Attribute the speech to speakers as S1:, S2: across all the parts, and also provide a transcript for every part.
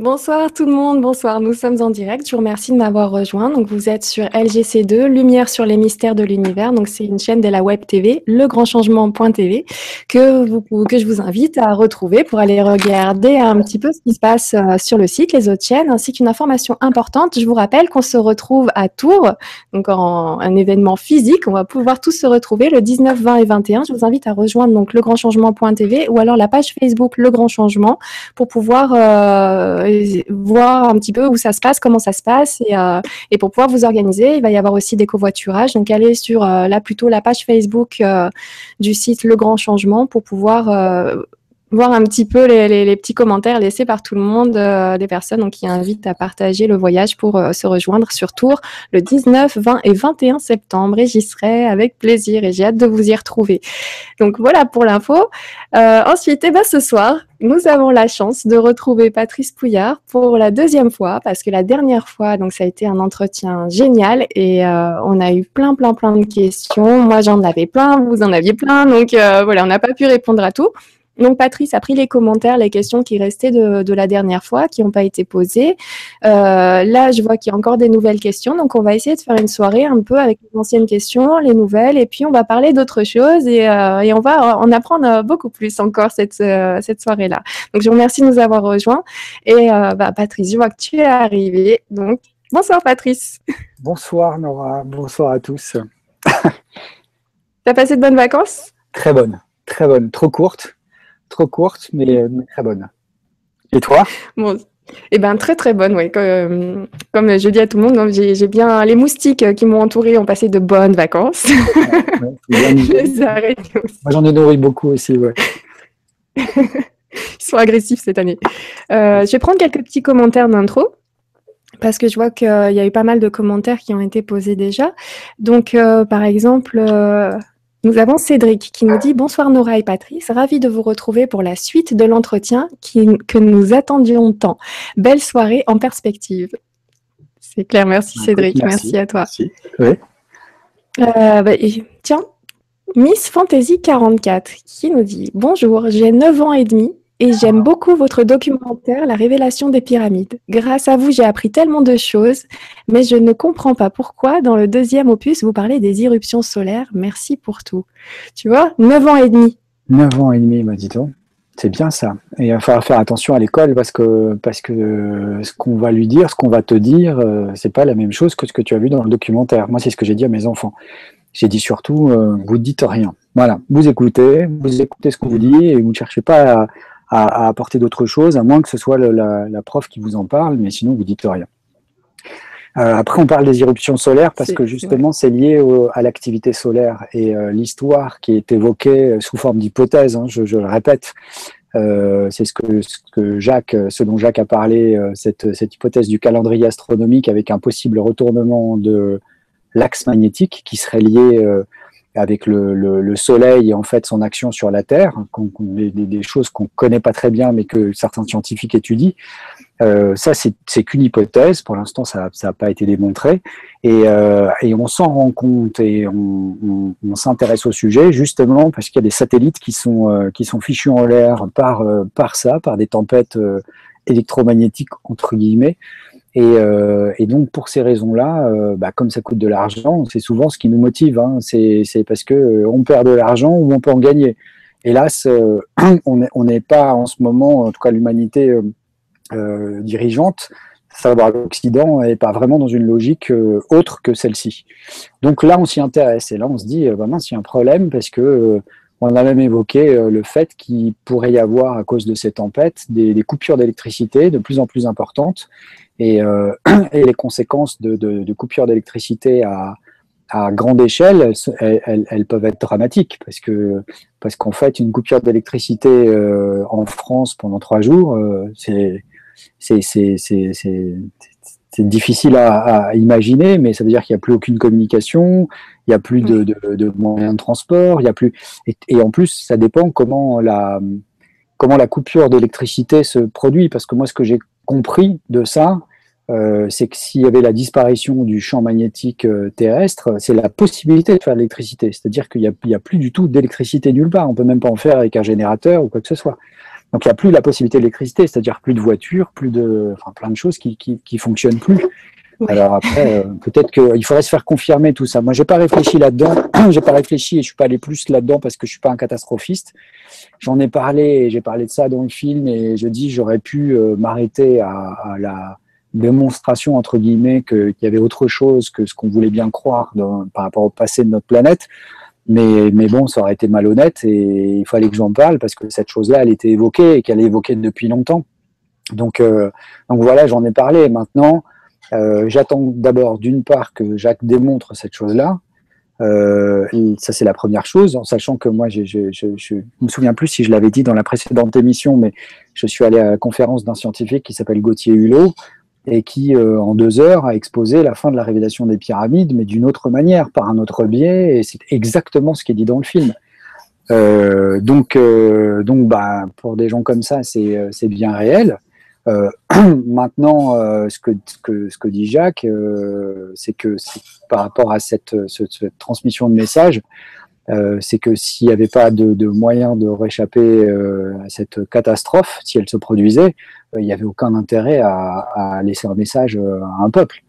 S1: Bonsoir tout le monde, bonsoir. Nous sommes en direct. Je vous remercie de m'avoir rejoint. Donc vous êtes sur LGC2, Lumière sur les mystères de l'univers. Donc c'est une chaîne de la web TV, legrandchangement.tv, que que je vous invite à retrouver pour aller regarder un petit peu ce qui se passe euh, sur le site, les autres chaînes, ainsi qu'une information importante. Je vous rappelle qu'on se retrouve à Tours, donc en un événement physique. On va pouvoir tous se retrouver le 19, 20 et 21. Je vous invite à rejoindre donc legrandchangement.tv ou alors la page Facebook Le Grand Changement pour pouvoir euh, voir un petit peu où ça se passe, comment ça se passe, et, euh, et, pour pouvoir vous organiser, il va y avoir aussi des covoiturages. Donc allez sur euh, là plutôt la page Facebook euh, du site Le Grand Changement pour pouvoir voir un petit peu les, petits commentaires laissés par tout le monde, euh, des personnes donc, qui invitent à partager le voyage pour euh, se rejoindre sur Tours le 19, 20 et 21 septembre. Et j'y serai avec plaisir et j'ai hâte de vous y retrouver. Donc voilà pour l'info. Euh, ensuite, eh ben, ce soir, nous avons la chance de retrouver Patrice Pouillard pour la deuxième fois, parce que la dernière fois, donc ça a été un entretien génial et on a eu plein, plein, plein de questions. Moi, j'en avais plein, vous en aviez plein, donc voilà, on n'a pas pu répondre à tout. Donc Patrice a pris les commentaires, les questions qui restaient de, la dernière fois, qui n'ont pas été posées. Euh, là, je vois qu'il y a encore des nouvelles questions, donc on va essayer de faire une soirée un peu avec les anciennes questions, les nouvelles, et puis on va parler d'autres choses et, euh, on va en apprendre beaucoup plus encore cette, euh, cette soirée-là. Donc je vous remercie de nous avoir rejoints. Et bah, Patrice, je vois que tu es arrivé. Donc bonsoir Patrice.
S2: Bonsoir Nora, bonsoir à tous.
S1: Tu as passé de bonnes vacances?
S2: Très bonnes, très bonnes, trop courtes trop courte, mais, très bonne. Et toi?
S1: Bon, eh ben très très bonne, oui. Comme, comme, je dis à tout le monde, hein, j'ai bien les moustiques qui m'ont entouré ont passé de bonnes vacances.
S2: Moi j'en ai nourri beaucoup aussi, ouais.
S1: Ils sont agressifs cette année. Euh, je vais prendre quelques petits commentaires d'intro. Parce que je vois qu'il y a eu pas mal de commentaires qui ont été posés déjà. Donc, euh, par exemple, euh, nous avons Cédric qui nous dit Bonsoir Nora et Patrice, ravi de vous retrouver pour la suite de l'entretien que nous attendions tant. Belle soirée en perspective. C'est clair, merci bah, Cédric, merci, à toi. Euh, bah, tiens, Miss Fantasy 44 qui nous dit Bonjour, j'ai 9 ans et demi et j'aime beaucoup votre documentaire La révélation des pyramides. Grâce à vous, j'ai appris tellement de choses, mais je ne comprends pas pourquoi dans le deuxième opus, vous parlez des éruptions solaires. Merci pour tout. Tu vois, 9 ans et demi.
S2: 9 ans et demi, m'a dit-on. C'est bien ça. Et il va falloir faire attention à l'école parce que, parce que ce qu'on va lui dire, ce qu'on va te dire, euh, c'est pas la même chose que ce que tu as vu dans le documentaire. Moi, c'est ce que j'ai dit à mes enfants. J'ai dit surtout, euh, vous dites rien. Voilà, vous écoutez, vous écoutez ce qu'on vous dit et vous ne cherchez pas à, à, apporter d'autres choses, à moins que ce soit la, prof qui vous en parle, mais sinon vous dites rien. Euh, après, on parle des éruptions solaires parce que justement, c'est lié à l'activité solaire et euh, l'histoire qui est évoquée sous forme d'hypothèse. Hein, je, le répète, euh, c'est ce que, ce que Jacques, ce dont Jacques a parlé, cette, cette, hypothèse du calendrier astronomique avec un possible retournement de l'axe magnétique qui serait lié avec le, le, Soleil et en fait son action sur la Terre, des, choses qu'on connaît pas très bien, mais que certains scientifiques étudient. Euh, ça, c'est qu'une hypothèse. Pour l'instant, ça n'a pas été démontré. Et, euh, et on s'en rend compte et on, s'intéresse au sujet justement parce qu'il y a des satellites qui sont, euh, qui sont fichus en l'air par, par ça, par des tempêtes électromagnétiques, entre guillemets. Et, euh, et, donc pour ces raisons-là, euh, bah, comme ça coûte de l'argent, c'est souvent ce qui nous motive. Hein. C'est parce que euh, on perd de l'argent ou on peut en gagner. Hélas, euh, on n'est pas en ce moment, en tout cas l'humanité dirigeante, savoir l'Occident, n'est pas vraiment dans une logique autre que celle-ci. Donc là, on s'y intéresse et là, on se dit, bah mince, il y a un problème parce que on a même évoqué le fait qu'il pourrait y avoir, à cause de ces tempêtes, des, coupures d'électricité de plus en plus importantes et, euh, les conséquences de, coupures d'électricité à, grande échelle, elles, peuvent être dramatiques parce que parce qu'en fait, une coupure d'électricité euh, en France pendant trois jours, euh, c'est difficile à, à, imaginer, mais ça veut dire qu'il n'y a plus aucune communication, il n'y a plus de, de, de, moyens de transport, il y a plus et, et, en plus ça dépend comment la comment la coupure d'électricité se produit, parce que moi ce que j'ai compris de ça, euh, c'est que s'il y avait la disparition du champ magnétique euh, terrestre, c'est la possibilité de faire de l'électricité. C'est-à-dire qu'il n'y a, a, plus du tout d'électricité nulle part. On peut même pas en faire avec un générateur ou quoi que ce soit. Donc il n'y a plus la possibilité d'électricité, c'est-à-dire plus de voitures, plus de, enfin, plein de choses qui, qui, qui fonctionnent plus. Alors après, euh, peut-être qu'il faudrait se faire confirmer tout ça. Moi, j'ai pas réfléchi là-dedans. j'ai pas réfléchi et je suis pas allé plus là-dedans parce que je suis pas un catastrophiste. J'en ai parlé, j'ai parlé de ça dans le film et je dis j'aurais pu euh, m'arrêter à, à, la démonstration entre guillemets qu'il y avait autre chose que ce qu'on voulait bien croire dans, par rapport au passé de notre planète. Mais, bon, ça aurait été malhonnête et il fallait que j'en parle parce que cette chose-là, elle était évoquée et qu'elle est évoquée depuis longtemps. Donc, euh, voilà, j'en ai parlé. Maintenant, euh, j'attends d'abord d'une part que Jacques démontre cette chose-là. Euh, ça, c'est la première chose, en sachant que moi, je ne me souviens plus si je l'avais dit dans la précédente émission, mais je suis allé à la conférence d'un scientifique qui s'appelle Gauthier Hulot et qui, euh, en deux heures, a exposé la fin de la révélation des pyramides, mais d'une autre manière, par un autre biais, et c'est exactement ce qui est dit dans le film. Euh, donc, euh, donc bah, pour des gens comme ça, c'est bien réel. Euh, maintenant, euh, ce, que, que, ce, que, dit Jacques, euh, c'est que par rapport à cette, cette, transmission de messages, c'est que s'il n'y avait pas de, de moyen de réchapper à cette catastrophe, si elle se produisait, il n'y avait aucun intérêt à, à, laisser un message à un peuple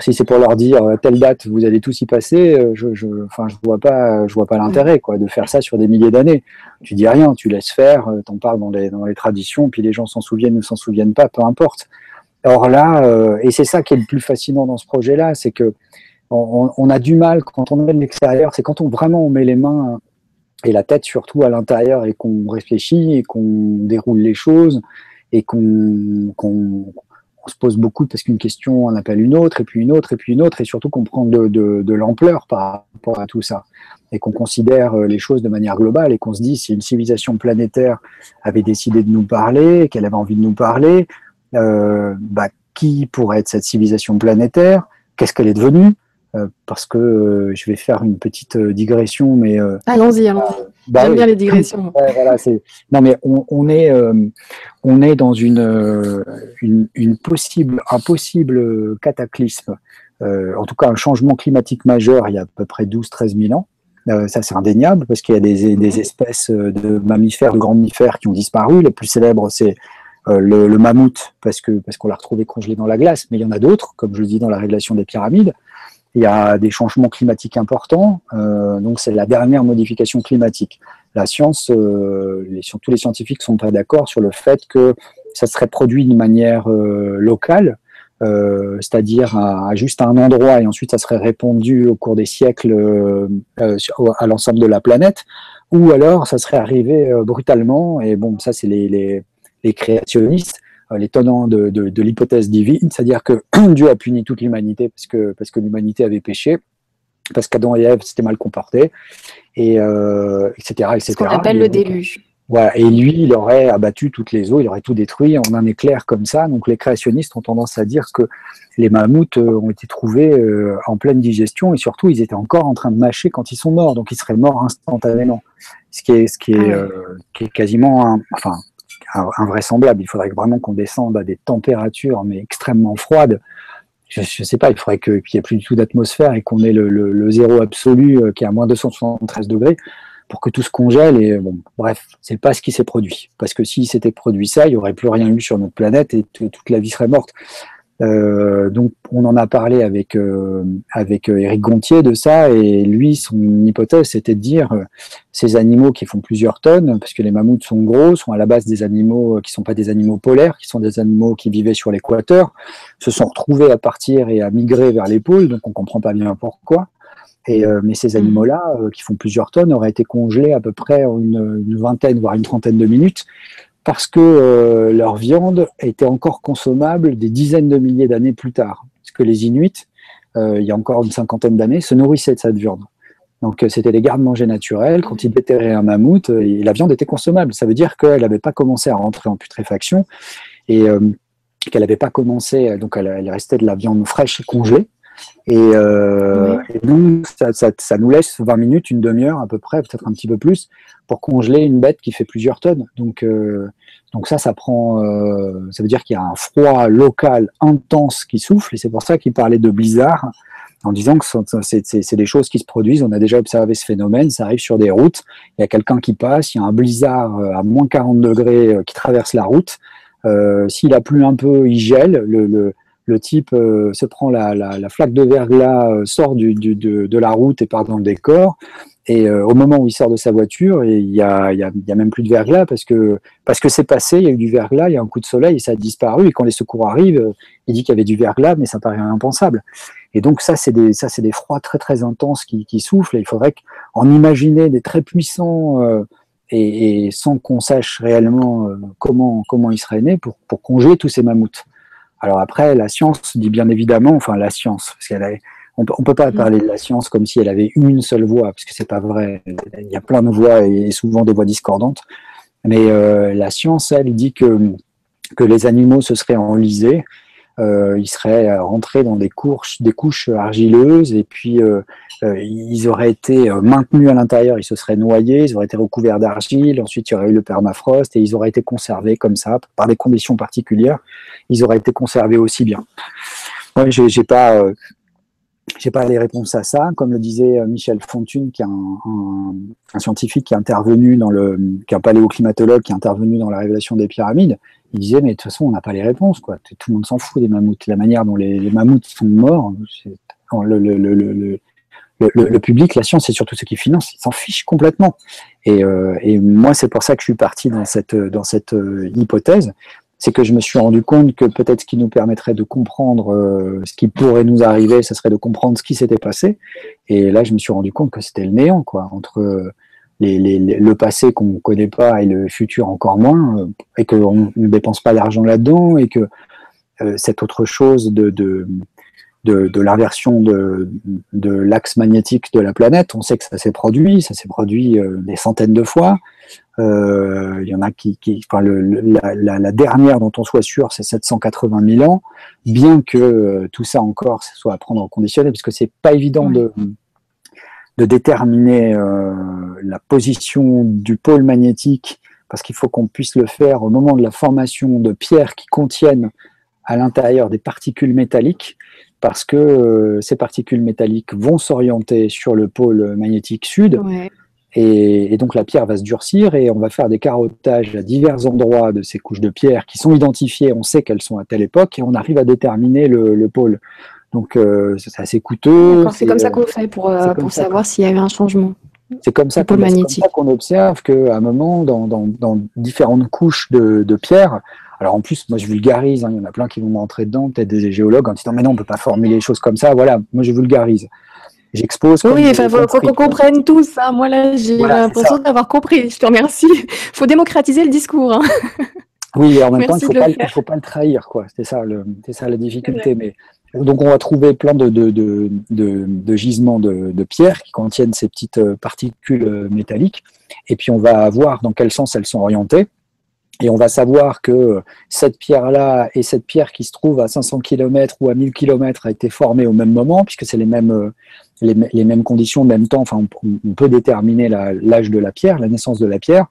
S2: si c'est pour leur dire euh, telle date vous allez tous y passer, euh, je, je, enfin, je vois pas, je vois pas l'intérêt quoi de faire ça sur des milliers d'années. Tu dis rien, tu laisses faire, euh, t'en parles dans les, dans les traditions, puis les gens s'en souviennent ou s'en souviennent pas, peu importe. Or là, et c'est ça qui est le plus fascinant dans ce projet-là, c'est que on, on, a du mal quand on est de l'extérieur, c'est quand on vraiment on met les mains et la tête surtout à l'intérieur et qu'on réfléchit et qu'on déroule les choses et qu'on on se pose beaucoup parce qu'une question en appelle une autre, et puis une autre, et puis une autre, et surtout qu'on prend de, l'ampleur par rapport à tout ça, et qu'on considère euh, les choses de manière globale, et qu'on se dit si une civilisation planétaire avait décidé de nous parler, qu'elle avait envie de nous parler, euh, bah, qui pourrait être cette civilisation planétaire? Qu'est-ce qu'elle est devenue? Parce que euh, je vais faire une petite euh, digression, mais
S1: allons-y, allons-y. Bah J'aime bien les digressions.
S2: voilà, non, mais on, on est, on est dans une, une, une, possible, un possible cataclysme, en tout cas un changement climatique majeur il y a à peu près 12-13 000 ans. ça, c'est indéniable parce qu'il y a des, des, espèces de mammifères, de grands mammifères qui ont disparu. Les plus célèbres, c'est le, le, mammouth parce que parce qu'on l'a retrouvé congelé dans la glace, mais il y en a d'autres, comme je le dis dans la réglation des pyramides. Il y a des changements climatiques importants, euh, donc c'est la dernière modification climatique. La science, euh, les, tous les scientifiques sont pas d'accord sur le fait que ça serait produit de manière euh, locale, euh, c'est-à-dire à, à, juste un endroit et ensuite ça serait répandu au cours des siècles euh, euh, à l'ensemble de la planète, ou alors ça serait arrivé brutalement, et bon, ça c'est les, les, les créationnistes les tenants de, de, de l'hypothèse divine, c'est-à-dire que Dieu a puni toute l'humanité parce que, parce que l'humanité avait péché, parce qu'Adam et Ève s'étaient mal comportés, et, euh, etc. etc.
S1: Ce qu'on appelle le déluge.
S2: Voilà, et lui, il aurait abattu toutes les eaux, il aurait tout détruit en un éclair comme ça. Donc les créationnistes ont tendance à dire que les mammouths euh, ont été trouvés euh, en pleine digestion et surtout ils étaient encore en train de mâcher quand ils sont morts, donc ils seraient morts instantanément. Ce qui est, ce qui est, ah euh, qui est quasiment, un, enfin, invraisemblable. Il faudrait vraiment qu'on descende à des températures mais extrêmement froides. Je ne sais pas, il faudrait qu'il n'y ait plus du tout d'atmosphère et qu'on ait le, zéro absolu euh, qui est à moins 273 degrés pour que tout se congèle. Et bon, bref, c'est pas ce qui s'est produit. Parce que s'il s'était produit ça, il n'y aurait plus rien eu sur notre planète et toute la vie serait morte. Euh, donc on en a parlé avec euh, avec Eric euh, Gontier de ça et lui son hypothèse c'était de dire euh, ces animaux qui font plusieurs tonnes parce que les mammouths sont gros sont à la base des animaux qui sont pas des animaux polaires qui sont des animaux qui vivaient sur l'équateur se sont retrouvés à partir et à migrer vers les pôles donc on comprend pas bien pourquoi. Et, mais ces animaux-là, qui font plusieurs tonnes, auraient été congelés à peu près une, une vingtaine, voire une trentaine de minutes, parce que euh, leur viande était encore consommable des dizaines de milliers d'années plus tard. Parce que les Inuits, euh, il y a encore une cinquantaine d'années, se nourrissaient de cette viande. Donc euh, c'était des gardes-manger naturels. Quand ils déterraient un mammouth, la viande était consommable. Ça veut dire qu'elle n'avait pas commencé à rentrer en putréfaction et qu'elle n'avait pas commencé, donc elle, elle, restait de la viande fraîche et congelée. Et, euh, donc, ça, nous laisse 20 minutes, une demi-heure à peu près, peut-être un petit peu plus, pour congeler une bête qui fait plusieurs tonnes. Donc, euh, donc ça, ça prend, euh, ça veut dire qu'il y a un froid local intense qui souffle, et c'est pour ça qu'il parlait de blizzard, en disant que c'est des choses qui se produisent. On a déjà observé ce phénomène, ça arrive sur des routes, il y a quelqu'un qui passe, il y a un blizzard à moins 40 degrés qui traverse la route. S'il a plu un peu, il gèle. le, le type euh, se prend la, flaque de verglas, euh, sort du, de, la route et part dans le décor. Et euh, au moment où il sort de sa voiture, il n'y a, y a, même plus de verglas parce que parce que c'est passé, il y a eu du verglas, il y a un coup de soleil et ça a disparu. Et quand les secours arrivent, il dit qu'il y avait du verglas, mais ça paraît impensable. Et donc ça, c'est des des froids très très intenses qui, soufflent. Et il faudrait en imaginer des très puissants et, sans qu'on sache réellement comment comment ils seraient nés pour pour congeler tous ces mammouths. Alors après, la science dit bien évidemment, enfin la science, parce qu'elle on ne peut pas mm. parler de la science comme si elle avait une seule voix, parce que c'est pas vrai. Il y a plein de voix et souvent des voix discordantes. Mais euh, la science, elle, dit que, que les animaux se seraient enlisés, euh, ils seraient rentrés dans des couches, argileuses et puis euh, euh, ils auraient été euh, maintenus à l'intérieur, ils se seraient noyés, ils auraient été recouverts d'argile, ensuite il y aurait eu le permafrost et ils auraient été conservés comme ça, par des conditions particulières, ils auraient été conservés aussi bien. Moi, j'ai pas, euh, pas les réponses à ça. Comme le disait Michel Fontune, qui est un, scientifique qui est intervenu dans le, qui est un paléoclimatologue qui est intervenu dans la révélation des pyramides, il disait mais de toute façon on n'a pas les réponses quoi. Tout le monde s'en fout des mammouths. La manière dont les, mammouths sont morts, le, le, le, public, la science, c'est surtout ceux qui financent, ils s'en fichent complètement. Euh, et, moi, c'est pour ça que je suis parti dans cette, dans cette euh, hypothèse, c'est que je me suis rendu compte que peut-être ce qui nous permettrait de comprendre euh, ce qui pourrait nous arriver, ce serait de comprendre ce qui s'était passé. Et là, je me suis rendu compte que c'était le néant, quoi, entre le passé qu'on ne connaît pas et le futur encore moins, et qu'on ne dépense pas d'argent là-dedans, et que cette autre chose de de, l'inversion de, l'axe magnétique de la planète. On sait que ça s'est produit, ça s'est produit euh, des centaines de fois. Euh, il y en a qui, enfin, la, dernière dont on soit sûr, c'est 780 000 ans, bien que euh, tout ça encore soit à prendre en conditionnel, puisque c'est pas évident de, de déterminer la position du pôle magnétique, parce qu'il faut qu'on puisse le faire au moment de la formation de pierres qui contiennent à l'intérieur des particules métalliques parce que euh, ces particules métalliques vont s'orienter sur le pôle magnétique sud. Et, donc la pierre va se durcir et on va faire des carottages à divers endroits de ces couches de pierre qui sont identifiées, on sait qu'elles sont à telle époque et on arrive à déterminer le, pôle. Donc euh, c'est assez coûteux.
S1: C'est comme ça qu'on fait pour, euh, pour savoir s'il y avait un changement.
S2: C'est comme ça qu'on observe qu'à un moment, dans, dans, différentes couches de, de pierre, alors en plus, moi je vulgarise, hein, il y en a plein qui vont m'entrer dedans, peut-être des géologues en disant mais non, on ne peut pas formuler les choses comme ça. Voilà, moi je vulgarise. J'expose.
S1: Oui, il faut, qu'on comprenne tout ça. Hein. Moi là, j'ai l'impression d'avoir compris. Je te remercie. Il faut démocratiser le discours. Hein.
S2: Oui, et en même temps, il ne faut, pas le trahir. C'est ça, ça la difficulté. Mais, donc on va trouver plein de, de, gisements de, pierres qui contiennent ces petites euh, particules euh, métalliques. Et puis on va voir dans quel sens elles sont orientées. Et on va savoir que cette pierre-là et cette pierre qui se trouve à 500 km ou à 1000 km a été formée au même moment, puisque c'est les mêmes, euh, les, mêmes conditions, même temps. Enfin, on, peut déterminer l'âge de la pierre, la naissance de la pierre.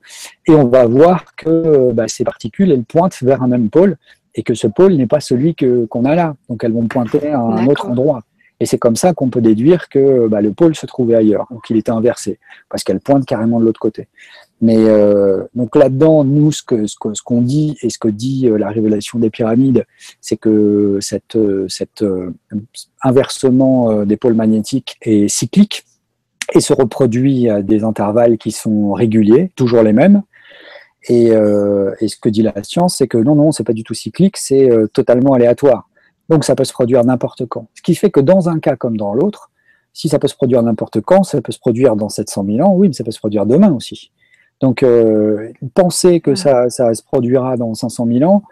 S2: Et on va voir que euh, bah, ces particules, elles pointent vers un même pôle et que ce pôle n'est pas celui qu'on a là. Donc elles vont pointer à un autre endroit. Et c'est comme ça qu'on peut déduire que bah, le pôle se trouvait ailleurs, qu'il était inversé, parce qu'elle pointe carrément de l'autre côté. Mais euh, donc là-dedans, nous, ce qu'on dit et ce que dit euh, la révélation des pyramides, c'est que cette, euh, cet inversement des pôles magnétiques est cyclique et se reproduit à des intervalles qui sont réguliers, toujours les mêmes. Et, et ce que dit la science, c'est que non, non, c'est pas du tout cyclique, c'est totalement aléatoire. Donc ça peut se produire n'importe quand. Ce qui fait que dans un cas comme dans l'autre, si ça peut se produire n'importe quand, ça peut se produire dans 700 000 ans, oui, mais ça peut se produire demain aussi. Donc, euh, penser que ça, se produira dans 500 000 ans,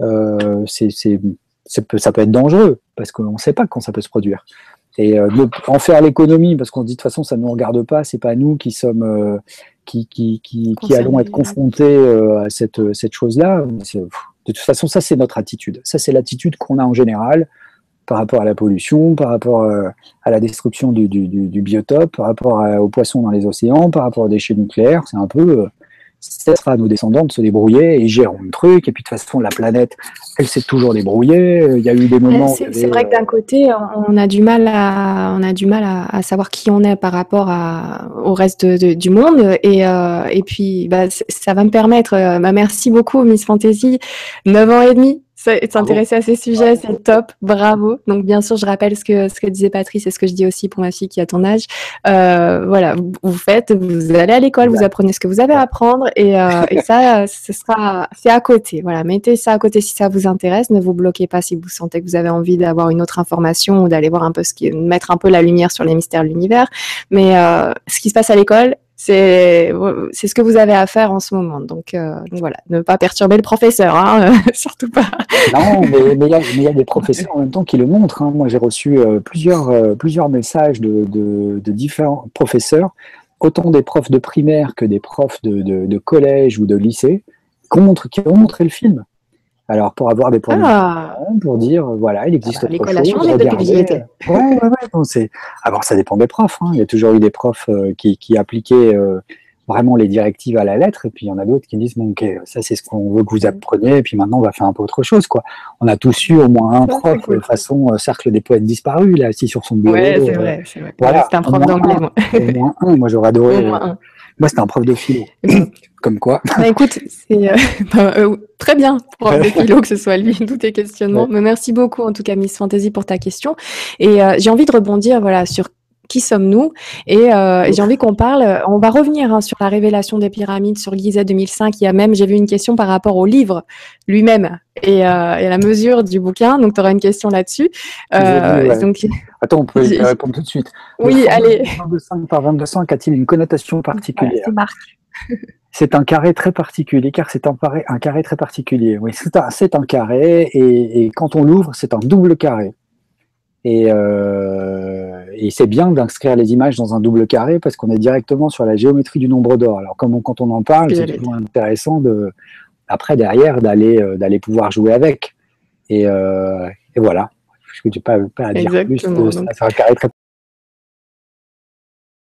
S2: euh, ça peut être dangereux, parce qu'on ne sait pas quand ça peut se produire. Et euh, en faire l'économie, parce qu'on se dit de toute façon, ça ne nous regarde pas, c'est pas nous qui sommes, qui, qui, qui, allons être confrontés à cette, cette chose-là. De toute façon, ça, c'est notre attitude. Ça, c'est l'attitude qu'on a en général. par rapport à la pollution, par rapport euh, à la destruction du, biotope, par rapport aux poissons dans les océans, par rapport aux déchets nucléaires. C'est un peu, euh, ça sera à nos descendants de se débrouiller et géreront le truc. Et puis de toute façon, la planète, elle s'est toujours débrouillée. Il y a eu des moments.
S1: C'est vrai que d'un côté, on a du mal à, on a du mal à, savoir qui on est par rapport à, au reste du monde. Et, euh, et puis, bah, ça va me permettre. Bah, merci beaucoup, Miss Fantasy. 9 ans et demi S'intéresser à ces sujets, c'est top, bravo. Donc bien sûr, je rappelle ce que ce que disait Patrice et ce que je dis aussi pour ma fille qui a ton âge. Euh, voilà, vous, faites, vous allez à l'école, vous apprenez ce que vous avez à apprendre et, euh, et ça, ce sera, c'est à côté. Voilà, mettez ça à côté si ça vous intéresse. Ne vous bloquez pas si vous sentez que vous avez envie d'avoir une autre information ou d'aller voir un peu ce qui, mettre un peu la lumière sur les mystères de l'univers. Mais euh, ce qui se passe à l'école, c'est c'est ce que vous avez à faire en ce moment. Donc, euh, voilà, ne pas perturber le professeur, hein, surtout pas.
S2: Non, mais il y, a des professeurs en même temps qui le montrent. Hein. Moi, j'ai reçu euh, plusieurs euh, plusieurs messages de, de, différents professeurs, autant des profs de primaire que des profs de, de collège ou de lycée, qui ont montré le film. Alors, pour avoir des points ah. pour dire, voilà, il existe
S1: autre chose. L'école a changé depuis que étais.
S2: Ouais, ouais, ouais. Alors, ça dépend des profs. Hein. Il y a toujours eu des profs euh, qui, qui, appliquaient euh, vraiment les directives à la lettre, et puis il y en a d'autres qui disent, bon, ok, ça c'est ce qu'on veut que vous appreniez, et puis maintenant on va faire un peu autre chose, quoi. On a tous eu au moins un prof, de façon euh, cercle des poètes disparus, là, assis sur son bureau.
S1: Ouais, c'est vrai, c'est vrai. Voilà, un prof d'anglais, moi.
S2: Au moins un, moi j'aurais adoré. Moi, c'était un prof de philo. Comme quoi.
S1: Bah, écoute, c'est euh, bah, euh, très bien, prof de philo, que ce soit lui, tous tes questionnements. Mais merci beaucoup, en tout cas, Miss Fantasy, pour ta question. Et euh, j'ai envie de rebondir voilà, sur qui sommes-nous? Et, j'ai envie qu'on parle, on va revenir hein, sur la révélation des pyramides, sur Gizeh 2005. Il y a même, j'ai vu une question par rapport au livre lui-même et, à la mesure du bouquin. Donc, tu auras une question là-dessus.
S2: donc... Attends, on peut y répondre tout de suite.
S1: Oui, allez.
S2: 22 par 22 a-t-il une connotation particulière? C'est c'est un carré très particulier, car c'est un, un, carré très particulier. Oui, c'est un, carré, et, quand on l'ouvre, c'est un double carré. Euh, et, c'est bien d'inscrire les images dans un double carré parce qu'on est directement sur la géométrie du nombre d'or. Alors, comme quand on en parle, c'est toujours intéressant de, après derrière d'aller euh, d'aller pouvoir jouer avec. Et, euh, voilà. Je ne pas, pas à dire plus. C'est un carré très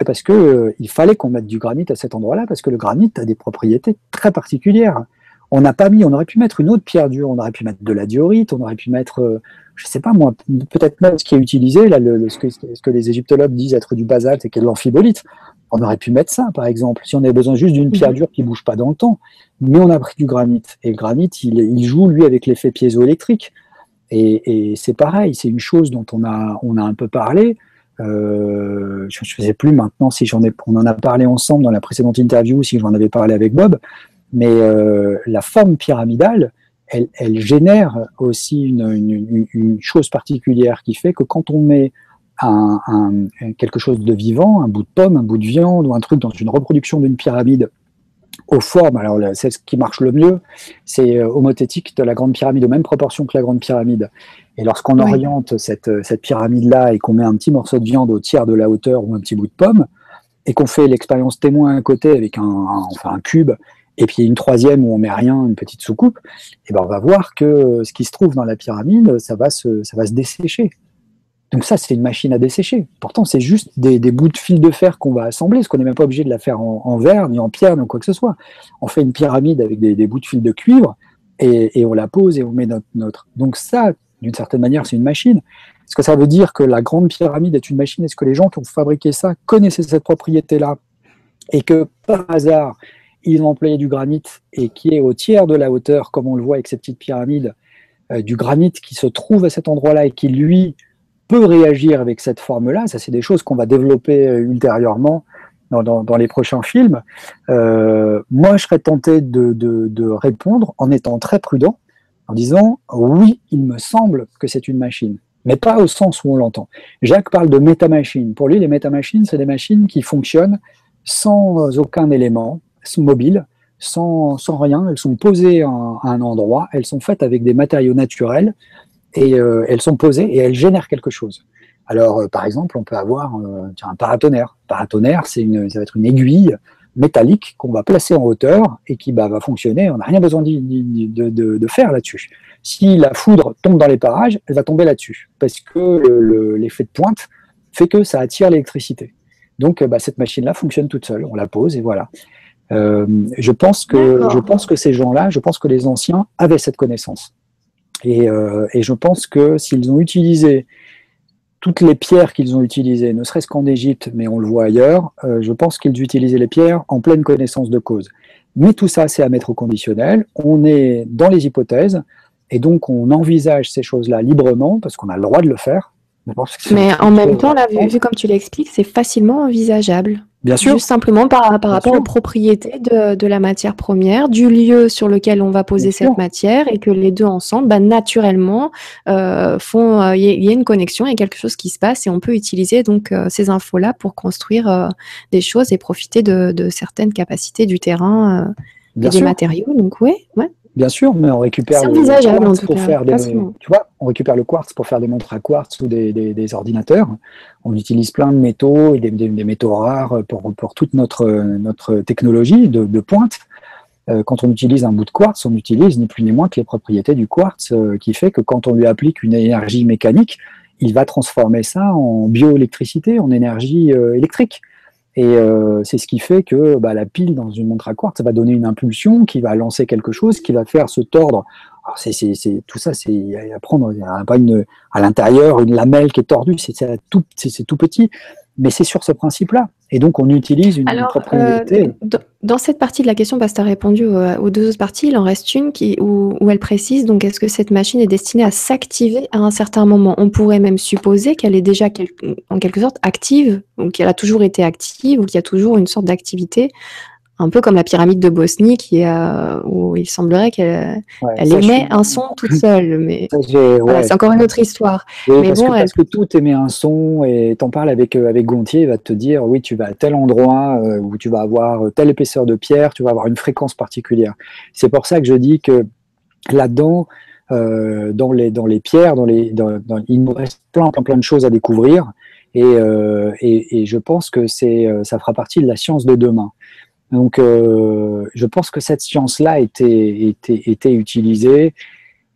S2: parce que euh, il fallait qu'on mette du granit à cet endroit-là, parce que le granit a des propriétés très particulières. On n'a pas mis, on aurait pu mettre une autre pierre dure, on aurait pu mettre de la diorite, on aurait pu mettre, euh, je sais pas moi, peut-être même ce qui est utilisé, là, le, ce, que, ce, que, les égyptologues disent être du basalte et qui est de l'amphibolite. On aurait pu mettre ça, par exemple, si on avait besoin juste d'une pierre dure qui bouge pas dans le temps. Mais on a pris du granit. Et le granit, il, il joue, lui, avec l'effet piézoélectrique. Et, et c'est pareil, c'est une chose dont on a, on a un peu parlé. Euh, je ne sais plus maintenant si j'en ai, on en a parlé ensemble dans la précédente interview, si j'en avais parlé avec Bob, mais euh, la forme pyramidale, elle, elle génère aussi une, une, une, chose particulière qui fait que quand on met un, un, quelque chose de vivant, un bout de pomme, un bout de viande ou un truc dans une reproduction d'une pyramide aux formes, alors c'est ce qui marche le mieux, c'est euh, homothétique de la grande pyramide, aux mêmes proportions que la grande pyramide. Et lorsqu'on oriente cette, cette pyramide-là et qu'on met un petit morceau de viande au tiers de la hauteur ou un petit bout de pomme, et qu'on fait l'expérience témoin à côté avec un, enfin un cube, et puis une troisième où on met rien, une petite soucoupe, et ben on va voir que ce qui se trouve dans la pyramide, ça va se, ça va se dessécher. Donc ça, c'est une machine à dessécher. Pourtant, c'est juste des, bouts de fil de fer qu'on va assembler, parce qu'on n'est même pas obligé de la faire en, verre, ni en pierre, ni quoi que ce soit. On fait une pyramide avec des, bouts de fil de cuivre, et, et, on la pose et on met notre, notre. Donc ça, d'une certaine manière, c'est une machine. Est-ce que ça veut dire que la grande pyramide est une machine? Est-ce que les gens qui ont fabriqué ça connaissaient cette propriété-là? Et que par hasard, ils ont employé du granit et qui est au tiers de la hauteur, comme on le voit avec ces petites pyramides, euh, du granit qui se trouve à cet endroit-là et qui, lui, peut réagir avec cette forme-là. Ça, c'est des choses qu'on va développer euh, ultérieurement dans, les prochains films. Euh, moi, je serais tenté de, répondre en étant très prudent en disant oui, il me semble que c'est une machine, mais pas au sens où on l'entend. Jacques parle de métamachines. Pour lui, les métamachines, c'est des machines qui fonctionnent sans aucun élément mobile, sans, sans rien. Elles sont posées à un endroit, elles sont faites avec des matériaux naturels et euh, elles sont posées et elles génèrent quelque chose. Alors, euh, par exemple, on peut avoir euh, un paratonnerre. Paratonnerre, c'est une, ça va être une aiguille métallique qu'on va placer en hauteur et qui bah, va fonctionner. On n'a rien besoin de, de, faire là-dessus. Si la foudre tombe dans les parages, elle va tomber là-dessus parce que l'effet de pointe fait que ça attire l'électricité. Donc bah, cette machine-là fonctionne toute seule. On la pose et voilà. Euh, je pense que je pense que ces gens-là, je pense que les anciens avaient cette connaissance. Et, euh, et je pense que s'ils ont utilisé toutes les pierres qu'ils ont utilisées, ne serait-ce qu'en Égypte, mais on le voit ailleurs, euh, je pense qu'ils utilisaient les pierres en pleine connaissance de cause. Mais tout ça, c'est à mettre au conditionnel. On est dans les hypothèses, et donc on envisage ces choses-là librement, parce qu'on a le droit de le faire.
S1: Mais en même temps, là, vu, comme tu l'expliques, c'est facilement envisageable.
S2: Bien sûr.
S1: Juste simplement par, par rapport aux propriétés de, de, la matière première, du lieu sur lequel on va poser cette matière, et que les deux ensemble, bah, naturellement, euh, font. Il euh, y, a une connexion, il y a quelque chose qui se passe, et on peut utiliser donc euh, ces infos-là pour construire euh, des choses et profiter de, de, certaines capacités du terrain et des matériaux. Donc oui, ouais.
S2: Bien sûr, mais on récupère le quartz pour faire des, tu vois, on récupère le quartz pour faire des montres à quartz ou des, des, ordinateurs. On utilise plein de métaux et des, des métaux rares pour, pour, toute notre, notre technologie de, de pointe. Euh, quand on utilise un bout de quartz, on utilise ni plus ni moins que les propriétés du quartz, euh, qui fait que quand on lui applique une énergie mécanique, il va transformer ça en bioélectricité, en énergie euh, électrique. Et euh, c'est ce qui fait que bah, la pile dans une montre à quartz va donner une impulsion qui va lancer quelque chose, qui va faire se tordre. Alors c'est, c'est, c'est, tout ça, c'est à prendre. Il n'y a pas une, à l'intérieur une lamelle qui est tordue, c'est, tout, c'est, tout petit. Mais c'est sur ce principe-là. Et donc, on utilise une propriété.
S1: Euh, dans cette partie de la question, parce que tu as répondu aux, deux autres parties, il en reste une qui, où, où elle précise donc est-ce que cette machine est destinée à s'activer à un certain moment? On pourrait même supposer qu'elle est déjà en quelque sorte active, ou qu'elle a toujours été active, ou qu'il y a toujours une sorte d'activité un peu comme la pyramide de Bosnie qui euh, où il semblerait qu'elle émet un son toute seule mais c'est encore une autre histoire.
S2: Mais parce, bon, que, parce que tout émet un son et t'en parles avec euh, avec Gontier il va te dire oui tu vas à tel endroit euh, où tu vas avoir telle épaisseur de pierre tu vas avoir une fréquence particulière. C'est pour ça que je dis que là-dedans dans les dans les pierres dans les dans, il nous reste plein plein plein de choses à découvrir et, et, et je pense que c'est ça fera partie de la science de demain donc, euh, je pense que cette science-là été, utilisée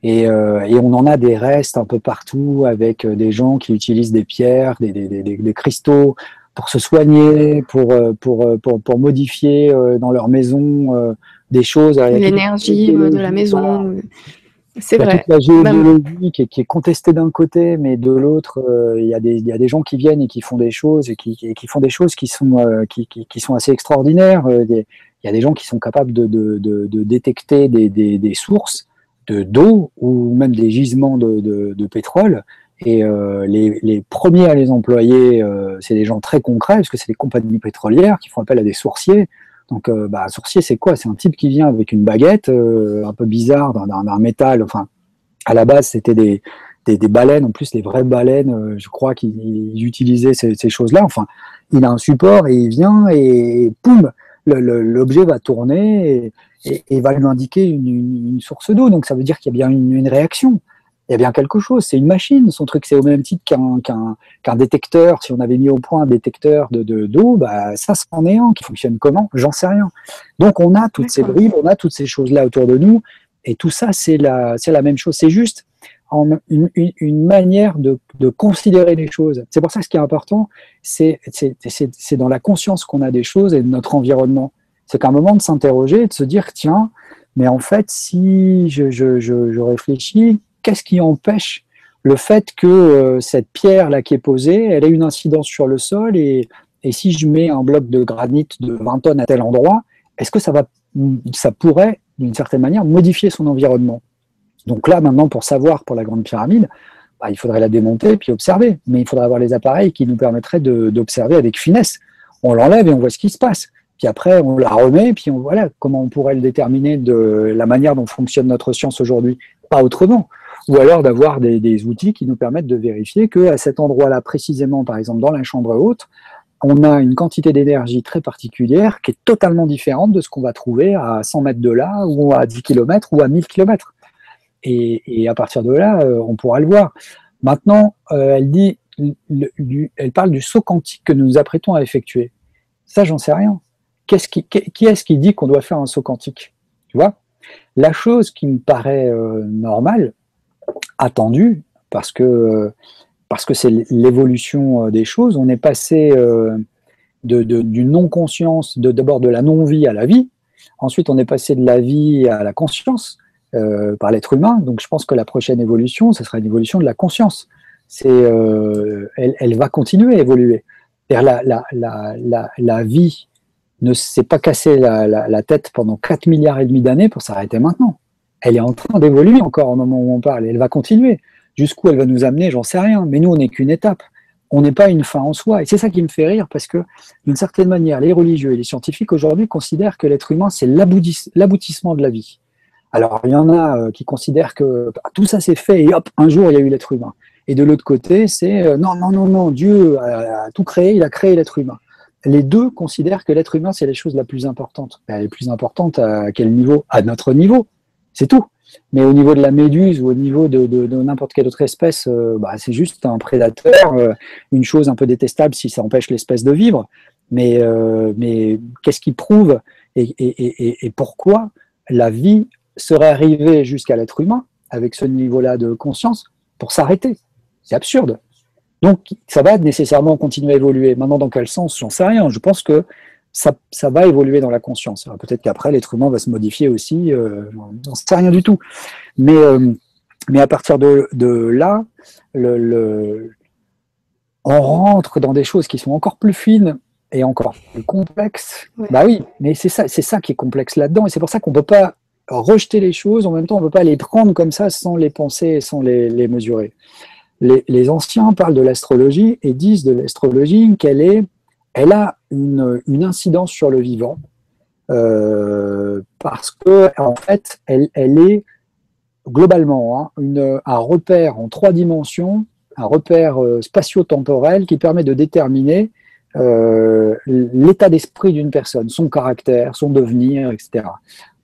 S2: euh, et, on en a des restes un peu partout avec euh, des gens qui utilisent des pierres, des, cristaux pour se soigner, pour, pour, modifier dans leur maison des choses.
S1: L'énergie de la maison. C'est vrai.
S2: la géologie qui, est, contestée d'un côté, mais de l'autre, euh, il y, a des gens qui viennent et qui font des choses et qui, font des choses qui sont, euh, qui, sont assez extraordinaires. Euh, il y a des gens qui sont capables de, détecter des, sources de d'eau ou même des gisements de, pétrole. Et les, les, premiers à les employer, c'est des gens très concrets, parce que c'est des compagnies pétrolières qui font appel à des sourciers donc, euh, bah, c'est quoi? C'est un type qui vient avec une baguette, euh, un peu bizarre, d'un métal. Enfin, à la base, c'était des, baleines, en plus, des vraies baleines, euh, je crois qu'ils utilisaient ces, choses-là. Enfin, il a un support et il vient et poum, l'objet va tourner et, va lui indiquer une, source d'eau. Donc, ça veut dire qu'il y a bien une réaction il y a bien quelque chose. C'est une machine. Son truc, c'est au même titre qu'un détecteur. Si on avait mis au point un détecteur de d'eau, bah, ça, c'en est un qui fonctionne comment? J'en sais rien. Donc, on a toutes ces bribes, on a toutes ces choses-là autour de nous. Et tout ça, c'est la, la même chose. C'est juste une, une, manière de, de, considérer les choses. C'est pour ça que ce qui est important, c'est dans la conscience qu'on a des choses et de notre environnement. C'est qu'à un moment de s'interroger et de se dire, tiens, mais en fait, si je, je, je, je réfléchis, qu'est-ce qui empêche le fait que euh, cette pierre là qui est posée, elle ait une incidence sur le sol et, si je mets un bloc de granit de 20 tonnes à tel endroit, est-ce que ça va, ça pourrait d'une certaine manière modifier son environnement? Donc là maintenant pour savoir pour la grande pyramide, bah, il faudrait la démonter puis observer, mais il faudrait avoir les appareils qui nous permettraient d'observer avec finesse. On l'enlève et on voit ce qui se passe. Puis après, on la remet, puis on voilà comment on pourrait le déterminer de la manière dont fonctionne notre science aujourd'hui, pas autrement ou alors d'avoir des, outils qui nous permettent de vérifier que à cet endroit-là précisément, par exemple dans la chambre haute, on a une quantité d'énergie très particulière qui est totalement différente de ce qu'on va trouver à 100 mètres de là, ou à 10 km, ou à 1000 km. Et, à partir de là, euh, on pourra le voir. Maintenant, euh, elle dit, elle parle du saut quantique que nous nous apprêtons à effectuer. Ça, j'en sais rien. qui, qui est-ce qui dit qu'on doit faire un saut quantique? Tu vois? La chose qui me paraît normale, attendue, parce que parce que c'est l'évolution des choses, on est passé de, du non-conscience, d'abord de, la non-vie à la vie. Ensuite, on est passé de la vie à la conscience euh, par l'être humain. Donc, je pense que la prochaine évolution, ce sera une évolution de la conscience. C'est, euh, elle, elle, va continuer à évoluer. La, la, la, la, vie ne s'est pas cassé la, la, tête pendant 4 milliards et demi d'années pour s'arrêter maintenant. Elle est en train d'évoluer encore au moment où on parle. Et elle va continuer. Jusqu'où elle va nous amener, j'en sais rien. Mais nous, on n'est qu'une étape on n'est pas une fin en soi. Et c'est ça qui me fait rire parce que, d'une certaine manière, les religieux et les scientifiques aujourd'hui considèrent que l'être humain, c'est l'aboutissement de la vie. Alors, il y en a euh, qui considèrent que bah, tout ça s'est fait et hop, un jour, il y a eu l'être humain. Et de l'autre côté, c'est euh, non, non, non, non, Dieu a, tout créé, il a créé l'être humain. Les deux considèrent que l'être humain, c'est la chose la plus importante. Elle est plus importante à quel niveau? À notre niveau. C'est tout. Mais au niveau de la méduse ou au niveau de, n'importe quelle autre espèce, euh, bah, c'est juste un prédateur, euh, une chose un peu détestable si ça empêche l'espèce de vivre. Mais, euh, mais qu'est-ce qui prouve et, et, pourquoi la vie serait arrivée jusqu'à l'être humain avec ce niveau-là de conscience pour s'arrêter? C'est absurde. Donc ça va nécessairement continuer à évoluer. Maintenant, dans quel sens? J'en sais rien. Je pense que ça, va évoluer dans la conscience. Peut-être qu'après, l'être humain va se modifier aussi, euh, on ne sait rien du tout. Mais, euh, mais à partir de, là, le, on rentre dans des choses qui sont encore plus fines et encore plus complexes. Bah oui, mais c'est ça, c'est ça qui est complexe là-dedans, et c'est pour ça qu'on ne peut pas rejeter les choses, en même temps on ne peut pas les prendre comme ça sans les penser et sans les, mesurer. Les, les, anciens parlent de l'astrologie et disent de l'astrologie qu'elle est elle a une, incidence sur le vivant euh, parce que en fait, elle, est globalement hein, un repère en trois dimensions, un repère euh, spatio-temporel qui permet de déterminer euh, l'état d'esprit d'une personne, son caractère, son devenir, etc.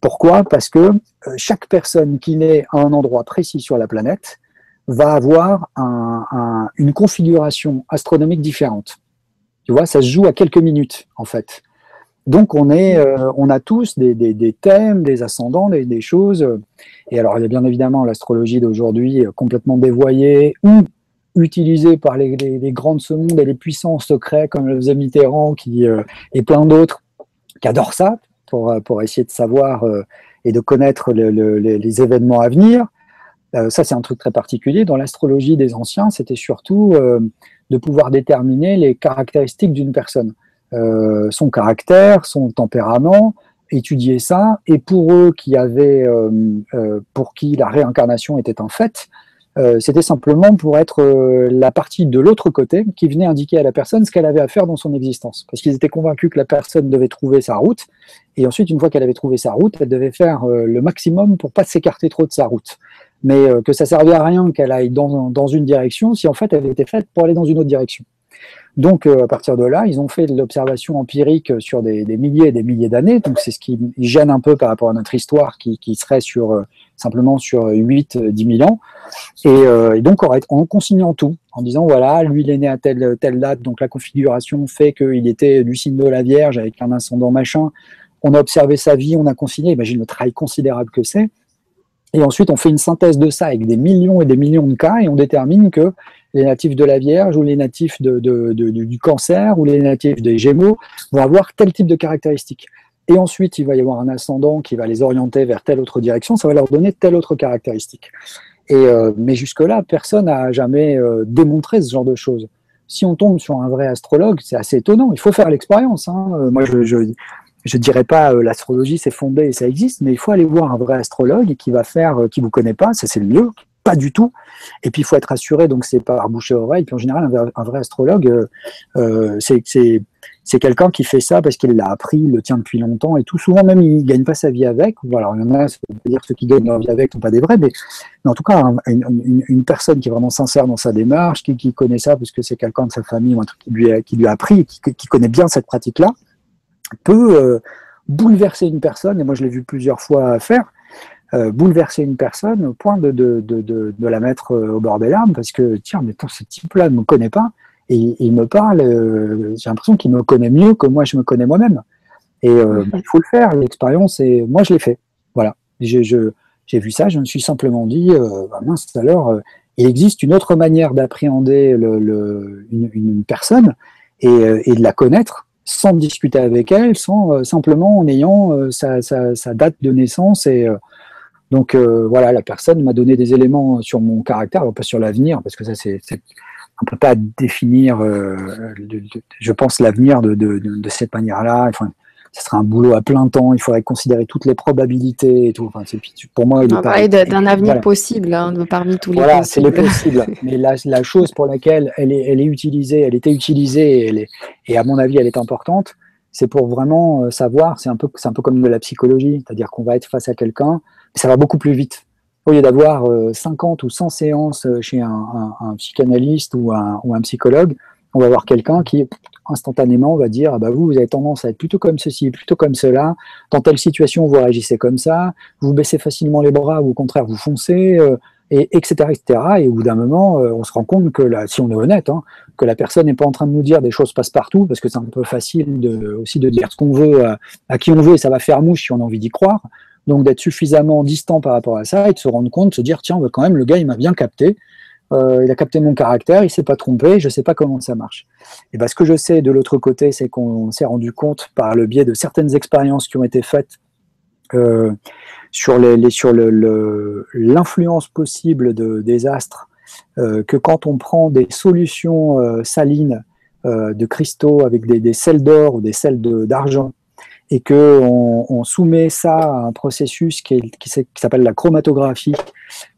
S2: Pourquoi? Parce que chaque personne qui naît à un endroit précis sur la planète va avoir une configuration astronomique différente. Tu vois, ça se joue à quelques minutes, en fait. Donc, on, est, euh, on a tous des, des, thèmes, des ascendants, des, des, choses. Et alors, il y a bien évidemment l'astrologie d'aujourd'hui euh, complètement dévoyée ou utilisée par les, les, grandes ce monde et les puissants secrets comme le faisait Mitterrand qui, euh, et plein d'autres qui adorent ça pour, pour essayer de savoir et de connaître les événements à venir. ça, c'est un truc très particulier. Dans l'astrologie des anciens, c'était surtout de pouvoir déterminer les caractéristiques d'une personne, euh, son caractère, son tempérament, étudier ça. Et pour eux qui avaient, euh, euh, pour qui la réincarnation était un fait, c'était simplement pour être la partie de l'autre côté qui venait indiquer à la personne ce qu'elle avait à faire dans son existence. Parce qu'ils étaient convaincus que la personne devait trouver sa route, et ensuite, une fois qu'elle avait trouvé sa route, elle devait faire le maximum pour pas s'écarter trop de sa route mais euh, que ça servait à rien qu'elle aille dans, une direction si en fait elle était faite pour aller dans une autre direction. Donc euh, à partir de là, ils ont fait de l'observation empirique sur des, milliers et des milliers d'années. Donc c'est ce qui gêne un peu par rapport à notre histoire qui, serait sur euh, simplement sur 8 10 000 ans. Et, donc en consignant tout, en disant voilà, lui il est né à telle telle date, donc la configuration fait qu'il était du signe de la Vierge avec un ascendant machin. On a observé sa vie, on a consigné. Imagine le travail considérable que c'est. Et ensuite, on fait une synthèse de ça avec des millions et des millions de cas et on détermine que les natifs de la Vierge ou les natifs du cancer ou les natifs des Gémeaux vont avoir tel type de caractéristiques. Et ensuite, il va y avoir un ascendant qui va les orienter vers telle autre direction, ça va leur donner telle autre caractéristique. Et, euh, mais jusque-là, personne n'a jamais euh, démontré ce genre de choses. Si on tombe sur un vrai astrologue, c'est assez étonnant. Il faut faire l'expérience. Hein. Euh, moi, je, je, je dirais pas euh, l'astrologie c'est fondé et ça existe, mais il faut aller voir un vrai astrologue qui va faire, euh, qui vous connaît pas, ça c'est le mieux, pas du tout. Et puis il faut être assuré, donc c'est par bouche et oreille. Puis en général, un vrai, astrologue, euh, euh c'est quelqu'un qui fait ça parce qu'il l'a appris, il le tient depuis longtemps et tout. Souvent même, il gagne pas sa vie avec. Voilà, il y en a, ça veut dire ceux qui gagnent leur vie avec sont pas des vrais, mais, en tout cas, une, personne qui est vraiment sincère dans sa démarche, qui, connaît ça parce que c'est quelqu'un de sa famille ou un truc qui lui a, qui lui a appris, qui, qui connaît bien cette pratique-là peut euh, bouleverser une personne, et moi je l'ai vu plusieurs fois faire, euh, bouleverser une personne au point de, de, de, de, la mettre euh, au bord des larmes, parce que, tiens, mais ce type-là ne me connaît pas, et il me parle, j'ai l'impression qu'il me connaît mieux que moi je me connais moi-même. Et bah, il faut le faire, l'expérience, et moi je l'ai fait. Voilà. J'ai vu ça, je me suis simplement dit, bah, mince, alors, il existe une autre manière d'appréhender le, une, personne et, et, de la connaître sans discuter avec elle, sans simplement en ayant sa, sa, date de naissance et donc voilà, la personne m'a donné des éléments sur mon caractère, pas sur l'avenir, parce que ça c'est on peut pas définir, je pense, l'avenir de, de, cette manière-là. Ce serait un boulot à plein temps, il faudrait considérer toutes les probabilités et tout. Enfin,
S1: pour moi, il On d'un avenir possible hein, parmi tous les
S2: Voilà, c'est les possibles. Mais la, la, chose pour laquelle elle est, elle est utilisée, elle était utilisée, et, elle est, et à mon avis, elle est importante, c'est pour vraiment euh, savoir, c'est un, peu, un peu comme de la psychologie, c'est-à-dire qu'on va être face à quelqu'un, ça va beaucoup plus vite. Au lieu d'avoir 50 euh, ou 100 séances euh, chez un, un, un psychanalyste ou un, ou un psychologue, on va voir quelqu'un qui instantanément, va dire, ah bah vous, vous avez tendance à être plutôt comme ceci, plutôt comme cela. Dans telle situation, vous réagissez comme ça. Vous baissez facilement les bras ou au contraire, vous foncez, euh, et, etc., etc. Et au bout d'un moment, euh, on se rend compte que, si on est honnête, hein, que la personne n'est pas en train de nous dire des choses passe-partout, parce que c'est un peu facile aussi de dire ce qu'on veut à, qui on veut, et ça va faire mouche si on a envie d'y croire. Donc d'être suffisamment distant par rapport à ça et de se rendre compte, de se dire, tiens, quand même, le gars, il m'a bien capté. Euh, il a capté mon caractère, il s'est pas trompé, je sais pas comment ça marche. Et ben, ce que je sais de l'autre côté, c'est qu'on s'est rendu compte par le biais de certaines expériences qui ont été faites euh, sur, les, sur l'influence possible de, des astres, euh, que quand on prend des solutions salines de cristaux avec des, des sels d'or ou des sels d'argent, et qu'on on soumet ça à un processus qui, s'appelle la chromatographie,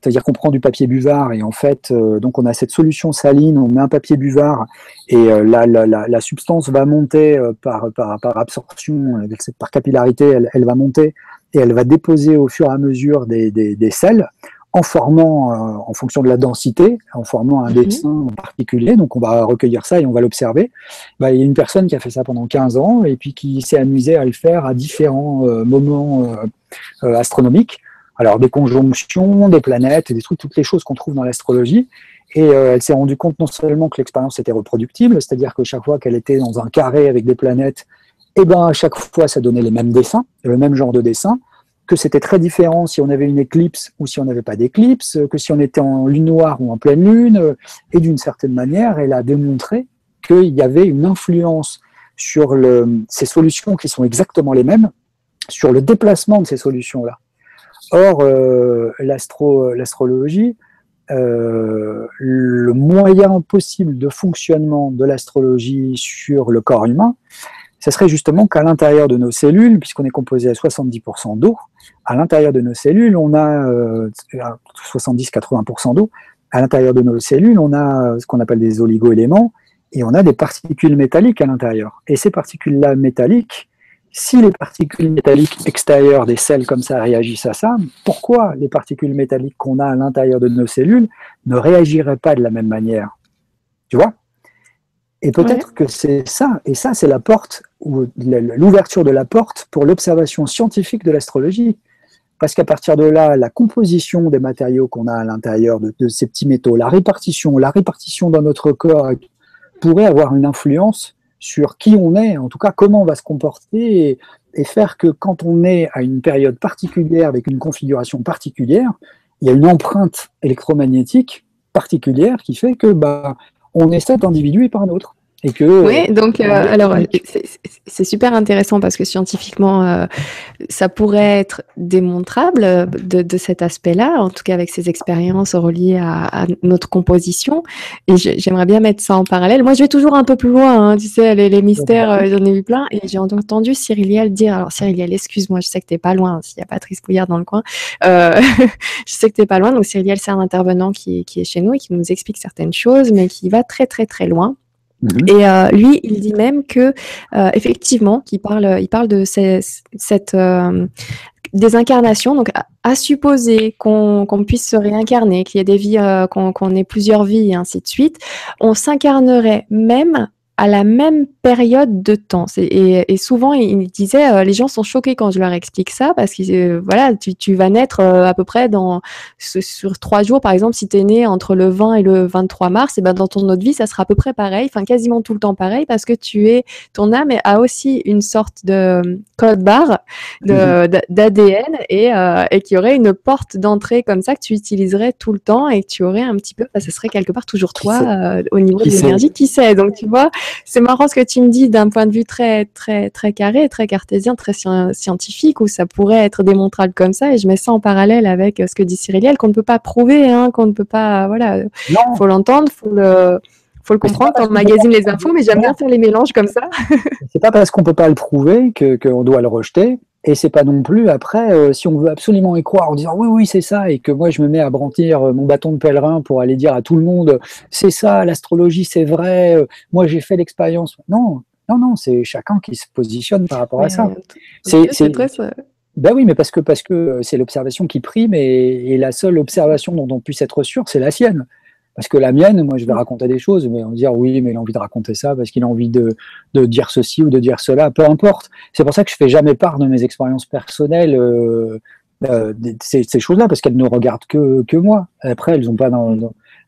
S2: c'est-à-dire qu'on prend du papier buvard et en fait, euh, donc on a cette solution saline, on met un papier buvard et euh, la, la, la, substance va monter euh, par, par, par, absorption, par capillarité, elle, elle, va monter et elle va déposer au fur et à mesure des, des, des sels en formant, euh, en fonction de la densité, en formant un mhm. dessin en particulier. Donc on va recueillir ça et on va l'observer. Bah, il y a une personne qui a fait ça pendant 15 ans et puis qui s'est amusée à le faire à différents moments astronomiques. Alors des conjonctions, des planètes, des trucs, toutes les choses qu'on trouve dans l'astrologie. Et elle s'est rendue compte non seulement que l'expérience était reproductible, c'est-à-dire que chaque fois qu'elle était dans un carré avec des planètes, et eh ben à chaque fois ça donnait les mêmes dessins, le même genre de dessin que c'était très différent si on avait une éclipse ou si on n'avait pas d'éclipse, que si on était en lune noire ou en pleine lune, et d'une certaine manière, elle a démontré qu'il y avait une influence sur ces solutions qui sont exactement les mêmes, sur le déplacement de ces solutions-là. Or, euh, l'astrologie, euh, le moyen possible de fonctionnement de l'astrologie sur le corps humain, ce serait justement qu'à l'intérieur de nos cellules, puisqu'on est composé à 70% d'eau, à l'intérieur de nos cellules, on a 70-80% euh, d'eau. À l'intérieur de nos cellules, on a ce qu'on appelle des oligoéléments et on a des particules métalliques à l'intérieur. Et ces particules-là métalliques, si les particules métalliques extérieures des cells comme ça réagissent à ça, pourquoi les particules métalliques qu'on a à l'intérieur de nos cellules ne réagiraient pas de la même manière? Tu vois? Et peut-être que c'est ça, et ça c'est la porte, ou l'ouverture de la porte pour l'observation scientifique de l'astrologie. Parce qu'à partir de là, la composition des matériaux qu'on a à l'intérieur de, ces petits métaux, la répartition, la répartition dans notre corps pourrait avoir une influence sur qui on est, en tout cas comment on va se comporter, et, faire que quand on est à une période particulière avec une configuration particulière, il y a une empreinte électromagnétique particulière qui fait que bah, on est cet individu et pas un autre. Et que,
S1: oui, donc euh, alors c'est super intéressant parce que scientifiquement euh, ça pourrait être démontrable de, cet aspect-là, en tout cas avec ces expériences reliées à, notre composition. Et j'aimerais bien mettre ça en parallèle. Moi, je vais toujours un peu plus loin, hein, tu sais, les, mystères, euh, j'en ai eu plein. Et j'ai entendu Cyriliel dire, alors Cyriliel, excuse-moi, je sais que tu n'es pas loin, s'il y a Patrice Pouillard dans le coin, je sais que tu n'es pas loin. Donc Cyriliel, c'est un intervenant qui, qui est chez nous et qui nous explique certaines choses, mais qui va très très très loin. Mhm. Et euh, lui, il dit même que, euh, effectivement, parle, il parle de cette euh, désincarnation. Donc, à, supposer qu'on puisse se réincarner, qu'il y ait des vies, qu'on ait plusieurs vies et ainsi de suite, on s'incarnerait même à la même période de temps. Et, et, souvent, il disait, euh, les gens sont choqués quand je leur explique ça, parce que euh, voilà, tu, tu, vas naître euh, à peu près dans sur trois jours, par exemple, si tu es né entre le 20 et le 23 mars, et ben dans ton autre vie, ça sera à peu près pareil, enfin quasiment tout le temps pareil, parce que tu es, ton âme a aussi une sorte de code barre d'ADN mhm. et, et qui aurait une porte d'entrée comme ça que tu utiliserais tout le temps et que tu aurais un petit peu, bah, ce serait quelque part toujours toi au niveau de l'énergie, qui sait? Donc tu vois, c'est marrant ce que tu me dis d'un point de vue très, très, très carré, très cartésien, très scientifique, où ça pourrait être démontrable comme ça. Et je mets ça en parallèle avec ce que dit Cyriliel, qu'on ne peut pas prouver, hein, qu'on ne peut pas, voilà, faut l'entendre, faut le, faut le comprendre quand on magazine les infos, mais j'aime bien faire les mélanges comme ça.
S2: c'est pas parce qu'on peut pas le prouver qu'on doit le rejeter. Et c'est pas non plus après, euh, si on veut absolument y croire en disant oui, oui, c'est ça, et que moi je me mets à brandir euh, mon bâton de pèlerin pour aller dire à tout le monde c'est ça, l'astrologie c'est vrai, euh, moi j'ai fait l'expérience. Non, non, non, c'est chacun qui se positionne par rapport à ça.
S1: C'est très.
S2: Ben oui, mais parce que parce que c'est l'observation qui prime et, et, la seule observation dont on puisse être sûr, c'est la sienne. Parce que la mienne, moi, je vais raconter des choses, mais on va dire oui, mais il a envie de raconter ça parce qu'il a envie de, de, dire ceci ou de dire cela, peu importe. C'est pour ça que je fais jamais part de mes expériences personnelles, euh, euh, ces, ces choses-là, parce qu'elles ne regardent que, que moi. Après, elles n'ont pas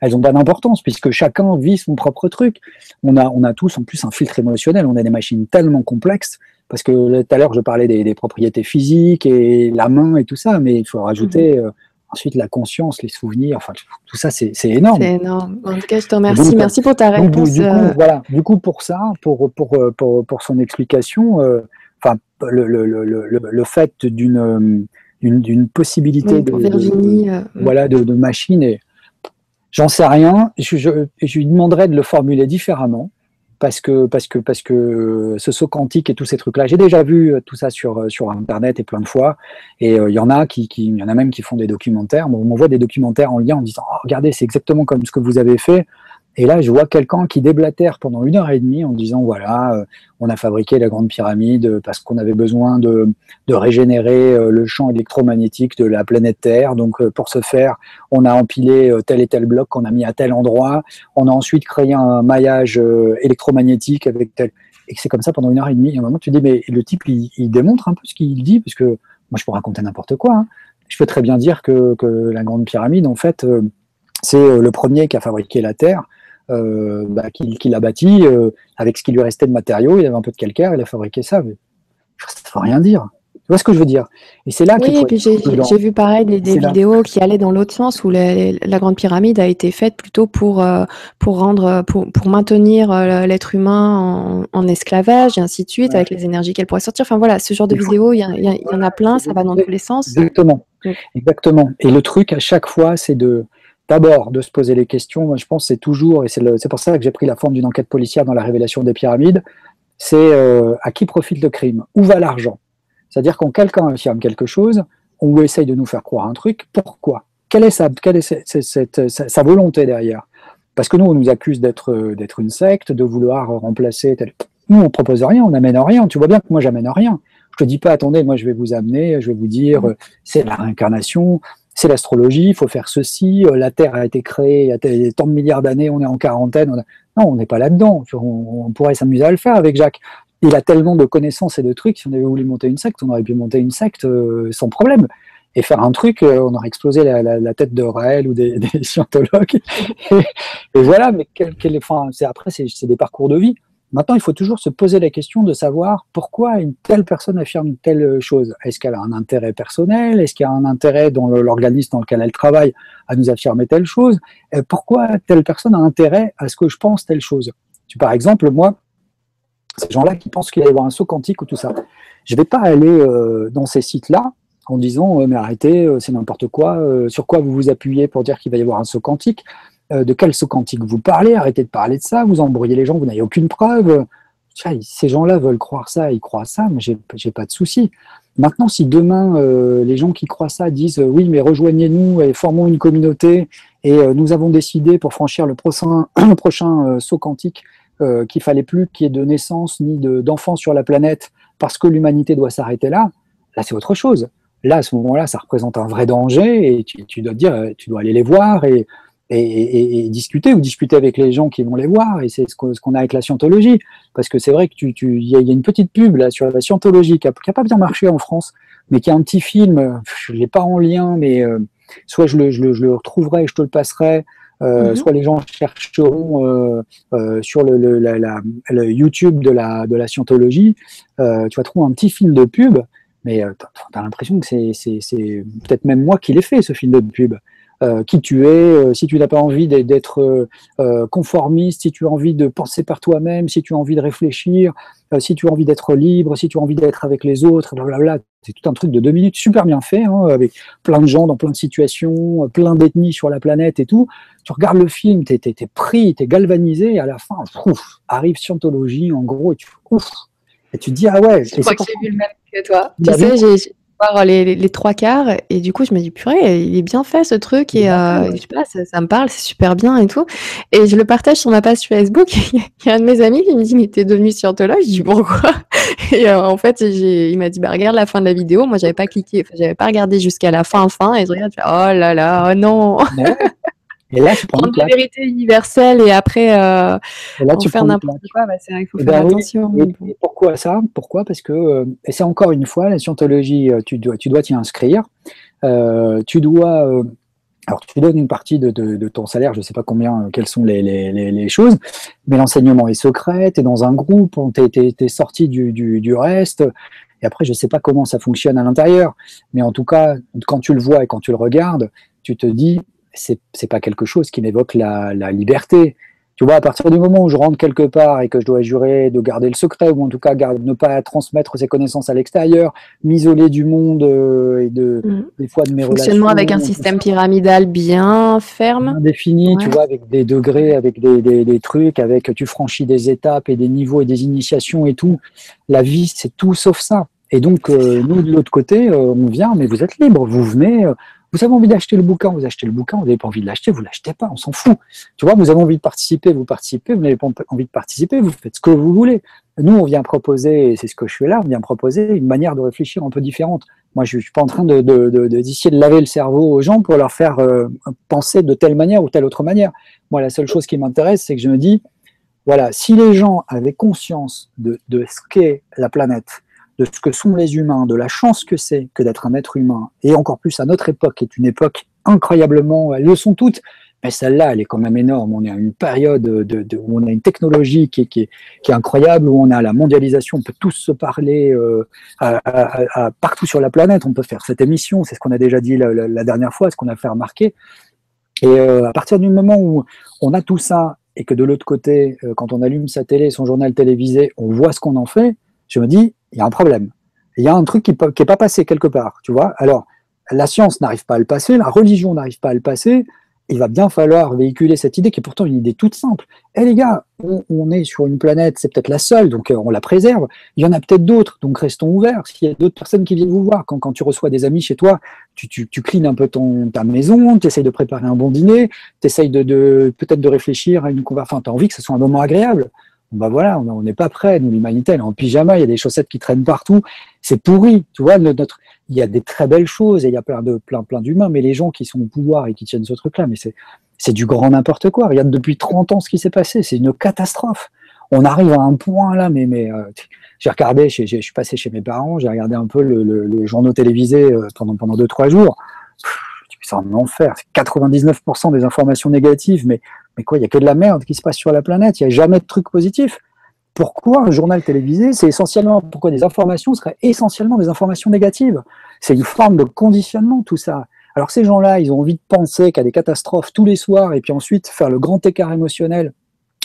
S2: elles ont pas d'importance puisque chacun vit son propre truc. On a, on a tous en plus un filtre émotionnel. On a des machines tellement complexes parce que tout à l'heure je parlais des, des, propriétés physiques et la main et tout ça, mais il faut rajouter. Euh, Ensuite, la conscience, les souvenirs, enfin, tout ça, c'est énorme.
S1: C'est énorme. En tout cas, je te remercie. Merci pour ta réponse.
S2: du, coup, euh. voilà. du coup, pour ça, pour, pour, euh, pour, pour son explication, euh, enfin, le, le, le, le, fait d'une d'une possibilité
S1: de, Virginie,
S2: voilà, de, de machine, et j'en sais rien. Je, je, je lui demanderais de le formuler différemment parce que parce que parce que ce saut quantique et tous ces trucs-là, j'ai déjà vu euh, tout ça sur euh, sur internet et plein de fois. Et euh, il y en a qui, qui y en a même qui font des documentaires. On voit des documentaires en lien en disant oh, regardez c'est exactement comme ce que vous avez fait. Et là, je vois quelqu'un qui déblatère pendant une heure et demie en disant voilà, euh, on a fabriqué la grande pyramide parce qu'on avait besoin de, régénérer euh, le champ électromagnétique de la planète Terre. Donc, euh, pour ce faire, on a empilé tel et tel bloc qu'on a mis à tel endroit. On a ensuite créé un maillage électromagnétique avec tel. Et c'est comme ça pendant une heure et demie. Et à un moment, tu dis mais le type, il, il démontre un peu ce qu'il dit parce que moi, je peux raconter n'importe quoi. Hein. Je peux très bien dire que, que la grande pyramide, en fait, c'est le premier qui a fabriqué la Terre euh, bah, qu'il a bâti euh, avec ce qui lui restait de matériaux. Il avait un peu de calcaire, il a fabriqué ça. Mais ça ne veut rien dire. Tu vois ce que je veux dire?
S1: Et c'est là Oui, et puis j'ai vu pareil des, vidéos qui allaient dans l'autre sens où la, grande pyramide a été faite plutôt pour euh, pour rendre pour, pour maintenir l'être humain en, esclavage et ainsi de suite avec les énergies qu'elle pourrait sortir. Enfin voilà, ce genre de vidéos, il y, y, en a plein, ça va dans tous les sens.
S2: Exactement, exactement. Et le truc à chaque fois, c'est de d'abord de se poser les questions. Moi, je pense c'est toujours, et c'est pour ça que j'ai pris la forme d'une enquête policière dans la révélation des pyramides, c'est euh, à qui profite le crime? Où va l'argent? C'est-à-dire quand quelqu'un affirme quelque chose, on essaye de nous faire croire un truc, pourquoi? Quelle est, sa, quelle est sa, volonté derrière? Parce que nous, on nous accuse d'être une secte, de vouloir remplacer tel... Nous, on propose rien, on n'amène rien. Tu vois bien que moi, j'amène rien. Je te dis pas, attendez, moi, je vais vous amener, je vais vous dire, mmh. c'est la réincarnation, c'est l'astrologie, il faut faire ceci, euh, la Terre a été créée il y a tant de milliards d'années, on est en quarantaine. Non, on n'est pas là-dedans. On, pourrait s'amuser à le faire avec Jacques. Il a tellement de connaissances et de trucs. Si on avait voulu monter une secte, on aurait pu monter une secte euh, sans problème. Et faire un truc, euh, on aurait explosé la, tête de Raël ou des, scientologues. et, voilà, mais c'est après, c'est des parcours de vie. Maintenant, il faut toujours se poser la question de savoir pourquoi une telle personne affirme telle chose. Est-ce qu'elle a un intérêt personnel? Est-ce qu'il y a un intérêt dans l'organisme dans lequel elle travaille à nous affirmer telle chose? Pourquoi telle personne a intérêt à ce que je pense telle chose? Par exemple, moi, ces gens-là qui pensent qu'il va y avoir un saut quantique ou tout ça, je ne vais pas aller euh, dans ces sites-là en disant euh, mais arrêtez, euh, c'est n'importe quoi, sur quoi vous vous appuyez pour dire qu'il va y avoir un saut quantique euh, de quel saut quantique vous parlez, arrêtez de parler de ça, vous embrouillez les gens, vous n'avez aucune preuve. Ces gens-là veulent croire ça, ils croient ça, mais j'ai pas de souci. Maintenant, si demain euh, les gens qui croient ça disent euh, oui, mais rejoignez-nous et formons une communauté, et nous avons décidé pour franchir le prochain, prochain saut quantique qu'il fallait plus qu'il y ait de naissance ni d'enfants sur la planète parce que l'humanité doit s'arrêter là, là c'est autre chose. Là, à ce moment-là, ça représente un vrai danger et tu, dois dire, tu dois aller les voir et et, discuter ou discuter avec les gens qui vont les voir. Et c'est ce qu'on a avec la scientologie. Parce que c'est vrai que tu, tu, y, a, une petite pub là sur la scientologie qui n'a pas bien marché en France, mais qui a un petit film. Je l'ai pas en lien, mais euh, soit je le, je, le, je le, retrouverai et je te le passerai. Euh, mhm. Soit les gens chercheront euh, euh, sur le, le, la, la, le, YouTube de la, de la scientologie, euh, tu vas trouver un petit film de pub, mais euh, tu as, l'impression que c'est peut-être même moi qui l'ai fait, ce film de pub. Euh, qui tu es, euh, si tu n'as pas envie d'être euh, conformiste, si tu as envie de penser par toi-même, si tu as envie de réfléchir, si tu as envie d'être libre, si tu as envie d'être avec les autres, blablabla. C'est tout un truc de deux minutes super bien fait, hein, avec plein de gens dans plein de situations, plein d'ethnies sur la planète et tout. Tu regardes le film, tu es, es, pris, tu es galvanisé, et à la fin, ouf, arrive Scientologie, en gros, et tu, ouf, et tu te dis, ah ouais.
S1: Je crois que j'ai vu le même que toi. Tu sais, j'ai voir les, les, trois quarts et du coup je me dis purée il est bien fait ce truc et euh, je sais pas ça, me parle c'est super bien et tout. Et je le partage sur ma page Facebook. Il y a un de mes amis qui me dit mais t'es devenu scientologue? Je dis pourquoi? Et euh, en fait il m'a dit bah regarde la fin de la vidéo. Moi j'avais pas cliqué j'avais pas regardé jusqu'à la fin fin et je regarde oh là là oh non
S2: Et là, tu prends
S1: la vérité universelle et après euh, et là, tu faire n'importe quoi, bah, c'est vrai qu'il faut eh faire ben attention.
S2: Et, pourquoi ça? Pourquoi? Parce que, euh, et c'est encore une fois, la scientologie, euh, tu dois tu dois t'y inscrire. Euh, tu dois. Euh, alors, tu donnes une partie de, de, de ton salaire, je ne sais pas combien, quelles sont les, les, les, choses, mais l'enseignement est secret, tu es dans un groupe, tu es, es, sorti du, du, du reste, et après, je ne sais pas comment ça fonctionne à l'intérieur, mais en tout cas, quand tu le vois et quand tu le regardes, tu te dis, c'est pas quelque chose qui m'évoque la, la, liberté. Tu vois, à partir du moment où je rentre quelque part et que je dois jurer de garder le secret, ou en tout cas garde, ne pas transmettre ses connaissances à l'extérieur, m'isoler du monde euh, et de, mmh. des fois de mes
S1: Fonctionnement avec un système pyramidal bien ferme.
S2: Bien défini, tu vois, avec des degrés, avec des, des, des, trucs, avec tu franchis des étapes et des niveaux et des initiations et tout. La vie, c'est tout sauf ça. Et donc, euh, nous, de l'autre côté, euh, on vient, mais vous êtes libre. Vous venez, vous avez envie d'acheter le bouquin, vous achetez le bouquin, vous n'avez pas envie de l'acheter, vous l'achetez pas, on s'en fout. Tu vois, vous avez envie de participer, vous participez, vous n'avez pas envie de participer, vous faites ce que vous voulez. Nous, on vient proposer, et c'est ce que je fais là, on vient proposer une manière de réfléchir un peu différente. Moi, je ne suis pas en train de, de, de, d'essayer de laver le cerveau aux gens pour leur faire euh, penser de telle manière ou telle autre manière. Moi, la seule chose qui m'intéresse, c'est que je me dis, voilà, si les gens avaient conscience de, de ce qu'est la planète, de ce que sont les humains, de la chance que c'est que d'être un être humain, et encore plus à notre époque, qui est une époque incroyablement, elles le sont toutes, mais celle-là, elle est quand même énorme. On est à une période de, où on a une technologie qui est, incroyable, où on a la mondialisation, on peut tous se parler euh, partout sur la planète, on peut faire cette émission, c'est ce qu'on a déjà dit la, dernière fois, ce qu'on a fait remarquer. Et euh, à partir du moment où on a tout ça, et que de l'autre côté, euh, quand on allume sa télé, son journal télévisé, on voit ce qu'on en fait, je me dis, il y a un problème. Il y a un truc qui n'est pas passé quelque part, tu vois. Alors, la science n'arrive pas à le passer, la religion n'arrive pas à le passer, il va bien falloir véhiculer cette idée qui est pourtant une idée toute simple. Eh les gars, on, est sur une planète, c'est peut-être la seule, donc euh, on la préserve. Il y en a peut-être d'autres, donc restons ouverts. S'il y a d'autres personnes qui viennent vous voir, quand, tu reçois des amis chez toi, tu, tu, un peu ton, ta maison, tu essayes de préparer un bon dîner, tu essayes de, peut-être de réfléchir à une conversation, tu as envie que ce soit un moment agréable bah voilà, on n'est pas prêt, nous, l'humanité, elle est en pyjama, il y a des chaussettes qui traînent partout, c'est pourri, tu vois, notre, il y a des très belles choses il y a plein de, plein, plein d'humains, mais les gens qui sont au pouvoir et qui tiennent ce truc-là, mais c'est, c'est du grand n'importe quoi. Regarde depuis 30 ans ce qui s'est passé, c'est une catastrophe. On arrive à un point là, mais, mais euh, j'ai regardé, je suis passé chez mes parents, j'ai regardé un peu le, le, les journaux télévisés euh, pendant pendant deux trois jours. C'est un enfer. 99% des informations négatives, mais mais quoi, il n'y a que de la merde qui se passe sur la planète, il n'y a jamais de trucs positifs. Pourquoi un journal télévisé, c'est essentiellement, pourquoi des informations seraient essentiellement des informations négatives? C'est une forme de conditionnement, tout ça. Alors ces gens-là, ils ont envie de penser qu'il y a des catastrophes tous les soirs et puis ensuite faire le grand écart émotionnel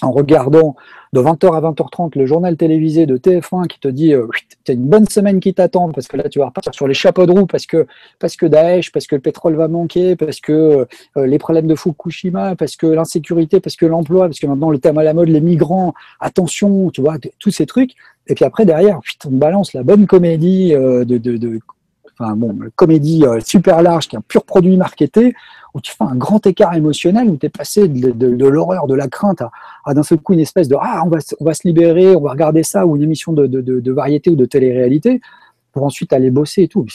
S2: en regardant de 20h à 20h30 le journal télévisé de TF1 qui te dit euh, tu une bonne semaine qui t'attend parce que là tu vas repartir sur les chapeaux de roue parce que parce que Daesh, parce que le pétrole va manquer, parce que euh, les problèmes de Fukushima, parce que l'insécurité, parce que l'emploi, parce que maintenant le thème à la mode les migrants, attention, tu vois, tous ces trucs. Et puis après derrière, on balance la bonne comédie euh, de enfin bon, comédie euh, super large qui est un pur produit marketé où tu fais un grand écart émotionnel, où tu es passé de, l'horreur, de la crainte à, d'un seul coup une espèce de Ah, on va, on va se libérer, on va regarder ça, ou une émission de, variété ou de télé-réalité, pour ensuite aller bosser et tout.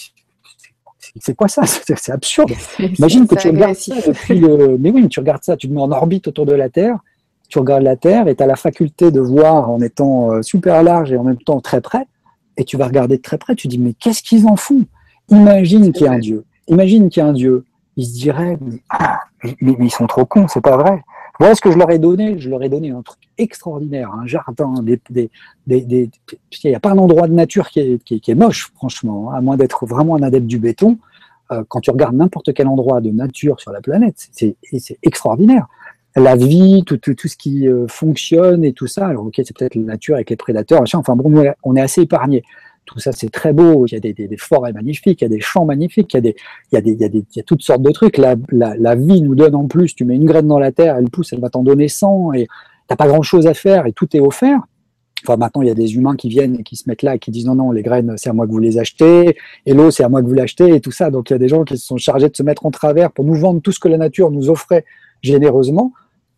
S2: c'est quoi ça? C'est absurde. Imagine que tu regardes ça depuis le. Mais oui, tu regardes ça, tu te mets en orbite autour de la Terre, tu regardes la Terre et tu as la faculté de voir en étant euh, super large et en même temps très près, et tu vas regarder de très près, tu dis, mais qu'est-ce qu'ils en font? Imagine qu'il y a un Dieu. Imagine qu'il y a un Dieu. Ils se diraient, ah, mais, ils sont trop cons, c'est pas vrai. Voilà ce que je leur ai donné. Je leur ai donné un truc extraordinaire, un jardin. Des, des, des, il n'y a pas un endroit de nature qui est, qui est, moche, franchement, hein, à moins d'être vraiment un adepte du béton. Euh, quand tu regardes n'importe quel endroit de nature sur la planète, c'est extraordinaire. La vie, tout, tout, tout ce qui euh, fonctionne et tout ça. Alors, ok, c'est peut-être la nature avec les prédateurs, enfin bon, on est assez épargné tout ça c'est très beau, il y a des, forêts magnifiques, il y a des champs magnifiques, il y a, des, il y a, des, il y a, il y a toutes sortes de trucs. La, la, la, vie nous donne en plus, tu mets une graine dans la terre, elle pousse, elle va t'en donner 100 et t'as pas grand chose à faire et tout est offert. Enfin, maintenant, il y a des humains qui viennent et qui se mettent là et qui disent non, non, les graines, c'est à moi que vous les achetez, et l'eau, c'est à moi que vous l'achetez, et tout ça. Donc, il y a des gens qui se sont chargés de se mettre en travers pour nous vendre tout ce que la nature nous offrait généreusement.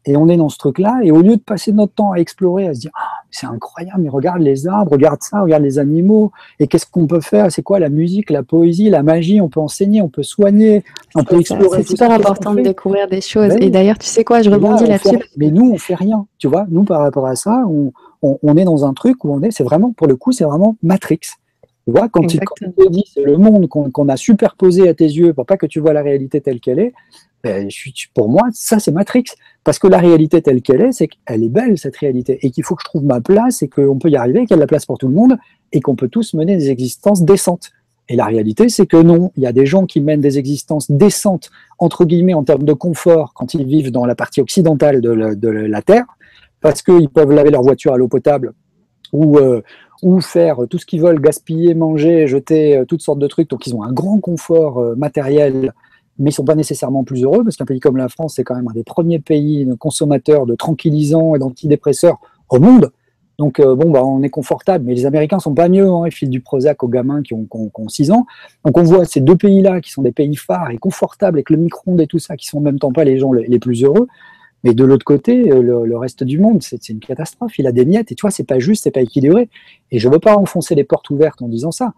S2: Et on est dans ce truc-là, et au lieu de passer notre temps à explorer, à se dire, ah, c'est incroyable, mais regarde les arbres, regarde ça, regarde les animaux, et qu'est-ce qu'on peut faire? C'est quoi la musique, la poésie, la magie? On peut enseigner, on peut soigner, on peut explorer.
S1: C'est super important de découvrir des choses. Ben et d'ailleurs, tu sais quoi, je rebondis là-dessus.
S2: mais nous, on fait rien, tu vois. Nous, par rapport à ça, on, on, est dans un truc où on est, c'est vraiment, pour le coup, c'est vraiment Matrix. Tu vois, quand, il, te dit c'est le monde qu'on a superposé à tes yeux pour pas que tu vois la réalité telle qu'elle est, ben, pour moi, ça c'est Matrix. Parce que la réalité telle qu'elle est, c'est qu'elle est belle, cette réalité, et qu'il faut que je trouve ma place, et qu'on peut y arriver, qu'il y a de la place pour tout le monde, et qu'on peut tous mener des existences décentes. Et la réalité, c'est que non, il y a des gens qui mènent des existences décentes, entre guillemets, en termes de confort, quand ils vivent dans la partie occidentale de, la, Terre, parce qu'ils peuvent laver leur voiture à l'eau potable, ou, euh, faire tout ce qu'ils veulent, gaspiller, manger, jeter euh, toutes sortes de trucs. Donc ils ont un grand confort euh, matériel mais ils ne sont pas nécessairement plus heureux, parce qu'un pays comme la France, c'est quand même un des premiers pays consommateurs de tranquillisants et d'antidépresseurs au monde. Donc, euh, bon, bah, on est confortable, mais les Américains sont pas mieux, hein, ils filent du Prozac aux gamins qui ont, qui 6 ans. Donc, on voit ces deux pays-là, qui sont des pays phares et confortables, avec le micro-ondes et tout ça, qui sont en même temps pas les gens les, plus heureux. Mais de l'autre côté, euh, le, reste du monde, c'est une catastrophe. Il a des miettes, et tu vois, c'est pas juste, c'est pas équilibré. Et je veux pas enfoncer les portes ouvertes en disant ça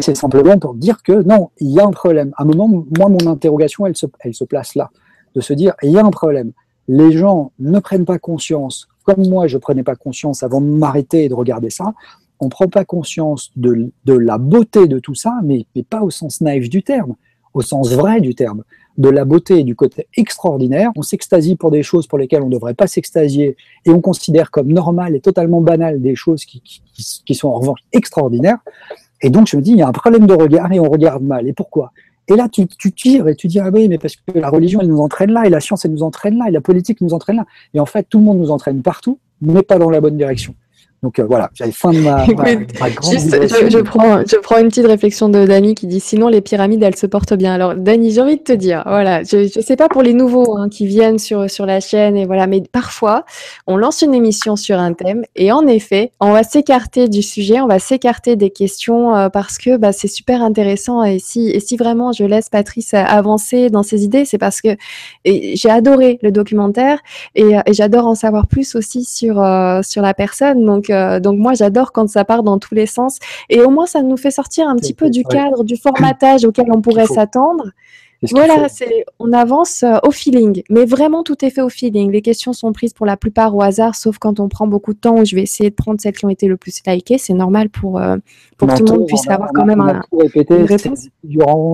S2: c'est simplement pour dire que non, il y a un problème. À un moment, moi, mon interrogation, elle se, place là, de se dire, il y a un problème. Les gens ne prennent pas conscience, comme moi, je ne prenais pas conscience avant de m'arrêter et de regarder ça, on ne prend pas conscience de, la beauté de tout ça, mais, mais, pas au sens naïf du terme, au sens vrai du terme, de la beauté et du côté extraordinaire. On s'extasie pour des choses pour lesquelles on ne devrait pas s'extasier, et on considère comme normal et totalement banal des choses qui sont en revanche extraordinaires. Et donc, je me dis, il y a un problème de regard et on regarde mal. Et pourquoi? Et là, tu, tires et tu dis, ah oui, mais parce que la religion, elle nous entraîne là, et la science, elle nous entraîne là, et la politique nous entraîne là. Et en fait, tout le monde nous entraîne partout, mais pas dans la bonne direction. Donc euh, voilà, j'avais fin de ma, grande
S1: juste, je, prends, je prends une petite réflexion de Dani qui dit sinon les pyramides elles se portent bien. Alors Dani, j'ai envie de te dire, voilà, je, je sais pas pour les nouveaux hein, qui viennent sur sur la chaîne et voilà, mais parfois on lance une émission sur un thème et en effet on va s'écarter du sujet, on va s'écarter des questions euh, parce que bah, c'est super intéressant et si et si vraiment je laisse Patrice avancer dans ses idées, c'est parce que j'ai adoré le documentaire et, et j'adore en savoir plus aussi sur euh, sur la personne donc euh, donc, moi, j'adore quand ça part dans tous les sens. Et au moins, ça nous fait sortir un petit peu du cadre, du formatage auquel on pourrait s'attendre. Voilà, c'est on avance euh, au feeling, mais vraiment tout est fait au feeling. Les questions sont prises pour la plupart au hasard, sauf quand on prend beaucoup de temps je vais essayer de prendre celles qui ont été le plus likées. C'est normal pour, euh, pour que tout le monde puisse avoir quand même un,
S2: une réponse.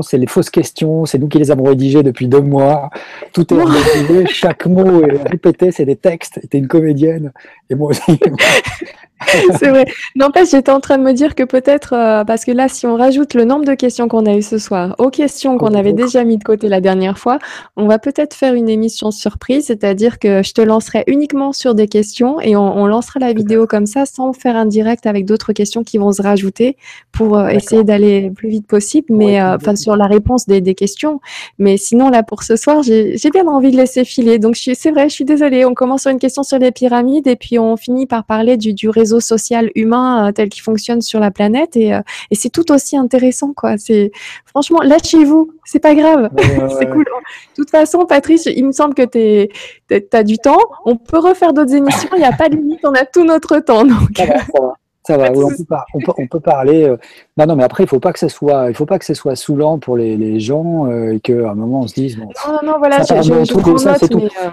S2: C'est les fausses questions, c'est nous qui les avons rédigées depuis deux mois. Tout est rédigé, chaque mot est répété, c'est des textes. es une comédienne et moi aussi.
S1: c'est vrai. N'empêche, j'étais en train de me dire que peut-être, euh, parce que là, si on rajoute le nombre de questions qu'on a eues ce soir aux questions qu'on avait déjà mis de côté la dernière fois, on va peut-être faire une émission surprise, c'est-à-dire que je te lancerai uniquement sur des questions et on, lancera la vidéo comme ça sans faire un direct avec d'autres questions qui vont se rajouter pour euh, essayer d'aller le plus vite possible, mais euh, enfin sur la réponse des, des, questions. Mais sinon, là, pour ce soir, j'ai bien envie de laisser filer. Donc, c'est vrai, je suis désolée. On commence sur une question sur les pyramides et puis on finit par parler du, du réseau réseau social humain euh, tel qu'il fonctionne sur la planète et, euh, et c'est tout aussi intéressant quoi. C'est franchement lâchez-vous, c'est pas grave, c'est cool. De toute façon, Patrice, il me semble que tu as du temps. On peut refaire d'autres émissions, il n'y a pas de limite, on a tout notre temps. Donc.
S2: Ça va, Ça va, on, peut on, peut, parler. Euh, non, non, mais après, il faut pas que ce soit, il faut pas que ce soit saoulant pour les, les gens euh, et qu'à un moment on se dise.
S1: non, non, voilà, ça, je,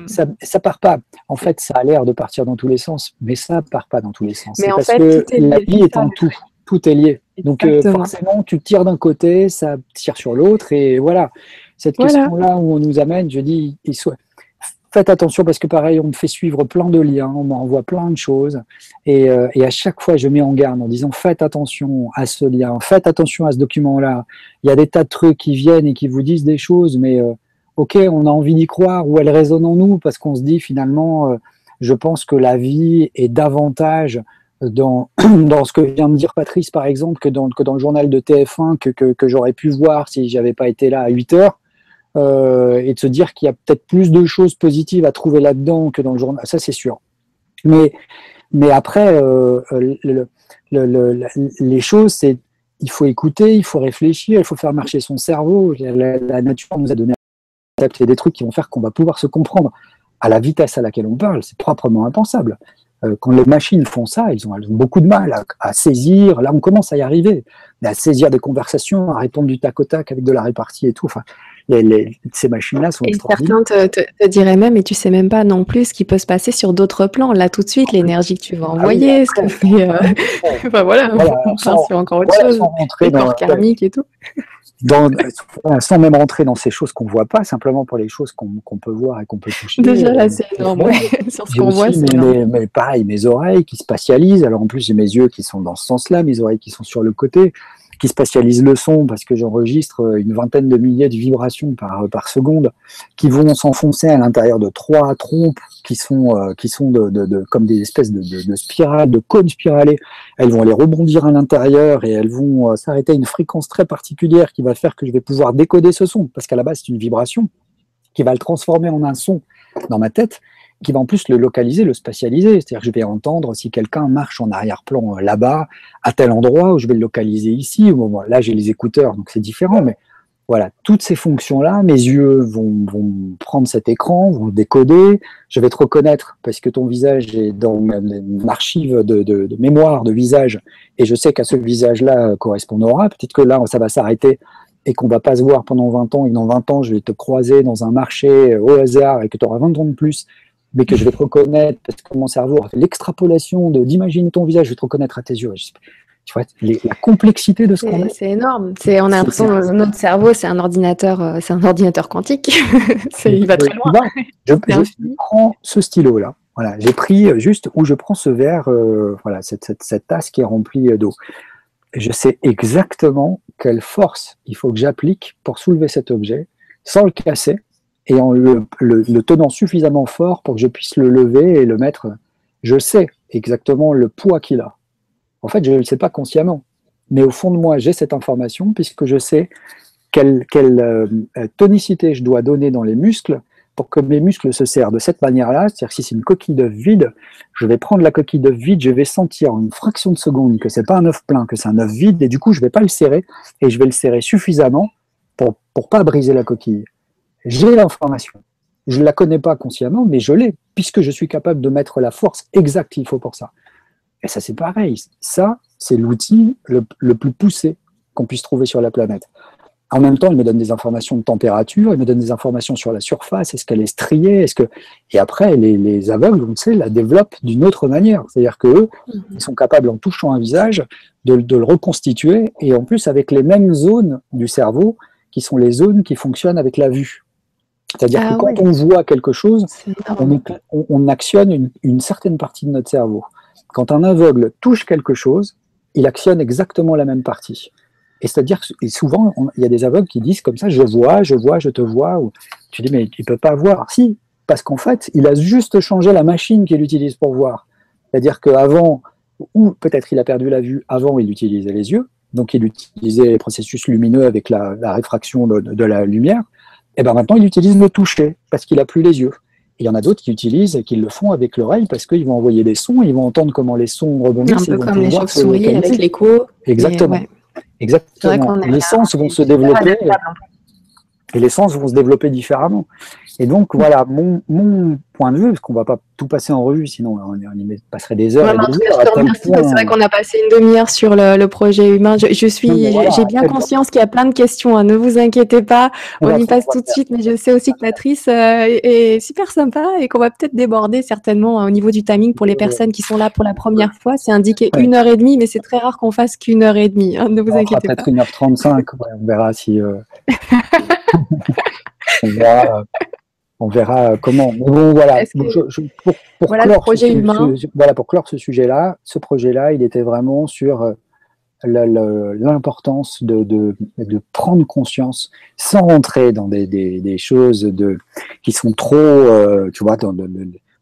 S2: ça, ça, part pas. En fait, ça a l'air de partir dans tous les sens, mais ça part pas dans tous les sens.
S1: Mais en
S2: parce
S1: fait,
S2: que la vie est en tout. Tout est lié. Donc forcément, tu tires d'un côté, ça tire sur l'autre, et voilà. Cette question-là où on nous amène, je dis, il soit faites attention parce que pareil, on me fait suivre plein de liens, on m'envoie plein de choses. Euh, et, à chaque fois, je mets en garde en disant faites attention à ce lien, faites attention à ce document-là. Il y a des tas de trucs qui viennent et qui vous disent des choses, mais euh, ok, on a envie d'y croire ou elles résonnent en nous parce qu'on se dit finalement, euh, je pense que la vie est davantage dans, dans ce que vient de dire Patrice, par exemple, que dans, que dans le journal de TF1 que, que, que j'aurais pu voir si j'avais pas été là à 8 heures. Euh, et de se dire qu'il y a peut-être plus de choses positives à trouver là-dedans que dans le journal, ça c'est sûr. Mais, mais après, euh, le, le, les choses, c'est il faut écouter, il faut réfléchir, il faut faire marcher son cerveau. La, nature nous a donné des trucs qui vont faire qu'on va pouvoir se comprendre à la vitesse à laquelle on parle. C'est proprement impensable. Euh, quand les machines font ça, ils ont, beaucoup de mal à, saisir. Là, on commence à y arriver, mais à saisir des conversations, à répondre du tac au tac avec de la répartie et tout. Ces machines-là sont et
S1: Certains te, te, diraient même, et tu sais même pas non plus ce qui peut se passer sur d'autres plans. Là, tout de suite, l'énergie que tu vas ah envoyer, ce que fait. Euh... enfin, voilà, on pense sur encore autre chose. Les corps karmiques et tout.
S2: Dans, sans même rentrer dans ces choses qu'on voit pas, simplement pour les choses qu'on peut voir et qu'on peut toucher.
S1: Déjà là, c'est énorme. sur ce qu'on voit, c'est
S2: mais, mais, pareil, mes oreilles qui spatialisent. Alors en plus, j'ai mes yeux qui sont dans ce sens-là, mes oreilles qui sont sur le côté qui spatialise le son parce que j'enregistre euh, une vingtaine de milliers de vibrations par, par seconde qui vont s'enfoncer à l'intérieur de trois trompes qui sont, euh, comme des espèces de, spirales, de cônes spiralés. Elles vont aller rebondir à l'intérieur et elles vont euh, s'arrêter à une fréquence très particulière qui va faire que je vais pouvoir décoder ce son parce qu'à la base c'est une vibration qui va le transformer en un son dans ma tête qui va en plus le localiser, le spatialiser. C'est-à-dire que je vais entendre si quelqu'un marche en arrière-plan euh, là-bas, à tel endroit, où je vais le localiser ici. Ou là, j'ai les écouteurs, donc c'est différent. Mais voilà, toutes ces fonctions-là, mes yeux vont, prendre cet écran, vont décoder. Je vais te reconnaître parce que ton visage est dans mon archive de, mémoire de visage et je sais qu'à ce visage-là correspond aura. Peut-être que là, ça va s'arrêter et qu'on va pas se voir pendant 20 ans et dans 20 ans, je vais te croiser dans un marché au hasard et que tu auras 20 ans de plus mais que je vais te reconnaître parce que mon cerveau a fait l'extrapolation d'imaginer ton visage, je vais te reconnaître à tes yeux. Tu vois, la complexité de ce qu'on est.
S1: C'est énorme. C'est, on a l'impression que notre cerveau, c'est un ordinateur, euh, c'est un ordinateur quantique. il va très loin.
S2: Je, prends ce stylo-là. Voilà, j'ai pris juste où je prends ce verre, euh, voilà, cette, cette, cette, tasse qui est remplie d'eau. Je sais exactement quelle force il faut que j'applique pour soulever cet objet sans le casser, et en le, tenant suffisamment fort pour que je puisse le lever et le mettre. Je sais exactement le poids qu'il a. En fait, je ne le sais pas consciemment, mais au fond de moi, j'ai cette information puisque je sais quelle, euh, tonicité je dois donner dans les muscles pour que mes muscles se serrent de cette manière-là. C'est-à-dire que si c'est une coquille d'œuf vide, je vais prendre la coquille d'œuf vide, je vais sentir en une fraction de seconde que c'est pas un œuf plein, que c'est un œuf vide, et du coup, je vais pas le serrer, et je vais le serrer suffisamment pour ne pas briser la coquille. J'ai l'information. Je ne la connais pas consciemment, mais je l'ai, puisque je suis capable de mettre la force exacte qu'il faut pour ça. Et ça, c'est pareil. Ça, c'est l'outil le, plus poussé qu'on puisse trouver sur la planète. En même temps, il me donne des informations de température, il me donne des informations sur la surface, est-ce qu'elle est striée, est-ce que et après les, aveugles, on sait, la développent d'une autre manière, c'est-à-dire que mhm. ils sont capables en touchant un visage de, de, le reconstituer et en plus avec les mêmes zones du cerveau qui sont les zones qui fonctionnent avec la vue. C'est-à-dire que ah quand on voit quelque chose, on, actionne une, certaine partie de notre cerveau. Quand un aveugle touche quelque chose, il actionne exactement la même partie. Et c'est-à-dire que souvent, il y a des aveugles qui disent comme ça, je vois, je vois, je te vois. Ou, tu dis, mais il ne peut pas voir. Si, parce qu'en fait, il a juste changé la machine qu'il utilise pour voir. C'est-à-dire qu'avant, ou peut-être il a perdu la vue, avant il utilisait les yeux, donc il utilisait les processus lumineux avec la, réfraction de, la lumière et eh ben maintenant il utilise le toucher parce qu'il a plus les yeux. il y en a d'autres qui utilisent et qui le font avec l'oreille parce qu'ils vont envoyer des sons, ils vont entendre comment les sons rebondissent.
S1: Un peu comme les chauves-souris avec l'écho.
S2: Exactement. Exactement. Les sens vont se développer et les sens vont se développer différemment. Et donc voilà, mon, mon, point de vue, parce qu'on ne va pas tout passer en revue, sinon on, y passerait des
S1: heures. c'est vrai qu'on a passé une demi-heure sur le, projet humain. Je, suis, j'ai bien conscience qu'il y a plein de questions. Hein. Ne vous inquiétez pas, on y passe tout de suite. Mais je sais aussi que Patrice euh, est super sympa et qu'on va peut-être déborder certainement hein, au niveau du timing pour les personnes qui sont là pour la première fois. C'est indiqué une heure et demie, mais c'est très rare qu'on fasse qu'une heure et demie. Hein. Ne vous inquiétez
S2: pas. Peut-être une heure trente-cinq. on verra si. Euh, on verra. Euh, on verra comment. Mais bon, voilà. pour, clore
S1: projet ce, humain.
S2: voilà, pour clore ce sujet-là, ce projet-là, il était vraiment sur euh, l'importance de, de, prendre conscience sans rentrer dans des, choses de, qui sont trop, euh, tu vois,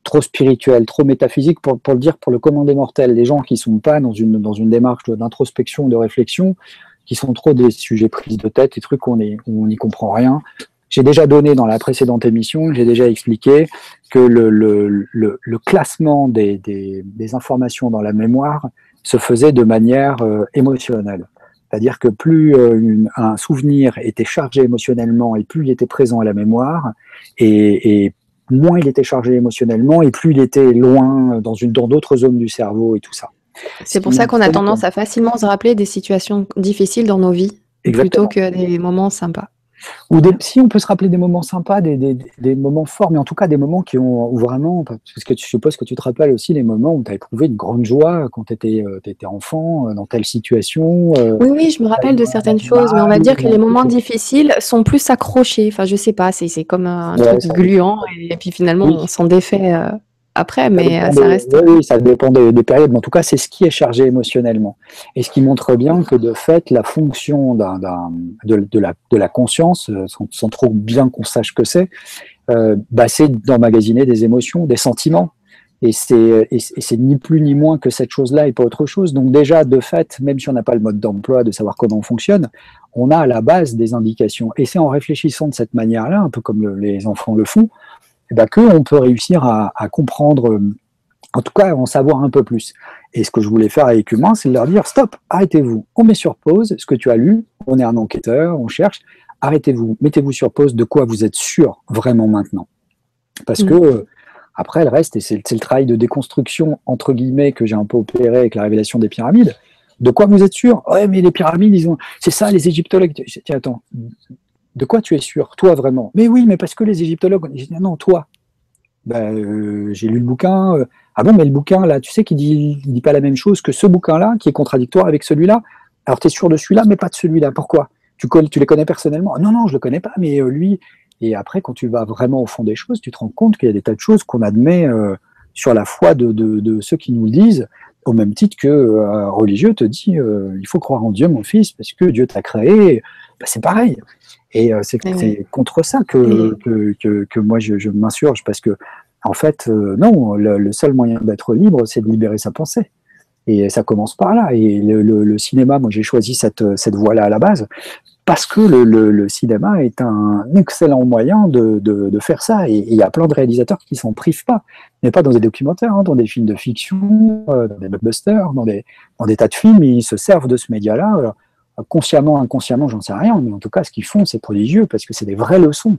S2: trop spirituelles, trop métaphysiques, pour, le dire pour le commun des mortels, les gens qui ne sont pas dans une, dans une démarche d'introspection, de réflexion, qui sont trop des sujets pris de tête, des trucs où on n'y comprend rien, j'ai déjà donné dans la précédente émission, j'ai déjà expliqué que le, le, le, le classement des, des, des, informations dans la mémoire se faisait de manière euh, émotionnelle. C'est-à-dire que plus euh, un souvenir était chargé émotionnellement et plus il était présent à la mémoire, et, et moins il était chargé émotionnellement et plus il était loin dans une dans d'autres zones du cerveau et tout ça.
S1: C'est pour ça qu'on a tendance à facilement se rappeler des situations difficiles dans nos vies plutôt que des moments sympas.
S2: Ou des, si on peut se rappeler des moments sympas, des, des, des, moments forts, mais en tout cas des moments qui ont vraiment, parce que tu supposes que tu te rappelles aussi les moments où tu as éprouvé une grande joie quand tu étais, euh, étais, enfant, euh, dans telle situation.
S1: Euh, oui, oui, je me rappelle de certaines choses, mais on va dire que les moments difficiles sont plus accrochés. Enfin, je sais pas, c'est comme un truc gluant, et, puis finalement on s'en défait après, mais euh, ça, reste.
S2: Oui, ça dépend des, périodes, mais en tout cas, c'est ce qui est chargé émotionnellement. Et ce qui montre bien que de fait, la fonction de, de, la, de, la, conscience, euh, sans, trop bien qu'on sache que c'est, euh, bah, c'est d'emmagasiner des émotions, des sentiments. Et c'est ni plus ni moins que cette chose-là et pas autre chose. Donc déjà, de fait, même si on n'a pas le mode d'emploi de savoir comment on fonctionne, on a à la base des indications. Et c'est en réfléchissant de cette manière-là, un peu comme les enfants le font, eh ben, qu'on peut réussir à, comprendre, euh, en tout cas, en savoir un peu plus. Et ce que je voulais faire avec Humain, c'est de leur dire stop, arrêtez-vous, on met sur pause ce que tu as lu, on est un enquêteur, on cherche, arrêtez-vous, mettez-vous sur pause de quoi vous êtes sûr vraiment maintenant. Parce que mm. après, le reste, et c'est le travail de déconstruction, entre guillemets, que j'ai un peu opéré avec la révélation des pyramides. De quoi vous êtes sûr? Ouais, mais les pyramides, ils ont. C'est ça, les égyptologues. Tiens, attends, de quoi tu es sûr Toi vraiment? Mais oui, mais parce que les égyptologues. Non, toi. Ben, euh, j'ai lu le bouquin. Euh, ah bon, mais le bouquin, là, tu sais qu'il dit, dit pas la même chose que ce bouquin-là, qui est contradictoire avec celui-là. Alors, tu es sûr de celui-là, mais pas de celui-là. Pourquoi? Tu, les connais personnellement? Non, non, je le connais pas, mais euh, lui. Et après, quand tu vas vraiment au fond des choses, tu te rends compte qu'il y a des tas de choses qu'on admet sur la foi de, ceux qui nous le disent, au même titre que un religieux te dit il faut croire en Dieu, mon fils, parce que Dieu t'a créé. Ben, c'est pareil. Et euh, c'est contre ça que, que, que, moi je, m'insurge, parce que, en fait, euh, non, le, seul moyen d'être libre, c'est de libérer sa pensée. Et ça commence par là. Et le, le, cinéma, moi j'ai choisi cette, cette voie-là à la base, parce que le, le, cinéma est un excellent moyen de, de, de faire ça. Et il y a plein de réalisateurs qui s'en privent pas. Mais pas dans des documentaires, hein, dans des films de fiction, euh, dans des blockbusters, dans des, dans des tas de films, ils se servent de ce média-là consciemment, inconsciemment, j'en sais rien, mais en tout cas, ce qu'ils font, c'est prodigieux parce que c'est des vraies leçons.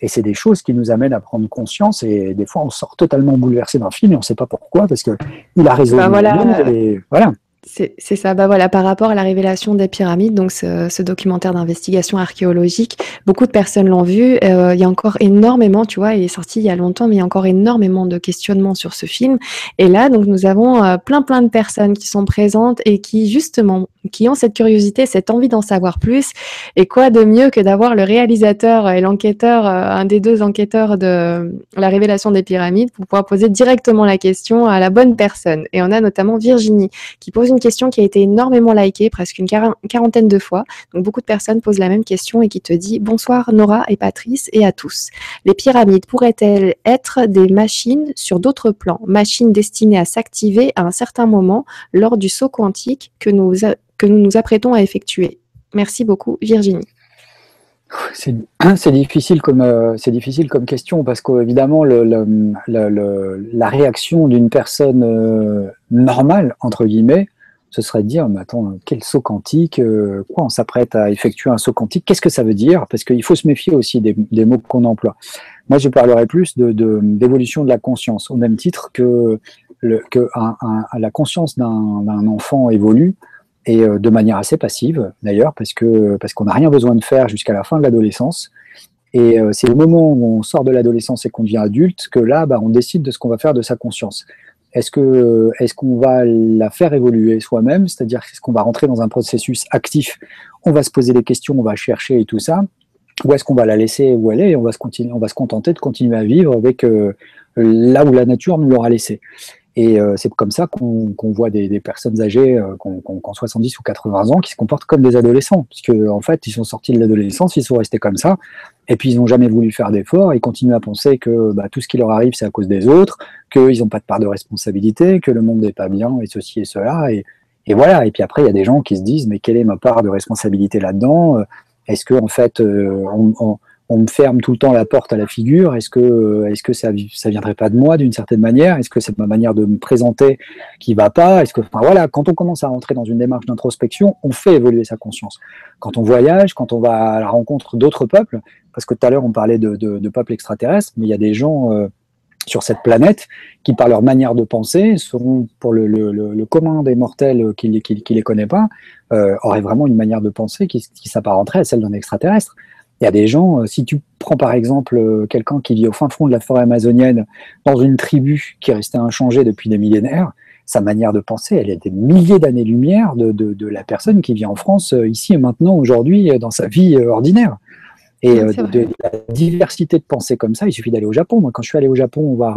S2: Et c'est des choses qui nous amènent à prendre conscience et des fois, on sort totalement bouleversé d'un film et on ne sait pas pourquoi parce qu'il a raison.
S1: Bah voilà. Et voilà. C'est ça, bah voilà, par rapport à la révélation des pyramides, donc ce, documentaire d'investigation archéologique, beaucoup de personnes l'ont vu. Euh, il y a encore énormément, tu vois, il est sorti il y a longtemps, mais il y a encore énormément de questionnements sur ce film. Et là, donc, nous avons euh, plein, plein de personnes qui sont présentes et qui, justement, qui ont cette curiosité, cette envie d'en savoir plus. Et quoi de mieux que d'avoir le réalisateur et l'enquêteur, euh, un des deux enquêteurs de la révélation des pyramides, pour pouvoir poser directement la question à la bonne personne. Et on a notamment Virginie qui pose une question qui a été énormément likée, presque une quarantaine de fois. Donc beaucoup de personnes posent la même question et qui te dit Bonsoir Nora et Patrice et à tous. Les pyramides pourraient-elles être des machines sur d'autres plans, machines destinées à s'activer à un certain moment lors du saut quantique que nous, que nous nous apprêtons à effectuer Merci beaucoup Virginie.
S2: C'est difficile comme euh, c'est difficile comme question parce qu'évidemment la réaction d'une personne euh, normale entre guillemets ce serait de dire, mais attends, quel saut quantique euh, Quoi, on s'apprête à effectuer un saut quantique? Qu'est-ce que ça veut dire? Parce qu'il faut se méfier aussi des, mots qu'on emploie. Moi, je parlerai plus d'évolution de, de, la conscience, au même titre que la conscience d'un enfant évolue, et euh, de manière assez passive, d'ailleurs, parce que parce qu'on n'a rien besoin de faire jusqu'à la fin de l'adolescence. Et euh, c'est au moment où on sort de l'adolescence et qu'on devient adulte que là, bah, on décide de ce qu'on va faire de sa conscience. Est-ce que est-ce qu'on va la faire évoluer soi-même, c'est-à-dire est-ce qu'on va rentrer dans un processus actif, on va se poser des questions, on va chercher et tout ça, ou est-ce qu'on va la laisser où elle est et on va se continuer, on va se contenter de continuer à vivre avec euh, là où la nature nous l'aura laissé? Et euh, c'est comme ça qu'on voit des, des, personnes âgées euh, qui ont 70 ou 80 ans qui se comportent comme des adolescents, puisque en fait ils sont sortis de l'adolescence, ils sont restés comme ça, et puis ils n'ont jamais voulu faire d'efforts, ils continuent à penser que bah, tout ce qui leur arrive c'est à cause des autres, qu'ils n'ont pas de part de responsabilité, que le monde n'est pas bien, et ceci et cela, et, et voilà. Et puis après il y a des gens qui se disent mais quelle est ma part de responsabilité là-dedans? Est-ce que en fait euh, on, on on me ferme tout le temps la porte à la figure. Est-ce que, est-ce que ça, ça viendrait pas de moi d'une certaine manière? Est-ce que c'est ma manière de me présenter qui va pas? Est-ce que, enfin voilà, quand on commence à rentrer dans une démarche d'introspection, on fait évoluer sa conscience. Quand on voyage, quand on va à la rencontre d'autres peuples, parce que tout à l'heure on parlait de, peuples extraterrestres, mais il y a des gens euh, sur cette planète qui, par leur manière de penser, seront pour le, commun des mortels qui ne les connaît pas, euh, auraient vraiment une manière de penser qui, qui s'apparenterait à celle d'un extraterrestre. Il y a des gens, euh, si tu prends par exemple euh, quelqu'un qui vit au fin fond de la forêt amazonienne, dans une tribu qui est restée inchangée depuis des millénaires, sa manière de penser, elle est des milliers d'années-lumière de, de, la personne qui vit en France, euh, ici et maintenant, aujourd'hui, dans sa vie ordinaire. Et de, la diversité de pensée comme ça, il suffit d'aller au Japon. Moi, quand je suis allé au Japon voir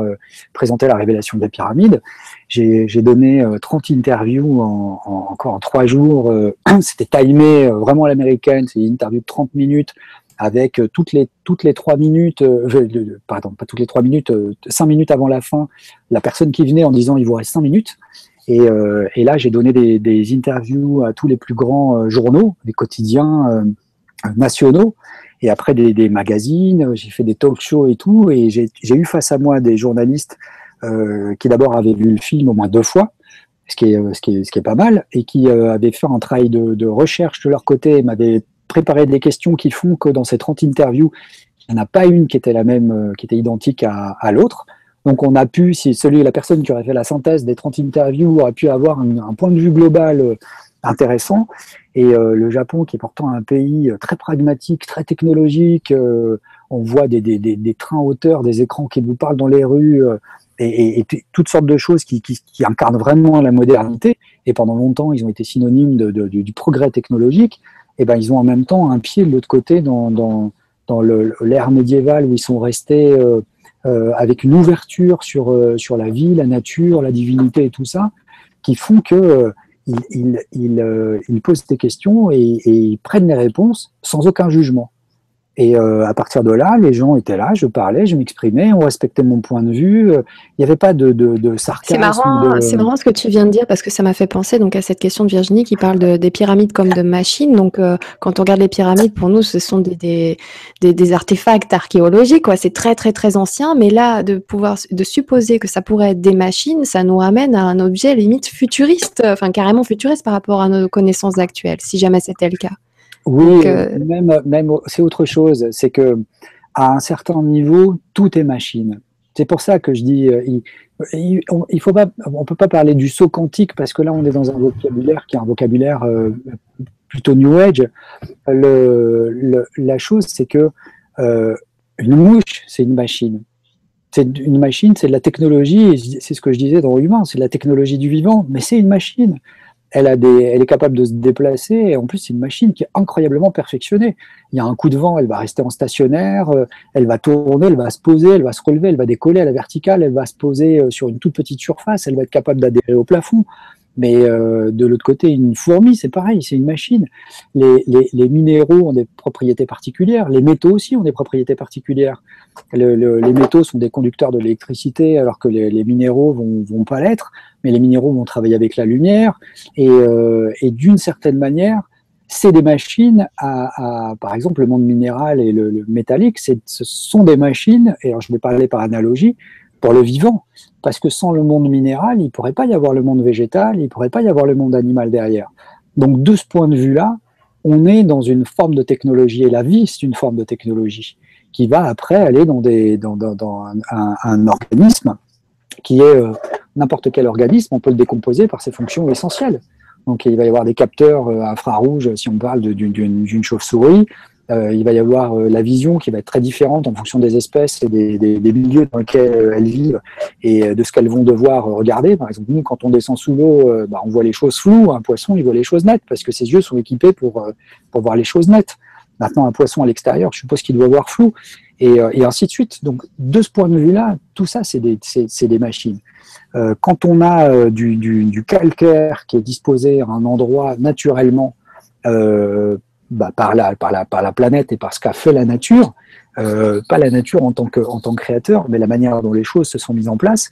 S2: présenter la révélation des pyramides, j'ai donné 30 interviews en, encore en trois jours. C'était timé vraiment à l'américaine, c'est une interview de 30 minutes avec euh, toutes les toutes les trois minutes, euh, pardon, pas toutes les trois minutes, euh, cinq minutes avant la fin, la personne qui venait en disant il vous reste cinq minutes. Et, là, j'ai donné des, interviews à tous les plus grands journaux, des quotidiens nationaux, et après des, magazines. J'ai fait des talk shows et tout, et j'ai eu face à moi des journalistes qui d'abord avaient vu le film au moins deux fois, ce qui est, ce qui ce qui est pas mal, et qui avaient fait un travail de, de recherche de leur côté, m'avaient préparer des questions qui font que dans ces 30 interviews, il n'y en a pas une qui était la même, euh, qui était identique à, l'autre. Donc on a pu, si celui, la personne qui aurait fait la synthèse des 30 interviews aurait pu avoir un, point de vue global euh, intéressant. Et euh, le Japon, qui est pourtant un pays très pragmatique, très technologique, on voit des, des, des, trains hauteur, des écrans qui vous parlent dans les rues, et, toutes sortes de choses qui, qui, qui, incarnent vraiment la modernité. Et pendant longtemps, ils ont été synonymes de, du progrès technologique eh ben, ils ont en même temps un pied de l'autre côté dans, dans, dans l'ère médiévale où ils sont restés euh, euh, avec une ouverture sur, euh, sur la vie, la nature, la divinité et tout ça, qui font que ils, ils, posent des questions et, et, ils prennent les réponses sans aucun jugement. Et euh, à partir de là, les gens étaient là, je parlais, je m'exprimais, on respectait mon point de vue. Il n'y avait pas de, de, de sarcasme.
S1: C'est marrant, c'est marrant ce que tu viens de dire parce que ça m'a fait penser donc à cette question de Virginie qui parle de, des pyramides comme de machines. Donc, euh, quand on regarde les pyramides, pour nous, ce sont des, des, des, des artefacts archéologiques. C'est très très très ancien, mais là, de pouvoir de supposer que ça pourrait être des machines, ça nous ramène à un objet limite futuriste, enfin carrément futuriste par rapport à nos connaissances actuelles, si jamais c'était le cas.
S2: Oui, euh, même, même c'est autre chose. C'est que à un certain niveau, tout est machine. C'est pour ça que je dis, euh, il, il, faut pas, on peut pas parler du saut quantique parce que là, on est dans un vocabulaire qui est un vocabulaire euh, plutôt New Age. Le, la chose, c'est que une mouche, c'est une machine. C'est une machine, c'est de la technologie. C'est ce que je disais dans Humain, c'est de la technologie du vivant, mais c'est une machine elle, est capable de se déplacer et en plus c'est une machine qui est incroyablement perfectionnée. Il y a un coup de vent, elle va rester en stationnaire, euh, elle va tourner, elle va se poser, elle va se relever, elle va décoller à la verticale, elle va se poser euh, sur une toute petite surface, elle va être capable d'adhérer au plafond. Mais euh, de l'autre côté, une fourmi, c'est pareil, c'est une machine. Les, minéraux ont des propriétés particulières, les métaux aussi ont des propriétés particulières. Le, le, les métaux sont des conducteurs de l'électricité, alors que les, minéraux vont, vont pas l'être. Mais les minéraux vont travailler avec la lumière, et, euh, d'une certaine manière, c'est des machines à, par exemple, le monde minéral et le, le métallique, ce sont des machines, et alors je vais parler par analogie, pour le vivant. Parce que sans le monde minéral, il ne pourrait pas y avoir le monde végétal, il ne pourrait pas y avoir le monde animal derrière. Donc de ce point de vue-là, on est dans une forme de technologie, et la vie, c'est une forme de technologie, qui va après aller dans, des, dans, un, organisme qui est euh, n'importe quel organisme, on peut le décomposer par ses fonctions essentielles. Donc il va y avoir des capteurs euh, infrarouges si on parle d'une chauve-souris, euh, il va y avoir euh, la vision qui va être très différente en fonction des espèces et des, milieux dans lesquels euh, elles vivent et de ce qu'elles vont devoir regarder. Par exemple, nous, quand on descend sous l'eau, bah, on voit les choses floues. Un poisson, il voit les choses nettes parce que ses yeux sont équipés pour, pour voir les choses nettes. Maintenant, un poisson à l'extérieur, je suppose qu'il doit voir flou et, ainsi de suite. Donc, de ce point de vue-là, tout ça, c'est des, des, machines. quand on a du, du, calcaire qui est disposé à un endroit naturellement bah, par, la, par, la, par la planète et par ce qu'a fait la nature, euh, pas la nature en tant, que, en tant créateur, mais la manière dont les choses se sont mises en place.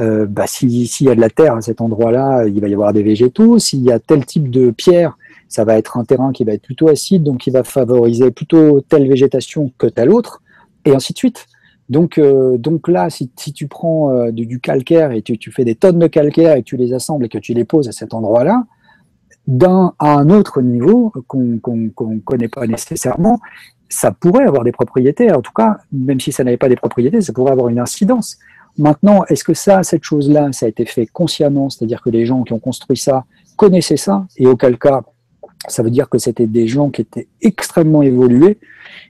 S2: Euh, bah, S'il y a de la terre à cet endroit-là, il va y avoir des végétaux. S'il y a tel type de pierre, ça va être un terrain qui va être plutôt acide, donc il va favoriser plutôt telle végétation que telle autre, et ainsi de suite. Donc, euh, donc là, si, tu prends euh, du, du, calcaire et tu, tu, fais des tonnes de calcaire et que tu les assembles et que tu les poses à cet endroit-là, d'un à un autre niveau qu'on ne connaît pas nécessairement, ça pourrait avoir des propriétés. En tout cas, même si ça n'avait pas des propriétés, ça pourrait avoir une incidence. Maintenant, est-ce que ça, cette chose-là, ça a été fait consciemment, c'est-à-dire que les gens qui ont construit ça connaissaient ça, et auquel cas, ça veut dire que c'était des gens qui étaient extrêmement évolués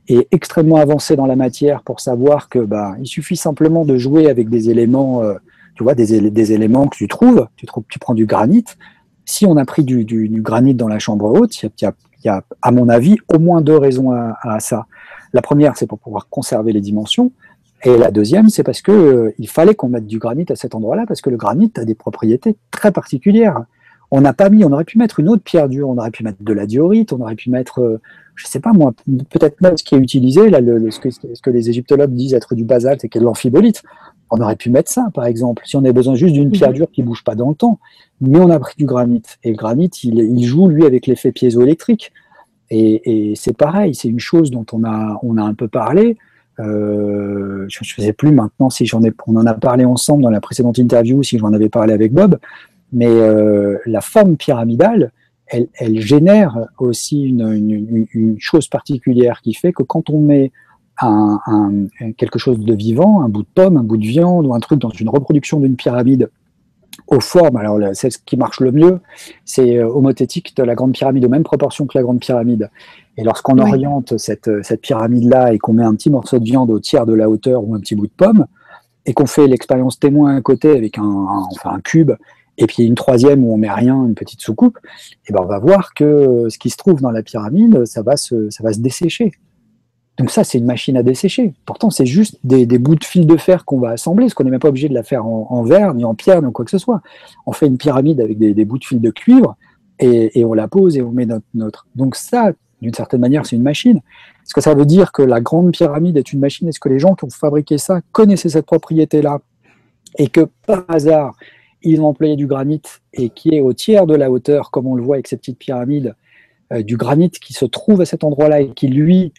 S2: et extrêmement avancés dans la matière pour savoir que bah, il suffit simplement de jouer avec des éléments, euh, tu vois, des, des, éléments que tu trouves. Tu, trouves, tu prends du granit, si on a pris du, granit dans la chambre haute, il y, a, à mon avis, au moins deux raisons à, ça. La première, c'est pour pouvoir conserver les dimensions. Et la deuxième, c'est parce que euh, il fallait qu'on mette du granit à cet endroit-là, parce que le granit a des propriétés très particulières. On n'a pas mis, on aurait pu mettre une autre pierre dure, on aurait pu mettre de la diorite, on aurait pu mettre, euh, je sais pas moi, peut-être même ce qui est utilisé, là, ce, que, ce, que, les égyptologues disent être du basalte, c'est de l'amphibolite. On aurait pu mettre ça, par exemple, si on avait besoin juste d'une pierre mhm. dure qui bouge pas dans le temps. Mais on a pris du granit. Et le granit, il, joue, lui, avec l'effet piézoélectrique. Et, et c'est pareil, c'est une chose dont on a, on a un peu parlé. Euh, je ne sais plus maintenant si j'en ai, on en a parlé ensemble dans la précédente interview, si j'en avais parlé avec Bob, mais euh, la forme pyramidale, elle, elle génère aussi une, une, une, chose particulière qui fait que quand on met un, quelque chose de vivant, un bout de pomme, un bout de viande ou un truc dans une reproduction d'une pyramide aux formes, alors c'est ce qui marche le mieux, c'est euh, homothétique de la grande pyramide, aux mêmes proportions que la grande pyramide. Et lorsqu'on oriente cette, cette pyramide-là et qu'on met un petit morceau de viande au tiers de la hauteur ou un petit bout de pomme, et qu'on fait l'expérience témoin à côté avec un, enfin un cube, et puis une troisième où on met rien, une petite soucoupe, et ben on va voir que ce qui se trouve dans la pyramide, ça va se, ça va se dessécher. Donc ça, c'est une machine à dessécher. Pourtant, c'est juste des, bouts de fil de fer qu'on va assembler, parce qu'on n'est même pas obligé de la faire en, verre, ni en pierre, ni quoi que ce soit. On fait une pyramide avec des, bouts de fil de cuivre, et, on la pose et on met notre... notre. Donc ça, d'une certaine manière, c'est une machine. Est-ce que ça veut dire que la grande pyramide est une machine? Est-ce que les gens qui ont fabriqué ça connaissaient cette propriété-là? Et que par hasard, ils ont employé du granit et qui est au tiers de la hauteur, comme on le voit avec ces petites pyramides, euh, du granit qui se trouve à cet endroit-là et qui, lui,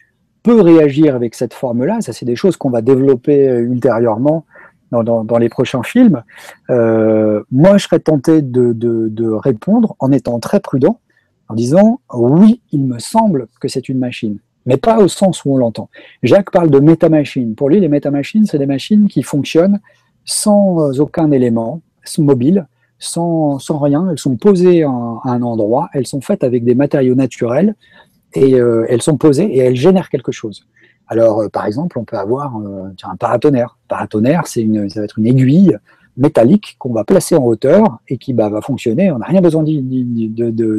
S2: peut réagir avec cette forme-là. Ça, c'est des choses qu'on va développer euh, ultérieurement dans, les prochains films. Euh, moi, je serais tenté de, répondre en étant très prudent, en disant oui, il me semble que c'est une machine, mais pas au sens où on l'entend. Jacques parle de métamachines. Pour lui, les métamachines, c'est des machines qui fonctionnent sans aucun élément mobile, sans, sans rien. Elles sont posées à un endroit, elles sont faites avec des matériaux naturels et euh, elles sont posées et elles génèrent quelque chose. Alors, euh, par exemple, on peut avoir euh, un paratonnerre. Paratonnerre, c'est ça va être une aiguille métallique qu'on va placer en hauteur et qui bah, va fonctionner. On n'a rien besoin de,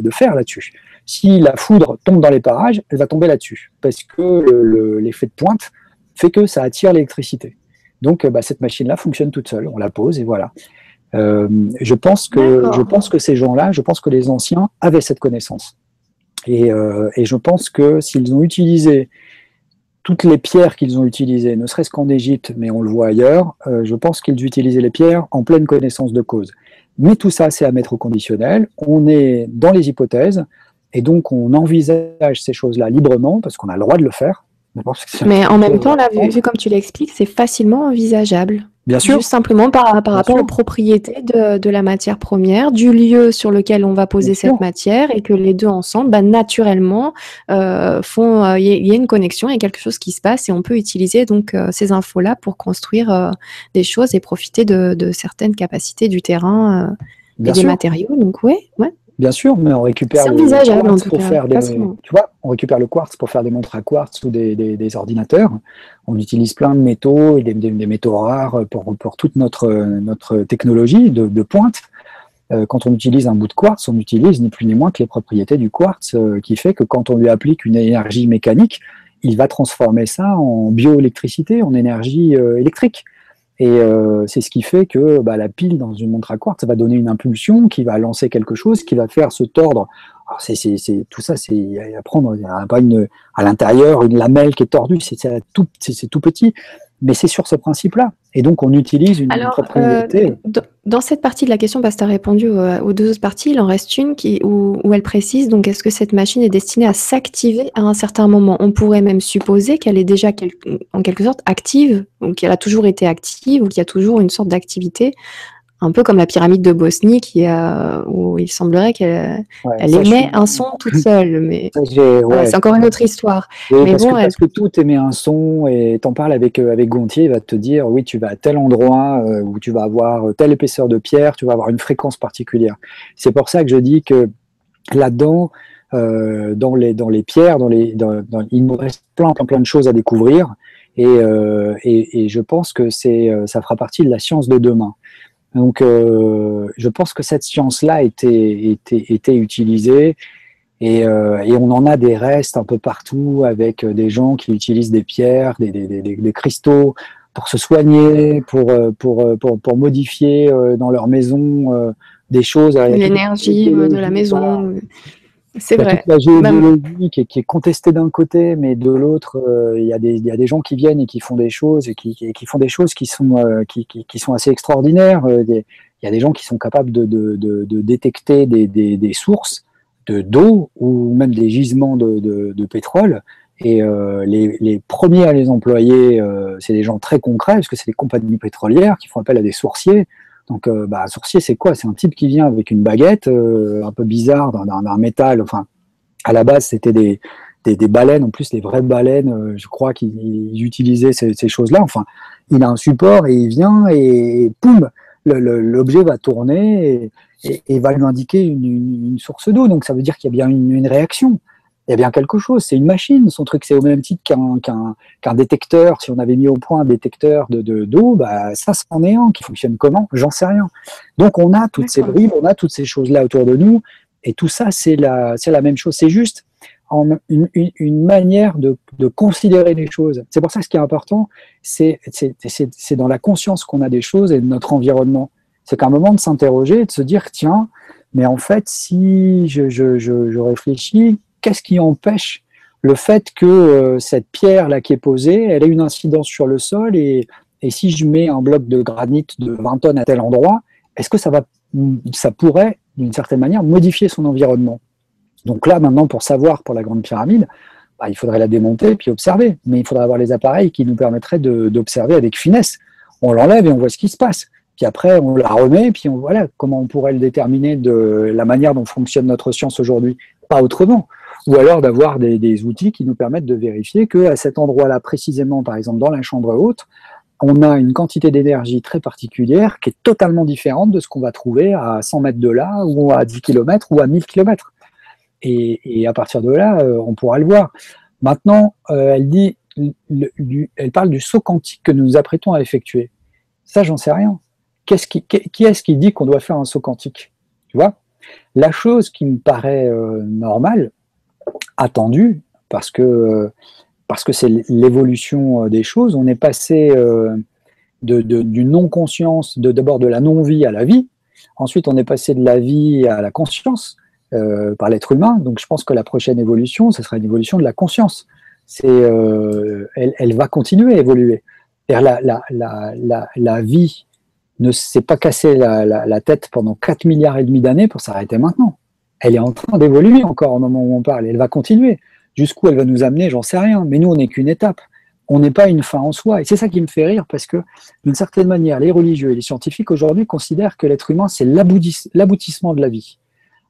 S2: de, faire là-dessus. Si la foudre tombe dans les parages, elle va tomber là-dessus parce que l'effet de pointe fait que ça attire l'électricité. Donc, bah, cette machine-là fonctionne toute seule. On la pose et voilà. Je pense que je pense que ces gens-là, je pense que les anciens avaient cette connaissance. Euh, et, je pense que s'ils ont utilisé toutes les pierres qu'ils ont utilisées, ne serait-ce qu'en Égypte, mais on le voit ailleurs, euh, je pense qu'ils utilisaient les pierres en pleine connaissance de cause. Mais tout ça, c'est à mettre au conditionnel. On est dans les hypothèses, et donc on envisage ces choses-là librement, parce qu'on a le droit de le faire.
S1: Mais en même temps, là, vu, comme tu l'expliques, c'est facilement envisageable.
S2: Bien sûr.
S1: Juste simplement par, par rapport aux propriétés de, de, la matière première, du lieu sur lequel on va poser cette matière, et que les deux ensemble, bah, naturellement, euh, font. Il y, a une connexion, il y a quelque chose qui se passe, et on peut utiliser donc ces infos-là pour construire des choses et profiter de, de certaines capacités du terrain et des matériaux. Donc oui, ouais.
S2: Bien sûr, mais on récupère le quartz pour faire des, tu vois, on récupère le quartz pour faire des montres à quartz ou des, des, ordinateurs. On utilise plein de métaux et des, des métaux rares pour, pour, toute notre, notre technologie de, de pointe. Euh, quand on utilise un bout de quartz, on utilise ni plus ni moins que les propriétés du quartz, euh, qui fait que quand on lui applique une énergie mécanique, il va transformer ça en bioélectricité, en énergie euh, électrique. Et euh, c'est ce qui fait que bah, la pile dans une montre à quartz, ça va donner une impulsion qui va lancer quelque chose, qui va faire se tordre. Alors c'est, c'est, c'est, tout ça, c'est à prendre. Il n'y a pas une, à l'intérieur une lamelle qui est tordue, c'est, tout, c'est, tout petit. Mais c'est sur ce principe-là. Et donc, on utilise une propriété.
S1: Euh, dans cette partie de la question, parce que tu as répondu aux, deux autres parties, il en reste une qui, où, où elle précise donc est-ce que cette machine est destinée à s'activer à un certain moment? On pourrait même supposer qu'elle est déjà en quelque sorte active, ou qu'elle a toujours été active, ou qu'il y a toujours une sorte d'activité un peu comme la pyramide de Bosnie qui a, où il semblerait qu'elle émet un son toute seule. Mais c'est encore une autre histoire.
S2: mais parce, bon, que, parce, que, tout émet un son et t'en parles avec, euh, avec Gontier, il va te dire oui, tu vas à tel endroit euh, où tu vas avoir telle épaisseur de pierre, tu vas avoir une fréquence particulière. C'est pour ça que je dis que là-dedans, euh, dans, les, dans les pierres, dans les, dans, il nous reste plein, plein, plein de choses à découvrir. Et, et, et je pense que c'est, ça fera partie de la science de demain. Donc, euh, je pense que cette science-là a été, utilisée euh, et, on en a des restes un peu partout avec des gens qui utilisent des pierres, des, cristaux pour se soigner, pour, pour, modifier euh, dans leur maison des choses.
S1: L'énergie de la maison. C'est vrai.
S2: la géologie qui, est, contestée d'un côté, mais de l'autre, euh, il y, a des gens qui viennent et qui font des choses et qui, font des choses qui sont, euh, qui, sont assez extraordinaires. Euh, il y a des gens qui sont capables de, détecter des, sources de d'eau ou même des gisements de, pétrole. Et les, les, premiers à les employer, c'est des gens très concrets, parce que c'est des compagnies pétrolières qui font appel à des sourciers donc, euh, bah, sourcier, c'est quoi? C'est un type qui vient avec une baguette, euh, un peu bizarre, d'un métal. Enfin, à la base, c'était des, des, baleines, en plus, des vraies baleines, euh, je crois qu'ils utilisaient ces, choses-là. Enfin, il a un support et il vient et, poum, l'objet va tourner et, va lui indiquer une, source d'eau. Donc, ça veut dire qu'il y a bien une réaction il y a bien quelque chose. C'est une machine. Son truc, c'est au même titre qu'un détecteur. Si on avait mis au point un détecteur de d'eau, bah, ça, c'en est un qui fonctionne comment? J'en sais rien. Donc, on a toutes ces bribes, on a toutes ces choses-là autour de nous. Et tout ça, c'est la, la même chose. C'est juste une, une, manière de, de, considérer les choses. C'est pour ça que ce qui est important, c'est dans la conscience qu'on a des choses et de notre environnement. C'est qu'à un moment de s'interroger et de se dire, tiens, mais en fait, si je, je, je, je réfléchis, qu'est-ce qui empêche le fait que euh, cette pierre là qui est posée, elle ait une incidence sur le sol et, si je mets un bloc de granit de 20 tonnes à tel endroit, est-ce que ça va, ça pourrait d'une certaine manière modifier son environnement? Donc là maintenant pour savoir pour la grande pyramide, bah, il faudrait la démonter puis observer, mais il faudrait avoir les appareils qui nous permettraient d'observer avec finesse. On l'enlève et on voit ce qui se passe. Puis après, on la remet, puis on, voilà comment on pourrait le déterminer de la manière dont fonctionne notre science aujourd'hui, pas autrement ou alors d'avoir des, outils qui nous permettent de vérifier qu'à cet endroit-là, précisément, par exemple dans la chambre haute, on a une quantité d'énergie très particulière qui est totalement différente de ce qu'on va trouver à 100 mètres de là, ou à 10 km, ou à 1000 km. Et, à partir de là, euh, on pourra le voir. Maintenant, euh, elle dit, elle parle du saut quantique que nous nous apprêtons à effectuer. Ça, j'en sais rien. qui, qui est-ce qui dit qu'on doit faire un saut quantique? Tu vois? La chose qui me paraît euh, normale, attendu parce que parce que c'est l'évolution euh, des choses. On est passé euh, de, non-conscience, d'abord de la non-vie à la vie. Ensuite, on est passé de la vie à la conscience euh, par l'être humain. Donc, je pense que la prochaine évolution, ce sera une évolution de la conscience. Elle, elle, va continuer à évoluer. La, la, la, la, vie ne s'est pas cassé la, la, tête pendant 4 milliards et demi d'années pour s'arrêter maintenant elle est en train d'évoluer encore au moment où on parle. Elle va continuer. Jusqu'où elle va nous amener, j'en sais rien. Mais nous, on n'est qu'une étape. on n'est pas une fin en soi. Et c'est ça qui me fait rire parce que, d'une certaine manière, les religieux et les scientifiques aujourd'hui considèrent que l'être humain, c'est l'aboutissement de la vie.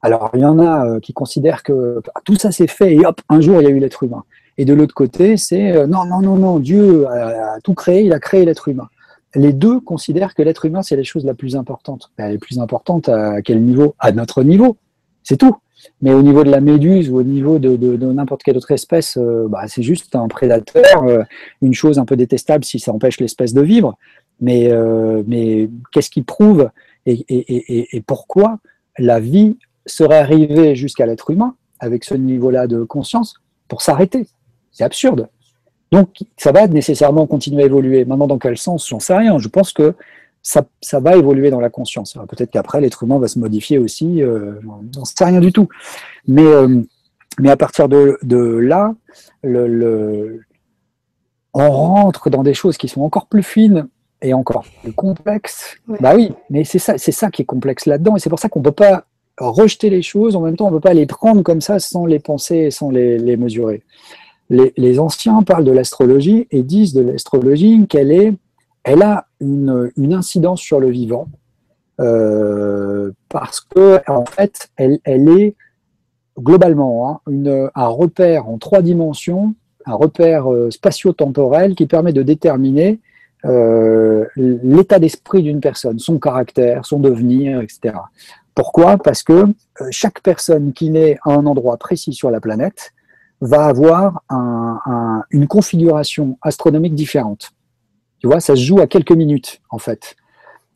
S2: Alors, il y en a euh, qui considèrent que tout ça s'est fait et hop, un jour, il y a eu l'être humain. Et de l'autre côté, c'est euh, non, non, non, non, Dieu a, tout créé, il a créé l'être humain. Les deux considèrent que l'être humain, c'est la chose la plus importante. Elle est plus importante à quel niveau? À notre niveau. C'est tout. Mais au niveau de la méduse ou au niveau de, n'importe quelle autre espèce, euh, bah, c'est juste un prédateur, euh, une chose un peu détestable si ça empêche l'espèce de vivre. Mais, euh, mais qu'est-ce qui prouve et, pourquoi la vie serait arrivée jusqu'à l'être humain avec ce niveau-là de conscience pour s'arrêter? C'est absurde. Donc ça va nécessairement continuer à évoluer. Maintenant, dans quel sens? J'en sais rien. Je pense que ça, va évoluer dans la conscience. Peut-être qu'après, l'être humain va se modifier aussi, euh, on sait rien du tout. Mais, euh, mais à partir de, là, le, on rentre dans des choses qui sont encore plus fines et encore plus complexes. Bah oui, mais c'est ça, c'est ça qui est complexe là-dedans, et c'est pour ça qu'on ne peut pas rejeter les choses, en même temps on ne peut pas les prendre comme ça sans les penser et sans les, mesurer. Les, les, anciens parlent de l'astrologie et disent de l'astrologie qu'elle est elle a une, incidence sur le vivant euh, parce que en fait, elle, est globalement hein, un repère en trois dimensions, un repère euh, spatio-temporel qui permet de déterminer euh, l'état d'esprit d'une personne, son caractère, son devenir, etc. Pourquoi? Parce que chaque personne qui naît à un endroit précis sur la planète va avoir une configuration astronomique différente. Tu vois, ça se joue à quelques minutes, en fait.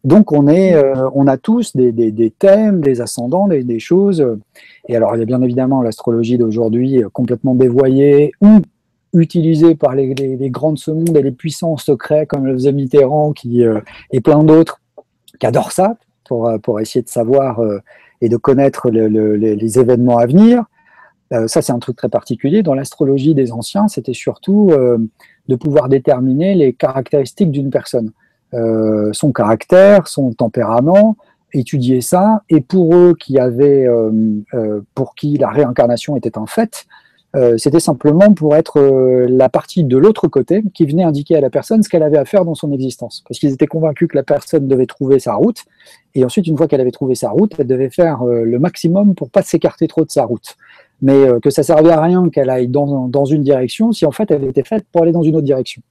S2: Donc, on, est, euh, on a tous des, des, thèmes, des ascendants, des, des, choses. Et alors, il y a bien évidemment l'astrologie d'aujourd'hui euh, complètement dévoyée ou utilisée par les, les, grands de ce monde et les puissants secrets comme le faisait Mitterrand qui, euh, et plein d'autres qui adorent ça pour, pour essayer de savoir et de connaître les événements à venir. ça, c'est un truc très particulier. Dans l'astrologie des anciens, c'était surtout de pouvoir déterminer les caractéristiques d'une personne, euh, son caractère, son tempérament, étudier ça. Et pour eux qui avaient, euh, euh, pour qui la réincarnation était un fait, c'était simplement pour être la partie de l'autre côté qui venait indiquer à la personne ce qu'elle avait à faire dans son existence. Parce qu'ils étaient convaincus que la personne devait trouver sa route, et ensuite, une fois qu'elle avait trouvé sa route, elle devait faire le maximum pour pas s'écarter trop de sa route mais euh, que ça servait à rien qu'elle aille dans, une direction si en fait elle était faite pour aller dans une autre direction.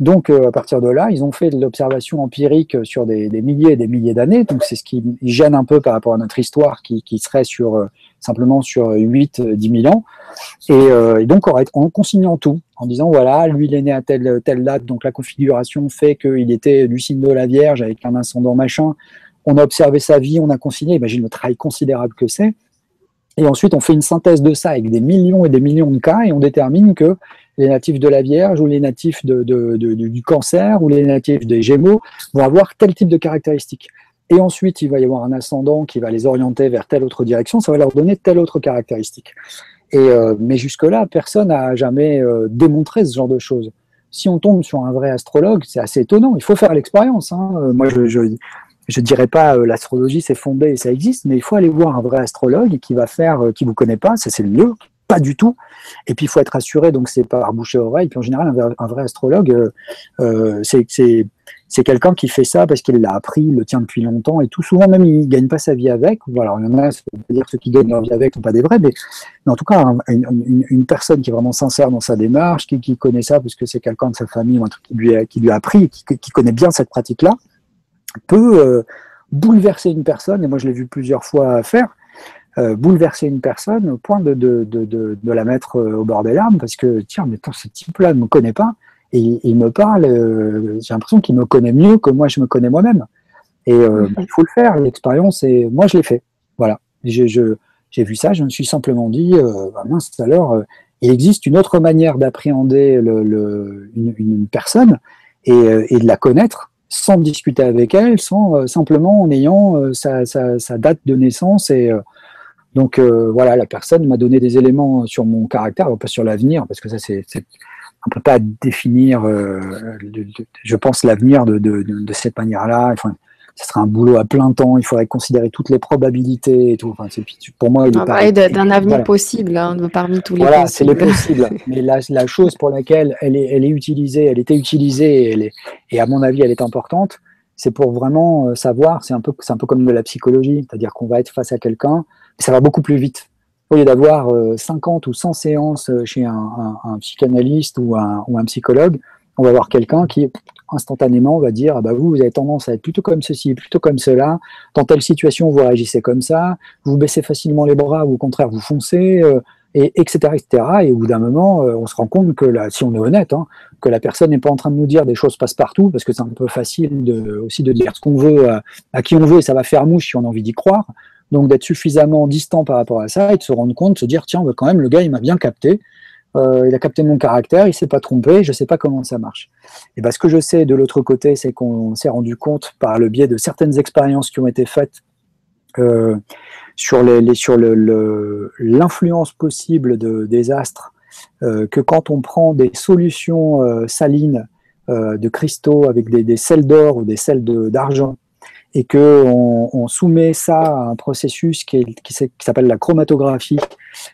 S2: Donc euh, à partir de là, ils ont fait de l'observation empirique sur des, milliers et des milliers d'années. Donc c'est ce qui gêne un peu par rapport à notre histoire qui, serait sur euh, simplement sur 8 10 000 ans. Et, et donc en, consignant tout, en disant voilà, lui il est né à telle telle date, donc la configuration fait qu'il était du signe de la Vierge avec un ascendant machin. On a observé sa vie, on a consigné. Imagine le travail considérable que c'est. Et ensuite, on fait une synthèse de ça avec des millions et des millions de cas et on détermine que les natifs de la Vierge ou les natifs du cancer ou les natifs des Gémeaux vont avoir tel type de caractéristiques. Et ensuite, il va y avoir un ascendant qui va les orienter vers telle autre direction, ça va leur donner telle autre caractéristique. Et, euh, mais jusque-là, personne n'a jamais euh, démontré ce genre de choses. Si on tombe sur un vrai astrologue, c'est assez étonnant. Il faut faire l'expérience. Hein. Euh, moi, je, je, je dirais pas euh, l'astrologie c'est fondé et ça existe, mais il faut aller voir un vrai astrologue qui va faire, euh, qui vous connaît pas, ça c'est le mieux, pas du tout. Et puis il faut être assuré, donc c'est par bouche et oreille. Puis en général, un, vrai astrologue, euh, euh c'est quelqu'un qui fait ça parce qu'il l'a appris, il le tient depuis longtemps et tout. Souvent même, il gagne pas sa vie avec. Alors il y en a, dire ceux qui gagnent leur vie avec sont pas des vrais, mais, en tout cas, une, personne qui est vraiment sincère dans sa démarche, qui, connaît ça parce que c'est quelqu'un de sa famille ou un truc qui lui a, qui lui a appris, qui, qui connaît bien cette pratique-là peut euh, bouleverser une personne, et moi je l'ai vu plusieurs fois faire, euh, bouleverser une personne au point de, de, de, de, la mettre euh, au bord des larmes, parce que, tiens, mais ce type-là ne me connaît pas, et il me parle, j'ai l'impression qu'il me connaît mieux que moi je me connais moi-même. Et mhm. il faut le faire, l'expérience, et moi je l'ai fait. Voilà. J'ai vu ça, je me suis simplement dit, bah mince, alors, il existe une autre manière d'appréhender le, une, une, personne et, et, de la connaître sans discuter avec elle, sans euh, simplement en ayant euh, sa, date de naissance. Et euh, donc voilà, la personne m'a donné des éléments sur mon caractère, pas sur l'avenir, parce que ça c'est on peut pas définir, je pense l'avenir de, de, de, cette manière-là. Enfin, ce serait un boulot à plein temps. Il faudrait considérer toutes les probabilités et tout. Enfin,
S1: pour moi, il est d'un avenir possible hein, parmi tous les
S2: Voilà, c'est les possibles. Mais la, la, chose pour laquelle elle est, elle est utilisée, elle était utilisée, et, elle est, et à mon avis, elle est importante. C'est pour vraiment euh, savoir. C'est un peu, c'est un peu comme de la psychologie, c'est-à-dire qu'on va être face à quelqu'un, ça va beaucoup plus vite. Au lieu d'avoir 50 ou 100 séances chez un, un, un psychanalyste ou un, ou un psychologue, on va voir quelqu'un qui instantanément va dire ah bah vous vous avez tendance à être plutôt comme ceci, plutôt comme cela. Dans telle situation vous réagissez comme ça, vous baissez facilement les bras ou au contraire vous foncez, euh, et etc etc. Et au bout d'un moment euh, on se rend compte que si on est honnête, hein, que la personne n'est pas en train de nous dire des choses passe partout parce que c'est un peu facile aussi de dire ce qu'on veut à, qui on veut et ça va faire mouche si on a envie d'y croire. Donc d'être suffisamment distant par rapport à ça et de se rendre compte, de se dire tiens quand même le gars il m'a bien capté euh, il a capté mon caractère, il s'est pas trompé, je sais pas comment ça marche. Et ben, ce que je sais de l'autre côté, c'est qu'on s'est rendu compte par le biais de certaines expériences qui ont été faites euh, sur, les, sur l'influence possible de, des astres, euh, que quand on prend des solutions salines de cristaux avec des, des sels d'or ou des sels d'argent, et qu'on on soumet ça à un processus qui, s'appelle la chromatographie,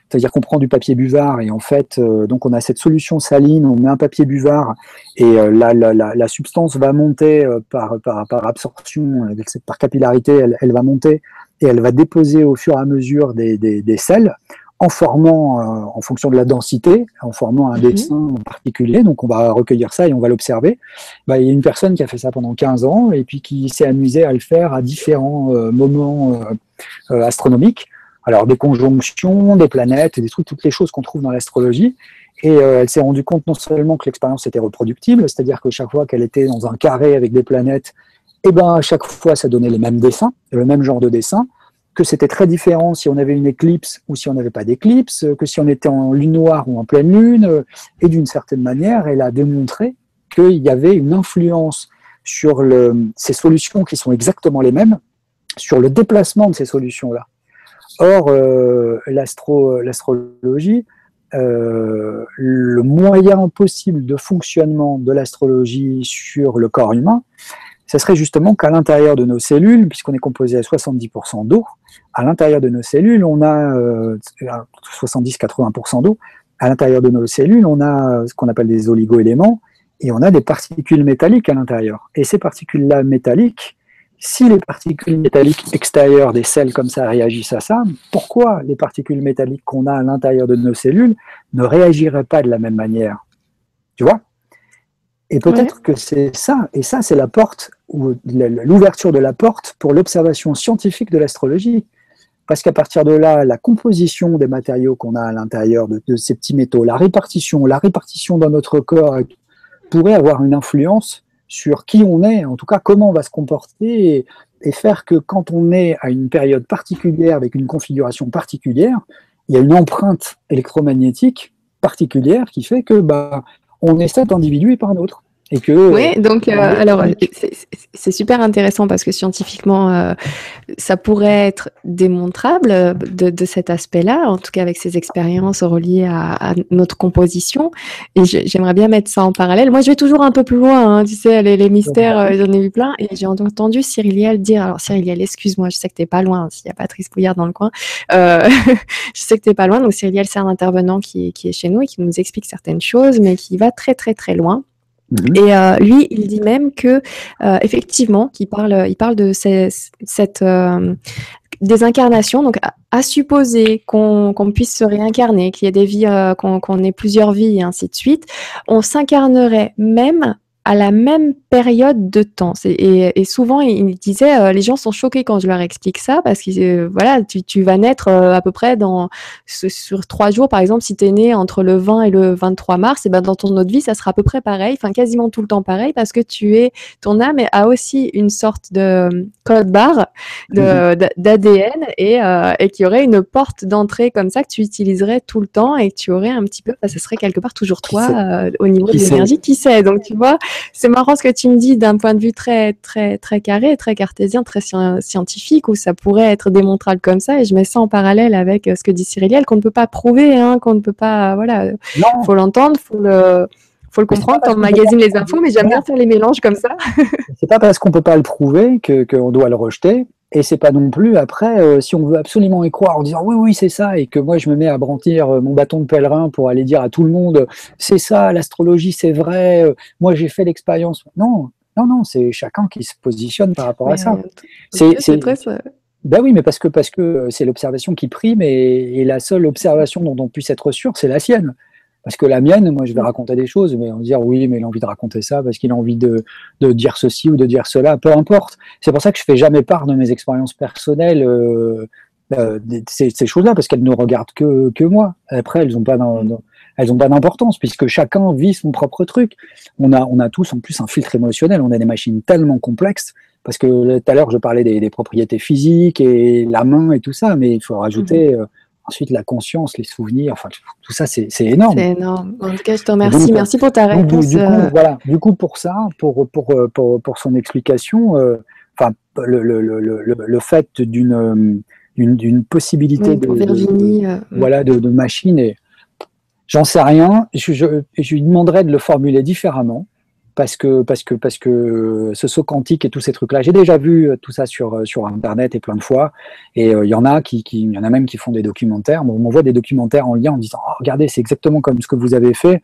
S2: c'est-à-dire qu'on prend du papier buvard et en fait, euh, donc on a cette solution saline, on met un papier buvard et euh, la, substance va monter euh, par, par, par, absorption, par capillarité, elle, va monter et elle va déposer au fur et à mesure des, des, des sels en formant, euh, en fonction de la densité, en formant un mhm. dessin en particulier. Donc on va recueillir ça et on va l'observer. Bah, il y a une personne qui a fait ça pendant 15 ans et puis qui s'est amusée à le faire à différents euh, moments euh, astronomiques. Alors des conjonctions, des planètes, des trucs, toutes les choses qu'on trouve dans l'astrologie. Et elle s'est rendue compte non seulement que l'expérience était reproductible, c'est-à-dire que chaque fois qu'elle était dans un carré avec des planètes, et eh ben à chaque fois ça donnait les mêmes dessins, le même genre de dessin que c'était très différent si on avait une éclipse ou si on n'avait pas d'éclipse, que si on était en lune noire ou en pleine lune, et d'une certaine manière, elle a démontré qu'il y avait une influence sur ces solutions qui sont exactement les mêmes, sur le déplacement de ces solutions-là. Or, euh, l'astrologie, euh, le moyen possible de fonctionnement de l'astrologie sur le corps humain, ce serait justement qu'à l'intérieur de nos cellules, puisqu'on est composé à 70% d'eau, à l'intérieur de nos cellules, on a 70-80% euh, d'eau. À l'intérieur de nos cellules, on a ce qu'on appelle des oligoéléments et on a des particules métalliques à l'intérieur. Et ces particules-là métalliques, si les particules métalliques extérieures des cells comme ça réagissent à ça, pourquoi les particules métalliques qu'on a à l'intérieur de nos cellules ne réagiraient pas de la même manière? Tu vois? Et peut-être que c'est ça, et ça c'est la porte, ou l'ouverture de la porte pour l'observation scientifique de l'astrologie. Parce qu'à partir de là, la composition des matériaux qu'on a à l'intérieur de, ces petits métaux, la répartition, la répartition dans notre corps pourrait avoir une influence sur qui on est, en tout cas comment on va se comporter et, faire que quand on est à une période particulière avec une configuration particulière, il y a une empreinte électromagnétique particulière qui fait que bah, on est cet individu et pas un autre
S1: oui, donc euh, alors c'est super intéressant parce que scientifiquement, euh, ça pourrait être démontrable de, cet aspect-là, en tout cas avec ces expériences reliées à, notre composition. Et j'aimerais bien mettre ça en parallèle. Moi, je vais toujours un peu plus loin, hein, tu sais, les, mystères, euh, j'en ai vu plein. Et j'ai entendu Cyriliel dire, alors Cyriliel, excuse-moi, je sais que tu n'es pas loin, s'il y a Patrice Bouillard dans le coin, je sais que tu n'es pas loin. Donc Cyriliel, c'est un intervenant qui, qui est chez nous et qui nous explique certaines choses, mais qui va très très très loin. Mhm. Et euh, lui, il dit même que, euh, effectivement, il parle, il parle de cette euh, désincarnation. Donc, à, supposer qu'on puisse se réincarner, qu'il y ait des vies, qu'on ait plusieurs vies et ainsi de suite, on s'incarnerait même à la même période de temps. Et, et, souvent, il disait, euh, les gens sont choqués quand je leur explique ça, parce que euh, voilà, tu, tu, vas naître euh, à peu près dans sur trois jours, par exemple, si tu es né entre le 20 et le 23 mars, et ben dans ton autre vie, ça sera à peu près pareil, enfin quasiment tout le temps pareil, parce que tu es, ton âme a aussi une sorte de code barre d'ADN mhm. et, et qui aurait une porte d'entrée comme ça que tu utiliserais tout le temps et que tu aurais un petit peu, ça serait quelque part toujours toi au niveau de l'énergie, qui sait? Donc tu vois, c'est marrant ce que tu me dis d'un point de vue très, très, très carré, très cartésien, très scientifique, où ça pourrait être démontrable comme ça. Et je mets ça en parallèle avec euh, ce que dit Cyriliel, qu'on ne peut pas prouver, hein, qu'on ne peut pas, voilà, il faut l'entendre, faut le, faut le comprendre, tu magazine les infos, mais j'aime bien faire les mélanges comme ça.
S2: c'est pas parce qu'on peut pas le prouver qu'on doit le rejeter. Et c'est pas non plus après, euh, si on veut absolument y croire en disant oui, oui, c'est ça, et que moi je me mets à brandir euh, mon bâton de pèlerin pour aller dire à tout le monde c'est ça, l'astrologie c'est vrai, euh, moi j'ai fait l'expérience. Non, non, non, c'est chacun qui se positionne par rapport à ça.
S1: C'est très.
S2: Ben oui, mais parce que parce que c'est l'observation qui prime et, et, la seule observation dont on puisse être sûr, c'est la sienne. Parce que la mienne, moi, je vais raconter des choses, mais on va dire oui, mais il a envie de raconter ça parce qu'il a envie de, de, dire ceci ou de dire cela, peu importe. C'est pour ça que je fais jamais part de mes expériences personnelles, euh, euh, ces, ces choses-là, parce qu'elles ne regardent que, que moi. Après, elles n'ont pas elles ont pas d'importance puisque chacun vit son propre truc. On a, on a tous en plus un filtre émotionnel. On a des machines tellement complexes parce que tout à l'heure je parlais des, des, propriétés physiques et la main et tout ça, mais il faut rajouter. Mhm. Euh, Ensuite, la conscience, les souvenirs, enfin, tout ça, c'est énorme.
S1: C'est énorme. En tout cas, je te remercie. Merci pour ta réponse.
S2: Du, coup, euh. voilà. du coup, pour ça, pour, pour, euh, pour, pour son explication, euh, enfin, le, le, le, le, fait d'une d'une possibilité
S1: de, Virginie,
S2: voilà, de, de machine, j'en sais rien. Je, je, je lui demanderais de le formuler différemment parce que parce que parce que ce saut quantique et tous ces trucs-là, j'ai déjà vu euh, tout ça sur euh, sur internet et plein de fois. Et euh, il y en a qui, qui y en a même qui font des documentaires. On voit des documentaires en lien en disant oh, regardez c'est exactement comme ce que vous avez fait.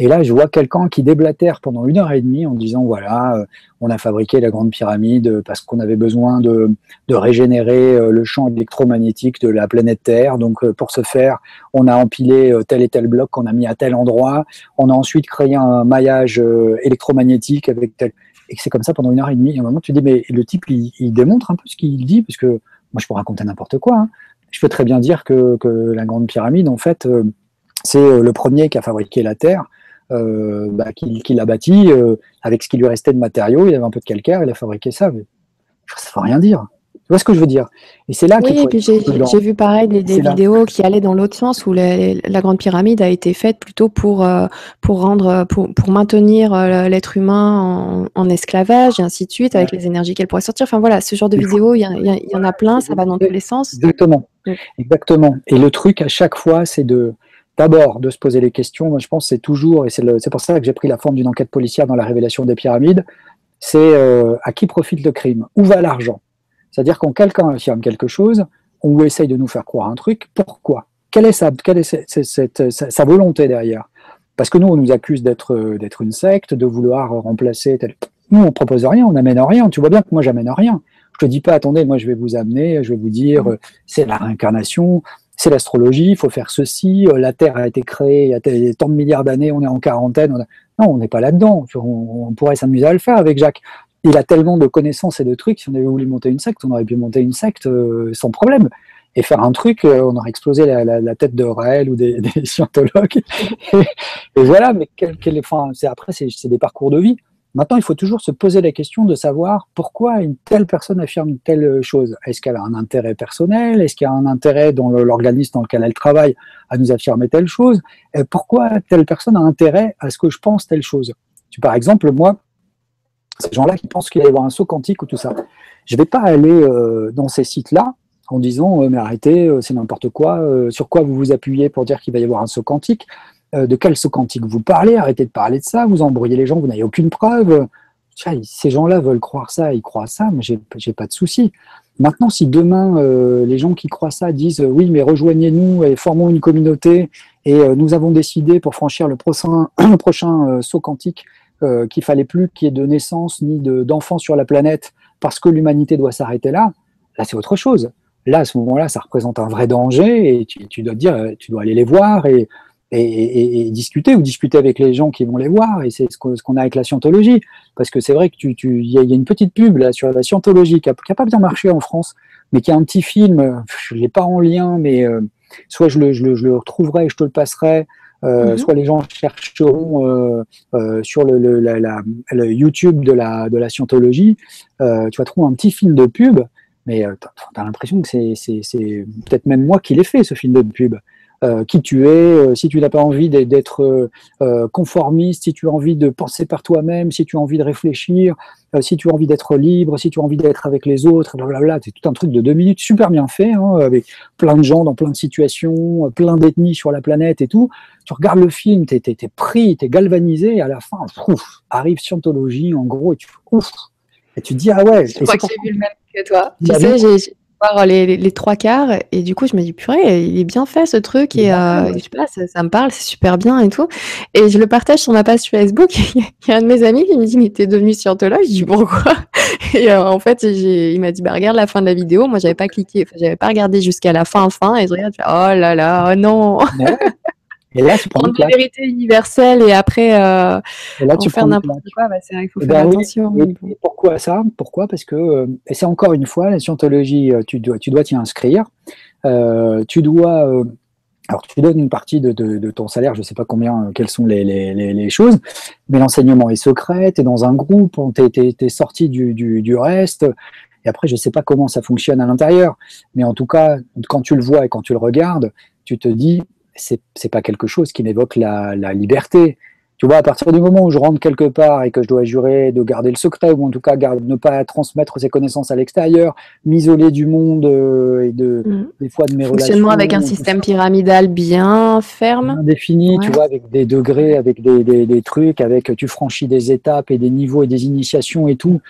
S2: Et là, je vois quelqu'un qui déblatère pendant une heure et demie en disant voilà, euh, on a fabriqué la grande pyramide parce qu'on avait besoin de, de, régénérer euh, le champ électromagnétique de la planète Terre. Donc, euh, pour ce faire, on a empilé tel et tel bloc qu'on a mis à tel endroit. On a ensuite créé un maillage électromagnétique avec tel. Et c'est comme ça pendant une heure et demie. Et à un moment, tu dis mais le type, il, démontre un peu ce qu'il dit parce que moi, je peux raconter n'importe quoi. Hein. Je peux très bien dire que, que la grande pyramide, en fait, c'est le premier qui a fabriqué la Terre euh, bah, qu'il a bâti euh, avec ce qui lui restait de matériaux. Il avait un peu de calcaire, il a fabriqué ça. Mais ça ne veut rien dire. Tu vois ce que je veux dire?
S1: Et c'est là Oui, puis j'ai vu pareil des, vidéos qui allaient dans l'autre sens où la grande pyramide a été faite plutôt pour euh, pour rendre pour, pour maintenir l'être humain en, esclavage et ainsi de suite avec les énergies qu'elle pourrait sortir. Enfin voilà, ce genre de vidéos, il y, en a plein, ça va dans tous les sens.
S2: Exactement, exactement. Et le truc à chaque fois, c'est de d'abord de se poser les questions. Moi, je pense c'est toujours, et c'est pour ça que j'ai pris la forme d'une enquête policière dans la révélation des pyramides, c'est euh, à qui profite le crime? Où va l'argent? C'est-à-dire quand quelqu'un affirme quelque chose, on essaye de nous faire croire un truc, pourquoi? Quelle est, sa, quelle est sa, volonté derrière? Parce que nous, on nous accuse d'être une secte, de vouloir remplacer tel... Nous, on propose rien, on n'amène rien. Tu vois bien que moi, j'amène rien. Je te dis pas, attendez, moi, je vais vous amener, je vais vous dire, mmh. c'est la réincarnation, c'est l'astrologie, il faut faire ceci, euh, la Terre a été créée il y a tant de milliards d'années, on est en quarantaine. Non, on n'est pas là-dedans. On, pourrait s'amuser à le faire avec Jacques. Il a tellement de connaissances et de trucs, si on avait voulu monter une secte, on aurait pu monter une secte euh, sans problème. Et faire un truc, euh, on aurait explosé la, tête de Raël ou des, scientologues. et, voilà, mais enfin, après, c'est des parcours de vie. Maintenant, il faut toujours se poser la question de savoir pourquoi une telle personne affirme telle chose. Est-ce qu'elle a un intérêt personnel? Est-ce qu'il y a un intérêt dans l'organisme dans lequel elle travaille à nous affirmer telle chose? Pourquoi telle personne a intérêt à ce que je pense telle chose? Par exemple, moi, ces gens-là qui pensent qu'il va y avoir un saut quantique ou tout ça, je ne vais pas aller euh, dans ces sites-là en disant euh, mais arrêtez, euh, c'est n'importe quoi, sur quoi vous vous appuyez pour dire qu'il va y avoir un saut quantique euh, de quel saut quantique vous parlez, arrêtez de parler de ça, vous embrouillez les gens, vous n'avez aucune preuve. Ces gens-là veulent croire ça, ils croient ça, mais j'ai pas de souci. Maintenant, si demain euh, les gens qui croient ça disent oui, mais rejoignez-nous et formons une communauté et euh, nous avons décidé pour franchir le prochain, le saut quantique qu'il fallait plus qu'il y ait de naissance ni d'enfants sur la planète parce que l'humanité doit s'arrêter là, là c'est autre chose. Là, à ce moment-là, ça représente un vrai danger et tu, dois dire, tu dois aller les voir et et, discuter ou discuter avec les gens qui vont les voir. Et c'est ce qu'on a avec la scientologie. Parce que c'est vrai que tu, tu, y, a, y, a, une petite pub là sur la scientologie qui n'a pas bien marché en France, mais qui a un petit film. Je l'ai pas en lien, mais euh, soit je le, je, le, je le, retrouverai et je te le passerai. Euh, mhm. Soit les gens chercheront euh, euh sur le, le, la, la, le, YouTube de la, de la scientologie, euh, tu vas trouver un petit film de pub, mais tu as, as l'impression que c'est peut-être même moi qui l'ai fait, ce film de pub. Euh, qui tu es, si tu n'as pas envie d'être conformiste, si tu as envie de penser par toi-même, si tu as envie de réfléchir, si tu as envie d'être libre, si tu as envie d'être avec les autres, blablabla. C'est tout un truc de deux minutes, super bien fait, hein, avec plein de gens dans plein de situations, plein d'ethnies sur la planète et tout. Tu regardes le film, tu es, pris, tu es galvanisé, et à la fin, ouf, arrive Scientologie, en gros, et tu ouf, et tu te dis, ah ouais.
S1: Je crois que j'ai vu le même que toi. Tu sais, j'ai voir les, les, trois quarts et du coup je me dis purée il est bien fait ce truc et euh, je sais pas ça, me parle c'est super bien et tout. Et je le partage sur ma page Facebook. Il y a un de mes amis qui me dit mais t'es devenu scientologue? Je dis pourquoi? Et euh, en fait il m'a dit bah regarde la fin de la vidéo. Moi j'avais pas cliqué j'avais pas regardé jusqu'à la fin fin et je regarde oh là là oh non et là, tu prends la vérité universelle et après euh, et là, tu faire n'importe quoi, bah, c'est vrai qu'il faut faire ben attention.
S2: pourquoi ça? Pourquoi? Parce que, euh, et c'est encore une fois, la scientologie, euh, tu dois tu dois t'y inscrire. Euh, tu dois. Euh, alors, tu donnes une partie de, de, de ton salaire, je ne sais pas combien, quelles sont les, les, les, choses, mais l'enseignement est secret, tu es dans un groupe, tu es, es, sorti du, du, du reste, et après, je ne sais pas comment ça fonctionne à l'intérieur, mais en tout cas, quand tu le vois et quand tu le regardes, tu te dis, c'est pas quelque chose qui m'évoque la, liberté. Tu vois, à partir du moment où je rentre quelque part et que je dois jurer de garder le secret, ou en tout cas ne pas transmettre ses connaissances à l'extérieur, m'isoler du monde euh, et de, mm. des fois de mes
S1: Fonctionnement avec un système pyramidal bien ferme.
S2: Bien défini, tu vois, avec des degrés, avec des, des, trucs, avec tu franchis des étapes et des niveaux et des initiations et tout.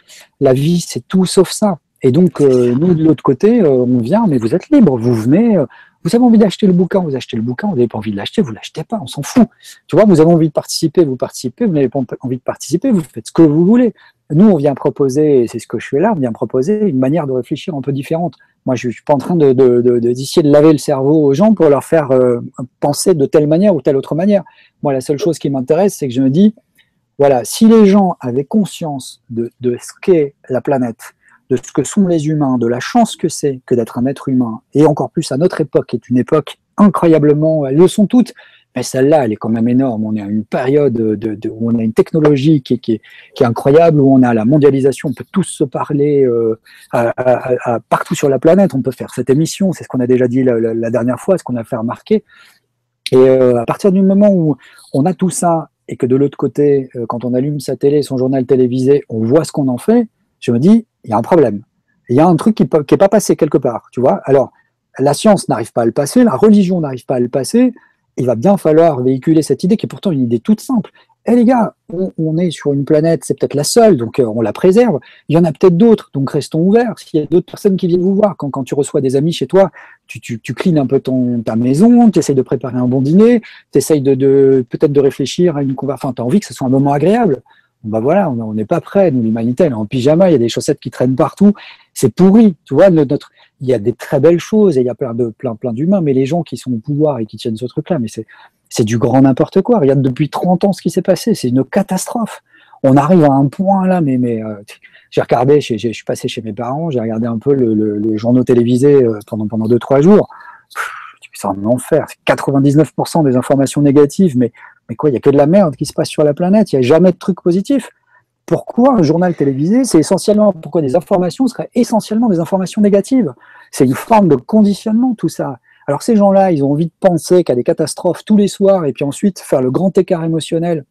S2: La vie, c'est tout sauf ça. Et donc, euh, nous, de l'autre côté, euh, on vient, mais vous êtes libre, vous venez, vous avez envie d'acheter le bouquin, vous achetez le bouquin, vous n'avez pas envie de l'acheter, vous l'achetez pas, on s'en fout. Tu vois, vous avez envie de participer, vous participez, vous n'avez pas envie de participer, vous faites ce que vous voulez. Nous, on vient proposer, et c'est ce que je fais là, on vient proposer une manière de réfléchir un peu différente. Moi, je ne suis pas en train de, de, de, d'essayer de laver le cerveau aux gens pour leur faire euh, penser de telle manière ou telle autre manière. Moi, la seule chose qui m'intéresse, c'est que je me dis, voilà, si les gens avaient conscience de, de ce qu'est la planète, de ce que sont les humains, de la chance que c'est que d'être un être humain, et encore plus à notre époque, qui est une époque incroyablement, elles le sont toutes, mais celle-là, elle est quand même énorme. On est à une période de, où on a une technologie qui, est, incroyable, où on a la mondialisation, on peut tous se parler euh, partout sur la planète, on peut faire cette émission, c'est ce qu'on a déjà dit la, dernière fois, ce qu'on a fait remarquer. Et euh, à partir du moment où on a tout ça, et que de l'autre côté, euh, quand on allume sa télé, son journal télévisé, on voit ce qu'on en fait, je me dis, il y a un problème. Il y a un truc qui n'est pas passé quelque part, tu vois. Alors, la science n'arrive pas à le passer, la religion n'arrive pas à le passer. Il va bien falloir véhiculer cette idée qui est pourtant une idée toute simple. Eh les gars, on, est sur une planète, c'est peut-être la seule, donc euh, on la préserve. Il y en a peut-être d'autres, donc restons ouverts. S'il y a d'autres personnes qui viennent vous voir, quand, tu reçois des amis chez toi, tu, tu, tu un peu ton, ta maison, tu essayes de préparer un bon dîner, tu essayes de, de peut-être de réfléchir à une conversation, enfin, tu as envie que ce soit un moment agréable bah voilà, on n'est pas prêt, nous l'humanité, elle est en pyjama, il y a des chaussettes qui traînent partout, c'est pourri, tu vois, notre, il y a des très belles choses et il y a plein de plein plein d'humains, mais les gens qui sont au pouvoir et qui tiennent ce truc-là, mais c'est c'est du grand n'importe quoi. Regarde depuis 30 ans ce qui s'est passé, c'est une catastrophe. On arrive à un point là, mais mais euh, j'ai regardé, je suis passé chez mes parents, j'ai regardé un peu le, le, les journaux télévisés euh, pendant pendant deux trois jours. C'est un enfer. C'est 99% des informations négatives, mais mais quoi, il n'y a que de la merde qui se passe sur la planète, il n'y a jamais de trucs positifs. Pourquoi un journal télévisé C'est essentiellement, pourquoi des informations seraient essentiellement des informations négatives? C'est une forme de conditionnement, tout ça. Alors ces gens-là, ils ont envie de penser qu'il y a des catastrophes tous les soirs et puis ensuite faire le grand écart émotionnel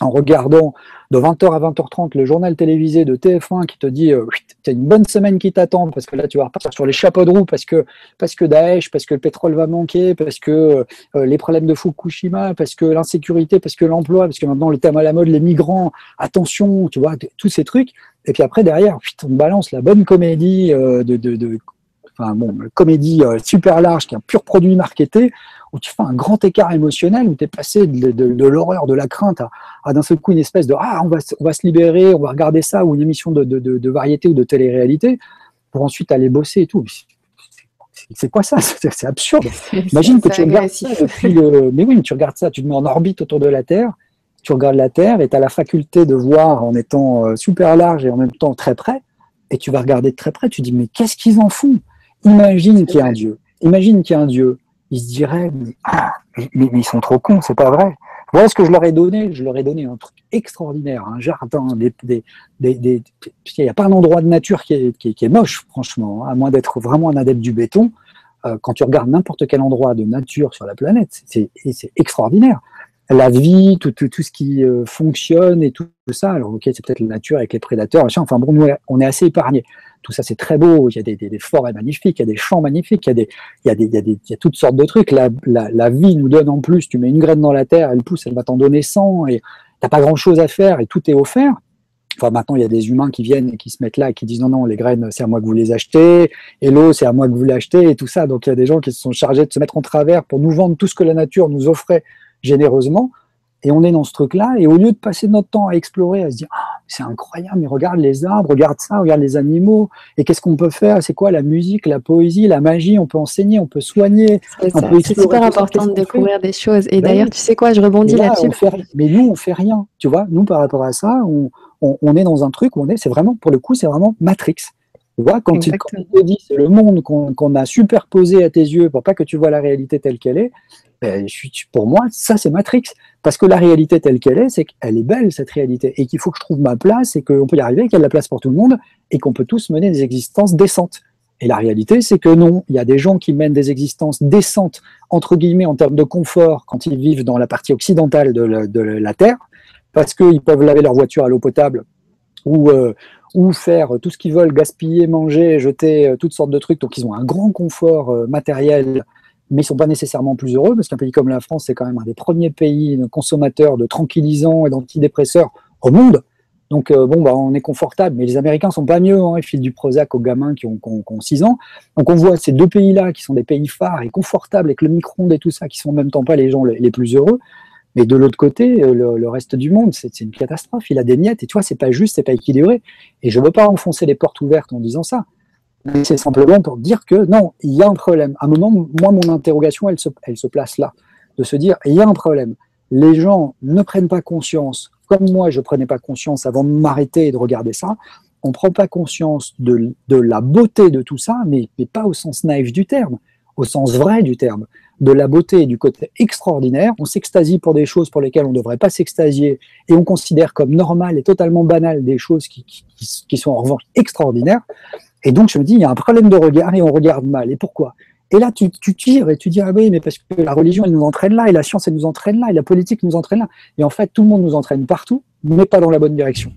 S2: en regardant de 20h à 20h30 le journal télévisé de TF1 qui te dit euh, tu as une bonne semaine qui t'attend parce que là tu vas repartir sur les chapeaux de roue parce que parce que Daesh, parce que le pétrole va manquer, parce que euh, les problèmes de Fukushima, parce que l'insécurité, parce que l'emploi, parce que maintenant le thème à la mode les migrants, attention, tu vois tous ces trucs. Et puis après derrière on balance la bonne comédie euh, de enfin bon, comédie euh, super large qui est un pur produit marketé où tu fais un grand écart émotionnel, où tu es passé de, l'horreur, de la crainte à, d'un seul coup une espèce de Ah, on va, on va se libérer, on va regarder ça, ou une émission de, variété ou de télé-réalité, pour ensuite aller bosser et tout. C'est quoi ça? C'est absurde. Imagine que tu regardes ça. Mais oui, tu regardes ça, tu te mets en orbite autour de la Terre, tu regardes la Terre et tu as la faculté de voir en étant euh, super large et en même temps très près, et tu vas regarder de très près, tu dis, mais qu'est-ce qu'ils en font? Imagine qu'il y a un Dieu. Imagine qu'il y a un Dieu ils se diraient ah, mais, ils sont trop cons, c'est pas vrai. Voilà ce que je leur ai donné. Je leur ai donné un truc extraordinaire, un jardin, des, des, des, il n'y a pas un endroit de nature qui est, qui, est, moche, franchement, hein, à moins d'être vraiment un adepte du béton. quand tu regardes n'importe quel endroit de nature sur la planète, c'est extraordinaire la vie, tout, tout, tout ce qui euh, fonctionne et tout, ça. Alors, ok, c'est peut-être la nature avec les prédateurs, enfin bon, nous, on est assez épargnés. Tout ça, c'est très beau. Il y a des, forêts magnifiques, il y a des champs magnifiques, il y a, des, il y a, toutes sortes de trucs. La, la, vie nous donne en plus, tu mets une graine dans la terre, elle pousse, elle va t'en donner 100 et t'as pas grand chose à faire et tout est offert. Enfin, maintenant, il y a des humains qui viennent et qui se mettent là et qui disent non, non, les graines, c'est à moi que vous les achetez, et l'eau, c'est à moi que vous l'achetez, et tout ça. Donc, il y a des gens qui se sont chargés de se mettre en travers pour nous vendre tout ce que la nature nous offrait généreusement. Et on est dans ce truc-là, et au lieu de passer notre temps à explorer, à se dire ah, c'est incroyable, mais regarde les arbres, regarde ça, regarde les animaux, et qu'est-ce qu'on peut faire? C'est quoi la musique, la poésie, la magie? On peut enseigner, on peut soigner.
S1: C'est super important de découvrir des choses. Et ben d'ailleurs, tu sais quoi, je rebondis là-dessus.
S2: mais nous, on fait rien. Tu vois, nous, par rapport à ça, on, on, est dans un truc où on est, c'est vraiment, pour le coup, c'est vraiment Matrix. Tu vois, quand, il, te dit c'est le monde qu'on a superposé à tes yeux pour pas que tu vois la réalité telle qu'elle est, ben, pour moi, ça c'est Matrix. Parce que la réalité telle qu'elle est, c'est qu'elle est belle, cette réalité, et qu'il faut que je trouve ma place, et qu'on peut y arriver, qu'il y a de la place pour tout le monde, et qu'on peut tous mener des existences décentes. Et la réalité, c'est que non, il y a des gens qui mènent des existences décentes, entre guillemets, en termes de confort, quand ils vivent dans la partie occidentale de la, Terre, parce qu'ils peuvent laver leur voiture à l'eau potable, ou, euh, ou faire tout ce qu'ils veulent, gaspiller, manger, jeter euh, toutes sortes de trucs. Donc ils ont un grand confort euh, matériel mais ils ne sont pas nécessairement plus heureux, parce qu'un pays comme la France, c'est quand même un des premiers pays consommateurs de tranquillisants et d'antidépresseurs au monde. Donc, euh, bon, bah, on est confortable, mais les Américains sont pas mieux, hein, ils filent du Prozac aux gamins qui ont, qui 6 ans. Donc, on voit ces deux pays-là, qui sont des pays phares et confortables avec le micro-ondes et tout ça, qui sont en même temps pas les gens les, plus heureux. Mais de l'autre côté, euh, le, reste du monde, c'est une catastrophe. Il a des miettes, et tu vois, c'est pas juste, c'est pas équilibré. Et je veux pas enfoncer les portes ouvertes en disant ça c'est simplement pour dire que non, il y a un problème. À un moment, moi, mon interrogation, elle se, place là, de se dire, il y a un problème. Les gens ne prennent pas conscience, comme moi, je ne prenais pas conscience avant de m'arrêter et de regarder ça. On ne prend pas conscience de, la beauté de tout ça, mais, mais pas au sens naïf du terme, au sens vrai du terme de la beauté et du côté extraordinaire. On s'extasie pour des choses pour lesquelles on ne devrait pas s'extasier et on considère comme normal et totalement banal des choses qui, sont en revanche extraordinaires. Et donc, je me dis, il y a un problème de regard et on regarde mal. Et pourquoi? Et là, tu, tu tires et tu dis, ah oui, mais parce que la religion, elle nous entraîne là, et la science, elle nous entraîne là, et la politique nous entraîne là. Et en fait, tout le monde nous entraîne partout, mais pas dans la bonne direction.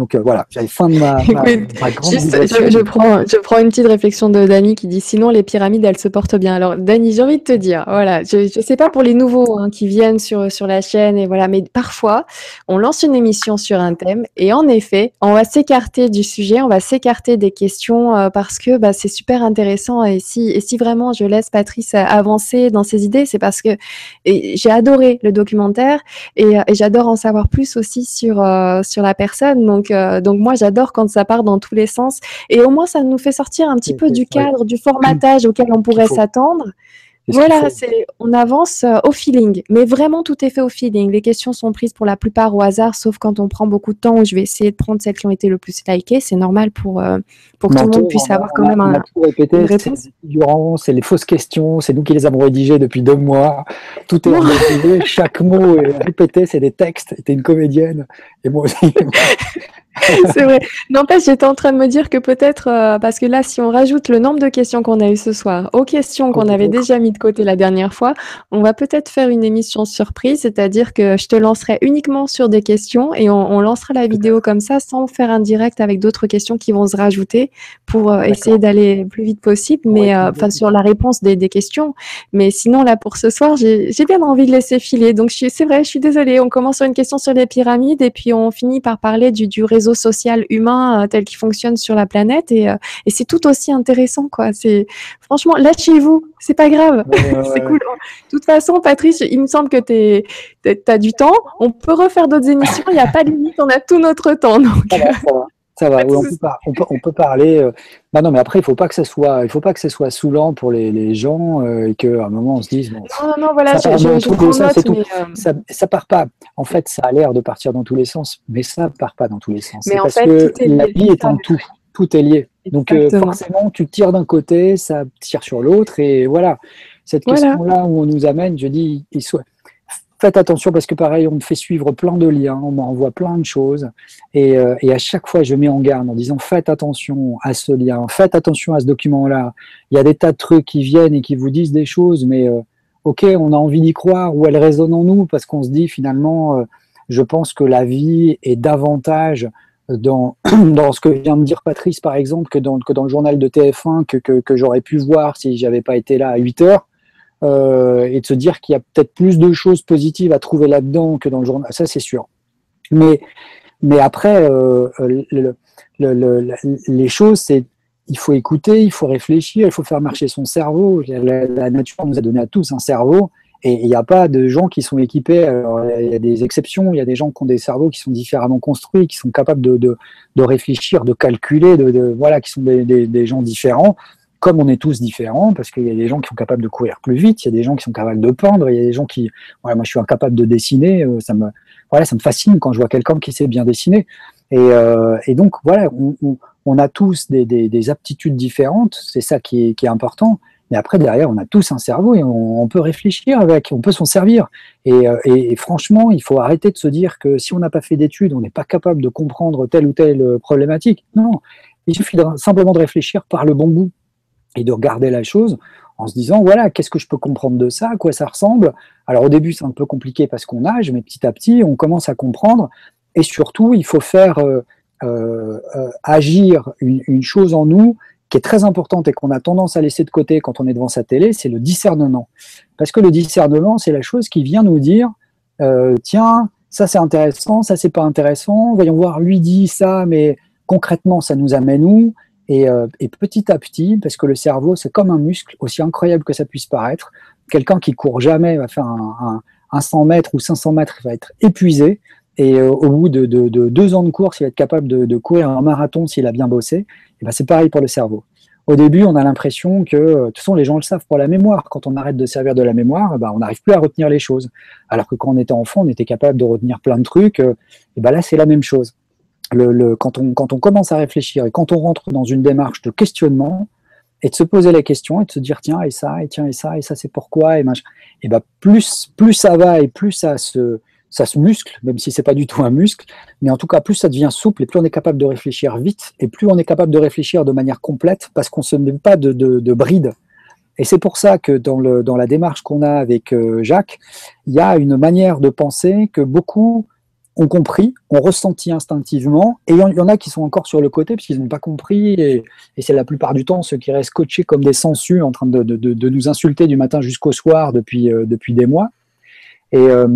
S2: Donc euh, voilà, j'avais fin de ma, grande
S1: juste, je, prends, je prends une petite réflexion de Dani qui dit sinon les pyramides elles se portent bien. Alors Dani, j'ai envie de te dire, voilà, je ne sais pas pour les nouveaux hein, qui viennent sur, sur la chaîne et voilà, mais parfois on lance une émission sur un thème et en effet on va s'écarter du sujet, on va s'écarter des questions euh, parce que bah, c'est super intéressant et si, et si vraiment je laisse Patrice avancer dans ses idées, c'est parce que j'ai adoré le documentaire et, et j'adore en savoir plus aussi sur, euh, sur la personne. Donc euh, donc, moi, j'adore quand ça part dans tous les sens. Et au moins, ça nous fait sortir un petit peu du cadre, du formatage auquel on pourrait s'attendre. Voilà, c'est on avance euh, au feeling, mais vraiment tout est fait au feeling. Les questions sont prises pour la plupart au hasard, sauf quand on prend beaucoup de temps. Où je vais essayer de prendre celles qui ont été le plus likées. C'est normal pour euh, pour que tout le monde puisse avoir quand même un.
S2: C'est les fausses questions, c'est nous qui les avons rédigées depuis deux mois. Tout est répété, chaque mot est répété, c'est des textes. T'es une comédienne et moi aussi.
S1: c'est vrai. N'empêche, j'étais en train de me dire que peut-être, euh, parce que là, si on rajoute le nombre de questions qu'on a eues ce soir aux questions qu'on avait déjà mis de côté la dernière fois, on va peut-être faire une émission surprise, c'est-à-dire que je te lancerai uniquement sur des questions et on, lancera la vidéo comme ça sans faire un direct avec d'autres questions qui vont se rajouter pour euh, essayer d'aller le plus vite possible, mais euh, enfin sur la réponse des, des, questions. Mais sinon, là, pour ce soir, j'ai bien envie de laisser filer. Donc, c'est vrai, je suis désolée. On commence sur une question sur les pyramides et puis on finit par parler du, du réseau social humain euh, tel qu'il fonctionne sur la planète et, euh, et c'est tout aussi intéressant quoi. C'est franchement lâchez-vous, c'est pas grave, c'est cool. De toute façon, Patrice, il me semble que tu as du temps. On peut refaire d'autres émissions. Il n'y a pas de limite. On a tout notre temps. Donc.
S2: Ça va, on, peut on, peut, parler. Euh, bah non, mais après, il faut pas que ça soit, il faut pas que ce soit saoulant pour les, les gens euh, et qu'à un moment on se dise.
S1: non, non, voilà, ça, je,
S2: je, euh, ça, part pas. En fait, ça a l'air de partir dans tous les sens, mais ça part pas dans tous les sens. Mais en parce fait, que la vie est un tout. Tout est lié. Donc forcément, tu tires d'un côté, ça tire sur l'autre, et voilà. Cette question-là où on nous amène, je dis, il soit faites attention parce que pareil, on me fait suivre plein de liens, on m'envoie plein de choses. Et, euh, et, à chaque fois, je mets en garde en disant faites attention à ce lien, faites attention à ce document-là. Il y a des tas de trucs qui viennent et qui vous disent des choses, mais euh, ok, on a envie d'y croire ou elles résonnent en nous parce qu'on se dit finalement, euh, je pense que la vie est davantage dans, dans ce que vient de dire Patrice, par exemple, que dans, que dans le journal de TF1 que, que, que j'aurais pu voir si j'avais pas été là à 8 heures. Euh, et de se dire qu'il y a peut-être plus de choses positives à trouver là-dedans que dans le journal, ça c'est sûr. Mais, mais après, euh, le, le, le, les choses, c'est il faut écouter, il faut réfléchir, il faut faire marcher son cerveau. La, nature nous a donné à tous un cerveau. Et il n'y a pas de gens qui sont équipés. Alors, il y a des exceptions. Il y a des gens qui ont des cerveaux qui sont différemment construits, qui sont capables de, de, réfléchir, de calculer, de, voilà, qui sont des, des gens différents comme on est tous différents, parce qu'il y a des gens qui sont capables de courir plus vite, il y a des gens qui sont capables de peindre, il y a des gens qui, voilà, moi je suis incapable de dessiner, euh, ça me, voilà, ça me fascine quand je vois quelqu'un qui sait bien dessiner. Et, euh, donc voilà, on, a tous des, des, des, aptitudes différentes, c'est ça qui est, important. Mais après derrière, on a tous un cerveau et on, peut réfléchir avec, on peut s'en servir. Et, euh, et, franchement, il faut arrêter de se dire que si on n'a pas fait d'études, on n'est pas capable de comprendre telle ou telle problématique. Non, il suffit simplement de réfléchir par le bon bout et de regarder la chose en se disant voilà qu'est-ce que je peux comprendre de ça, à quoi ça ressemble? Alors au début c'est un peu compliqué parce qu'on nage, mais petit à petit on commence à comprendre et surtout il faut faire euh, euh, agir une, chose en nous qui est très importante et qu'on a tendance à laisser de côté quand on est devant sa télé, c'est le discernement. Parce que le discernement c'est la chose qui vient nous dire euh, tiens ça c'est intéressant, ça c'est pas intéressant, voyons voir lui dit ça mais concrètement ça nous amène où? Et, euh, et, petit à petit, parce que le cerveau, c'est comme un muscle, aussi incroyable que ça puisse paraître, quelqu'un qui court jamais va faire un, un, un, 100 mètres ou 500 mètres, il va être épuisé. Et euh, au bout de, de, de, deux ans de course, il va être capable de, courir un marathon s'il a bien bossé. Et ben c'est pareil pour le cerveau. Au début, on a l'impression que, de toute façon, les gens le savent pour la mémoire. Quand on arrête de servir de la mémoire, ben, on n'arrive plus à retenir les choses. Alors que quand on était enfant, on était capable de retenir plein de trucs. Et ben là, c'est la même chose le, quand, on, commence à réfléchir et quand on rentre dans une démarche de questionnement et de se poser la question et de se dire tiens et ça et tiens et ça et ça c'est pourquoi et machin, ben plus plus ça va et plus ça se ça se muscle, même si c'est pas du tout un muscle, mais en tout cas plus ça devient souple et plus on est capable de réfléchir vite et plus on est capable de réfléchir de manière complète parce qu'on se met pas de, de. Et c'est pour ça que dans, le, dans la démarche qu'on a avec euh, Jacques, il y a une manière de penser que beaucoup ont compris, ont ressenti instinctivement, et il y en a qui sont encore sur le côté parce qu'ils n'ont pas compris, et, c'est la plupart du temps ceux qui restent coachés comme des sensus en train de, de, nous insulter du matin jusqu'au soir depuis, euh, depuis des mois. Et, euh,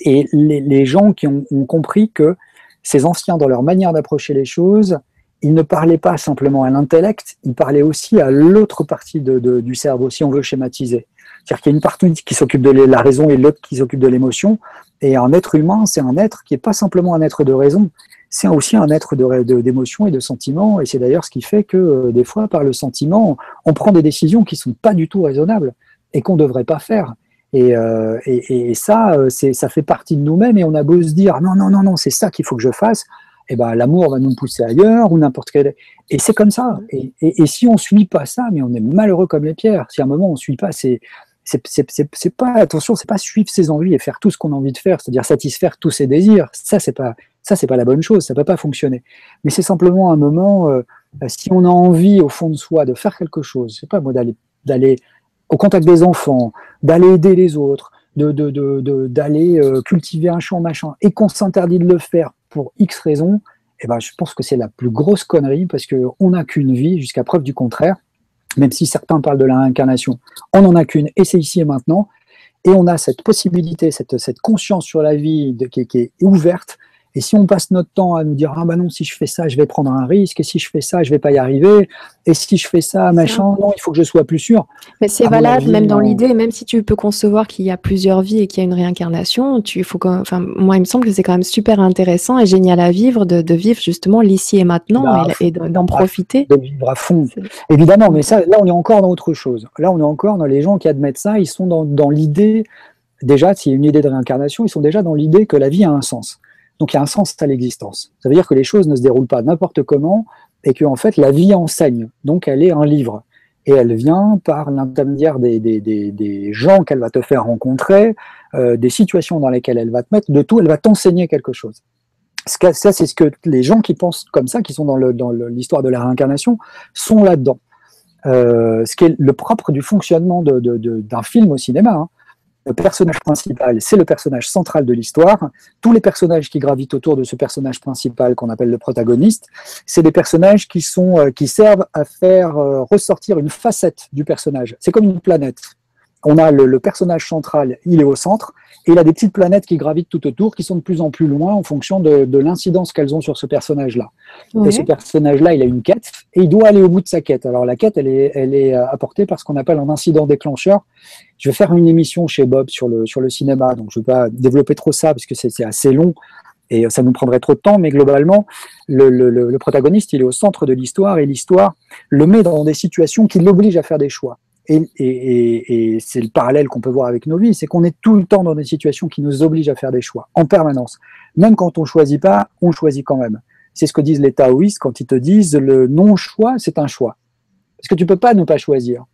S2: et les, gens qui ont, compris que ces anciens, dans leur manière d'approcher les choses, ils ne parlaient pas simplement à l'intellect, ils parlaient aussi à l'autre partie du cerveau, si on veut schématiser. C'est-à-dire qu'il y a une partie qui s'occupe de la raison et l'autre qui s'occupe de l'émotion. Et un être humain, c'est un être qui n'est pas simplement un être de raison, c'est aussi un être d'émotion et de sentiment. Et c'est d'ailleurs ce qui fait que euh, des fois, par le sentiment, on prend des décisions qui sont pas du tout raisonnables et qu'on ne devrait pas faire. Et, euh, et ça, euh, ça fait partie de nous-mêmes. Et on a beau se dire non, non, non, non, c'est ça qu'il faut que je fasse. Eh ben, l'amour va nous pousser ailleurs ou n'importe quel. Et c'est comme ça. Et, et, si on suit pas ça, mais on est malheureux comme les pierres. Si à un moment on suit pas, c'est c'est pas attention, c'est pas suivre ses envies et faire tout ce qu'on a envie de faire, c'est-à-dire satisfaire tous ses désirs. Ça c'est pas ça c'est pas la bonne chose, ça peut pas fonctionner. Mais c'est simplement un moment euh, si on a envie au fond de soi de faire quelque chose, c'est pas moi d'aller d'aller au contact des enfants, d'aller aider les autres, de d'aller de, de, euh, cultiver un champ machin et qu'on s'interdit de le faire pour X raisons, eh ben je pense que c'est la plus grosse connerie parce que on n'a qu'une vie jusqu'à preuve du contraire. Même si certains parlent de la réincarnation, on n'en a qu'une, et c'est ici et maintenant, et on a cette possibilité, cette, conscience sur la vie qui, est ouverte, et si on passe notre temps à nous dire ah bah non si je fais ça je vais prendre un risque et si je fais ça je vais pas y arriver et si je fais ça machin non il faut que je sois plus sûr.
S1: Mais c'est valable avis, même dans l'idée même si tu peux concevoir qu'il y a plusieurs vies et qu'il y a une réincarnation tu faut enfin moi il me semble que c'est quand même super intéressant et génial à vivre de, de vivre justement l'ici et maintenant bah, et, et d'en profiter.
S2: De vivre à fond évidemment mais ça là on est encore dans autre chose là on est encore dans les gens qui admettent ça ils sont dans, dans l'idée déjà s'il y a une idée de réincarnation ils sont déjà dans l'idée que la vie a un sens. Donc il y a un sens à l'existence. Ça veut dire que les choses ne se déroulent pas n'importe comment et que en fait la vie enseigne. Donc elle est un livre. et elle vient par l'intermédiaire des, des, des, gens qu'elle va te faire rencontrer, euh, des situations dans lesquelles elle va te mettre, de tout, elle va t'enseigner quelque chose. Ça, c'est ce que les gens qui pensent comme ça, qui sont dans l'histoire de la réincarnation, sont là-dedans. Euh, ce qui est le propre du fonctionnement d'un film au cinéma. Hein. Le personnage principal, c'est le personnage central de l'histoire. Tous les personnages qui gravitent autour de ce personnage principal qu'on appelle le protagoniste, c'est des personnages qui, sont, euh, qui servent à faire euh, ressortir une facette du personnage. C'est comme une planète on a le, personnage central, il est au centre, et il a des petites planètes qui gravitent tout autour, qui sont de plus en plus loin en fonction de, l'incidence qu'elles ont sur ce personnage-là. Et ce personnage-là, il a une quête, et il doit aller au bout de sa quête. Alors la quête, elle est, elle est apportée par ce qu'on appelle un incident déclencheur. Je vais faire une émission chez Bob sur le, sur le cinéma, donc je ne vais pas développer trop ça, parce que c'est assez long, et ça nous prendrait trop de temps, mais globalement, le, le protagoniste, il est au centre de l'histoire, et l'histoire le met dans des situations qui l'obligent à faire des choix. Et, c'est le parallèle qu'on peut voir avec nos vies, c'est qu'on est tout le temps dans des situations qui nous obligent à faire des choix, en permanence. Même quand on ne choisit pas, on choisit quand même. C'est ce que disent les taoïstes quand ils te disent le non-choix, c'est un choix. Parce que tu ne peux pas ne pas choisir.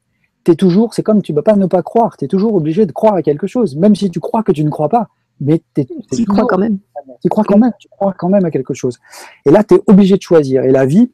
S2: Es toujours, c'est comme tu ne peux pas ne pas croire, tu es toujours obligé de croire à quelque chose, même si tu crois que tu ne crois pas. Mais
S1: tu crois quand même.
S2: Tu crois quand même, tu crois quand même à quelque chose. Et là, tu es obligé de choisir. Et la vie,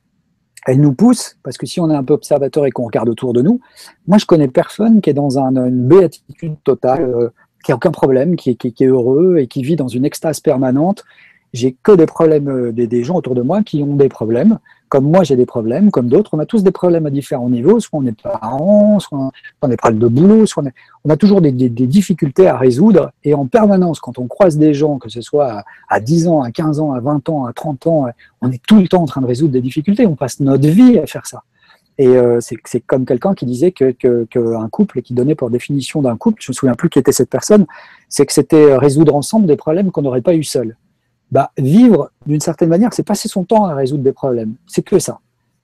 S2: elle nous pousse, parce que si on est un peu observateur et qu'on regarde autour de nous, moi je connais personne qui est dans une béatitude totale, euh, qui a aucun problème, qui, est heureux et qui vit dans une extase permanente. J'ai que des problèmes, euh, des, gens autour de moi qui ont des problèmes, comme moi j'ai des problèmes, comme d'autres, on a tous des problèmes à différents niveaux, soit on est parents, soit on des problèmes de boulot, soit on, a toujours des, difficultés à résoudre, et en permanence, quand on croise des gens, que ce soit à, 10 ans, à 15 ans, à 20 ans, à 30 ans, on est tout le temps en train de résoudre des difficultés, on passe notre vie à faire ça. Et euh, c'est comme quelqu'un qui disait qu'un que, que couple, et qui donnait pour définition d'un couple, je me souviens plus qui était cette personne, c'est que c'était résoudre ensemble des problèmes qu'on n'aurait pas eu seul bah, vivre d'une certaine manière, c'est passer son temps à résoudre des problèmes. C'est que ça.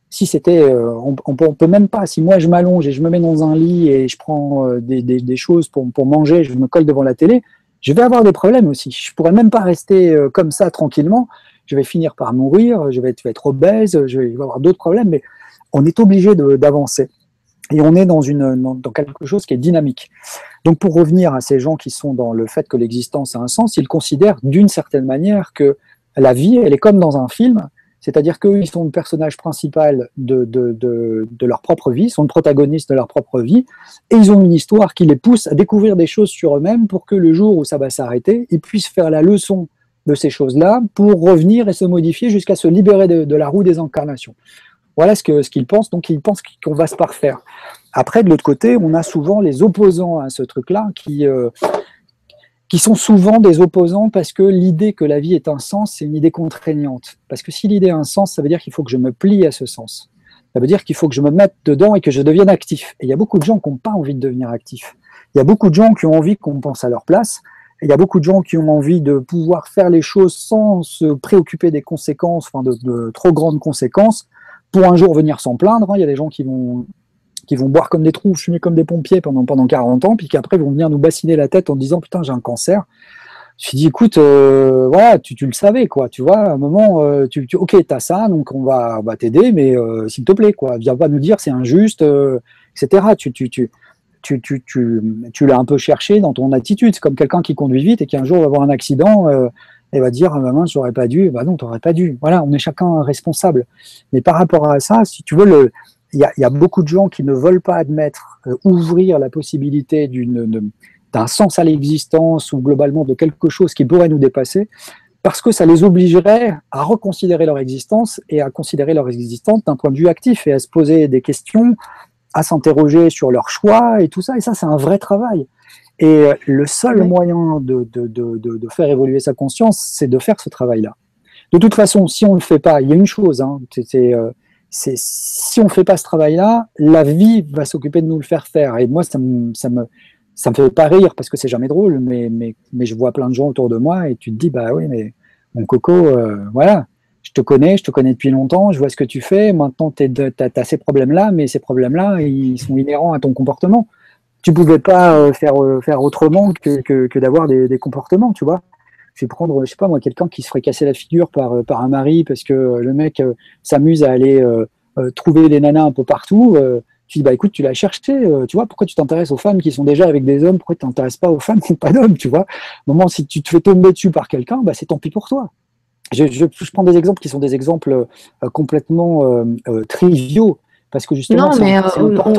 S2: Si c'était, euh, on, peut, même pas. Si moi je m'allonge et je me mets dans un lit et je prends euh, des, choses pour, manger, je me colle devant la télé, je vais avoir des problèmes aussi. Je pourrais même pas rester euh, comme ça tranquillement. Je vais finir par mourir, je vais être obèse, je vais avoir d'autres problèmes, mais on est obligé d'avancer et on est dans, une, dans quelque chose qui est dynamique. Donc pour revenir à ces gens qui sont dans le fait que l'existence a un sens, ils considèrent d'une certaine manière que la vie, elle est comme dans un film, c'est-à-dire qu'eux, ils sont le personnage principal de, de, de, de, leur propre vie, sont le protagoniste de leur propre vie, et ils ont une histoire qui les pousse à découvrir des choses sur eux-mêmes pour que le jour où ça va s'arrêter, ils puissent faire la leçon de ces choses-là pour revenir et se modifier jusqu'à se libérer de, de la roue des incarnations. Voilà ce qu'ils ce pensent, donc ils pensent qu'on va se parfaire. Après, de l'autre côté, on a souvent les opposants à ce truc-là qui, euh, qui sont souvent des opposants parce que l'idée que la vie est un sens, c'est une idée contraignante. Parce que si l'idée a un sens, ça veut dire qu'il faut que je me plie à ce sens. Ça veut dire qu'il faut que je me mette dedans et que je devienne actif. Et il y a beaucoup de gens qui n'ont pas envie de devenir actifs. Il y a beaucoup de gens qui ont envie qu'on pense à leur place. Et il y a beaucoup de gens qui ont envie de pouvoir faire les choses sans se préoccuper des conséquences, enfin de trop grandes conséquences, pour un jour venir s'en plaindre. Hein. Il y a des gens qui vont, qui vont boire comme des trous, fumer comme des pompiers pendant, pendant 40 ans, puis qu'après vont venir nous bassiner la tête en disant putain j'ai un cancer. Je dit écoute, euh, voilà, tu, tu, le savais quoi, tu vois, à un moment, euh, tu, tu, ok, t'as ça, donc on va, va t'aider, mais euh, s'il te plaît quoi, viens pas nous dire c'est injuste, etc. Tu, tu, tu, tu, tu, tu, tu l'as un peu cherché dans ton attitude, c'est comme quelqu'un qui conduit vite et qui un jour va avoir un accident et va dire ah, maman j'aurais pas dû bah non t'aurais pas dû voilà on est chacun responsable mais par rapport à ça si tu veux il y a, y a, beaucoup de gens qui ne veulent pas admettre euh, ouvrir la possibilité d'une d'un sens à l'existence ou globalement de quelque chose qui pourrait nous dépasser parce que ça les obligerait à reconsidérer leur existence et à considérer leur existence d'un point de vue actif et à se poser des questions, à s'interroger sur leurs choix et tout ça. Et ça, c'est un vrai travail. Et euh, le seul moyen de, de, de, de, faire évoluer sa conscience, c'est de faire ce travail-là. De toute façon, si on ne le fait pas, il y a une chose, hein, c'est, euh, si on ne fait pas ce travail-là, la vie va s'occuper de nous le faire faire. Et moi, ça me, ça me, ça me fait pas rire parce que c'est jamais drôle, mais, mais, mais je vois plein de gens autour de moi et tu te dis, bah oui, mais mon coco, euh, voilà, je te connais, je te connais depuis longtemps, je vois ce que tu fais, maintenant tu as, ces problèmes-là, mais ces problèmes-là, ils sont inhérents à ton comportement tu pouvais pas euh, faire, euh, faire autrement que, que, d'avoir des, comportements, tu vois. Je vais prendre, je sais pas moi, quelqu'un qui se ferait casser la figure par, euh, par un mari parce que le mec s'amuse à aller trouver des nanas un peu partout. tu dis, bah écoute, tu l'as cherché, tu vois, pourquoi tu t'intéresses aux femmes qui sont déjà avec des hommes, pourquoi tu t'intéresses pas aux femmes qui n'ont pas d'hommes, tu vois? Au moment, si tu te fais tomber dessus par quelqu'un, bah c'est tant pis pour toi. Je, je, prends des exemples qui sont des exemples complètement triviaux, parce que justement,
S1: non, mais euh,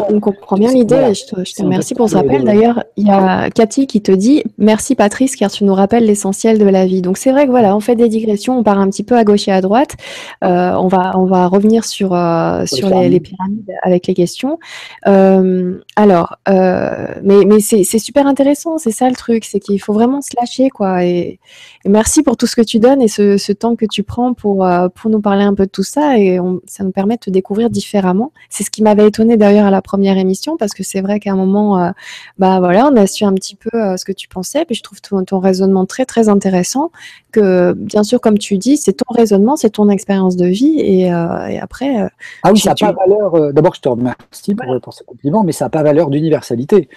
S1: on, comprend bien l'idée. je te, remercie pour ce rappel. D'ailleurs, il y a Cathy qui te dit merci Patrice, car tu nous rappelles l'essentiel de la vie. Donc c'est vrai que voilà, on fait des digressions, on part un petit peu à gauche et à droite. Euh, on va on va revenir sur euh, sur les, pyramides avec les questions. alors, mais mais c'est super intéressant. C'est ça le truc, c'est qu'il faut vraiment se lâcher quoi. Et, merci pour tout ce que tu donnes et ce, ce temps que tu prends pour pour nous parler un peu de tout ça et ça nous permet de te découvrir différemment. C'est ce qui m'avait étonné d'ailleurs à la première émission parce que c'est vrai qu'à un moment, euh, bah voilà, on a su un petit peu euh, ce que tu pensais. Puis je trouve ton, raisonnement très très intéressant. Que bien sûr, comme tu dis, c'est ton raisonnement, c'est ton expérience de vie et, euh, après.
S2: ah oui, ça n'a pas valeur. D'abord, je te remercie pour, pour ce compliment, mais ça n'a pas valeur d'universalité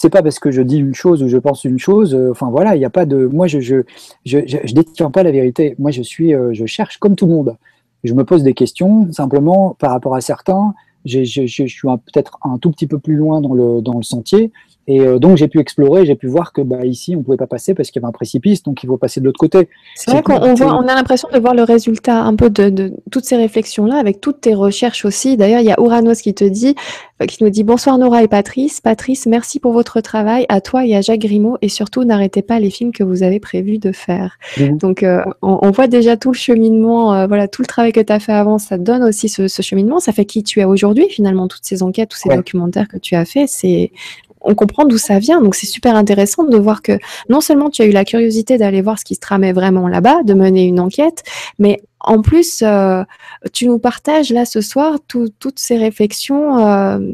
S2: c'est pas parce que je dis une chose ou je pense une chose. enfin voilà, il n'y a pas de. Moi, je je, je, je, détiens pas la vérité. Moi, je suis, je cherche comme tout le monde. Je me pose des questions simplement par rapport à certains je, suis peut-être un tout petit peu plus loin dans le, dans le sentier. Et euh, donc j'ai pu explorer, j'ai pu voir que bah, ici on pouvait pas passer parce qu'il y avait un précipice, donc il faut passer de l'autre côté.
S1: C'est vrai qu'on voit, on a l'impression de voir le résultat un peu de, de toutes ces réflexions là, avec toutes tes recherches aussi. D'ailleurs, il y a Ouranos qui te dit, euh, qui nous dit bonsoir Nora et Patrice. Patrice, merci pour votre travail, à toi et à Jacques Grimaud, et surtout n'arrêtez pas les films que vous avez prévu de faire. Mmh. Donc euh, on, on, voit déjà tout le cheminement, voilà tout le travail que tu as fait avant, ça donne aussi ce, ce, cheminement, ça fait qui tu es aujourd'hui finalement, toutes ces enquêtes, tous ces documentaires que tu as fait, c'est on comprend d'où ça vient. Donc c'est super intéressant de voir que non seulement tu as eu la curiosité d'aller voir ce qui se tramait vraiment là-bas, de mener une enquête, mais en plus, euh, tu nous partages là ce soir toutes ces réflexions, euh,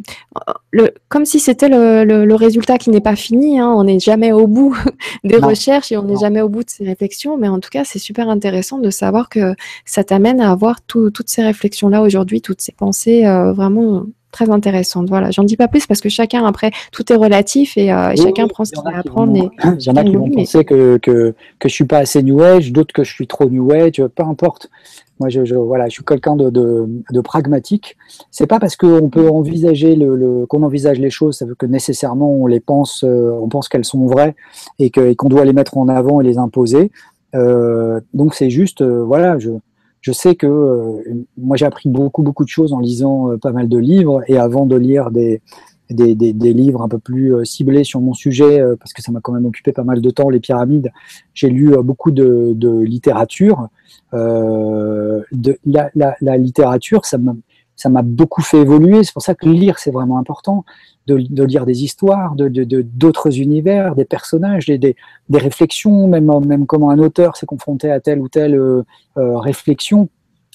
S1: comme si c'était le, résultat qui n'est pas fini. Hein. On n'est jamais au bout des recherches et on n'est jamais au bout de ces réflexions. Mais en tout cas, c'est super intéressant de savoir que ça t'amène à avoir toutes ces réflexions-là aujourd'hui, toutes ces pensées euh, vraiment très intéressante. Voilà, j'en dis pas plus parce que chacun, après, tout est relatif et, euh, chacun prend ce qu'il a à apprendre.
S2: Il y en a qui vont penser que, que, que je suis pas assez New Age, d'autres que je suis trop New Age, peu importe. Moi, je, je voilà, je suis quelqu'un de, de, de, pragmatique. C'est pas parce qu'on peut envisager le, qu'on envisage les choses, ça veut que nécessairement on les pense, euh, on pense qu'elles sont vraies et qu'on doit les mettre en avant et les imposer. Euh, donc c'est juste, voilà, je, je sais que euh, moi j'ai appris beaucoup beaucoup de choses en lisant euh, pas mal de livres et avant de lire des, des, des, livres un peu plus euh, ciblés sur mon sujet, parce que ça m'a quand même occupé pas mal de temps, les pyramides, j'ai lu beaucoup de, de littérature. de, la, la, la, littérature, ça m'a ça m'a beaucoup fait évoluer. C'est pour ça que lire, c'est vraiment important, de, lire des histoires, de d'autres univers, des personnages, des, des, des, réflexions, même, même comment un auteur s'est confronté à telle ou telle euh, euh réflexion.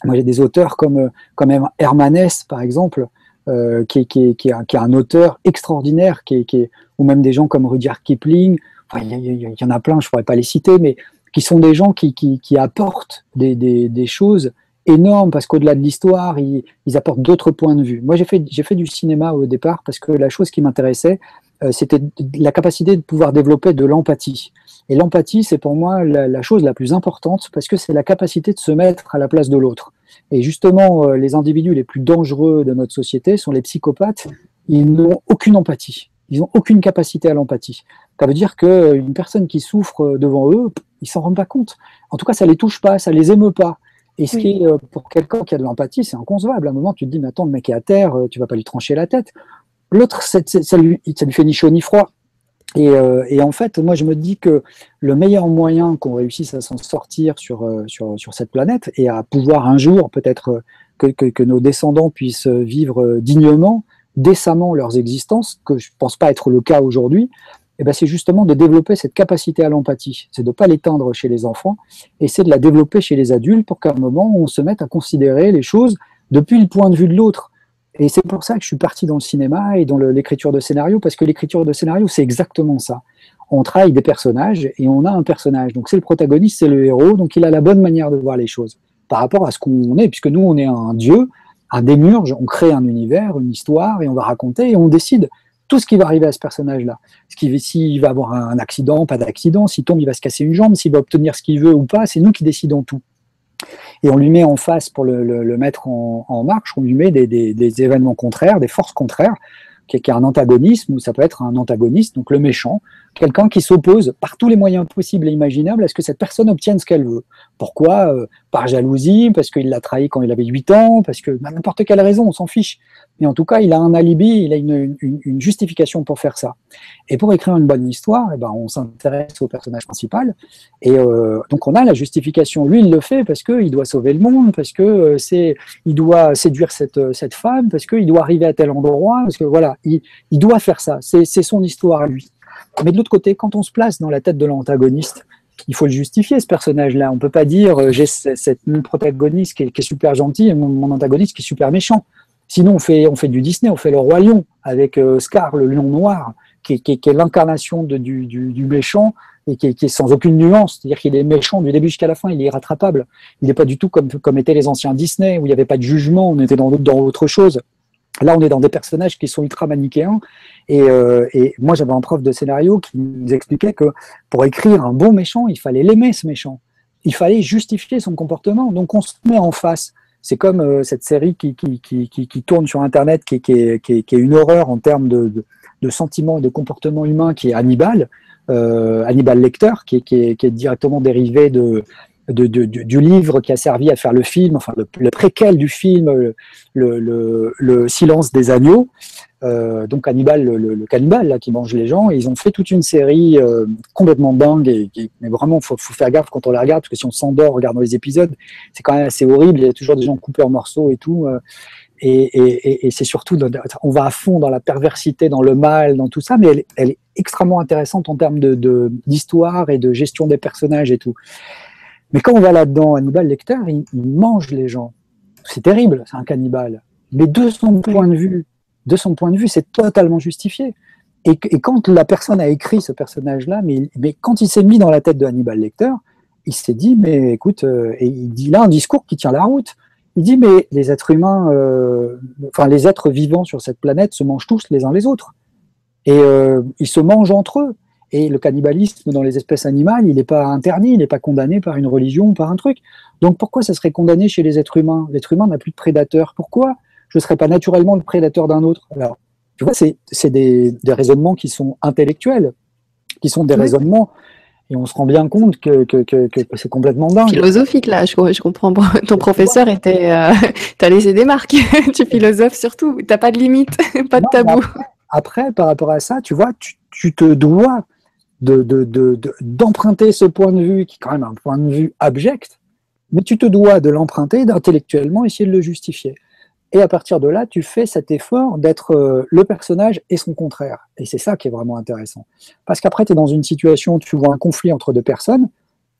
S2: Moi, j'ai des auteurs comme, euh, comme Hermanès, par exemple, euh, qui, qui, qui, est, qui, est, un auteur extraordinaire, qui, qui ou même des gens comme Rudyard Kipling. Il y, en a plein, je pourrais pas les citer, mais qui sont des gens qui, apportent des, des choses énorme parce qu'au-delà de l'histoire, ils, apportent d'autres points de vue. Moi, j'ai fait, j'ai fait du cinéma au départ parce que la chose qui m'intéressait, euh, c'était la capacité de pouvoir développer de l'empathie. Et l'empathie, c'est pour moi la, chose la plus importante parce que c'est la capacité de se mettre à la place de l'autre. Et justement, euh, les individus les plus dangereux de notre société sont les psychopathes. Ils n'ont aucune empathie. Ils n'ont aucune capacité à l'empathie. Ça veut dire qu'une personne qui souffre devant eux, ils s'en rendent pas compte. En tout cas, ça les touche pas, ça les émeut pas. Et ce qui euh, pour quelqu'un qui a de l'empathie, c'est inconcevable. À un moment, tu te dis, mais attends, le mec est à terre, euh, tu vas pas lui trancher la tête. L'autre, ça, lui, ça lui fait ni chaud ni froid. Et, euh, et, en fait, moi, je me dis que le meilleur moyen qu'on réussisse à s'en sortir sur, sur, sur, cette planète et à pouvoir un jour, peut-être, que, que, que, nos descendants puissent vivre dignement, décemment leurs existences, que je pense pas être le cas aujourd'hui, eh ben, c'est justement de développer cette capacité à l'empathie. C'est de ne pas l'éteindre chez les enfants, et c'est de la développer chez les adultes pour qu'à un moment, on se mette à considérer les choses depuis le point de vue de l'autre. Et c'est pour ça que je suis parti dans le cinéma et dans l'écriture de scénario, parce que l'écriture de scénario, c'est exactement ça. On travaille des personnages et on a un personnage. Donc c'est le protagoniste, c'est le héros, donc il a la bonne manière de voir les choses par rapport à ce qu'on est, puisque nous, on est un dieu, un démurge, on crée un univers, une histoire, et on va raconter, et on décide tout ce qui va arriver à ce personnage-là. S'il va avoir un accident, pas d'accident, s'il tombe, il va se casser une jambe, s'il va obtenir ce qu'il veut ou pas, c'est nous qui décidons tout. et on lui met en face pour le, mettre en, marche, on lui met des, événements contraires, des forces contraires, qui est un antagonisme, ou ça peut être un antagoniste, donc le méchant, quelqu'un qui s'oppose par tous les moyens possibles et imaginables à ce que cette personne obtienne ce qu'elle veut. Pourquoi? Euh, Par jalousie, parce qu'il l'a trahi quand il avait 8 ans, parce que bah, n'importe quelle raison, on s'en fiche. Mais en tout cas, il a un alibi, il a une, justification pour faire ça. Et pour écrire une bonne histoire, eh ben, on s'intéresse au personnage principal. Et euh, donc on a la justification. Lui, il le fait parce qu'il doit sauver le monde, parce que euh, c'est, il doit séduire cette, cette femme, parce qu'il doit arriver à tel endroit, parce que voilà, il, il doit faire ça. C'est son histoire à lui. Mais de l'autre côté, quand on se place dans la tête de l'antagoniste, il faut le justifier, ce personnage-là. On ne peut pas dire euh, j'ai cette, protagoniste qui est, super gentil et mon, antagoniste qui est super méchant. Sinon, on fait, on fait du Disney, on fait le Roi Lion avec euh, Scar, le lion noir, qui, est l'incarnation du, du, méchant et qui est, sans aucune nuance. C'est-à-dire qu'il est méchant du début jusqu'à la fin, il est irrattrapable. Il n'est pas du tout comme, comme étaient les anciens Disney, où il n'y avait pas de jugement, on était dans, dans autre chose. Là, on est dans des personnages qui sont ultra manichéens. Euh, et, moi, j'avais un prof de scénario qui nous expliquait que pour écrire un bon méchant, il fallait l'aimer, ce méchant. Il fallait justifier son comportement. Donc, on se met en face. C'est comme euh, cette série qui, tourne sur Internet, qui, est, une horreur en termes de, sentiments et de comportement humain, qui est Hannibal. Euh, Hannibal Lecter, qui est, directement dérivé de, du livre qui a servi à faire le film, enfin le, préquel du film, le, silence des agneaux. Euh, donc Hannibal, le, cannibale là, qui mange les gens, ils ont fait toute une série euh, complètement dingue. Et, mais vraiment, faut, faut faire gaffe quand on la regarde, parce que si on s'endort en regardant les épisodes, c'est quand même assez horrible. Il y a toujours des gens coupés en morceaux et tout. Euh, et, c'est surtout, on va à fond dans la perversité, dans le mal, dans tout ça, mais elle, est extrêmement intéressante en termes de d'histoire et de gestion des personnages et tout. Mais quand on va là-dedans, Hannibal Lecter, il, mange les gens. C'est terrible, c'est un cannibale. Mais de son point de vue, de son point de vue, c'est totalement justifié. Et, quand la personne a écrit ce personnage-là, mais, mais, quand il s'est mis dans la tête de Hannibal Lecter, il s'est dit, mais écoute, euh, et il dit là un discours qui tient la route. Il dit, mais les êtres humains, euh, enfin les êtres vivants sur cette planète se mangent tous les uns les autres. Et euh, ils se mangent entre eux. Et le cannibalisme dans les espèces animales, il n'est pas interdit, il n'est pas condamné par une religion ou par un truc. Donc pourquoi ça serait condamné chez les êtres humains? L'être humain n'a plus de prédateur. Pourquoi je ne serais pas naturellement le prédateur d'un autre? Alors, tu vois, c'est des, des, raisonnements qui sont intellectuels, qui sont des raisonnements et on se rend bien compte que, que, que, que c'est complètement dingue.
S1: Philosophique, là, je, je comprends. Ton professeur était. Euh, tu as laissé des marques. tu philosophes surtout. Tu n'as pas de limite, pas de tabou.
S2: Après, par rapport à ça, tu vois, tu, tu te dois d'emprunter de, ce point de vue, qui est quand même un point de vue abject, mais tu te dois de l'emprunter, d'intellectuellement essayer de le justifier. Et à partir de là, tu fais cet effort d'être euh, le personnage et son contraire. Et c'est ça qui est vraiment intéressant. Parce qu'après, tu es dans une situation où tu vois un conflit entre deux personnes.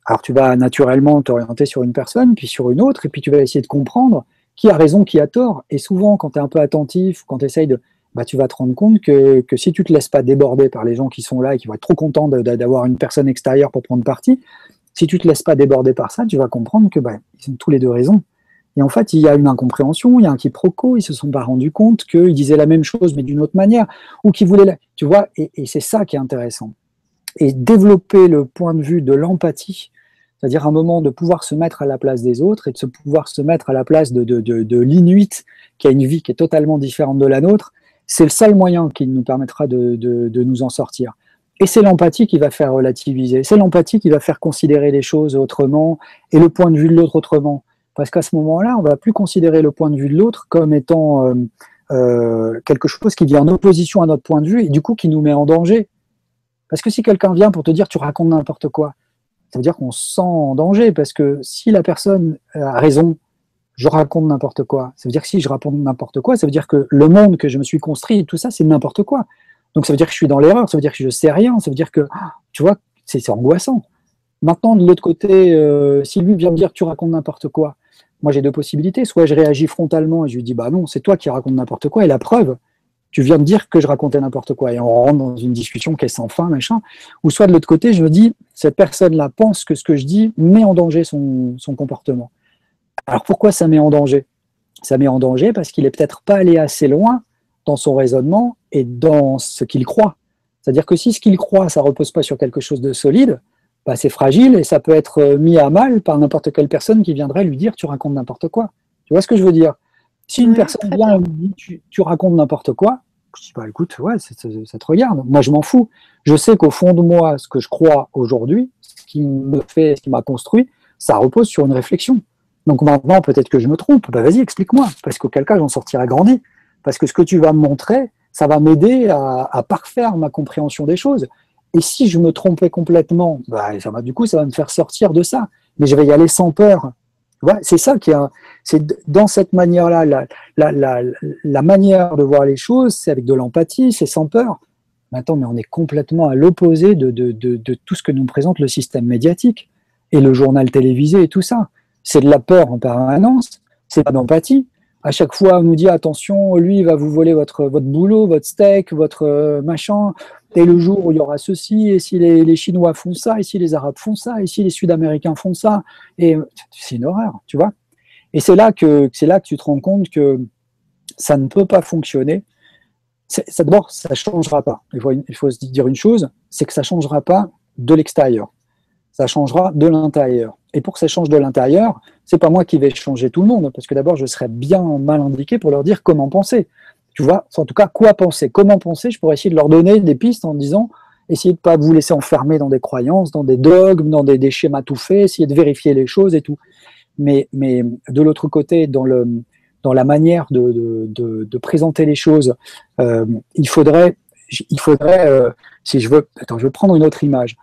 S2: Alors tu vas naturellement t'orienter sur une personne, puis sur une autre, et puis tu vas essayer de comprendre qui a raison, qui a tort. Et souvent, quand tu es un peu attentif, quand tu essayes de, bah, tu vas te rendre compte que, que si tu te laisses pas déborder par les gens qui sont là et qui vont être trop contents d'avoir une personne extérieure pour prendre parti, si tu te laisses pas déborder par ça, tu vas comprendre que bah, ils ont tous les deux raison. Et en fait, il y a une incompréhension, il y a un quiproquo, ils se sont pas rendus compte qu'ils disaient la même chose mais d'une autre manière, ou qu'ils voulaient, la... tu vois, et, et c'est ça qui est intéressant. Et développer le point de vue de l'empathie, c'est-à-dire un moment de pouvoir se mettre à la place des autres et de se pouvoir se mettre à la place de, de, de, de l'Inuit qui a une vie qui est totalement différente de la nôtre, c'est le seul moyen qui nous permettra de, nous en sortir. Et c'est l'empathie qui va faire relativiser, c'est l'empathie qui va faire considérer les choses autrement et le point de vue de l'autre autrement. Parce qu'à ce moment-là, on va plus considérer le point de vue de l'autre comme étant euh, euh, quelque chose qui vient en opposition à notre point de vue et du coup qui nous met en danger. Parce que si quelqu'un vient pour te dire tu racontes n'importe quoi, ça veut dire qu'on se sent en danger parce que si la personne a raison je raconte n'importe quoi. Ça veut dire que si je raconte n'importe quoi, ça veut dire que le monde que je me suis construit, tout ça, c'est n'importe quoi. Donc ça veut dire que je suis dans l'erreur, ça veut dire que je sais rien, ça veut dire que, tu vois, c'est angoissant. Maintenant, de l'autre côté, euh, si lui vient me dire tu racontes n'importe quoi, moi j'ai deux possibilités. Soit je réagis frontalement et je lui dis, bah non, c'est toi qui racontes n'importe quoi, et la preuve, tu viens de dire que je racontais n'importe quoi, et on rentre dans une discussion qui est sans fin, machin. Ou soit de l'autre côté, je me dis, cette personne-là pense que ce que je dis met en danger son comportement. Alors pourquoi ça met en danger? Ça met en danger parce qu'il est peut-être pas allé assez loin dans son raisonnement et dans ce qu'il croit. C'est-à-dire que si ce qu'il croit, ça repose pas sur quelque chose de solide, bah, c'est fragile et ça peut être euh, mis à mal par n'importe quelle personne qui viendrait lui dire tu racontes n'importe quoi. Tu vois ce que je veux dire? Si une personne vient et me dit tu, racontes n'importe quoi, je dis bah écoute, ouais, ça te regarde. Moi, je m'en fous. Je sais qu'au fond de moi, ce que je crois aujourd'hui, ce qui me fait, ce qui m'a construit, ça repose sur une réflexion. Donc maintenant, peut-être que je me trompe. Bah vas-y, explique-moi, parce qu'auquel cas, j'en sortirai grandi. Parce que ce que tu vas me montrer, ça va m'aider à, parfaire ma compréhension des choses. Et si je me trompais complètement, bah, ça va, du coup, ça va me faire sortir de ça. Mais je vais y aller sans peur. c'est ça qui est, c'est dans cette manière-là, la, la, la, manière de voir les choses, c'est avec de l'empathie, c'est sans peur. Maintenant, mais on est complètement à l'opposé de, tout ce que nous présente le système médiatique et le journal télévisé et tout ça. C'est de la peur en permanence, c'est pas d'empathie à chaque fois, on nous dit attention, lui, il va vous voler votre, votre boulot, votre steak, votre euh, machin. Et le jour où il y aura ceci, et si les, Chinois font ça, et si les Arabes font ça, et si les Sud-Américains font ça, et c'est une horreur, tu vois. Et c'est là que c'est là que tu te rends compte que ça ne peut pas fonctionner. D'abord, ça changera pas. Il faut, il faut se dire une chose, c'est que ça changera pas de l'extérieur. Ça changera de l'intérieur. Et pour que ça change de l'intérieur, c'est pas moi qui vais changer tout le monde, parce que d'abord, je serais bien mal indiqué pour leur dire comment penser. Tu vois, en tout cas, quoi penser, comment penser, je pourrais essayer de leur donner des pistes en disant, essayez de pas vous laisser enfermer dans des croyances, dans des dogmes, dans des, schémas tout faits, essayez de vérifier les choses et tout. Mais, mais de l'autre côté, dans, le, dans la manière de, de, présenter les choses, euh, il faudrait, il faudrait euh, si je veux, attends, je vais prendre une autre image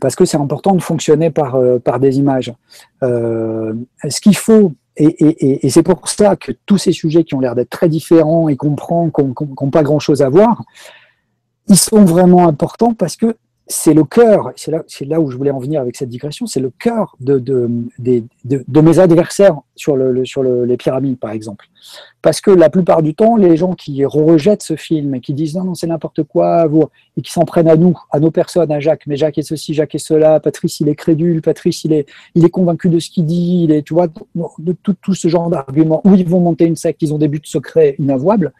S2: parce que c'est important de fonctionner par, euh, des images. Euh, ce qu'il faut, et, c'est pour ça que tous ces sujets qui ont l'air d'être très différents et qu'on prend, qui n'ont pas grand-chose à voir, ils sont vraiment importants parce que c'est le cœur, c'est là, là où je voulais en venir avec cette digression, c'est le cœur de, mes adversaires sur, le, sur les pyramides, par exemple. Parce que la plupart du temps, les gens qui rejettent ce film et qui disent non, non, c'est n'importe quoi, vous, et qui s'en prennent à nous, à nos personnes, à Jacques, mais Jacques est ceci, Jacques est cela, Patrice, il est crédule, Patrice, il est, convaincu de ce qu'il dit, il est, tu vois, de tout, tout ce genre d'arguments, où ils vont monter une secte, ils ont des buts secrets inavouables,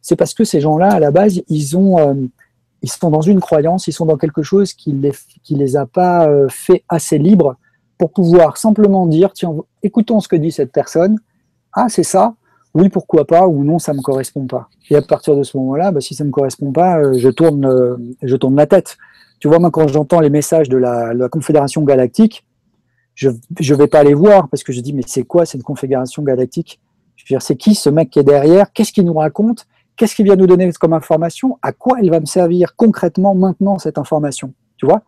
S2: c'est parce que ces gens-là, à la base, ils ont... Euh, ils sont dans une croyance, ils sont dans quelque chose qui les, les a pas euh, fait assez libres pour pouvoir simplement dire, tiens, écoutons ce que dit cette personne. Ah, c'est ça. Oui, pourquoi pas, ou non, ça me correspond pas. Et à partir de ce moment-là, bah, si ça me correspond pas, euh, je tourne, euh, je la tête. Tu vois, moi, quand j'entends les messages de la, de la Confédération Galactique, je ne vais pas les voir parce que je dis, mais c'est quoi cette Confédération Galactique? Je veux dire, c'est qui ce mec qui est derrière? Qu'est-ce qu'il nous raconte? Qu'est-ce qu'il vient nous donner comme information? À quoi elle va me servir concrètement maintenant cette information? Tu vois?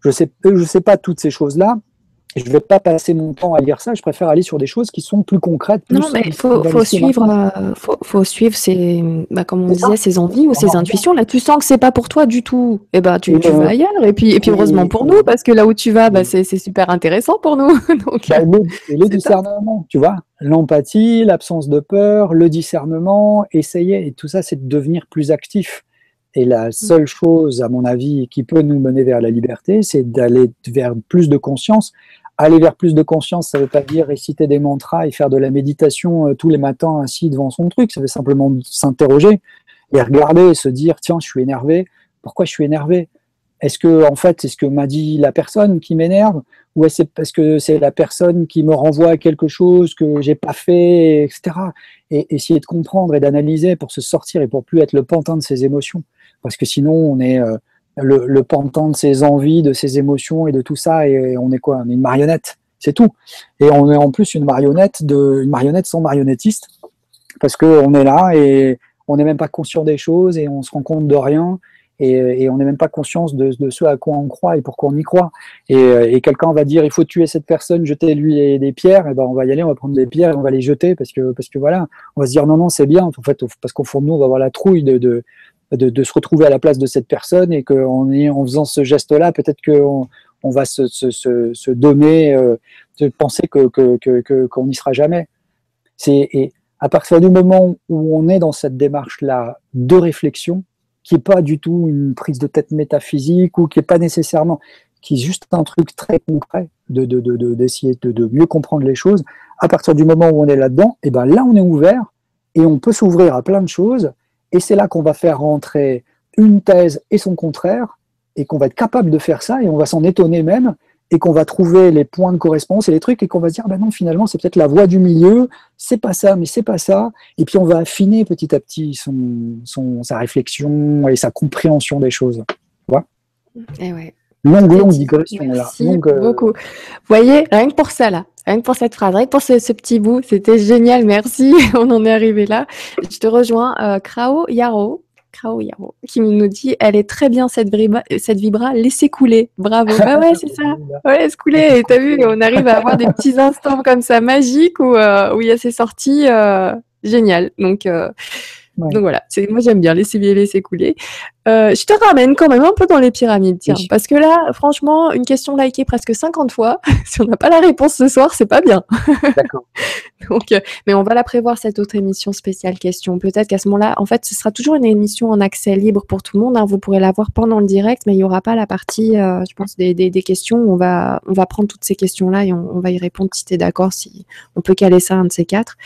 S2: Je sais, je sais pas toutes ces choses-là. Je ne vais pas passer mon temps à lire ça. Je préfère aller sur des choses qui sont plus concrètes.
S1: non, mais il faut, suivre, euh, faut, suivre ses, bah, comme on disait, ses envies ou ses intuitions. Là, tu sens que c'est pas pour toi du tout. Et eh ben, tu, tu vas ailleurs. Et puis, et puis heureusement pour nous, parce que là où tu vas, bah, c'est super intéressant pour nous. Donc,
S2: bah, le, le discernement, tu vois l'empathie, l'absence de peur, le discernement, essayer, et tout ça, c'est de devenir plus actif. Et la seule chose, à mon avis, qui peut nous mener vers la liberté, c'est d'aller vers plus de conscience. Aller vers plus de conscience, ça ne veut pas dire réciter des mantras et faire de la méditation euh, tous les matins assis devant son truc. Ça veut simplement s'interroger et regarder et se dire, tiens, je suis énervé. Pourquoi je suis énervé? Est-ce que, en fait, c'est ce que m'a dit la personne qui m'énerve? Ou est-ce parce que c'est la personne qui me renvoie à quelque chose que j'ai pas fait, etc. Et essayer de comprendre et d'analyser pour se sortir et pour plus être le pantin de ses émotions. Parce que sinon, on est euh, le, le, de ses envies, de ses émotions et de tout ça, et on est quoi? On est une marionnette, c'est tout. Et on est en plus une marionnette, de, une marionnette sans marionnettiste, parce qu'on est là et on n'est même pas conscient des choses et on se rend compte de rien et, on n'est même pas conscience de, ce à quoi on croit et pourquoi on y croit. Et, quelqu'un va dire il faut tuer cette personne, jeter lui des pierres, et ben on va y aller, on va prendre des pierres et on va les jeter parce que parce que voilà, on va se dire non non c'est bien en fait parce qu'au fond de nous on va avoir la trouille de, de de, se retrouver à la place de cette personne et qu'en en faisant ce geste-là, peut-être qu'on on va se, se, se, donner, euh, de penser que qu'on que, que, n'y sera jamais. Et à partir du moment où on est dans cette démarche-là de réflexion, qui est pas du tout une prise de tête métaphysique ou qui est pas nécessairement, qui est juste un truc très concret de, d'essayer de, de, mieux comprendre les choses. À partir du moment où on est là-dedans, et ben là on est ouvert et on peut s'ouvrir à plein de choses. Et c'est là qu'on va faire rentrer une thèse et son contraire. et qu'on va être capable de faire ça et on va s'en étonner même et qu'on va trouver les points de correspondance et les trucs et qu'on va se dire ben non finalement c'est peut-être la voie du milieu c'est pas ça mais c'est pas ça. Et puis on va affiner petit à petit son, son sa réflexion et sa compréhension des choses.
S1: Tu et eh ouais.
S2: longue longue digression là.
S1: longue, euh, beaucoup. Vous voyez rien que pour ça là rien que pour cette phrase rien que pour ce, petit bout c'était génial merci on en est arrivé là je te rejoins euh, Krao Yaro qui nous dit elle est très bien cette vibra, cette vibra laissez couler. Bravo. Bah ouais, c'est ça. Ouais, laisse couler. T'as vu, on arrive à avoir des petits instants comme ça magiques où, euh, où il y a ces sorties euh, géniales. Donc, euh, donc voilà, moi j'aime bien laisser laisser couler. Euh, je te ramène quand même un peu dans les pyramides, tiens, parce que là, franchement, une question likée presque 50 fois, si on n'a pas la réponse ce soir, c'est pas bien. D'accord. Donc, euh, mais on va la prévoir cette autre émission spéciale question. Peut-être qu'à ce moment-là, en fait, ce sera toujours une émission en accès libre pour tout le monde. Hein. Vous pourrez la voir pendant le direct, mais il n'y aura pas la partie, euh, je pense, des, des, questions. on va, on va prendre toutes ces questions-là et on, va y répondre si tu es d'accord, si on peut caler ça un de ces quatre.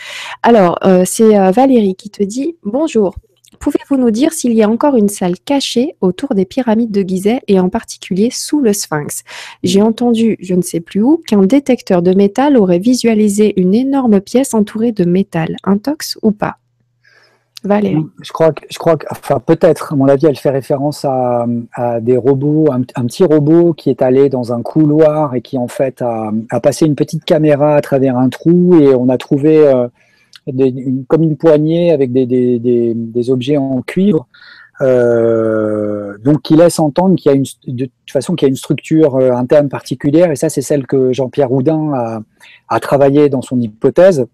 S1: Alors, c'est Valérie qui te dit bonjour. Pouvez-vous nous dire s'il y a encore une salle cachée autour des pyramides de Gizeh et en particulier sous le Sphinx? J'ai entendu, je ne sais plus où, qu'un détecteur de métal aurait visualisé une énorme pièce entourée de métal. Intox ou pas? Valérie.
S2: Je crois que, je crois que, enfin peut-être, à mon avis, elle fait référence à, des robots, un, petit robot qui est allé dans un couloir et qui en fait a, passé une petite caméra à travers un trou et on a trouvé euh, comme une poignée avec des, des, des, des objets en cuivre. Euh, donc qui laisse entendre qu'il y a une de toute façon qu'il y a une structure euh, interne particulière et ça c'est celle que Jean-Pierre Houdin a, a, travaillé dans son hypothèse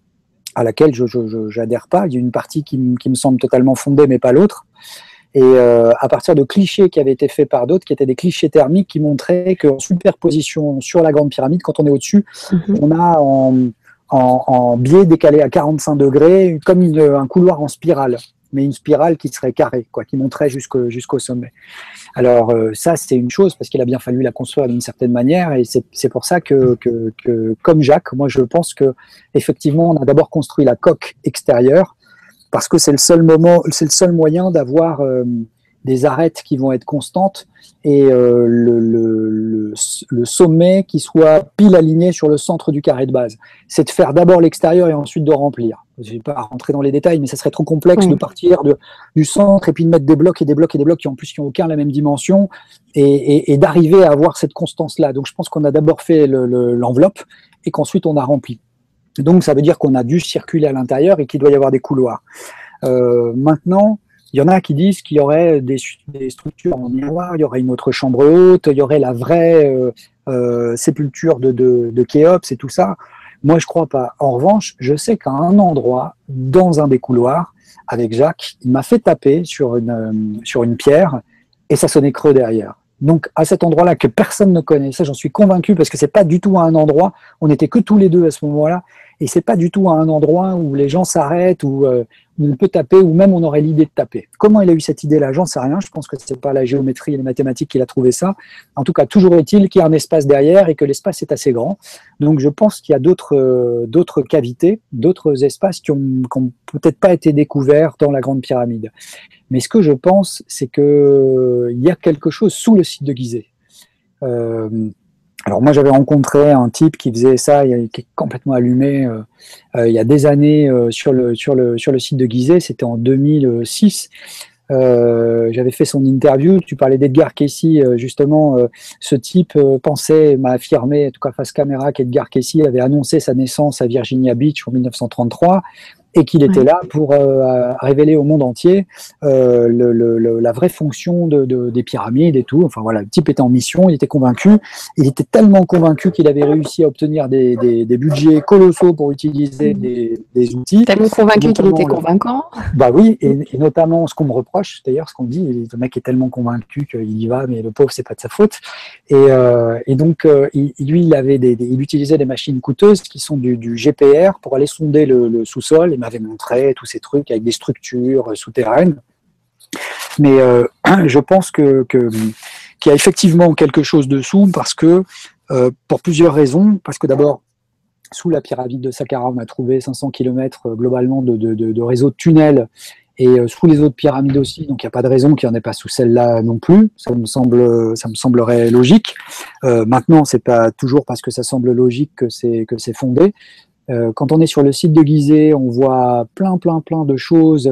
S2: à laquelle je n'adhère pas. Il y a une partie qui, qui, me semble totalement fondée mais pas l'autre. Et euh, à partir de clichés qui avaient été faits par d'autres, qui étaient des clichés thermiques qui montraient qu'en superposition sur la grande pyramide, quand on est au-dessus, mm-hmm. on a en, en, biais décalé à 45 degrés, comme un couloir en spirale, mais une spirale qui serait carrée, quoi, qui monterait jusqu'au sommet. Alors euh, ça, c'est une chose, parce qu'il a bien fallu la construire d'une certaine manière, et c'est pour ça que, que, comme Jacques, moi je pense que effectivement, on a d'abord construit la coque extérieure, parce que c'est le seul moment, c'est le seul moyen d'avoir euh, des arêtes qui vont être constantes et euh, le, le, le, sommet qui soit pile aligné sur le centre du carré de base. C'est de faire d'abord l'extérieur et ensuite de remplir. Je ne vais pas rentrer dans les détails, mais ça serait trop complexe de partir de, du centre et puis de mettre des blocs et des blocs et des blocs qui en plus n'ont aucun la même dimension et, et, et d'arriver à avoir cette constance-là. Donc je pense qu'on a d'abord fait l'enveloppe et qu'ensuite on a rempli. Donc ça veut dire qu'on a dû circuler à l'intérieur et qu'il doit y avoir des couloirs. Euh, maintenant, il y en a qui disent qu'il y aurait des, structures en miroir, il y aurait une autre chambre haute, il y aurait la vraie euh, euh, sépulture de, de, de Khéops et tout ça. Moi, je crois pas. En revanche, je sais qu'à un endroit, dans un des couloirs, avec Jacques, il m'a fait taper sur une, euh, sur une pierre et ça sonnait creux derrière. Donc, à cet endroit-là que personne ne connaît, ça j'en suis convaincu parce que c'est pas du tout à un endroit, on n'était que tous les deux à ce moment-là, et c'est pas du tout à un endroit où les gens s'arrêtent, ou euh, on peut taper, ou même on aurait l'idée de taper. Comment il a eu cette idée-là? J'en sais rien. Je pense que c'est pas la géométrie et les mathématiques qu'il a trouvé ça. En tout cas, toujours est-il qu'il y a un espace derrière et que l'espace est assez grand. Donc, je pense qu'il y a d'autres euh, d'autres cavités, d'autres espaces qui ont, ont peut-être pas été découverts dans la Grande Pyramide. Mais ce que je pense, c'est que euh, il y a quelque chose sous le site de Gizeh. Euh, alors moi j'avais rencontré un type qui faisait ça, qui est complètement allumé euh, euh, il y a des années euh, sur, le, site de Gizeh, c'était en 2006. j'avais fait son interview, tu parlais d'Edgar Casey, justement, ce type pensait, m'a affirmé, en tout cas face caméra, qu'Edgar Casey avait annoncé sa naissance à Virginia Beach en 1933, et qu'il était là pour euh, révéler au monde entier euh, le, la vraie fonction de, de, des pyramides et tout. Enfin voilà, le type était en mission, il était convaincu. Il était tellement convaincu qu'il avait réussi à obtenir des, des, des, budgets colossaux pour utiliser mm. des, des outils.
S1: Tellement convaincu qu'il était convaincant.
S2: Bah oui, et, et notamment ce qu'on me reproche, d'ailleurs, ce qu'on me dit, le mec est tellement convaincu qu'il y va, mais le pauvre, c'est pas de sa faute. Et, euh, et donc, il, lui, il avait des, il utilisait des machines coûteuses qui sont du, du GPR pour aller sonder le, le sous-sol m'avait montré tous ces trucs avec des structures euh, souterraines. Mais euh, je pense que, qu'il y a effectivement quelque chose dessous parce que, euh, pour plusieurs raisons, parce que d'abord, sous la pyramide de Saqqara, on a trouvé 500 km globalement de, de, de, réseau de tunnels et sous les autres pyramides aussi. Donc il n'y a pas de raison qu'il n'y en ait pas sous celle-là non plus. Ça me semble, ça me semblerait logique. maintenant, c'est pas toujours parce que ça semble logique que c'est que c'est fondé. Quand on est sur le site de Gizeh, on voit plein, plein, plein de choses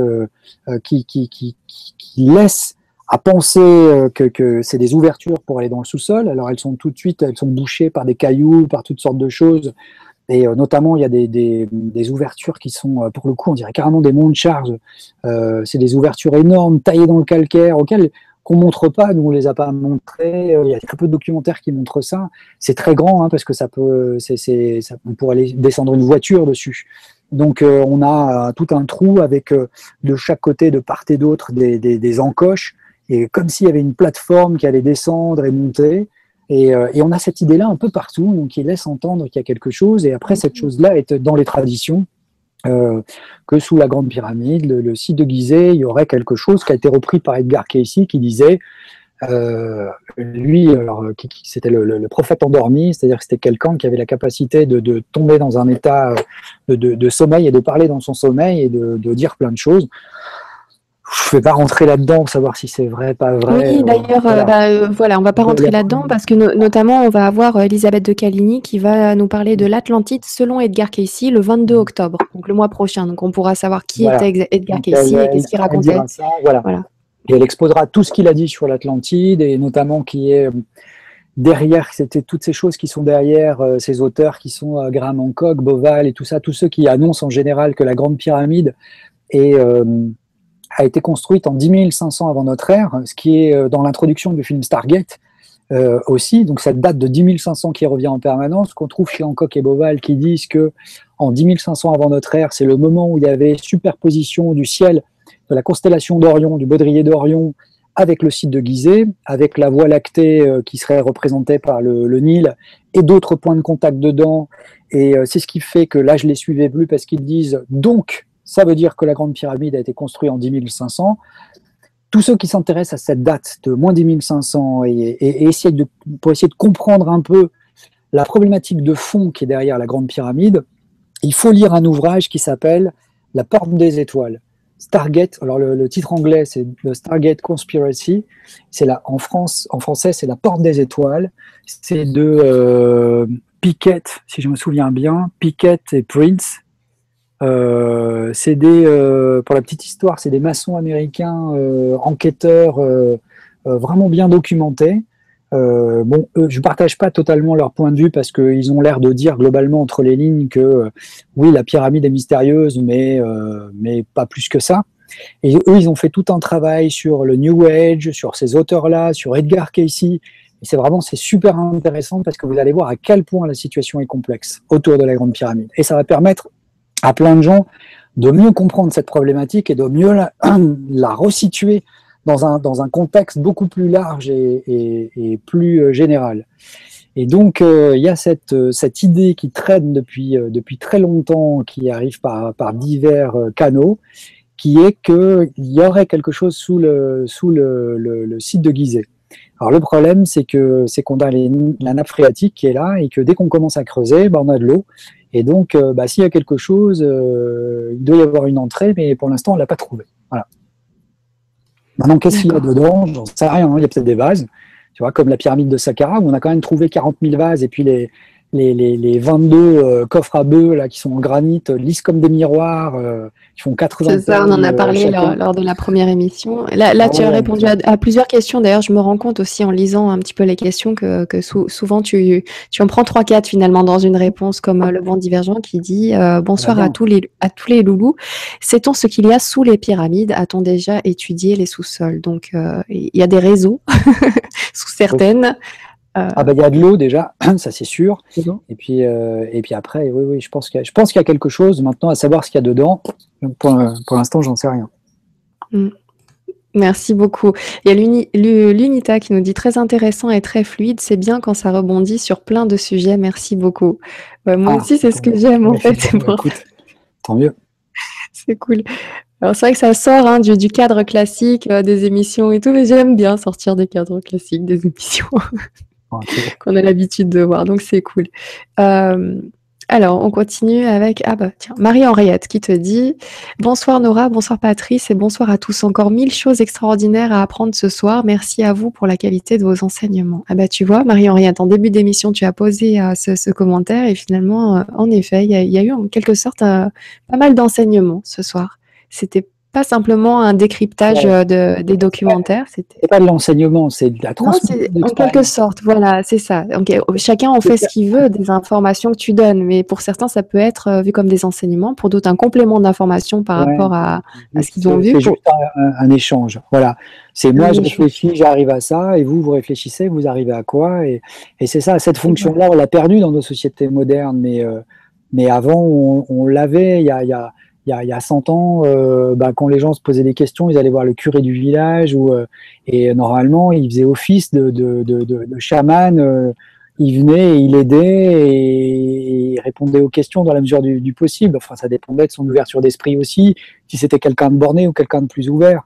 S2: qui, qui, qui, qui, laissent à penser euh, que, que c'est des ouvertures pour aller dans le sous-sol. Alors elles sont tout de suite, elles sont bouchées par des cailloux, par toutes sortes de choses. Et euh, notamment, il y a des, des, ouvertures qui sont, euh, pour le coup, on dirait carrément des monts de charge. Euh, c'est des ouvertures énormes, taillées dans le calcaire, auxquelles qu'on montre pas, nous on les a pas montrées. Il y a très peu de documentaires qui montrent ça. C'est très grand hein, parce que ça peut, c'est, ça, on pourrait aller descendre une voiture dessus. Donc on a tout un trou avec de chaque côté, de part et d'autre, des, des, des encoches et comme s'il y avait une plateforme qui allait descendre et monter. Et, euh, et on a cette idée-là un peu partout, donc il laisse entendre qu'il y a quelque chose. Et après, cette chose-là est dans les traditions. Euh, que sous la Grande Pyramide, le, site de Gizeh, il y aurait quelque chose qui a été repris par Edgar Cayce qui disait, euh, lui, c'était le, prophète endormi, c'est-à-dire que c'était quelqu'un qui avait la capacité de, tomber dans un état de, sommeil et de parler dans son sommeil et de, dire plein de choses je ne vais pas rentrer là-dedans pour savoir si c'est vrai, pas vrai.
S1: Oui, d'ailleurs, voilà. Euh, bah, euh, voilà, on va pas rentrer là-dedans parce que notamment, on va avoir euh, Elisabeth de Caligny qui va nous parler de l'Atlantide selon Edgar Cayce le 22 octobre, donc le mois prochain. Donc on pourra savoir qui était Edgar Cayce et qu'est-ce qu'il racontait.
S2: voilà. Et elle exposera tout ce qu'il a dit sur l'Atlantide et notamment qui est derrière, c'était toutes ces choses qui sont derrière ces auteurs qui sont Graham Hancock, Boval et tout ça, tous ceux qui annoncent en général que la Grande Pyramide est a été construite en 10 500 avant notre ère, ce qui est euh, dans l'introduction du film Stargate euh, aussi. Donc cette date de 10 500 qui revient en permanence, qu'on trouve chez Hancock et Boval qui disent que en 10 500 avant notre ère, c'est le moment où il y avait superposition du ciel de la constellation d'Orion, du baudrier d'Orion, avec le site de Gizeh, avec la Voie lactée euh, qui serait représentée par le, Nil et d'autres points de contact dedans. Et euh, c'est ce qui fait que là, je les suivais plus parce qu'ils disent donc ça veut dire que la Grande Pyramide a été construite en 10 500. Tous ceux qui s'intéressent à cette date de moins 10 500 et, et, de, pour essayer de comprendre un peu la problématique de fond qui est derrière la Grande Pyramide, il faut lire un ouvrage qui s'appelle La Porte des Étoiles. Stargate, alors le, titre anglais c'est The Stargate Conspiracy, c'est en France, en français c'est La Porte des Étoiles, c'est de euh, Pickett, si je me souviens bien, Pickett et Prince, euh, c'est des, euh, pour la petite histoire, c'est des maçons américains euh, enquêteurs vraiment bien documentés. bon, eux, je partage pas totalement leur point de vue parce qu'ils ont l'air de dire globalement entre les lignes que oui, la pyramide est mystérieuse, mais mais pas plus que ça. Et eux, ils ont fait tout un travail sur le New Age, sur ces auteurs-là, sur Edgar. Et c'est vraiment c'est super intéressant parce que vous allez voir à quel point la situation est complexe autour de la Grande Pyramide. Et ça va permettre à plein de gens de mieux comprendre cette problématique et de mieux la, la resituer dans un, dans un contexte beaucoup plus large et, et, et plus euh, général. Et donc, euh, il y a cette, euh, cette idée qui traîne depuis, depuis très longtemps, qui arrive par, par divers canaux, qui est qu'il y aurait quelque chose sous le, sous le, le, site de Gizeh. Alors le problème, c'est que c'est qu'on a la nappe phréatique qui est là et que dès qu'on commence à creuser, ben, on a de l'eau et donc, euh, bah, s'il y a quelque chose, euh, il doit y avoir une entrée, mais pour l'instant, on ne l'a pas trouvé. Voilà. Maintenant, qu'est-ce qu'il y a dedans? J'en sais rien. Hein. Il y a peut-être des vases. Tu vois, comme la pyramide de Saqqara, où on a quand même trouvé 40 000 vases, et puis les, les, les, les 22 euh, coffres à bœufs là, qui sont en granit, lisses comme des miroirs, euh, qui font 80
S1: C'est ça, on en a parlé lors, de la première émission. Là, là tu as répondu à, plusieurs questions. D'ailleurs, je me rends compte aussi en lisant un petit peu les questions que, que souvent tu, tu en prends 3-4 finalement dans une réponse, comme euh, le vent divergent qui dit Bonsoir à, tous les, à tous les loulous. Sait-on ce qu'il y a sous les pyramides? A-t-on déjà étudié les sous-sols Donc, il y a des réseaux sous certaines.
S2: Euh, ah bah il y a de l'eau déjà, ça c'est sûr. Et puis euh, et puis après, oui oui, je pense qu'il y, a, y quelque chose. Maintenant, à savoir ce qu'il y a dedans. Pour, pour l'instant, j'en sais rien.
S1: Mm. Merci beaucoup. Il y a l'UNITA qui nous dit très intéressant et très fluide. C'est bien quand ça rebondit sur plein de sujets. Merci beaucoup. moi ah, aussi, c'est ce que j'aime en fait.
S2: tant mieux.
S1: C'est cool. Alors c'est vrai que ça sort hein, du, cadre classique euh, des émissions et tout, mais j'aime bien sortir des cadres classiques des émissions. qu'on a l'habitude de voir. Donc c'est cool. Euh, Alors, on continue avec ah bah Marie-Henriette qui te dit Bonsoir Nora, bonsoir Patrice et bonsoir à tous. Encore mille choses extraordinaires à apprendre ce soir. Merci à vous pour la qualité de vos enseignements. Ah bah tu vois, Marie-Henriette, en début d'émission, tu as posé euh, ce, commentaire et finalement, euh, en effet, il y, a eu en quelque sorte pas mal d'enseignements ce soir. C'était pas simplement un décryptage euh, de, des documentaires.
S2: C'est pas de l'enseignement, c'est de la transmission.
S1: En quelque sorte, voilà, c'est ça. Donc, euh, chacun en fait ce qu'il veut des informations que tu donnes, mais pour certains, ça peut être euh, vu comme des enseignements, pour d'autres, un complément d'information par rapport à, ce qu'ils ont vu.
S2: C'est juste un, échange. Voilà. C'est moi, je réfléchis, j'arrive à ça, et vous, vous réfléchissez, vous arrivez à quoi Et, et c'est ça, cette fonction-là, on l'a perdue dans nos sociétés modernes, mais, mais avant, on, l'avait. Il y a, y a il y a, 100 ans, euh, bah, quand les gens se posaient des questions, ils allaient voir le curé du village ou, euh, et normalement, il faisait office de, de, de, de, chaman. Euh, il venait, et il aidait et, il répondait aux questions dans la mesure du, du, possible. Enfin, ça dépendait de son ouverture d'esprit aussi, si c'était quelqu'un de borné ou quelqu'un de plus ouvert.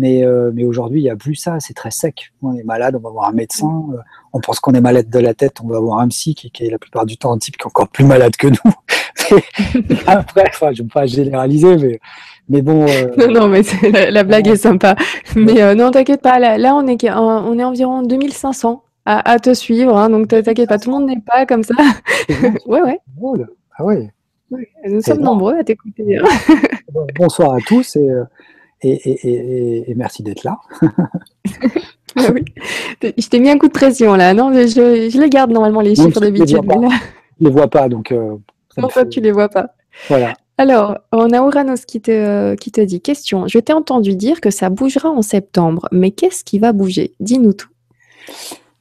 S2: Mais, mais aujourd'hui, il n'y a plus ça, c'est très sec. On est malade, on va voir un médecin. on pense qu'on est malade de la tête, on va voir un psy qui, qui est la plupart du temps un type qui est encore plus malade que nous. Après, enfin, je ne veux pas généraliser, mais, mais bon.
S1: Euh, non, non, mais la, blague est sympa. Mais euh, non, t'inquiète pas, là, on, est, on est environ 2500 à, à te suivre, hein, donc t'inquiète pas, tout le monde n'est pas comme ça. ouais, ouais.
S2: Ah ouais.
S1: nous sommes nombreux à t'écouter. Hein.
S2: Bonsoir à tous euh, et, et, et, et merci d'être là.
S1: ah oui. Je t'ai mis un coup de pression là, non je, je, les garde normalement les chiffres d'habitude. Je
S2: ne les vois pas, donc
S1: en fait, tu les vois pas.
S2: Voilà.
S1: Alors, on a Ouranos qui te, qui te dit Question, je t'ai entendu dire que ça bougera en septembre, mais qu'est-ce qui va bouger? Dis-nous tout.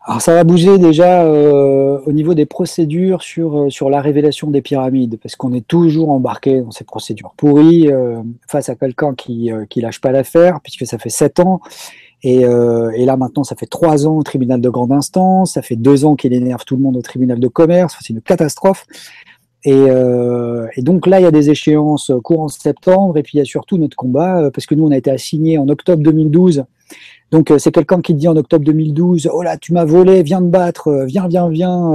S2: Alors, ça va bouger déjà euh, au niveau des procédures sur, euh, sur la révélation des pyramides, parce qu'on est toujours embarqué dans ces procédures pourries euh, face à quelqu'un qui ne lâche pas l'affaire, puisque ça fait sept ans. Et, et, là, maintenant, ça fait trois ans au tribunal de grande instance, ça fait deux ans qu'il énerve tout le monde au tribunal de commerce, c'est une catastrophe. Et, et, donc là, il y a des échéances courant septembre, et puis il y a surtout notre combat, parce que nous, on a été assigné en octobre 2012. Donc euh, c'est quelqu'un qui dit en octobre 2012, oh là, tu m'as volé, viens te battre, euh, viens, viens, viens,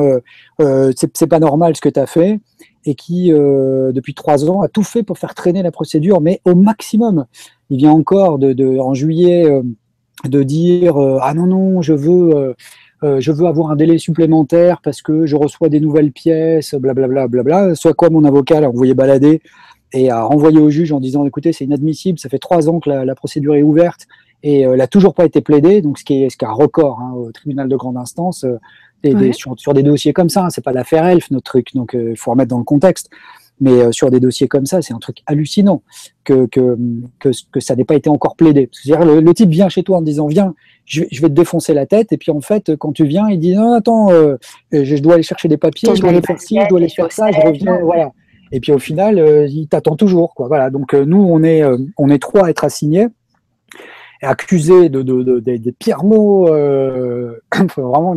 S2: euh, c'est pas normal ce que tu as fait, et qui, depuis trois ans, a tout fait pour faire traîner la procédure, mais au maximum. Il vient encore en juillet de dire, ah non, non, je veux je veux avoir un délai supplémentaire parce que je reçois des nouvelles pièces, blablabla, bla, bla, bla. soit quoi mon avocat l'a envoyé balader et a renvoyé au juge en disant écoutez, c'est inadmissible, ça fait trois ans que la, procédure est ouverte et euh, elle n'a toujours pas été plaidée, donc ce qui est, ce qui est un record hein, au tribunal de grande instance. Euh, sur, des dossiers comme ça, hein, c'est pas l'affaire Elf notre truc, donc il faut remettre dans le contexte. Mais euh, sur des dossiers comme ça, c'est un truc hallucinant que, que, que, que ça n'ait pas été encore plaidé. C'est-à-dire, le, le, type vient chez toi en disant Viens, je, je, vais te défoncer la tête. Et puis, en fait, quand tu viens, il dit Non, attends, euh, je, dois aller chercher des papiers, je dois aller faire ci, je dois aller faire ça, je reviens. Voilà. Et puis, au final, euh, il t'attend toujours. Quoi. Voilà. Donc, nous, on est, on est trois à être assignés accusé de, de, des pires mots. Euh, vraiment,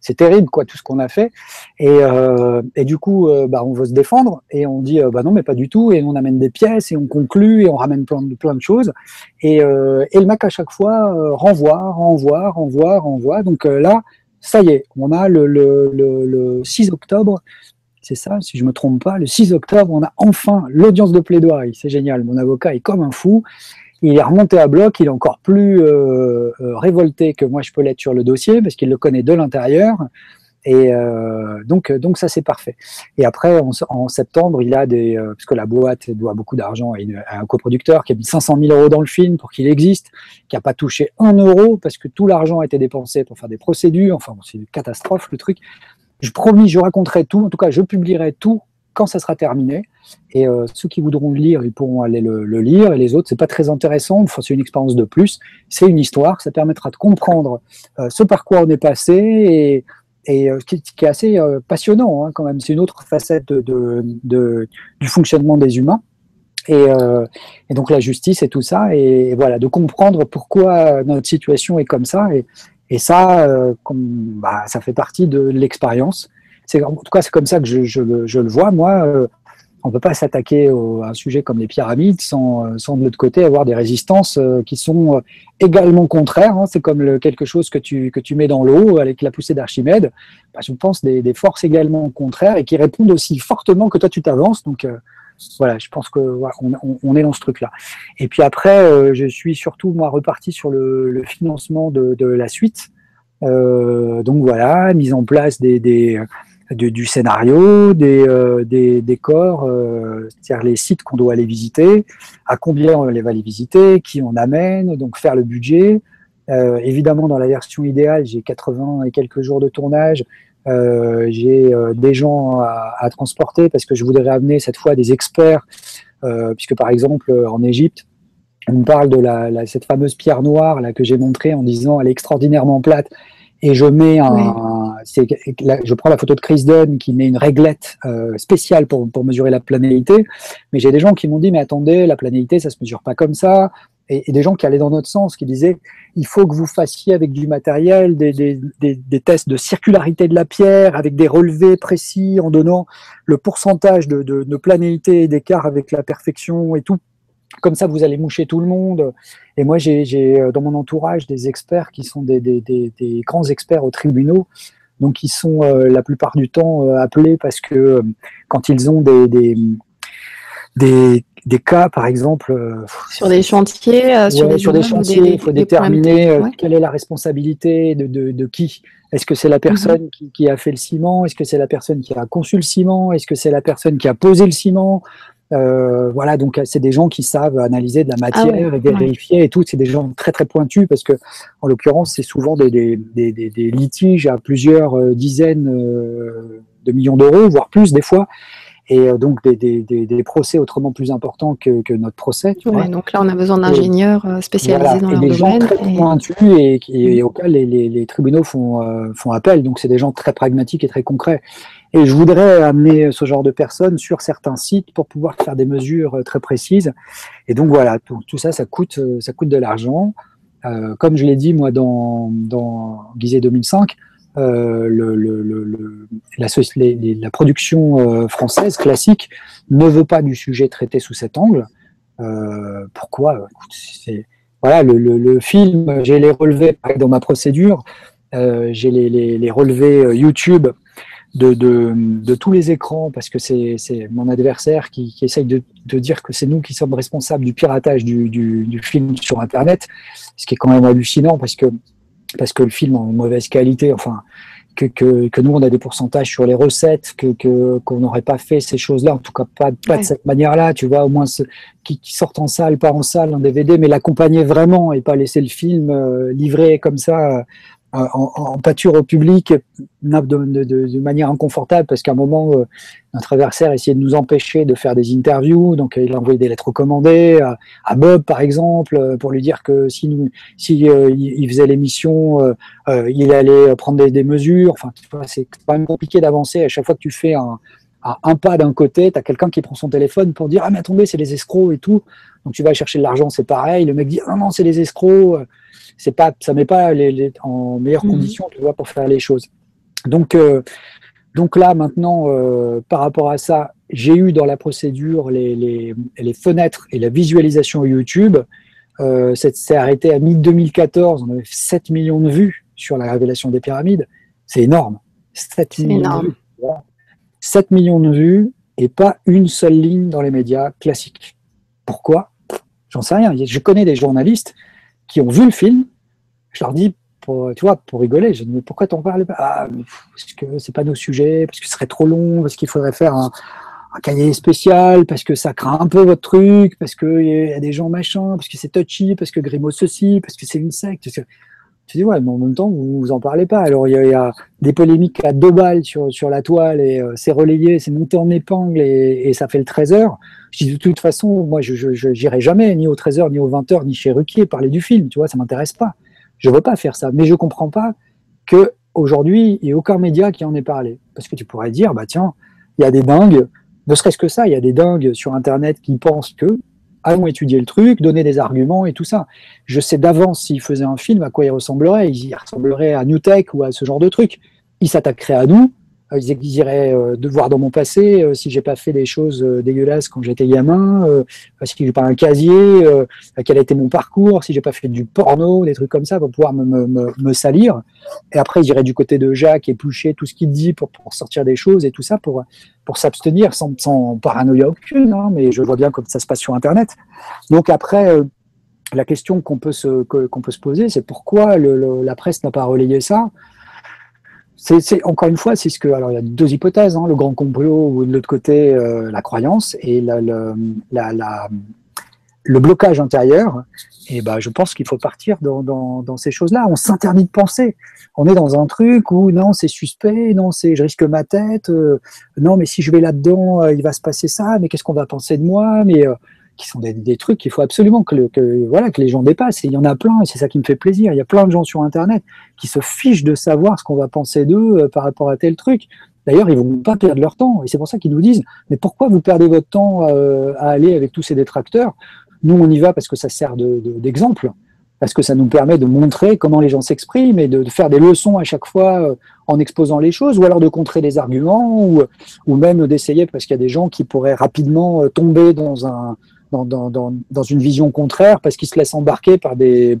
S2: c'est terrible, quoi, tout ce qu'on a fait. Et, euh, et du coup, euh, bah, on veut se défendre et on dit, bah non, mais pas du tout. Et on amène des pièces et on conclut et on ramène plein de, plein de choses. Et, et le mec, à chaque fois, renvoie, renvoie, renvoie, renvoie. Donc là, ça y est, on a le, le, le 6 octobre c'est ça, si je me trompe pas, le 6 octobre, on a enfin l'audience de plaidoirie. C'est génial. Mon avocat est comme un fou il est remonté à bloc, il est encore plus euh, euh, révolté que moi je peux l'être sur le dossier parce qu'il le connaît de l'intérieur. Et euh, donc, donc ça c'est parfait. Et après, en, septembre, il a des, parce que la boîte doit beaucoup d'argent à, un coproducteur qui a mis 500 000 euros dans le film pour qu'il existe, qui n'a pas touché un euro parce que tout l'argent a été dépensé pour faire des procédures. Enfin, c'est une catastrophe le truc. Je promis, je raconterai tout. En tout cas, je publierai tout quand ça sera terminé. Et euh, ceux qui voudront le lire, ils pourront aller le, lire. Et les autres, c'est pas très intéressant. Enfin, c'est une expérience de plus. C'est une histoire. Ça permettra de comprendre euh, ce par quoi on est passé et, et euh, qui, est assez passionnant hein, quand même. C'est une autre facette de, du fonctionnement des humains. Et, donc la justice et tout ça. Et, voilà, de comprendre pourquoi notre situation est comme ça. Et, ça, bah, ça fait partie de l'expérience. En tout cas c'est comme ça que je, le vois moi on peut pas s'attaquer à un sujet comme les pyramides sans, sans de l'autre côté avoir des résistances qui sont également contraires. Hein. C'est comme quelque chose que tu, que tu mets dans l'eau avec la poussée d'Archimède. Bah, je pense des, forces également contraires et qui répondent aussi fortement que toi tu t'avances. Donc voilà, je pense que on, est dans ce truc-là. Et puis après, euh, je suis surtout moi reparti sur le, financement de, la suite. Euh, donc voilà, mise en place des, du scénario, des, euh, des décors, c'est-à-dire les sites qu'on doit aller visiter, à combien on les va aller visiter, qui on amène, donc faire le budget. évidemment, dans la version idéale, j'ai 80 et quelques jours de tournage. Euh, j'ai euh, des gens à, transporter parce que je voudrais amener cette fois des experts, euh, puisque par exemple en Égypte, on parle de cette fameuse pierre noire là que j'ai montrée en disant elle est extraordinairement plate et je mets un, je prends la photo de Chris Dunn qui met une réglette spéciale pour, pour mesurer la planéité, mais j'ai des gens qui m'ont dit mais attendez la planéité ça se mesure pas comme ça, et, des gens qui allaient dans notre sens, qui disaient il faut que vous fassiez avec du matériel des, des, des, tests de circularité de la pierre, avec des relevés précis, en donnant le pourcentage de, de, de planéité et d'écart avec la perfection et tout. Comme ça, vous allez moucher tout le monde. Et moi, j'ai euh, dans mon entourage des experts qui sont des, des grands experts aux tribunaux, donc ils sont euh, la plupart du temps euh, appelés parce que quand ils ont des, des, des cas, par exemple.
S1: Sur des chantiers,
S2: sur, des, sur des chantiers, il faut déterminer quelle est la responsabilité de, de, de qui. Est-ce que c'est la personne mhm. qui, qui, a fait le ciment? Est-ce que c'est la personne qui a conçu le ciment? Est-ce que c'est la personne qui a posé le ciment? Euh, voilà, donc c'est des gens qui savent analyser de la ah matière et vérifier et tout. C'est des gens très très pointus parce que, en l'occurrence, c'est souvent des, des, des, des, litiges à plusieurs dizaines de millions d'euros, voire plus des fois et euh, donc des, des, des, procès autrement plus importants que, que notre procès.
S1: Tu vois. Donc là, on a besoin d'ingénieurs euh, spécialisés dans leur
S2: des
S1: domaine.
S2: Gens très pointus et, et, auxquels les, les, les, tribunaux font, euh, font appel. Donc c'est des gens très pragmatiques et très concrets. Et je voudrais amener ce genre de personnes sur certains sites pour pouvoir faire des mesures très précises. Et donc voilà, tout, ça, ça coûte, ça coûte de l'argent. Euh, comme je l'ai dit moi dans, dans Guisé 2005, euh, le, le, le, la, la, production euh, française classique ne veut pas du sujet traité sous cet angle. Euh, pourquoi? Voilà, le, film, j'ai les relevés dans ma procédure, j'ai les, les, les, relevés YouTube de, de, de, tous les écrans parce que c'est mon adversaire qui, qui essaye de, de, dire que c'est nous qui sommes responsables du piratage du, du, du, film sur Internet, ce qui est quand même hallucinant parce que parce que le film en mauvaise qualité, enfin, que, que, que, nous, on a des pourcentages sur les recettes, que qu'on n'aurait pas fait ces choses-là, en tout cas pas, pas de cette manière-là, tu vois, au moins ce, qui, qui sortent en salle, pas en salle, en DVD, mais l'accompagner vraiment et pas laisser le film euh, livré comme ça en, pâture au public de, manière inconfortable parce qu'à un moment, euh, notre adversaire essayait de nous empêcher de faire des interviews, donc il a envoyé des lettres recommandées à, Bob par exemple euh, pour lui dire que si, euh, il faisait l'émission, il allait prendre des, des mesures. Enfin, c'est quand même compliqué d'avancer à chaque fois que tu fais un, un pas d'un côté, tu as quelqu'un qui prend son téléphone pour dire Ah, mais attendez, c'est les escrocs et tout. Donc tu vas chercher de l'argent, c'est pareil. Le mec dit Ah non, c'est les escrocs c'est pas, ça met pas les, en meilleures mhm. conditions, tu vois, pour faire les choses. Donc, euh, donc là, maintenant, euh, par rapport à ça, j'ai eu dans la procédure les, les, les, fenêtres et la visualisation YouTube. Euh, c'est arrêté à mi-2014, on avait 7 millions de vues sur la révélation des pyramides. C'est énorme. 7 millions, De vues, 7 millions de vues et pas une seule ligne dans les médias classiques. Pourquoi? J'en sais rien. Je connais des journalistes qui ont vu le film, je leur dis, pour, tu vois, pour rigoler, je dis, mais pourquoi t'en parles pas? Ah, Parce que c'est pas nos sujets, parce que ce serait trop long, parce qu'il faudrait faire un, cahier spécial, parce que ça craint un peu votre truc, parce qu'il y a des gens machins, parce que c'est touchy, parce que Grimaud ceci, parce que c'est une secte. Tu dis, ouais, mais en même temps, vous vous en parlez pas. Alors, il y, a, des polémiques à deux balles sur, sur la toile et euh, c'est relayé, c'est monté en épingle et, ça fait le 13h. Je dis, de toute façon, moi, je n'irai jamais ni au 13h, ni au 20h, ni chez Ruquier parler du film. Tu vois, ça m'intéresse pas. Je veux pas faire ça. Mais je comprends pas que aujourd'hui, il n'y ait aucun média qui en ait parlé. Parce que tu pourrais dire, bah tiens, il y a des dingues, ne serait-ce que ça, il y a des dingues sur Internet qui pensent que, allons étudier le truc, donner des arguments et tout ça. Je sais d'avance s'il faisait un film, à quoi il ressemblerait. Il ressemblerait à New Tech ou à ce genre de truc. Il s'attaquerait à nous ils exigeraient euh, de voir dans mon passé euh, si j'ai pas fait des choses dégueulasses quand j'étais gamin, si j'ai pas un casier, quel a été mon parcours, si j'ai pas fait du porno, des trucs comme ça pour pouvoir me, salir. Et après, j'irais du côté de Jacques, éplucher tout ce qu'il dit pour, sortir des choses et tout ça pour, s'abstenir sans, paranoïa aucune, hein, mais je vois bien comme ça se passe sur Internet. Donc après, la question qu'on peut, se, poser, c'est pourquoi la presse n'a pas relayé ça? C'est encore une fois, c'est ce que. Alors, il y a deux hypothèses hein, le grand complot ou de l'autre côté, euh, la croyance et le blocage intérieur. Et ben, je pense qu'il faut partir dans ces choses-là. On s'interdit de penser. On est dans un truc où non, c'est suspect, non, c'est je risque ma tête, euh, non, mais si je vais là-dedans, euh, il va se passer ça, mais qu'est-ce qu'on va penser de moi Mais qui sont des, trucs qu'il faut absolument que, les gens dépassent. Il y en a plein, et c'est ça qui me fait plaisir. Il y a plein de gens sur Internet qui se fichent de savoir ce qu'on va penser d'eux euh, par rapport à tel truc. D'ailleurs, ils vont pas perdre leur temps. Et c'est pour ça qu'ils nous disent, mais pourquoi vous perdez votre temps euh, à aller avec tous ces détracteurs? Nous, on y va parce que ça sert d'exemple. parce que ça nous permet de montrer comment les gens s'expriment et de, faire des leçons à chaque fois euh, en exposant les choses, ou alors de contrer des arguments, ou même d'essayer, parce qu'il y a des gens qui pourraient rapidement tomber dans un, dans, une vision contraire parce qu'ils se laissent embarquer par des,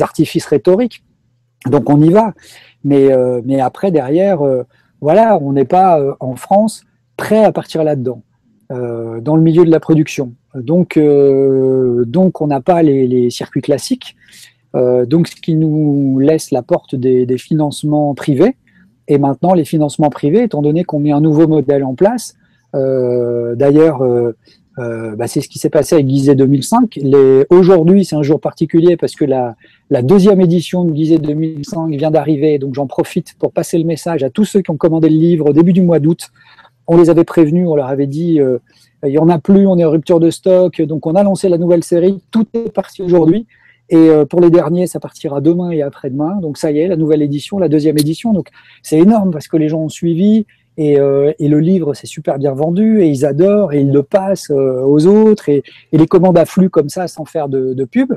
S2: artifices rhétoriques. Donc on y va. Mais, euh, après, derrière, euh, voilà, on n'est pas euh, en France prêt à partir là-dedans, dans le milieu de la production. Donc, on n'a pas les, circuits classiques. donc ce qui nous laisse la porte des, financements privés. Et maintenant, les financements privés, étant donné qu'on met un nouveau modèle en place, d'ailleurs, bah, c'est ce qui s'est passé avec Gizet 2005. Aujourd'hui, c'est un jour particulier parce que la, deuxième édition de Gizet 2005 vient d'arriver, donc j'en profite pour passer le message à tous ceux qui ont commandé le livre au début du mois d'août. On les avait prévenus, on leur avait dit euh, il n'y en a plus, on est en rupture de stock, donc on a lancé la nouvelle série. Tout est parti aujourd'hui. Et euh, pour les derniers, ça partira demain et après-demain. Donc ça y est, la nouvelle édition, la deuxième édition. Donc c'est énorme parce que les gens ont suivi. Et, euh, et, le livre, c'est super bien vendu et ils adorent et ils le passent euh, aux autres et, les commandes affluent comme ça sans faire de, pub.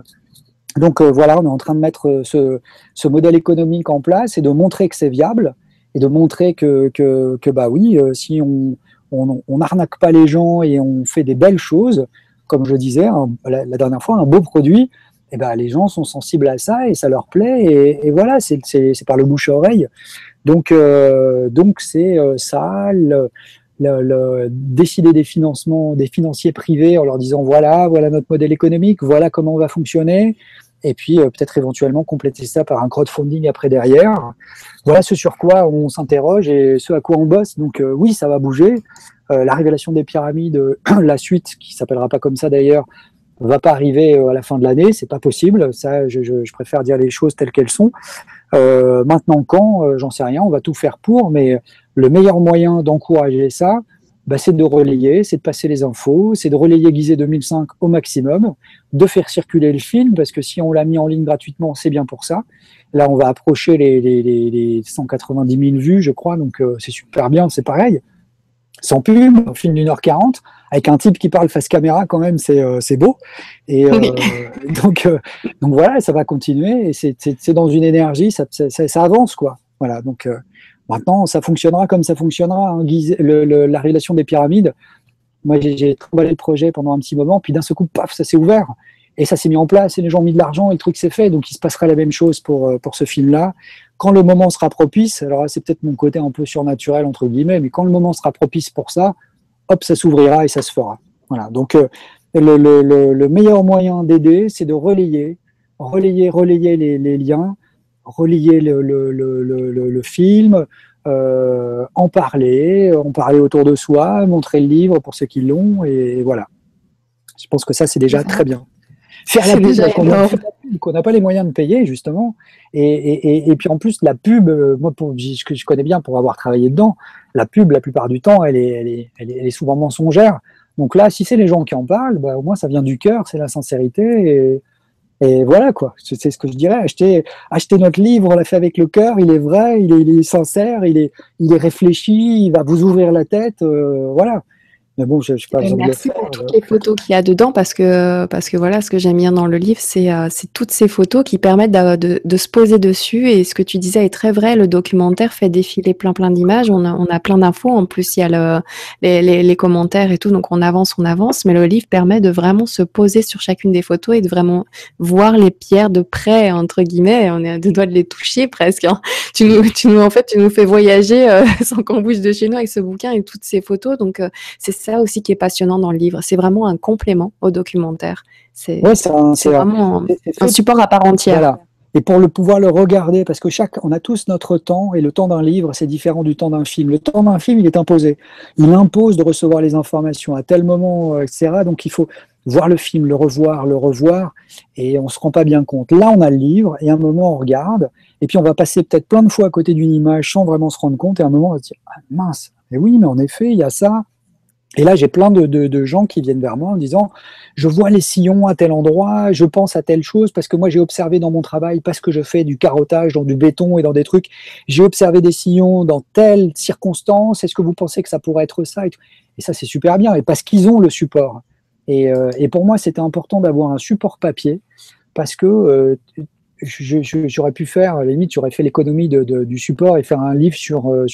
S2: Donc euh, voilà, on est en train de mettre ce, modèle économique en place et de montrer que c'est viable et de montrer que, bah oui, si on on pas les gens et on fait des belles choses, comme je disais la, la, dernière fois, un beau produit, et eh ben, les gens sont sensibles à ça et ça leur plaît et, et voilà, c'est par le bouche à oreille. Donc, euh, donc c'est euh, ça, le, le, décider des financements, des financiers privés en leur disant voilà, voilà notre modèle économique, voilà comment on va fonctionner, et puis euh, peut-être éventuellement compléter ça par un crowdfunding après derrière. Voilà ce sur quoi on s'interroge et ce à quoi on bosse. Donc oui, ça va bouger. la révélation des pyramides, la suite, qui s'appellera pas comme ça d'ailleurs, va pas arriver à la fin de l'année, c'est pas possible. Ça, je, je, je, préfère dire les choses telles qu'elles sont. Euh, maintenant, quand, euh, j'en sais rien, on va tout faire pour, mais le meilleur moyen d'encourager ça, bah, c'est de relayer, c'est de passer les infos, c'est de relayer Guisé 2005 au maximum, de faire circuler le film, parce que si on l'a mis en ligne gratuitement, c'est bien pour ça. Là, on va approcher les, les, les 190 000 vues, je crois, donc euh, c'est super bien, c'est pareil. Sans pub, film d'une heure quarante, avec un type qui parle face caméra, quand même, c'est euh, beau. Et euh, donc, euh, donc voilà, ça va continuer. Et c'est dans une énergie, ça, ça, ça, avance, quoi. Voilà. Donc maintenant, ça fonctionnera comme ça fonctionnera. Hein. Le, le, la révélation des pyramides. Moi, j'ai travaillé le projet pendant un petit moment, puis d'un seul coup, paf, ça s'est ouvert. Et ça s'est mis en place, et les gens ont mis de l'argent, et le truc s'est fait. Donc, il se passera la même chose pour, pour ce film-là. Quand le moment sera propice, alors c'est peut-être mon côté un peu surnaturel, entre guillemets, mais quand le moment sera propice pour ça, hop, ça s'ouvrira et ça se fera. Voilà. Donc, euh, le, le, le, meilleur moyen d'aider, c'est de relayer, relayer, relayer les, les liens, relayer le, le film, euh, en parler, en parler autour de soi, montrer le livre pour ceux qui l'ont, et, voilà. Je pense que ça, c'est déjà très bien. Faire la pub qu'on n'a pas les moyens de payer, justement. Et, et, et, puis en plus, la pub, euh, moi, pour, je, je connais bien pour avoir travaillé dedans, la pub, la plupart du temps, elle est, elle est, elle est, souvent mensongère. Donc là, si c'est les gens qui en parlent, bah, au moins ça vient du cœur, c'est la sincérité. Et, et voilà, quoi. C'est ce que je dirais. Acheter, acheter notre livre, on l'a fait avec le cœur, il est vrai, il est, sincère, il est, il est réfléchi, il va vous ouvrir la tête. Euh, voilà. Mais bon, je n'ai pas
S1: Merci pour toutes les photos qu'il y a dedans parce que, parce que voilà, ce que j'aime bien dans le livre, c'est euh, toutes ces photos qui permettent de, de, se poser dessus. Et ce que tu disais est très vrai. Le documentaire fait défiler plein, plein d'images. On a, on a plein d'infos. En plus, il y a le, les, les, les, commentaires et tout. Donc, on avance, on avance. Mais le livre permet de vraiment se poser sur chacune des photos et de vraiment voir les pierres de près, entre guillemets. On est à deux doigts de les toucher presque. Hein. Tu, nous, tu nous, en fait, tu nous fais voyager euh, sans qu'on bouge de chez nous avec ce bouquin et toutes ces photos. Donc, euh, c'est ça aussi qui est passionnant dans le livre. C'est vraiment un complément au documentaire. C'est vraiment un, support à part entière.
S2: Et pour le pouvoir le regarder, parce que chaque, on a tous notre temps, et le temps d'un livre, c'est différent du temps d'un film. Le temps d'un film, il est imposé. Il impose de recevoir les informations à tel moment, euh, etc. Donc il faut voir le film, le revoir, le revoir, et on se rend pas bien compte. Là, on a le livre, et à un moment, on regarde, et puis on va passer peut-être plein de fois à côté d'une image sans vraiment se rendre compte, et à un moment, on va se dire, ah, mince, mais oui, mais en effet, il y a ça, et là, j'ai plein de, gens qui viennent vers moi en disant, je vois les sillons à tel endroit, je pense à telle chose, parce que moi j'ai observé dans mon travail, parce que je fais du carottage dans du béton et dans des trucs, j'ai observé des sillons dans telle circonstance, est-ce que vous pensez que ça pourrait être ça Et, ça, c'est super bien, et parce qu'ils ont le support. Et, euh, pour moi, c'était important d'avoir un support papier, parce que euh, j'aurais pu faire, à la limite, j'aurais fait l'économie du support et faire un livre sur, euh,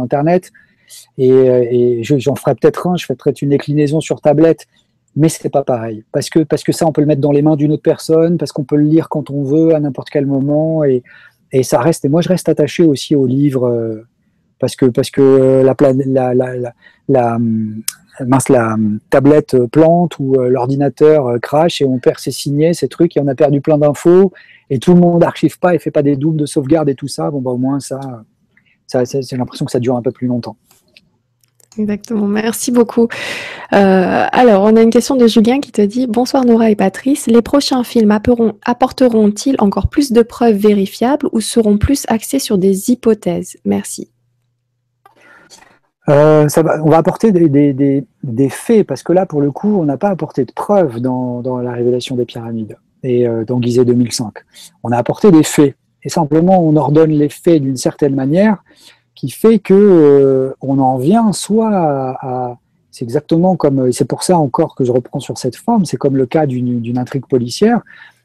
S2: Internet et, et j'en ferai peut-être un, je ferai peut-être une déclinaison sur tablette, mais c'est pas pareil. Parce que, parce que ça, on peut le mettre dans les mains d'une autre personne, parce qu'on peut le lire quand on veut, à n'importe quel moment, et, et, ça reste. Et moi, je reste attaché aussi au livre, euh, parce que, parce que la, la, la, la, mince, la tablette plante ou euh, l'ordinateur crash et on perd ses signets, ces trucs, et on a perdu plein d'infos, et tout le monde n'archive pas et fait pas des doubles de sauvegarde et tout ça. Bon, bah, au moins, ça, c'est l'impression que ça dure un peu plus longtemps.
S1: Exactement, merci beaucoup. Euh, alors, on a une question de Julien qui te dit Bonsoir Nora et Patrice. Les prochains films apporteront-ils encore plus de preuves vérifiables ou seront plus axés sur des hypothèses? Merci.
S2: Euh, on va apporter des, faits, parce que là, pour le coup, on n'a pas apporté de preuves dans, la révélation des pyramides et euh, dans Gizeh 2005. On a apporté des faits. Et simplement, on ordonne les faits d'une certaine manière qui fait que euh, on en vient soit à, c'est exactement comme c'est pour ça encore que je reprends sur cette forme, c'est comme le cas d'une intrigue policière,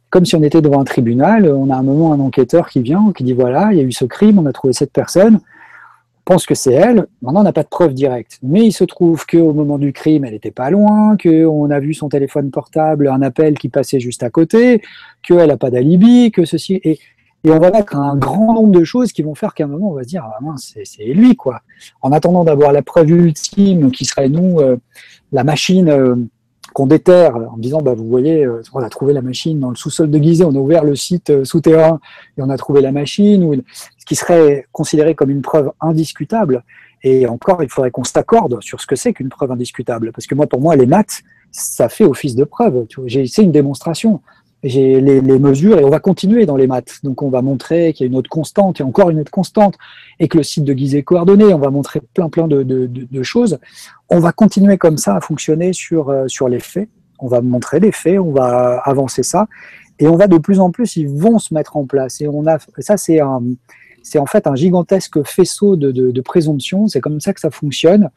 S2: comme si on était devant un tribunal, on a un moment un enquêteur qui vient, qui dit voilà, il y a eu ce crime, on a trouvé cette personne, on pense que c'est elle, maintenant on n'a pas de preuve directe, mais il se trouve qu'au moment du crime, elle n'était pas loin, qu'on a vu son téléphone portable, un appel qui passait juste à côté, qu'elle n'a pas d'alibi, que ceci, et et on va mettre un grand nombre de choses qui vont faire qu'à un moment, on va se dire, ah, c'est lui, quoi. En attendant d'avoir la preuve ultime qui serait, nous, euh, la machine euh, qu'on déterre, en disant, bah, vous voyez, euh, on a trouvé la machine dans le sous-sol de Gizeh, on a ouvert le site souterrain et on a trouvé la machine, ce qui serait considéré comme une preuve indiscutable. Et encore, il faudrait qu'on s'accorde sur ce que c'est qu'une preuve indiscutable. Parce que moi, pour moi, les maths, ça fait office de preuve. C'est une démonstration j'ai les, mesures et on va continuer dans les maths. Donc on va montrer qu'il y a une autre constante et encore une autre constante et que le site de Guise est coordonné. On va montrer plein plein de, choses. On va continuer comme ça à fonctionner sur, euh, sur les faits. On va montrer les faits, on va avancer ça et on va de plus en plus, ils vont se mettre en place. Et on a ça c'est un c'est en fait un gigantesque faisceau de, de, présomptions. C'est comme ça que ça fonctionne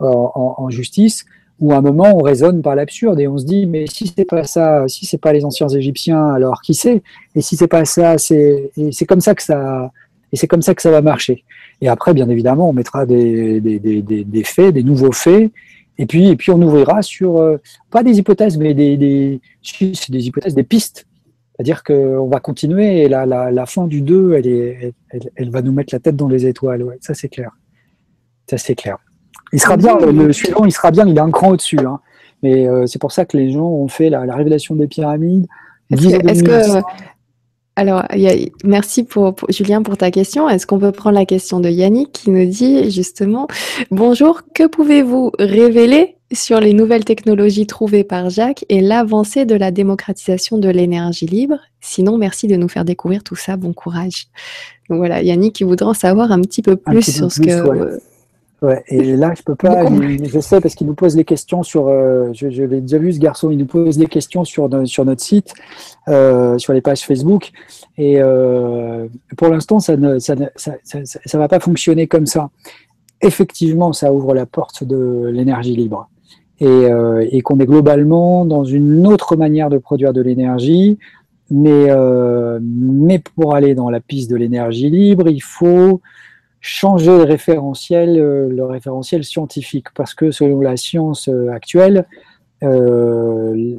S2: euh, en, justice où à un moment on raisonne par l'absurde et on se dit mais si c'est pas ça, si c'est pas les anciens Égyptiens, alors qui c'est? Et si c'est pas ça, c'est c'est comme ça que ça et c'est comme ça que ça va marcher. Et après, bien évidemment, on mettra des, des, des, des faits, des nouveaux faits, et puis et puis on ouvrira sur euh, pas des hypothèses, mais des des, des hypothèses, des pistes. C'est-à-dire qu'on va continuer et la, la, fin du 2, elle, est, elle, va nous mettre la tête dans les étoiles. Ça c'est clair. Ça c'est clair. Il sera bien, le, suivant, il sera bien, il est un cran au-dessus. Hein. Mais euh, c'est pour ça que les gens ont fait la, révélation des pyramides.
S1: Est-ce que, alors, merci pour, Julien pour ta question. Est-ce qu'on peut prendre la question de Yannick qui nous dit justement Bonjour, que pouvez-vous révéler sur les nouvelles technologies trouvées par Jacques et l'avancée de la démocratisation de l'énergie libre? Sinon, merci de nous faire découvrir tout ça. Bon courage. Donc voilà, Yannick qui voudrait en savoir un petit peu plus sur ce que.
S2: Ouais, et là, je peux pas, je sais parce qu'il nous pose les questions sur, euh, je, je l'ai déjà vu ce garçon, il nous pose des questions sur, sur notre site, euh, sur les pages Facebook, et euh, pour l'instant, ça ne ça, ça, ça, ça, va pas fonctionner comme ça. Effectivement, ça ouvre la porte de l'énergie libre. et, qu'on est globalement dans une autre manière de produire de l'énergie. Mais, mais pour aller dans la piste de l'énergie libre, il faut changer le référentiel, le référentiel scientifique, parce que selon la science actuelle, il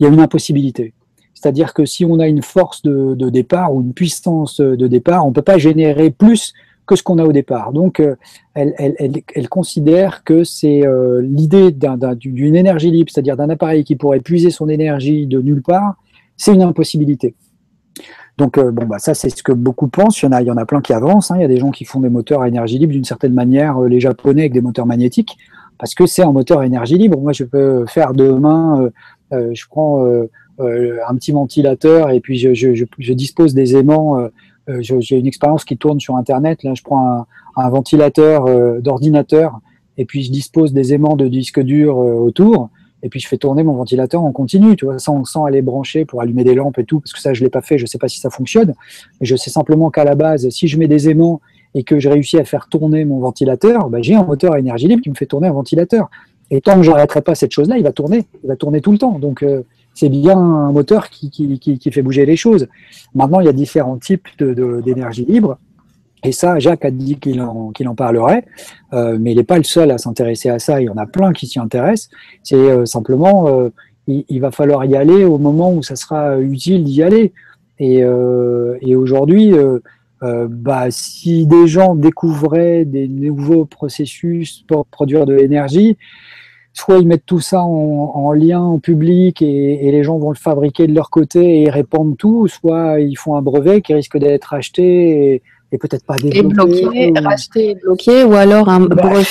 S2: y a une impossibilité. C'est-à-dire que si on a une force de, départ ou une puissance de départ, on ne peut pas générer plus que ce qu'on a au départ. Donc, euh, elle, considère que c'est euh, l'idée d'une énergie libre, c'est-à-dire d'un appareil qui pourrait puiser son énergie de nulle part, c'est une impossibilité. Donc, euh, bon, bah, ça, c'est ce que beaucoup pensent. Il y en a, il y en a plein qui avancent. Hein. Il y a des gens qui font des moteurs à énergie libre d'une certaine manière, les Japonais avec des moteurs magnétiques, parce que c'est un moteur à énergie libre. Moi, je peux faire demain, je prends euh, un petit ventilateur et puis je, dispose des aimants. Euh, euh, j'ai une expérience qui tourne sur Internet. Là, je prends un, ventilateur d'ordinateur et puis je dispose des aimants de disque dur autour et puis je fais tourner mon ventilateur en continu, tu vois, sans, sans aller brancher pour allumer des lampes et tout, parce que ça, je l'ai pas fait, je sais pas si ça fonctionne, mais je sais simplement qu'à la base, si je mets des aimants et que je réussis à faire tourner mon ventilateur, bah, j'ai un moteur à énergie libre qui me fait tourner un ventilateur. Et tant que je n'arrêterai pas cette chose-là, il va tourner, il va tourner tout le temps. Donc, c'est bien un moteur qui, fait bouger les choses. Maintenant, il y a différents types d'énergie libre. Et ça, Jacques a dit qu'il en, en, parlerait, euh, mais il n'est pas le seul à s'intéresser à ça. Il y en a plein qui s'y intéressent. C'est euh, simplement, euh, il, va falloir y aller au moment où ça sera utile d'y aller. Et, aujourd'hui, bah, si des gens découvraient des nouveaux processus pour produire de l'énergie, soit ils mettent tout ça en, lien en public et, les gens vont le fabriquer de leur côté et répandent tout, soit ils font un brevet qui risque d'être acheté et, peut-être pas développé.
S1: Et bloqué, racheté et bloqué, ou alors un bah, brevet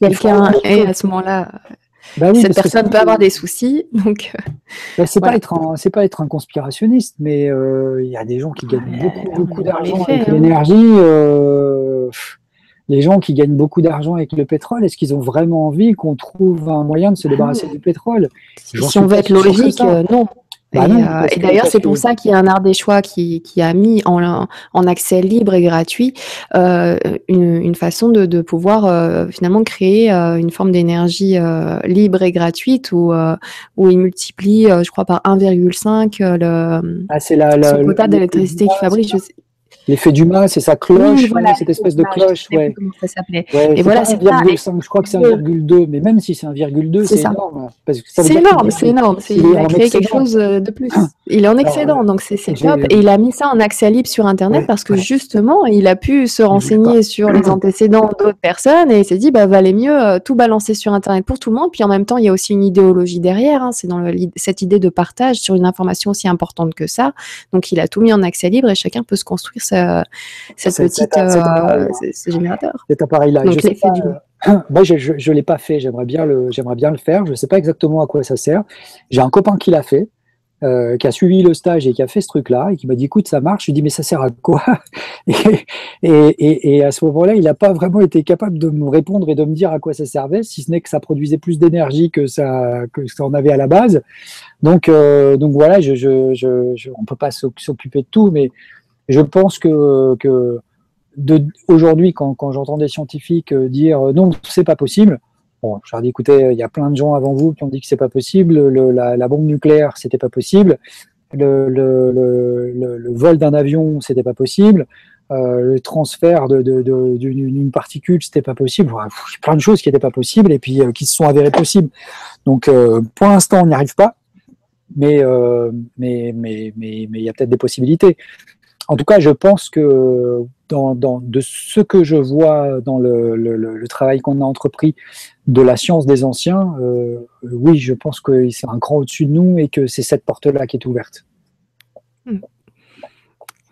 S1: quelqu'un et à ce moment-là. Bah cette personne peut avoir des soucis. Donc,
S2: euh, bah, c'est pas être un, c'est pas être un conspirationniste, mais euh, il y a des gens qui gagnent beaucoup, beaucoup d'argent avec hein. l'énergie. Euh, les gens qui gagnent beaucoup d'argent avec le pétrole, est-ce qu'ils ont vraiment envie qu'on trouve un moyen de se débarrasser ah. du pétrole?
S1: Si on veut être logique, euh, non. Bah euh, et, d'ailleurs, c'est pour ça qu'il y a un art des choix qui, a mis en, en, accès libre et gratuit euh, une, façon de, pouvoir finalement créer une forme d'énergie libre et gratuite où, où il multiplie, je crois, par 1,5 le,
S2: ah, la, le
S1: quota d'électricité qu'il fabrique.
S2: L'effet du mât, c'est sa cloche, cette espèce de cloche. Ouais. Comment ça s'appelait. et voilà, c'est 1,5, je crois que c'est 1,2, mais même si c'est 1,2, c'est énorme.
S1: C'est énorme, c'est énorme. Il a créé quelque chose de plus. Il est en excédent, donc c'est top. Et il a mis ça en accès libre sur Internet parce que justement, il a pu se renseigner sur les antécédents d'autres personnes et il s'est dit, bah, valait mieux euh, tout balancer sur Internet pour tout le monde. Puis en même temps, il y a aussi une idéologie derrière. Hein. C'est dans cette idée de partage sur une information aussi importante que ça. Donc il a tout mis en accès libre et chacun peut se construire euh, cette petite euh, générateur.
S2: Cet appareil-là. Moi, je ne l'ai pas fait. J'aimerais bien le, bien le faire. Je ne sais pas exactement à quoi ça sert. J'ai un copain qui l'a fait. Euh, qui a suivi le stage et qui a fait ce truc-là et qui m'a dit écoute ça marche je lui dis mais ça sert à quoi? Et, et, et, à ce moment-là il n'a pas vraiment été capable de me répondre et de me dire à quoi ça servait si ce n'est que ça produisait plus d'énergie que ça que ça en avait à la base donc donc voilà je, je, je, on peut pas s'occuper de tout mais je pense que, aujourd'hui, quand, j'entends des scientifiques euh, dire euh, non, c'est pas possible, bon, je leur dis écoutez, il y a plein de gens avant vous qui ont dit que c'est pas possible, le, la, bombe nucléaire, c'était pas possible, le, vol d'un avion, c'était pas possible, euh, le transfert d'une de, de, particule, c'était pas possible. Plein de choses qui n'étaient pas possibles et puis qui se sont avérées possibles. Donc, pour l'instant, on n'y arrive pas, mais il y a peut-être des possibilités en tout cas, je pense que de ce que je vois dans le, travail qu'on a entrepris de la science des anciens, euh, oui, je pense que c'est un cran au-dessus de nous et que c'est cette porte-là qui est ouverte.
S1: Hmm.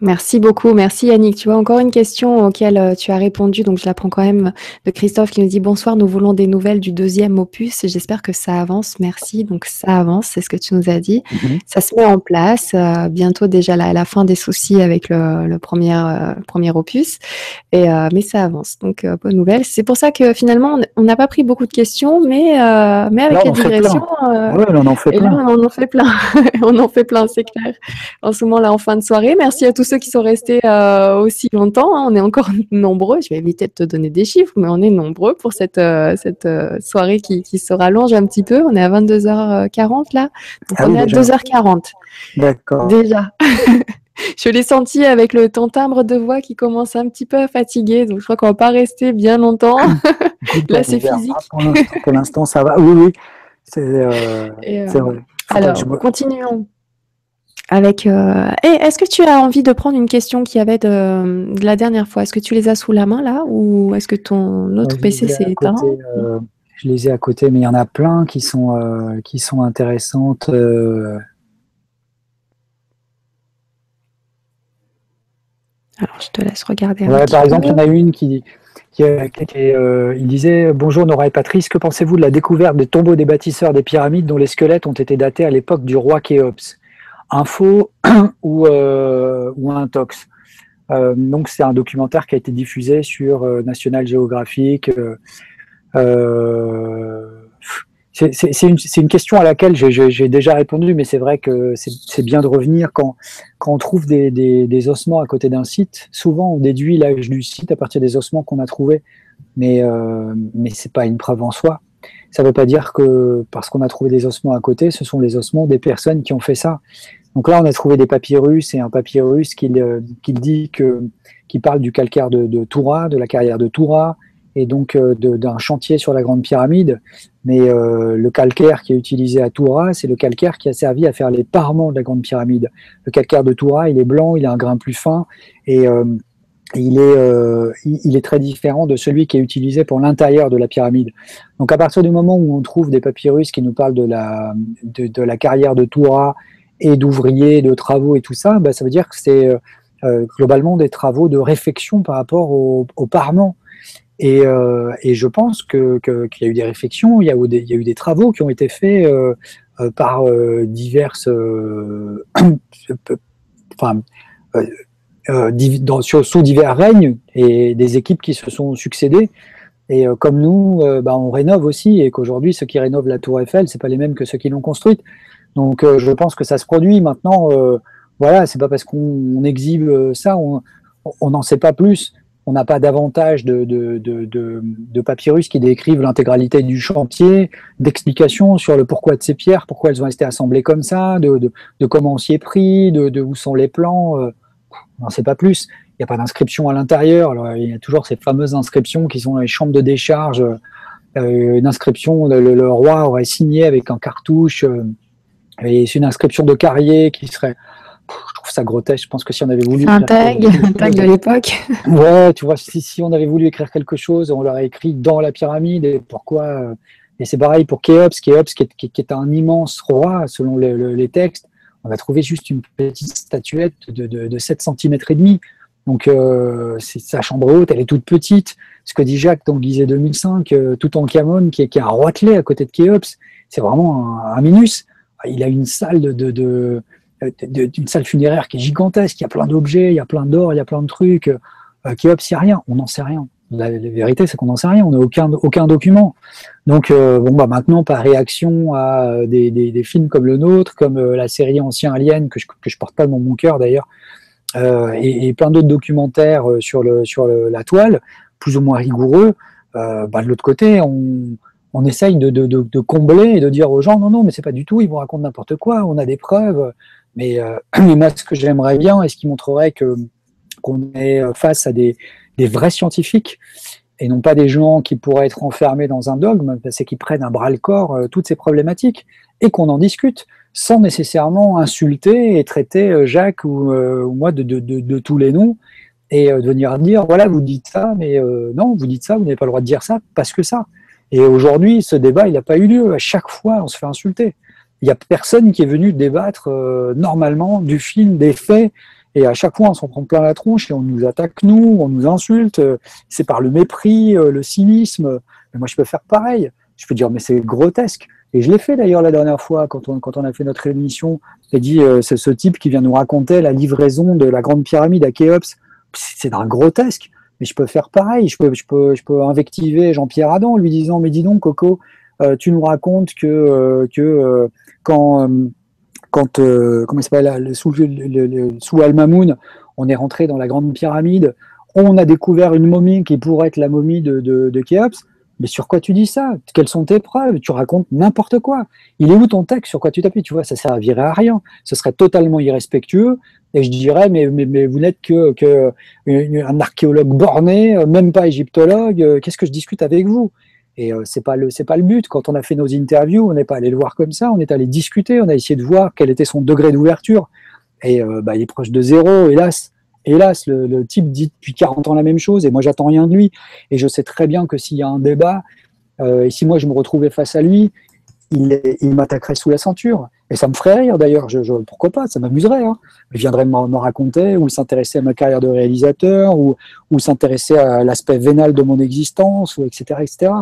S1: Merci beaucoup, merci Yannick. Tu vois encore une question auquel euh, tu as répondu, donc je la prends quand même de Christophe qui nous dit bonsoir, nous voulons des nouvelles du deuxième opus. J'espère que ça avance. Merci. Donc ça avance, c'est ce que tu nous as dit. Mhm. Ça se met en place. Euh, bientôt déjà la, la, fin des soucis avec le, premier euh, premier opus, et mais ça avance. Donc bonne nouvelle. C'est pour ça que finalement on n'a pas pris beaucoup de questions, mais mais avec la digression,
S2: ouais, on en fait plein.
S1: on en fait plein. on en fait plein, c'est clair. En ce moment là, en fin de soirée. Merci à tous ceux qui sont restés euh, aussi longtemps. Hein. on est encore nombreux. Je vais éviter de te donner des chiffres, mais on est nombreux pour cette, cette soirée qui, qui, se rallonge un petit peu. On est à 22h40 là. Donc ah on est à 2h40.
S2: D'accord.
S1: Déjà. je l'ai senti avec le ton timbre de voix qui commence un petit peu à fatiguer. Donc je crois qu'on va pas rester bien longtemps. là, c'est physique.
S2: Pour l'instant, ça va. Oui, oui. C'est vrai.
S1: Alors, continuons avec. Euh, est-ce que tu as envie de prendre une question qu'il y avait de, la dernière fois? Est-ce que tu les as sous la main là? Ou est-ce que ton autre PC s'est éteint
S2: euh, Je les ai à côté, mais il y en a plein qui sont, euh, qui sont intéressantes.
S1: Alors, je te laisse regarder.
S2: par exemple, il y en a une qui, il disait Bonjour Nora et Patrice, que pensez-vous de la découverte des tombeaux des bâtisseurs des pyramides dont les squelettes ont été datés à l'époque du roi Khéops? Info ou, euh, ou un tox. Euh, donc c'est un documentaire qui a été diffusé sur euh, National Geographic. c'est une, question à laquelle j'ai déjà répondu, mais c'est vrai que c'est bien de revenir quand, on trouve des, ossements à côté d'un site. Souvent, on déduit l'âge du site à partir des ossements qu'on a trouvés, mais, euh, mais c'est pas une preuve en soi. Ça ne veut pas dire que parce qu'on a trouvé des ossements à côté, ce sont les ossements des personnes qui ont fait ça. Donc là, on a trouvé des papyrus et un papyrus qui, euh, qui parle du calcaire de, Toura, de la carrière de Toura, et donc euh, d'un chantier sur la Grande Pyramide. Mais euh, le calcaire qui est utilisé à Toura, c'est le calcaire qui a servi à faire les parements de la Grande Pyramide. Le calcaire de Toura, il est blanc, il a un grain plus fin, et il est, il est très différent de celui qui est utilisé pour l'intérieur de la pyramide. Donc à partir du moment où on trouve des papyrus qui nous parlent de la, de la carrière de Toura, et d'ouvriers, de travaux et tout ça, bah, ça veut dire que c'est euh, euh, globalement des travaux de réflexion par rapport au, au parement. Et, euh, et, je pense qu'il que, y a eu des réflexions, il y a, eu des, travaux qui ont été faits par diverses, enfin, sous divers règnes et des équipes qui se sont succédées. Et comme nous, bah, on rénove aussi, et qu'aujourd'hui, ceux qui rénovent la Tour Eiffel, c'est pas les mêmes que ceux qui l'ont construite. Donc euh, je pense que ça se produit maintenant. Euh, voilà, c'est pas parce qu'on exhibe euh, ça, on n'en sait pas plus. On n'a pas davantage de, papyrus qui décrivent l'intégralité du chantier, d'explications sur le pourquoi de ces pierres, pourquoi elles ont été assemblées comme ça, de, comment on s'y est pris, de, où sont les plans. on n'en sait pas plus. Il n'y a pas d'inscription à l'intérieur. il y a toujours ces fameuses inscriptions qui sont dans les chambres de décharge. une inscription, le, le, roi aurait signé avec un cartouche. Et c'est une inscription de carrier qui serait. Je trouve ça grotesque. Je pense que si on avait voulu.
S1: Un tag, un tag de l'époque.
S2: Ouais, tu vois, si, si, on avait voulu écrire quelque chose, on l'aurait écrit dans la pyramide. Et pourquoi euh, Et c'est pareil pour Khéops. Khéops, qui est, qui, est, un immense roi, selon les textes. On a trouvé juste une petite statuette de, de, de 7 cm et demi. Donc, euh, sa chambre haute, elle est toute petite. Ce que dit Jacques dans Gizeh 2005, euh, tout en Camon, qui est, qui est un roitelet à côté de Khéops, c'est vraiment un, un minus il a une salle de, salle funéraire qui est gigantesque, il y a plein d'objets, il y a plein d'or, il y a plein de trucs. Euh, qui n'y a rien, on n'en sait rien. La, vérité, c'est qu'on n'en sait rien, on n'a aucun, document. Donc, euh, bon, bah, maintenant, par réaction à euh, des, des, films comme le nôtre, comme euh, la série Ancien Alien, que je, que je porte pas dans mon cœur d'ailleurs, et, plein d'autres documentaires sur, le, la toile, plus ou moins rigoureux, bah, de l'autre côté, on, on essaye de, combler et de dire aux gens non, non, mais c'est pas du tout, ils vont raconter n'importe quoi, on a des preuves. Mais, euh, ce que j'aimerais bien, et ce qui montrerait que qu'on est face à des, vrais scientifiques et non pas des gens qui pourraient être enfermés dans un dogme, c'est qu'ils prennent un bras le corps euh, toutes ces problématiques et qu'on en discute sans nécessairement insulter et traiter euh, Jacques ou, moi de, tous les noms et de venir dire voilà vous dites ça mais non vous dites ça vous n'avez pas le droit de dire ça parce que ça et aujourd'hui, ce débat, il n'a pas eu lieu. À chaque fois, on se fait insulter. Il n'y a personne qui est venu débattre euh, normalement du film, des faits. Et à chaque fois, on s'en prend plein la tronche et on nous attaque, nous, on nous insulte. C'est par le mépris, euh, le cynisme. Mais moi, je peux faire pareil. Je peux dire, mais c'est grotesque. Et je l'ai fait d'ailleurs la dernière fois, quand on, quand on a fait notre émission. J'ai dit, euh, c'est ce type qui vient nous raconter la livraison de la Grande Pyramide à Khéops. C'est d'un grotesque mais je peux faire pareil. Je peux, invectiver Jean-Pierre Adam en lui disant Mais dis donc, Coco, euh, tu nous racontes que, euh, euh, quand, quand comment s'appelle, sous, Al-Mamoun, on est rentré dans la grande pyramide, on a découvert une momie qui pourrait être la momie de, de. Mais sur quoi tu dis ça? Quelles sont tes preuves? Tu racontes n'importe quoi. Il est où ton texte? Sur quoi tu t'appuies? Tu vois, ça servirait à rien. Ce serait totalement irrespectueux. Et je dirais, mais, vous n'êtes que, que, archéologue borné, même pas égyptologue. Qu'est-ce que je discute avec vous? Et euh, c'est pas le c'est pas le but. Quand on a fait nos interviews, on n'est pas allé le voir comme ça. On est allé discuter. On a essayé de voir quel était son degré d'ouverture. Et euh, bah, il est proche de zéro, hélas hélas, le, type dit depuis 40 ans la même chose et moi j'attends rien de lui. Et je sais très bien que s'il y a un débat, euh, et si moi je me retrouvais face à lui, il, m'attaquerait sous la ceinture. Et ça me ferait rire d'ailleurs, je, pourquoi pas, ça m'amuserait. Hein. Il viendrait me raconter ou s'intéresser à ma carrière de réalisateur ou, s'intéresser à l'aspect vénal de mon existence, ou etc., etc.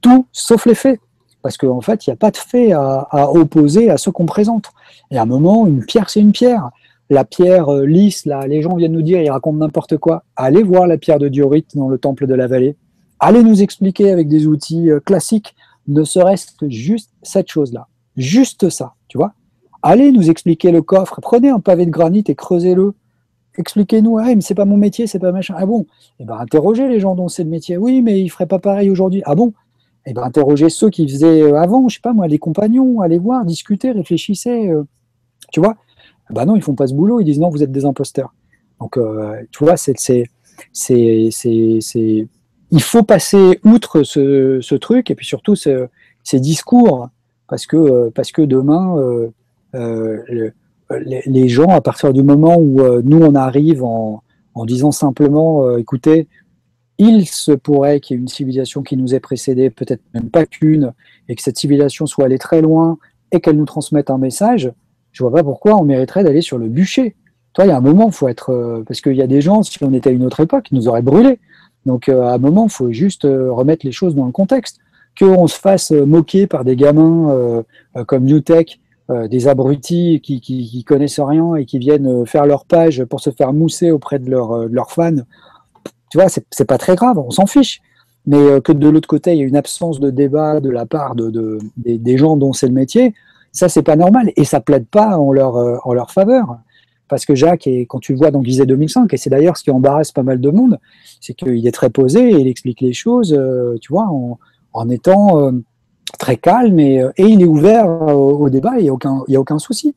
S2: Tout sauf les faits. Parce qu'en en fait, il n'y a pas de faits à, à opposer à ce qu'on présente. Et à un moment, une pierre, c'est une pierre la pierre euh, lisse, là, les gens viennent nous dire, ils racontent n'importe quoi. Allez voir la pierre de diorite dans le temple de la vallée. Allez nous expliquer avec des outils euh, classiques, ne serait-ce que juste cette chose-là. Juste ça, tu vois. Allez nous expliquer le coffre. Prenez un pavé de granit et creusez-le. Expliquez-nous, ah, mais c'est pas mon métier, c'est pas machin. Ah bon? Eh ben, interrogez les gens dont c'est le métier. Oui, mais ils feraient pas pareil aujourd'hui. Ah bon? Eh ben, interrogez ceux qui faisaient euh, avant, je sais pas moi, les compagnons, allez voir, discuter, réfléchissez. tu vois bah non, ils font pas ce boulot, ils disent non, vous êtes des imposteurs. Donc, euh, tu vois, c'est, c'est, c'est, c'est, il faut passer outre ce, truc et puis surtout ce, ces discours parce que, euh, parce que demain, euh, les, gens, à partir du moment où nous on arrive en, en disant simplement, écoutez, il se pourrait qu'il y ait une civilisation qui nous ait précédé, peut-être même pas qu'une, et que cette civilisation soit allée très loin et qu'elle nous transmette un message, je vois pas pourquoi on mériterait d'aller sur le bûcher. Toi, il y a un moment, faut être. Euh, parce qu'il y a des gens, si on était à une autre époque, ils nous auraient brûlés. Donc, euh, à un moment, faut juste euh, remettre les choses dans le contexte. Qu'on se fasse moquer par des gamins comme Newtech, des abrutis qui, qui, connaissent rien et qui viennent faire leur page pour se faire mousser auprès de, leurs fans, tu vois, c'est pas très grave, on s'en fiche. Mais que de l'autre côté, il y a une absence de débat de la part de, des, gens dont c'est le métier, ça, c'est pas normal et ça plaide pas en leur, euh, en leur faveur. Parce que Jacques, et quand tu le vois dans Guizet 2005, et c'est d'ailleurs ce qui embarrasse pas mal de monde, c'est qu'il est très posé et il explique les choses, euh, tu vois, en, en étant euh, très calme et, et, il est ouvert au, débat, il n'y a, aucun, a aucun souci.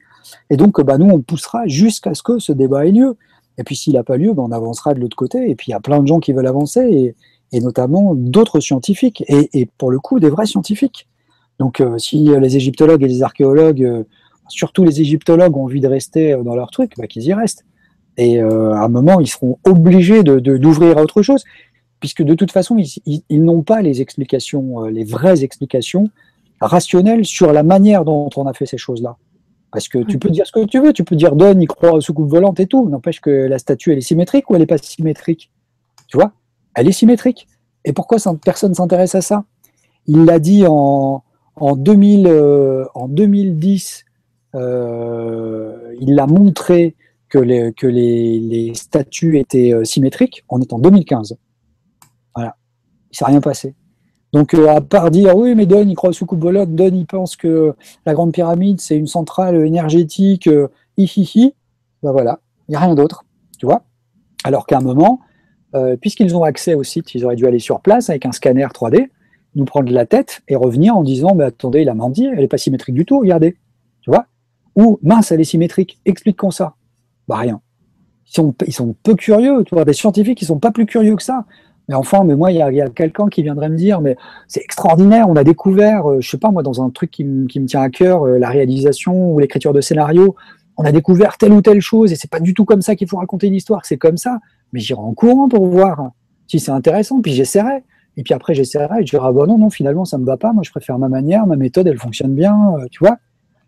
S2: Et donc, bah, nous, on poussera jusqu'à ce que ce débat ait lieu. Et puis, s'il n'a pas lieu, bah, on avancera de l'autre côté. Et puis, il y a plein de gens qui veulent avancer, et, et notamment d'autres scientifiques, et, et, pour le coup, des vrais scientifiques. Donc, euh, si les égyptologues et les archéologues, euh, surtout les égyptologues, ont envie de rester euh, dans leur truc, bah, qu'ils y restent. Et à un moment, ils seront obligés d'ouvrir à autre chose, puisque de toute façon, ils, n'ont pas les explications, les vraies explications rationnelles sur la manière dont on a fait ces choses-là. Parce que tu peux dire ce que tu veux, tu peux dire donne, il croit aux soucoupes volantes et tout. N'empêche que la statue, elle est symétrique ou elle n'est pas symétrique? Tu vois? Elle est symétrique. Et pourquoi personne s'intéresse à ça? Il l'a dit en, en, 2000, euh, 2010, euh, il a montré que les, que statues étaient euh, symétriques. On est en 2015. Voilà. Il ne s'est rien passé. Donc, à part dire, oui, mais Don, il croit au soucoupe volante, Don, il pense que la Grande Pyramide, c'est une centrale énergétique, euh, hi, ben voilà, il n'y a rien d'autre, tu vois. Alors qu'à un moment, puisqu'ils ont accès au site, ils auraient dû aller sur place avec un scanner 3D, nous prendre la tête et revenir en disant mais attendez, il a menti, elle n'est pas symétrique du tout, regardez. Tu vois? Ou mince, elle est symétrique, explique-qu'on ça. Bah rien. Ils sont, ils peu curieux, tu des scientifiques qui sont pas plus curieux que ça. Mais enfin, mais moi, il y a, quelqu'un qui viendrait me dire, mais c'est extraordinaire, on a découvert, euh, je sais pas moi, dans un truc qui, me tient à cœur, euh, la réalisation ou l'écriture de scénario, on a découvert telle ou telle chose et c'est pas du tout comme ça qu'il faut raconter une histoire, c'est comme ça. Mais j'irai en courant pour voir si c'est intéressant, puis j'essaierai. Et puis après, j'essaierai et je dirai, ah bah non, non, finalement, ça me va pas. Moi, je préfère ma manière, ma méthode, elle fonctionne bien, euh, tu vois.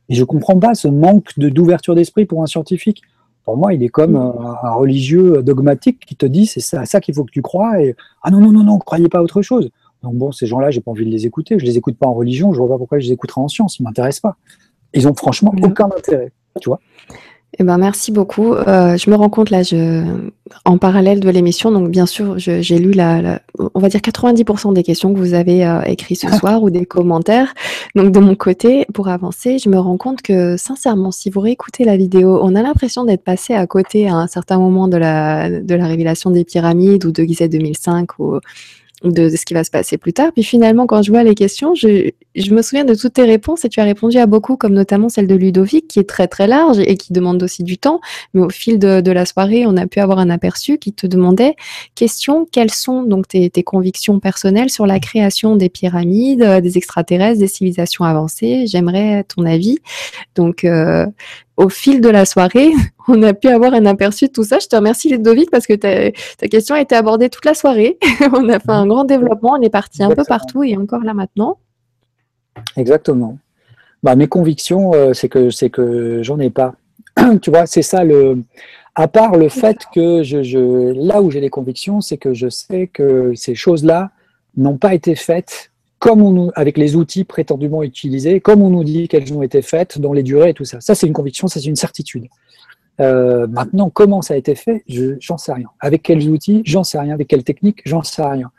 S2: Et je comprends pas ce manque de, d'ouverture d'esprit pour un scientifique. Pour moi, il est comme un, religieux dogmatique qui te dit, c'est ça, ça qu'il faut que tu crois. Et ah non, non, non, non, croyez pas à autre chose. Donc bon, ces gens-là, j'ai pas envie de les écouter. Je les écoute pas en religion. Je vois pas pourquoi je les écouterais en science. Ils m'intéressent pas. Ils ont franchement aucun intérêt, tu vois.
S1: Eh ben, merci beaucoup. Euh, je me rends compte là, je, en parallèle de l'émission, donc bien sûr, j'ai lu la, on va dire 90% des questions que vous avez euh, écrites ce soir ou des commentaires. Donc de mon côté, pour avancer, je me rends compte que sincèrement, si vous réécoutez la vidéo, on a l'impression d'être passé à côté à un certain moment de la, de la révélation des pyramides ou de Gizeh 2005 ou de, ce qui va se passer plus tard. Puis finalement, quand je vois les questions, je, je, me souviens de toutes tes réponses et tu as répondu à beaucoup, comme notamment celle de Ludovic, qui est très très large et qui demande aussi du temps. Mais au fil de, de la soirée, on a pu avoir un aperçu qui te demandait, question, quelles sont donc tes, tes convictions personnelles sur la création des pyramides, euh, des extraterrestres, des civilisations avancées? J'aimerais ton avis. Donc, euh, au fil de la soirée, on a pu avoir un aperçu de tout ça. Je te remercie Ludovic parce que ta, ta question a été abordée toute la soirée. on a fait un grand développement, on est parti un peu partout et encore là maintenant.
S2: Exactement. Bah, mes convictions, euh, c'est que c'est que j'en ai pas. tu vois, c'est ça le. À part le fait que je, je là où j'ai des convictions, c'est que je sais que ces choses-là n'ont pas été faites comme avec les outils prétendument utilisés, comme on nous dit qu'elles ont été faites, dans les durées et tout ça. Ça, c'est une conviction, c'est une certitude. Euh, maintenant, comment ça a été fait, j'en sais rien. Avec quels outils, j'en sais rien. Avec quelles techniques, j'en sais rien.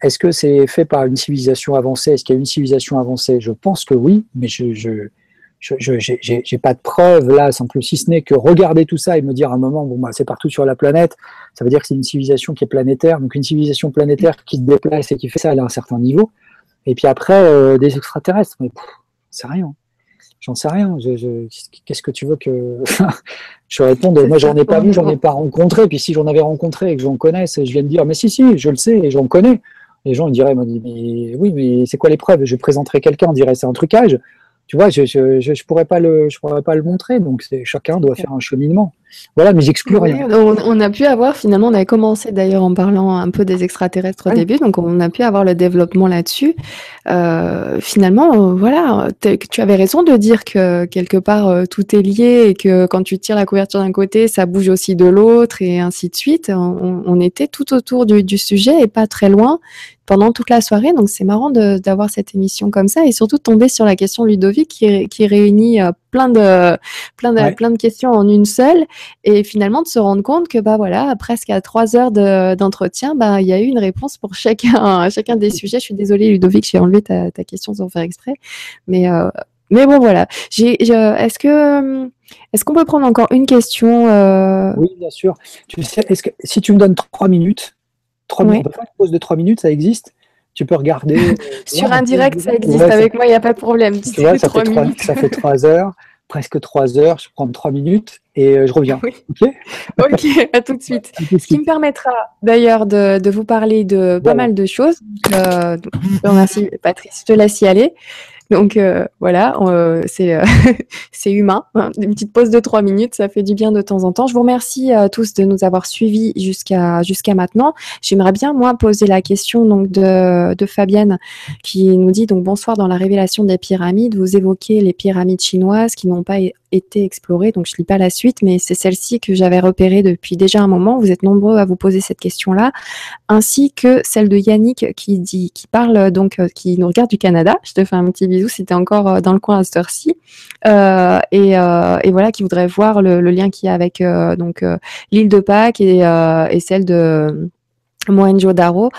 S2: Est-ce que c'est fait par une civilisation avancée? Est-ce qu'il y a une civilisation avancée? Je pense que oui, mais je je j'ai pas de preuves là, plus si ce n'est que regarder tout ça et me dire à un moment, bon, bah, c'est partout sur la planète, ça veut dire que c'est une civilisation qui est planétaire, donc une civilisation planétaire qui se déplace et qui fait ça à un certain niveau. Et puis après, euh, des extraterrestres, mais c'est rien. J'en sais rien. Qu'est-ce que tu veux que je réponde? Moi, j'en ai pas vu, j'en ai pas rencontré. Puis si j'en avais rencontré et que j'en connaisse, je viens de dire, mais si, si, je le sais et j'en connais. Les gens ils diraient, mais oui, mais c'est quoi les preuves Je présenterai quelqu'un, on dirait c'est un trucage tu vois, je je, je, pourrais pas le, je pourrais pas le montrer. Donc chacun doit faire un cheminement. Voilà, mais j'exclus rien.
S1: On, a pu avoir finalement, on avait commencé d'ailleurs en parlant un peu des extraterrestres au début, donc on a pu avoir le développement là-dessus. Euh, finalement, euh, voilà, tu avais raison de dire que quelque part euh, tout est lié et que quand tu tires la couverture d'un côté, ça bouge aussi de l'autre et ainsi de suite. On, on était tout autour du, du, sujet et pas très loin pendant toute la soirée. Donc c'est marrant d'avoir cette émission comme ça et surtout de tomber sur la question Ludovic qui, qui réunit euh, plein de plein de plein de questions en une seule et finalement de se rendre compte que bah voilà presque à trois heures d'entretien bah il y a eu une réponse pour chacun chacun des sujets. Je suis désolée Ludovic, j'ai enlevé ta, ta, question sans faire exprès, mais euh, mais bon voilà. Est-ce que est-ce qu'on peut prendre encore une question
S2: euh? Oui, bien sûr. Tu sais, que si tu me donnes trois minutes, 3 minutes, pause de 3 minutes, ça existe. Tu peux regarder. Euh,
S1: Sur un direct, ça existe. Avec moi, il n'y a pas de problème.
S2: Tu vois, ça, fait 3, ça fait 3 heures, presque 3 heures. Je prends 3 minutes et euh, je reviens.
S1: Ok, ok, à tout de suite. Ce qui me permettra d'ailleurs de, de, vous parler de pas mal de choses. Euh, merci, Patrice. Je te laisse y aller. Donc euh, voilà, euh, c'est euh, c'est humain. Une petite pause de trois minutes, ça fait du bien de temps en temps. Je vous remercie tous de nous avoir suivis jusqu'à maintenant. J'aimerais bien moi poser la question de Fabienne qui nous dit donc bonsoir dans la révélation des pyramides. Vous évoquez les pyramides chinoises qui n'ont pas été explorées, donc je lis pas la suite, mais c'est celle-ci que j'avais repérée depuis déjà un moment. Vous êtes nombreux à vous poser cette question-là, ainsi que celle de Yannick qui dit qui parle donc qui nous regarde du Canada. Je te fais un petit bisous si tu es encore euh, dans le coin à cette heure-ci. Euh, et, euh, voilà, qui voudrait voir le, lien qu'il y a avec donc l'île de Pâques et celle de Mohenjo-Daro.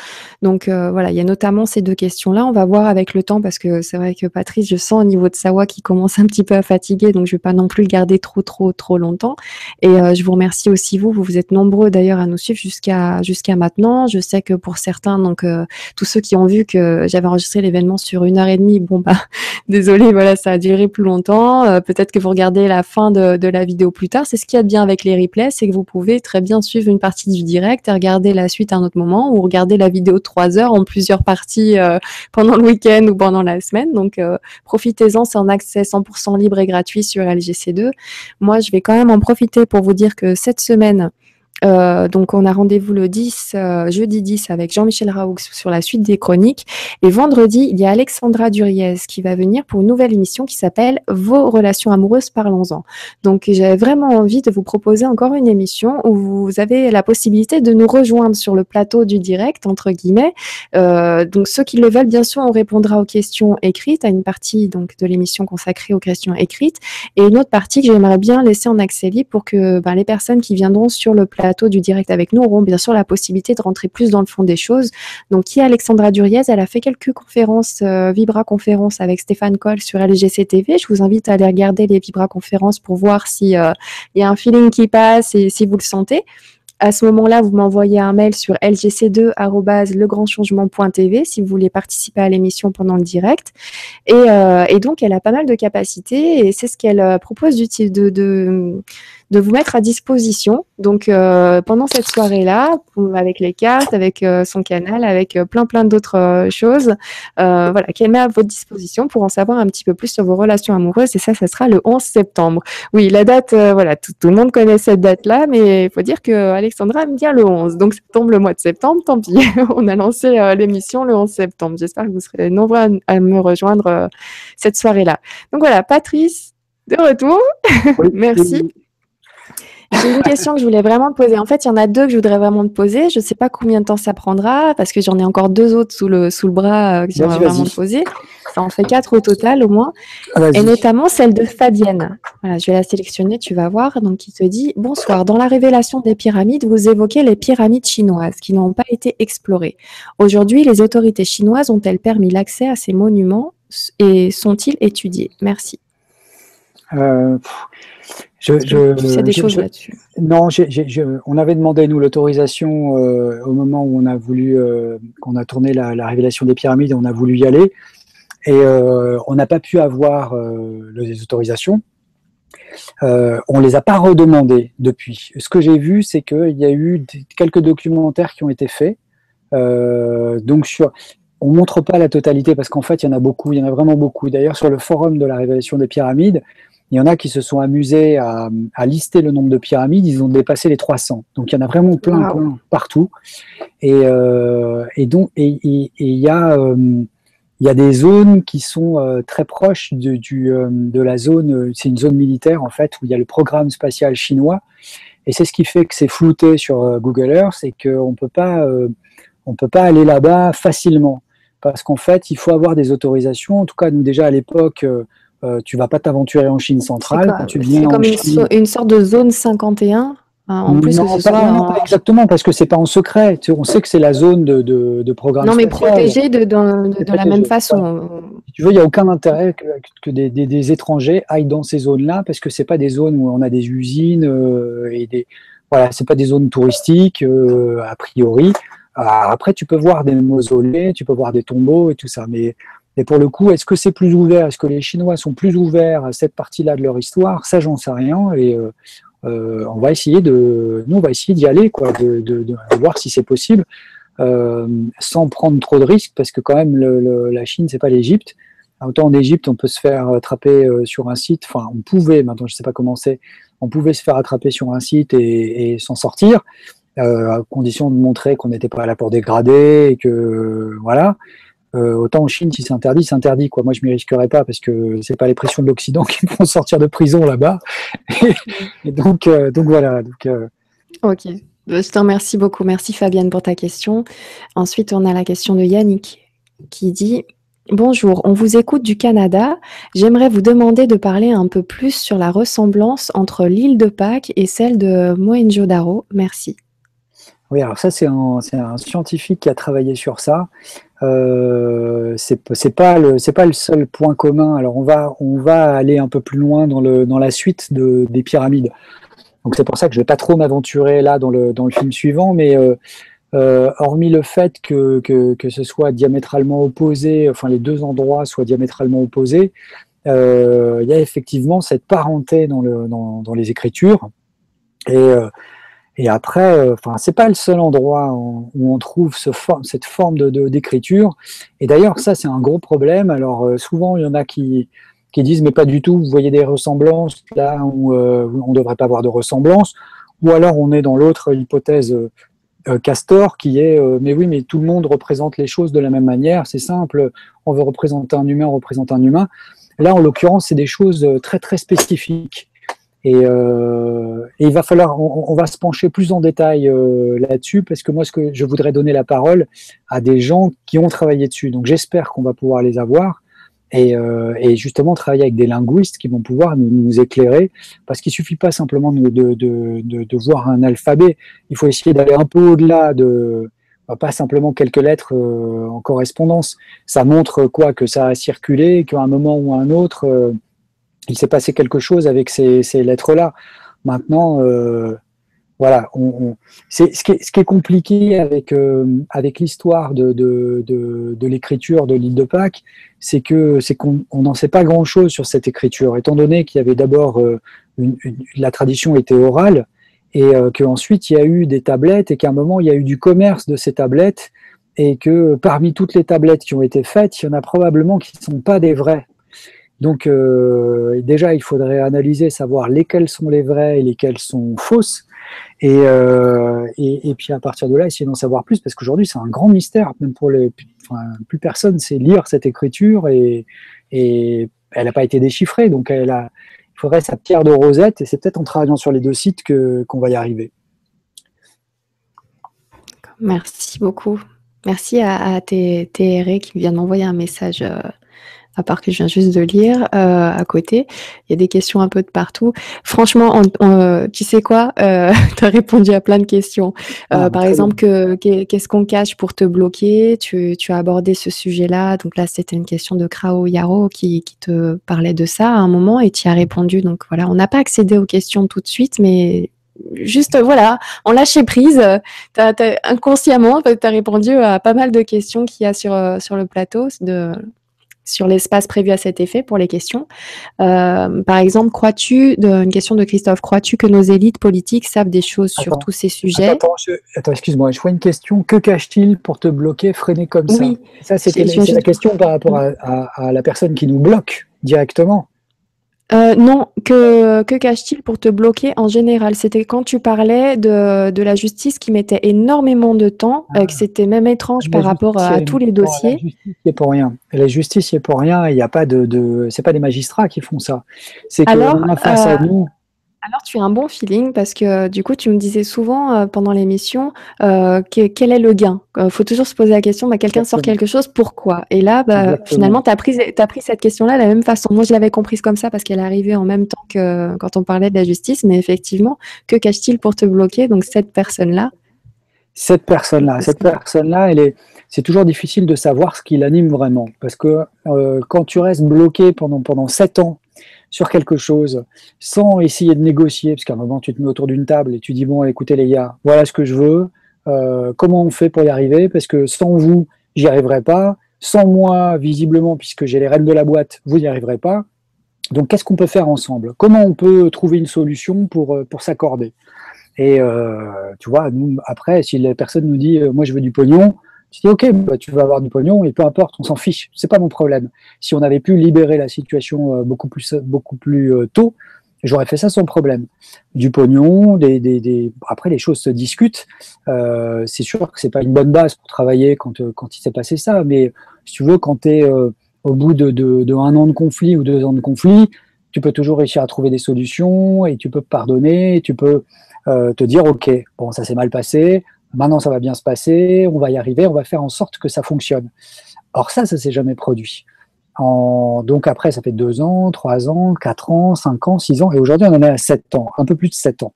S1: Donc euh, voilà, il y a notamment ces deux questions-là. On va voir avec le temps parce que c'est vrai que Patrice, je sens au niveau de sa voix qui commence un petit peu à fatiguer, donc je vais pas non plus le garder trop trop trop longtemps. Et euh, je vous remercie aussi vous, vous êtes nombreux d'ailleurs à nous suivre jusqu'à maintenant. Je sais que pour certains, donc euh, tous ceux qui ont vu que j'avais enregistré l'événement sur une heure et demie, bon bah désolé, voilà, ça a duré plus longtemps. Peut-être que vous regardez la fin de, de la vidéo plus tard. C'est ce qu'il y a de bien avec les replays, c'est que vous pouvez très bien suivre une partie du direct et regarder la suite à un autre moment ou regarder la vidéo de 3 heures en plusieurs parties euh, pendant le week-end ou pendant la semaine. Donc euh, profitez-en, c'est en accès 100% libre et gratuit sur LGC2. Moi, je vais quand même en profiter pour vous dire que cette semaine, Euh, donc, on a rendez-vous le 10, euh, jeudi 10, avec Jean-Michel Raoux sur la suite des chroniques. Et vendredi, il y a Alexandra Duriez qui va venir pour une nouvelle émission qui s'appelle Vos relations amoureuses, parlons-en. Donc, j'avais vraiment envie de vous proposer encore une émission où vous avez la possibilité de nous rejoindre sur le plateau du direct, entre guillemets. Euh, donc, ceux qui le veulent, bien sûr, on répondra aux questions écrites, à une partie donc de l'émission consacrée aux questions écrites, et une autre partie que j'aimerais bien laisser en accès libre pour que ben, les personnes qui viendront sur le plateau du direct avec nous auront bien sûr la possibilité de rentrer plus dans le fond des choses. Donc, qui est Alexandra Duriez Elle a fait quelques conférences, euh, Vibra conférences avec Stéphane Coll sur LGC TV. Je vous invite à aller regarder les Vibra conférences pour voir s'il euh, y a un feeling qui passe et si vous le sentez. À ce moment-là, vous m'envoyez un mail sur lgc2.legrandchangement.tv si vous voulez participer à l'émission pendant le direct. Et, euh, et, donc, elle a pas mal de capacités et c'est ce qu'elle propose de, de, de vous mettre à disposition. Donc euh, pendant cette soirée-là, avec les cartes, avec euh, son canal, avec euh, plein plein d'autres choses, voilà, qu'elle met à votre disposition pour en savoir un petit peu plus sur vos relations amoureuses. Et ça, ça sera le 11 septembre. Oui, la date, voilà, tout, le monde connaît cette date-là, mais il faut dire que Alexandra aime bien le 11. Donc ça tombe le mois de septembre, tant pis. On a lancé l'émission le 11 septembre. J'espère que vous serez nombreux à, me rejoindre cette soirée-là. Donc voilà, Patrice, de retour. Merci. J'ai une question que je voulais vraiment te poser. En fait, il y en a deux que je voudrais vraiment te poser. Je ne sais pas combien de temps ça prendra parce que j'en ai encore deux autres sous le, sous le bras euh, que j'aimerais vraiment te poser. Ça en fait quatre au total au moins. Ah, Et notamment celle de Fabienne. Voilà, je vais la sélectionner, tu vas voir. Donc, qui te dit Bonsoir. Dans la révélation des pyramides, vous évoquez les pyramides chinoises qui n'ont pas été explorées. Aujourd'hui, les autorités chinoises ont-elles permis l'accès à ces monuments et sont-ils étudiés? Merci.
S2: Euh, je,
S1: je, des choses là-dessus.
S2: Non, on avait demandé nous l'autorisation euh, au moment où on a voulu, euh, qu'on a tourné la, révélation des pyramides, on a voulu y aller, et euh, on n'a pas pu avoir les autorisations. on les a pas redemandées depuis. Ce que j'ai vu, c'est qu'il y a eu quelques documentaires qui ont été faits. donc sur, on montre pas la totalité parce qu'en fait, il y en a beaucoup, il y en a vraiment beaucoup. D'ailleurs, sur le forum de la révélation des pyramides, il y en a qui se sont amusés à, lister le nombre de pyramides, ils ont dépassé les 300. Donc il y en a vraiment plein, partout. Et, euh, donc il y a il y a des zones qui sont euh, très proches de, du, euh, de la zone, c'est une zone militaire en fait, où il y a le programme spatial chinois. Et c'est ce qui fait que c'est flouté sur Google Earth, c'est qu'on peut pas, on peut pas aller là-bas facilement. Parce qu'en fait, il faut avoir des autorisations. En tout cas, nous déjà à l'époque, euh, tu vas pas t'aventurer en Chine centrale.
S1: C'est comme une, sorte de zone 51 hein, en plus,
S2: non, pas, exactement, parce que c'est pas en secret. on sait que c'est la zone de, de, programme.
S1: Non, mais protégée de, de, la même façon.
S2: Si tu veux, il n'y a aucun intérêt que, des, des, étrangers aillent dans ces zones-là, parce que c'est pas des zones où on a des usines euh, et des. Voilà, c'est pas des zones touristiques euh, a priori. après, tu peux voir des mausolées, tu peux voir des tombeaux et tout ça, mais et pour le coup, est-ce que c'est plus ouvert Est-ce que les Chinois sont plus ouverts à cette partie-là de leur histoire? Ça, j'en sais rien. Et euh, euh, on va essayer de, nous, on va essayer d'y aller, quoi, de, voir si c'est possible, euh, sans prendre trop de risques, parce que quand même, la Chine, c'est pas l'Égypte. Autant en Égypte, on peut se faire attraper sur un site. Enfin, on pouvait. Maintenant, je sais pas comment c'est. On pouvait se faire attraper sur un site et, s'en sortir. À condition de montrer qu'on n'était pas là pour dégrader et que voilà. Euh, autant en Chine, si c'est interdit, c'est interdit. Quoi. Moi, je m'y risquerais pas parce que c'est pas les pressions de l'Occident qui me font sortir de prison là-bas. et, donc, euh, donc voilà. Donc, euh,
S1: Ok. Je te remercie beaucoup. Merci Fabienne pour ta question. Ensuite, on a la question de Yannick qui dit Bonjour, on vous écoute du Canada. J'aimerais vous demander de parler un peu plus sur la ressemblance entre l'île de Pâques et celle de Mohenjo-Daro. Merci.
S2: Oui, alors ça, c'est un, un, scientifique qui a travaillé sur ça. Euh, c'est pas le c'est pas le seul point commun. Alors on va on va aller un peu plus loin dans le dans la suite de, des pyramides. Donc c'est pour ça que je vais pas trop m'aventurer là dans le dans le film suivant, mais euh, euh, hormis le fait que, que, que ce soit diamétralement opposé, enfin les deux endroits soient diamétralement opposés, euh, il y a effectivement cette parenté dans le dans, les écritures et et après, euh, enfin, c'est pas le seul endroit où, on trouve ce cette forme d'écriture. Et d'ailleurs, ça, c'est un gros problème. Alors, euh, souvent, il y en a qui, qui disent, mais pas du tout, vous voyez des ressemblances là où euh, on ne devrait pas avoir de ressemblances. ou alors on est dans l'autre hypothèse euh, Castor qui est mais oui, mais tout le monde représente les choses de la même manière, c'est simple, on veut représenter un humain, on représente un humain. Là, en l'occurrence, c'est des choses très très spécifiques. Euh, et, il va falloir, on, va se pencher plus en détail euh, là-dessus parce que moi, ce que je voudrais donner la parole à des gens qui ont travaillé dessus. Donc, j'espère qu'on va pouvoir les avoir et, euh, justement travailler avec des linguistes qui vont pouvoir nous, éclairer parce qu'il suffit pas simplement de, de, de, voir un alphabet. Il faut essayer d'aller un peu au-delà de pas simplement quelques lettres en correspondance. Ça montre quoi? Que ça a circulé, qu'à un moment ou à un autre il s'est passé quelque chose avec ces, lettres-là. Maintenant, euh, voilà, on, c'est ce, qui est compliqué avec euh, l'histoire de, de, l'écriture de l'île de Pâques, c'est que c'est qu'on n'en sait pas grand-chose sur cette écriture, étant donné qu'il y avait d'abord euh, la tradition était orale et qu'ensuite il y a eu des tablettes et qu'à un moment il y a eu du commerce de ces tablettes et que parmi toutes les tablettes qui ont été faites, il y en a probablement qui ne sont pas des vraies donc euh, déjà, il faudrait analyser, savoir lesquelles sont les vraies et lesquelles sont fausses. Et, euh, et, puis à partir de là, essayer d'en savoir plus, parce qu'aujourd'hui, c'est un grand mystère, même pour plus personne sait lire cette écriture et, elle n'a pas été déchiffrée. Donc elle a, il faudrait sa pierre de rosette, et c'est peut-être en travaillant sur les deux sites qu'on va y arriver.
S1: Merci beaucoup. Merci à, à qui vient de m'envoyer un message. Euh, à part que je viens juste de lire euh, à côté. Il y a des questions un peu de partout. Franchement, tu sais quoi euh, Tu as répondu à plein de questions. Euh, ah, par exemple, que, qu'est-ce qu'on cache pour te bloquer? Tu, tu, as abordé ce sujet-là. Donc là, c'était une question de Krao Yaro qui, qui, te parlait de ça à un moment et tu as répondu. Donc voilà, on n'a pas accédé aux questions tout de suite, mais juste voilà, on lâchait prise. T'as, inconsciemment, tu as répondu à pas mal de questions qu'il y a sur, sur le plateau de sur l'espace prévu à cet effet pour les questions. Euh, par exemple, crois-tu, une question de Christophe, crois-tu que nos élites politiques savent des choses sur tous ces sujets?
S2: Attends, excuse-moi, je vois une question. Que cache-t-il pour te bloquer, freiner comme ça? Oui, ça c'était la question par rapport à la personne qui nous bloque directement.
S1: Euh, non, que, que cache-t-il pour te bloquer en général? C'était quand tu parlais de, de, la justice qui mettait énormément de temps, euh, que ah. c'était même étrange par rapport à tous les dossiers.
S2: La justice pour rien. La justice n'y est pour rien. Il n'y a pas de, de c'est pas des magistrats qui font ça. C'est qu'on a face à euh, nous
S1: alors, tu as un bon feeling parce que du coup, tu me disais souvent euh, pendant l'émission euh, quel est le gain? Il euh, faut toujours se poser la question, bah, quelqu'un sort quelque chose, pourquoi? Et là, bah, finalement, tu as pris, as pris cette question-là de la même façon. Moi, je l'avais comprise comme ça parce qu'elle est arrivée en même temps que quand on parlait de la justice, mais effectivement, que cache-t-il pour te bloquer Donc, cette personne-là?
S2: Cette personne-là, cette personne-là, elle est, c'est toujours difficile de savoir ce qui l'anime vraiment. Parce que quand tu restes bloqué pendant, pendant sept ans sur quelque chose sans essayer de négocier, parce qu'à un moment tu te mets autour d'une table et tu dis bon écoutez les gars, voilà ce que je veux, euh, comment on fait pour y arriver, parce que sans vous j'y arriverai pas, sans moi visiblement puisque j'ai les rênes de la boîte, vous n'y arriverez pas. Donc qu'est-ce qu'on peut faire ensemble? Comment on peut trouver une solution pour, euh, pour s'accorder? Et euh, tu vois, nous, après, si la personne nous dit moi je veux du pognon, tu dis, OK, bah, tu vas avoir du pognon et peu importe, on s'en fiche, c'est pas mon problème. Si on avait pu libérer la situation euh, beaucoup plus, beaucoup plus euh, tôt, j'aurais fait ça sans problème. Du pognon, après les choses se discutent. Euh, c'est sûr que c'est pas une bonne base pour travailler quand, il s'est passé ça, mais si tu veux, quand tu es au bout de, un an de conflit ou deux ans de conflit, tu peux toujours réussir à trouver des solutions et tu peux pardonner, tu peux te dire, OK, bon, ça s'est mal passé, maintenant ça va bien se passer, on va y arriver, on va faire en sorte que ça fonctionne. Or ça, ça s'est jamais produit. donc après, ça fait deux ans, trois ans, quatre ans, cinq ans, six ans, et aujourd'hui on en est à sept ans, un peu plus de sept ans.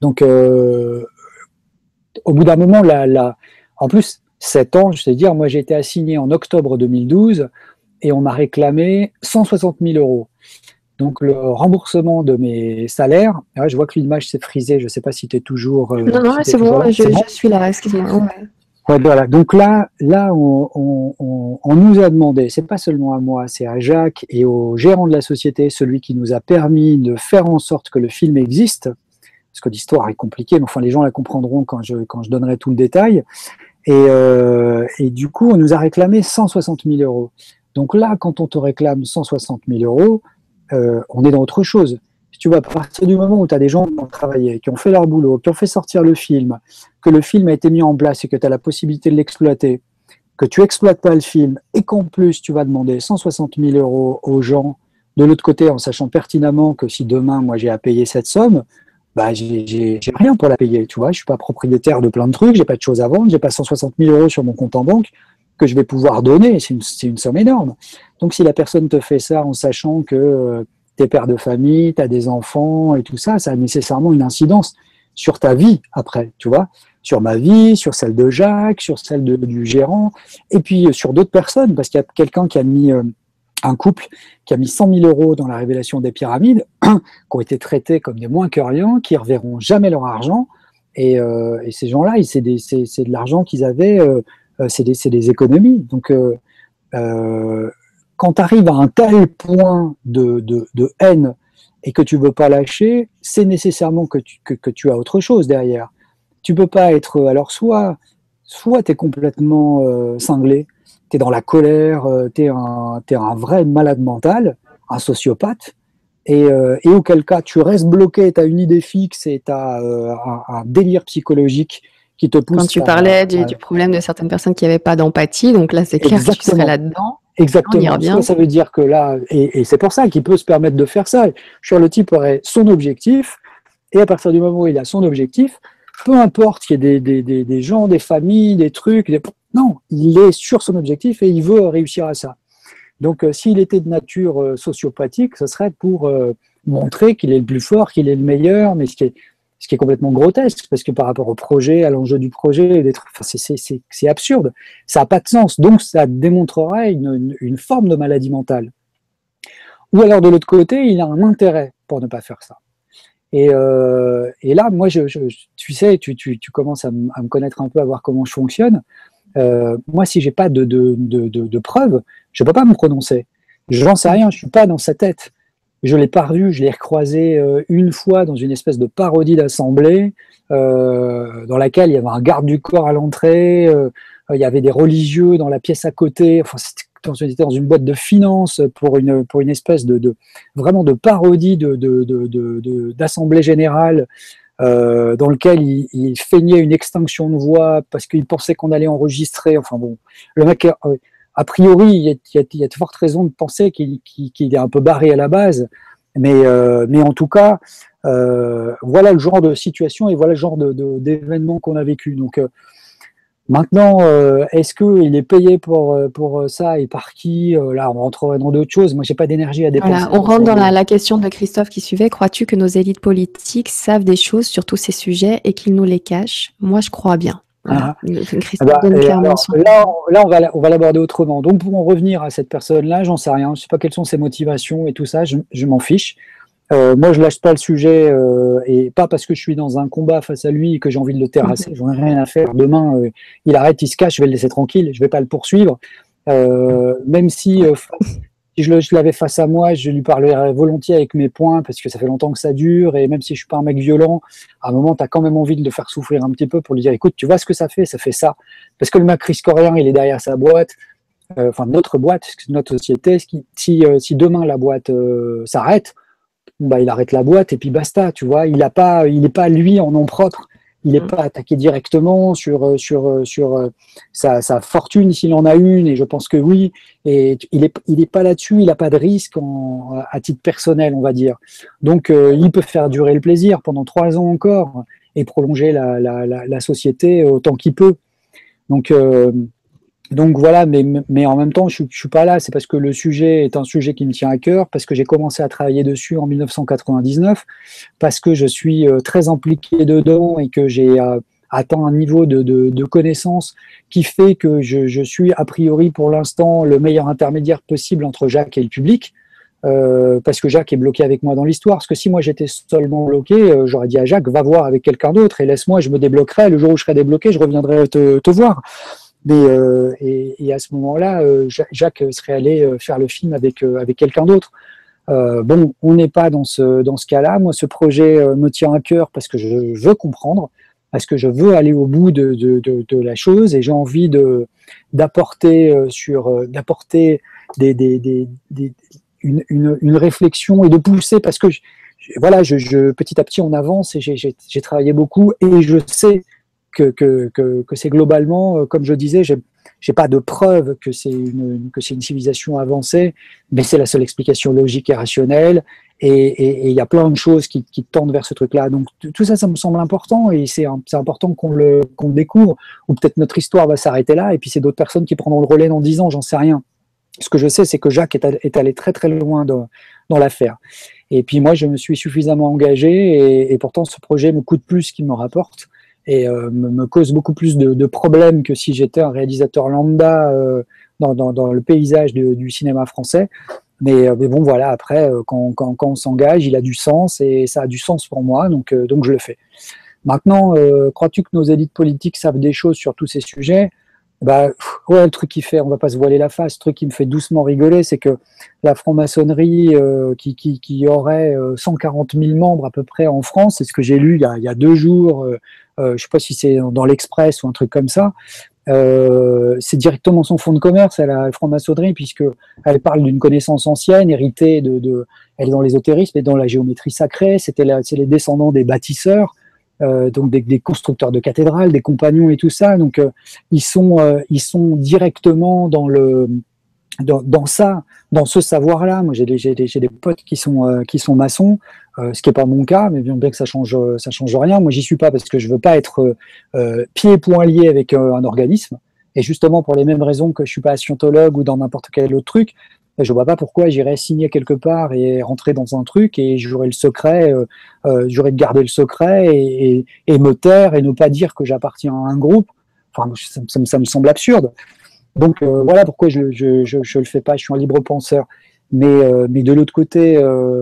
S2: Donc euh, au bout d'un moment, en plus, sept ans, je sais dire, moi j'ai été assigné en octobre 2012 et on m'a réclamé 160 000 euros. Donc le remboursement de mes salaires, ah je vois que l'image s'est frisée, je ne sais pas si tu es toujours...
S1: Euh, non, non, c'est bon, je, suis là, excuse-moi.
S2: voilà. Donc là, là on, nous a demandé, c'est pas seulement à moi, c'est à Jacques et au gérant de la société, celui qui nous a permis de faire en sorte que le film existe, parce que l'histoire est compliquée, mais enfin les gens la comprendront quand je, quand je donnerai tout le détail. Et, euh, et du coup, on nous a réclamé 160 000 euros. Donc là, quand on te réclame 160 000 euros, euh, on est dans autre chose. tu vois, à partir du moment où tu as des gens qui ont travaillé, qui ont fait leur boulot, qui ont fait sortir le film, que le film a été mis en place et que tu as la possibilité de l'exploiter, que tu exploites pas le film et qu'en plus tu vas demander 160 000 euros aux gens de l'autre côté en sachant pertinemment que si demain moi j'ai à payer cette somme, bah j'ai rien pour la payer, tu vois, je suis pas propriétaire de plein de trucs, j'ai pas de choses à vendre, j'ai pas 160 000 euros sur mon compte en banque que je vais pouvoir donner, c'est une, somme énorme. Donc si la personne te fait ça en sachant que euh, t'es père de famille, tu as des enfants et tout ça, ça a nécessairement une incidence sur ta vie après, tu vois, sur ma vie, sur celle de Jacques, sur celle de, du gérant, et puis euh, sur d'autres personnes, parce qu'il y a quelqu'un qui a mis, euh, un couple qui a mis 100 000 euros dans la révélation des pyramides, qui ont été traités comme des moins que rien, qui ne reverront jamais leur argent, et ces gens-là, c'est de l'argent qu'ils avaient, c'est des, économies. Donc, quand tu arrives à un tel point de, haine et que tu veux pas lâcher, c'est nécessairement que tu, as autre chose derrière. Tu peux pas être. Alors, soit, soit tu es complètement euh, cinglé, tu es dans la colère, euh, tu es, un vrai malade mental, un sociopathe, et, euh, auquel cas tu restes bloqué, tu as une idée fixe et tu as euh, un, délire psychologique qui te pousse.
S1: Quand tu parlais du, du, problème de certaines personnes qui n'avaient pas d'empathie, donc là c'est clair Exactement. que tu serais là-dedans.
S2: Exactement. Ça, ça, veut dire que là, et, et c'est pour ça qu'il peut se permettre de faire ça. Le type aurait son objectif, et à partir du moment où il a son objectif, peu importe qu'il y ait des, des, des, des, gens, des familles, des trucs, non, il est sur son objectif et il veut réussir à ça. Donc, euh, s'il était de nature euh, sociopathique, ce serait pour euh, montrer qu'il est le plus fort, qu'il est le meilleur, mais ce qui est ce qui est complètement grotesque, parce que par rapport au projet, à l'enjeu du projet, c'est absurde. Ça n'a pas de sens. Donc, ça démontrerait une, forme de maladie mentale. Ou alors, de l'autre côté, il a un intérêt pour ne pas faire ça. Et, euh, là, moi, je, tu sais, tu, commences à, me connaître un peu, à voir comment je fonctionne. Euh, moi, si j'ai pas de, de, preuves, je peux pas me prononcer. J'en sais rien, je suis pas dans sa tête. Je l'ai pas revu, je l'ai recroisé euh, une fois dans une espèce de parodie d'assemblée euh, dans laquelle il y avait un garde du corps à l'entrée, euh, il y avait des religieux dans la pièce à côté. Enfin, c'était dans une boîte de finance pour une, pour une espèce de, de vraiment de parodie de, d'assemblée de, générale euh, dans lequel il, il, feignait une extinction de voix parce qu'il pensait qu'on allait enregistrer. Enfin bon, le mec, a priori, il y a, de fortes raisons de penser qu'il qu est un peu barré à la base, mais, euh, en tout cas, euh, voilà le genre de situation et voilà le genre d'événement qu'on a vécu. Donc euh, maintenant, est-ce qu'il est payé pour, ça et par qui Là, on rentrerait dans d'autres choses. Moi, j'ai pas d'énergie à dépenser.
S1: On rentre dans la, question de Christophe qui suivait. Crois-tu que nos élites politiques savent des choses sur tous ces sujets et qu'ils nous les cachent? Moi, je crois bien.
S2: Voilà. Ah. Bah, alors, là, là, on va, on va l'aborder autrement. Donc, pour en revenir à cette personne-là, j'en sais rien. Je sais pas quelles sont ses motivations et tout ça. Je, je m'en fiche. Euh, moi, je lâche pas le sujet euh, et pas parce que je suis dans un combat face à lui et que j'ai envie de le terrasser. J'en ai rien à faire. Demain, euh, il arrête, il se cache, je vais le laisser tranquille. Je vais pas le poursuivre. Même si, si je l'avais face à moi, je lui parlerais volontiers avec mes points parce que ça fait longtemps que ça dure et même si je suis pas un mec violent, à un moment, tu as quand même envie de le faire souffrir un petit peu pour lui dire, écoute, tu vois ce que ça fait, ça fait ça. Parce que le Macris coréen, il est derrière sa boîte. Enfin, notre boîte, notre société, si, si demain la boîte s'arrête, bah, il arrête la boîte et puis basta, tu vois. Il a pas, il n'est pas lui en nom propre. Il n'est mmh. pas attaqué directement sur euh, sur euh, sur euh, sa, sa fortune s'il en a une et je pense que oui. Et il est il est pas là-dessus. Il n'a pas de risque en, à titre personnel, on va dire. Donc il peut faire durer le plaisir pendant trois ans encore et prolonger la la, la, la société autant qu'il peut. Donc donc voilà, mais, mais en même temps, je ne suis pas là. C'est parce que le sujet est un sujet qui me tient à cœur, parce que j'ai commencé à travailler dessus en 1999, parce que je suis euh, très impliqué dedans et que j'ai euh, atteint un niveau de, de, connaissance qui fait que je, je suis a priori pour l'instant le meilleur intermédiaire possible entre Jacques et le public. Euh, parce que Jacques est bloqué avec moi dans l'histoire. Parce que si moi j'étais seulement bloqué, j'aurais dit à Jacques, va voir avec quelqu'un d'autre et laisse-moi, je me débloquerai. Le jour où je serai débloqué, je reviendrai te, te voir. Euh, et, à ce moment-là, euh, Jacques serait allé euh, faire le film avec, avec quelqu'un d'autre. Bon, on n'est pas dans ce, dans ce cas-là. Moi, ce projet me tient à cœur parce que je veux comprendre, parce que je veux aller au bout de, de, de, la chose et j'ai envie de d'apporter sur d'apporter des, des, des, une, une, réflexion et de pousser parce que voilà, je, petit à petit, on avance et j'ai travaillé beaucoup et je sais que, c'est globalement, comme je disais, j'ai pas de preuve que c'est une, civilisation avancée, mais c'est la seule explication logique et rationnelle. Et il y a plein de choses qui, tendent vers ce truc-là. Donc tout ça, ça me semble important et c'est important qu'on le, découvre. Ou peut-être notre histoire va s'arrêter là et puis c'est d'autres personnes qui prendront le relais dans dix ans, j'en sais rien. Ce que je sais, c'est que Jacques est, allé très très loin dans, l'affaire. Et puis moi, je me suis suffisamment engagé et pourtant ce projet me coûte plus qu'il me rapporte et euh, me, cause beaucoup plus de, problèmes que si j'étais un réalisateur lambda euh, dans, dans, le paysage du cinéma français. Mais, euh, mais, bon, voilà, après, quand, quand, on s'engage, il a du sens et ça a du sens pour moi, donc, donc je le fais. Maintenant, crois-tu que nos élites politiques savent des choses sur tous ces sujets? Bah, ouais, le truc qui fait, on va pas se voiler la face, le truc qui me fait doucement rigoler, c'est que la franc-maçonnerie qui, qui, qui, aurait 140 euh, 000 membres à peu près en France, c'est ce que j'ai lu il y, a, il y a, deux jours, euh je sais pas si c'est dans l'Express ou un truc comme ça, euh, c'est directement son fonds de commerce, à la franc-maçonnerie, puisque elle parle d'une connaissance ancienne, héritée de, elle est dans l'ésotérisme et dans la géométrie sacrée, c'est les descendants des bâtisseurs, euh, donc des, constructeurs de cathédrales, des compagnons et tout ça. Donc ils sont ils sont directement dans le dans, ça, dans ce savoir-là. Moi, j'ai des, des, potes qui sont qui sont maçons, ce qui est pas mon cas, mais bien, que ça change ça change rien. Moi, j'y suis pas parce que je veux pas être pieds et poings liés avec un organisme. Et justement pour les mêmes raisons que je suis pas scientologue ou dans n'importe quel autre truc, je vois pas pourquoi j'irais signer quelque part et rentrer dans un truc et j'aurais le secret, euh, euh, j'aurais de garder le secret et, et, me taire et ne pas dire que j'appartiens à un groupe. Enfin, ça, ça, me semble absurde. Donc euh, voilà pourquoi je, je, je, je, le fais pas. Je suis un libre penseur. Mais, euh, mais de l'autre côté,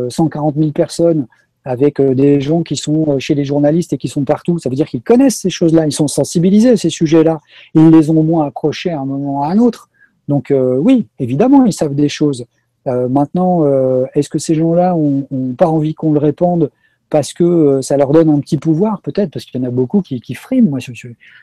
S2: 140 000 personnes avec des gens qui sont chez les journalistes et qui sont partout. Ça veut dire qu'ils connaissent ces choses-là, ils sont sensibilisés à ces sujets-là. Ils les ont au moins accrochés à un moment ou à un autre. Donc euh, oui, évidemment, ils savent des choses. Euh, maintenant, euh, est-ce que ces gens-là ont, pas envie qu'on le répande parce que ça leur donne un petit pouvoir, peut-être, parce qu'il y en a beaucoup qui, friment. Moi, je,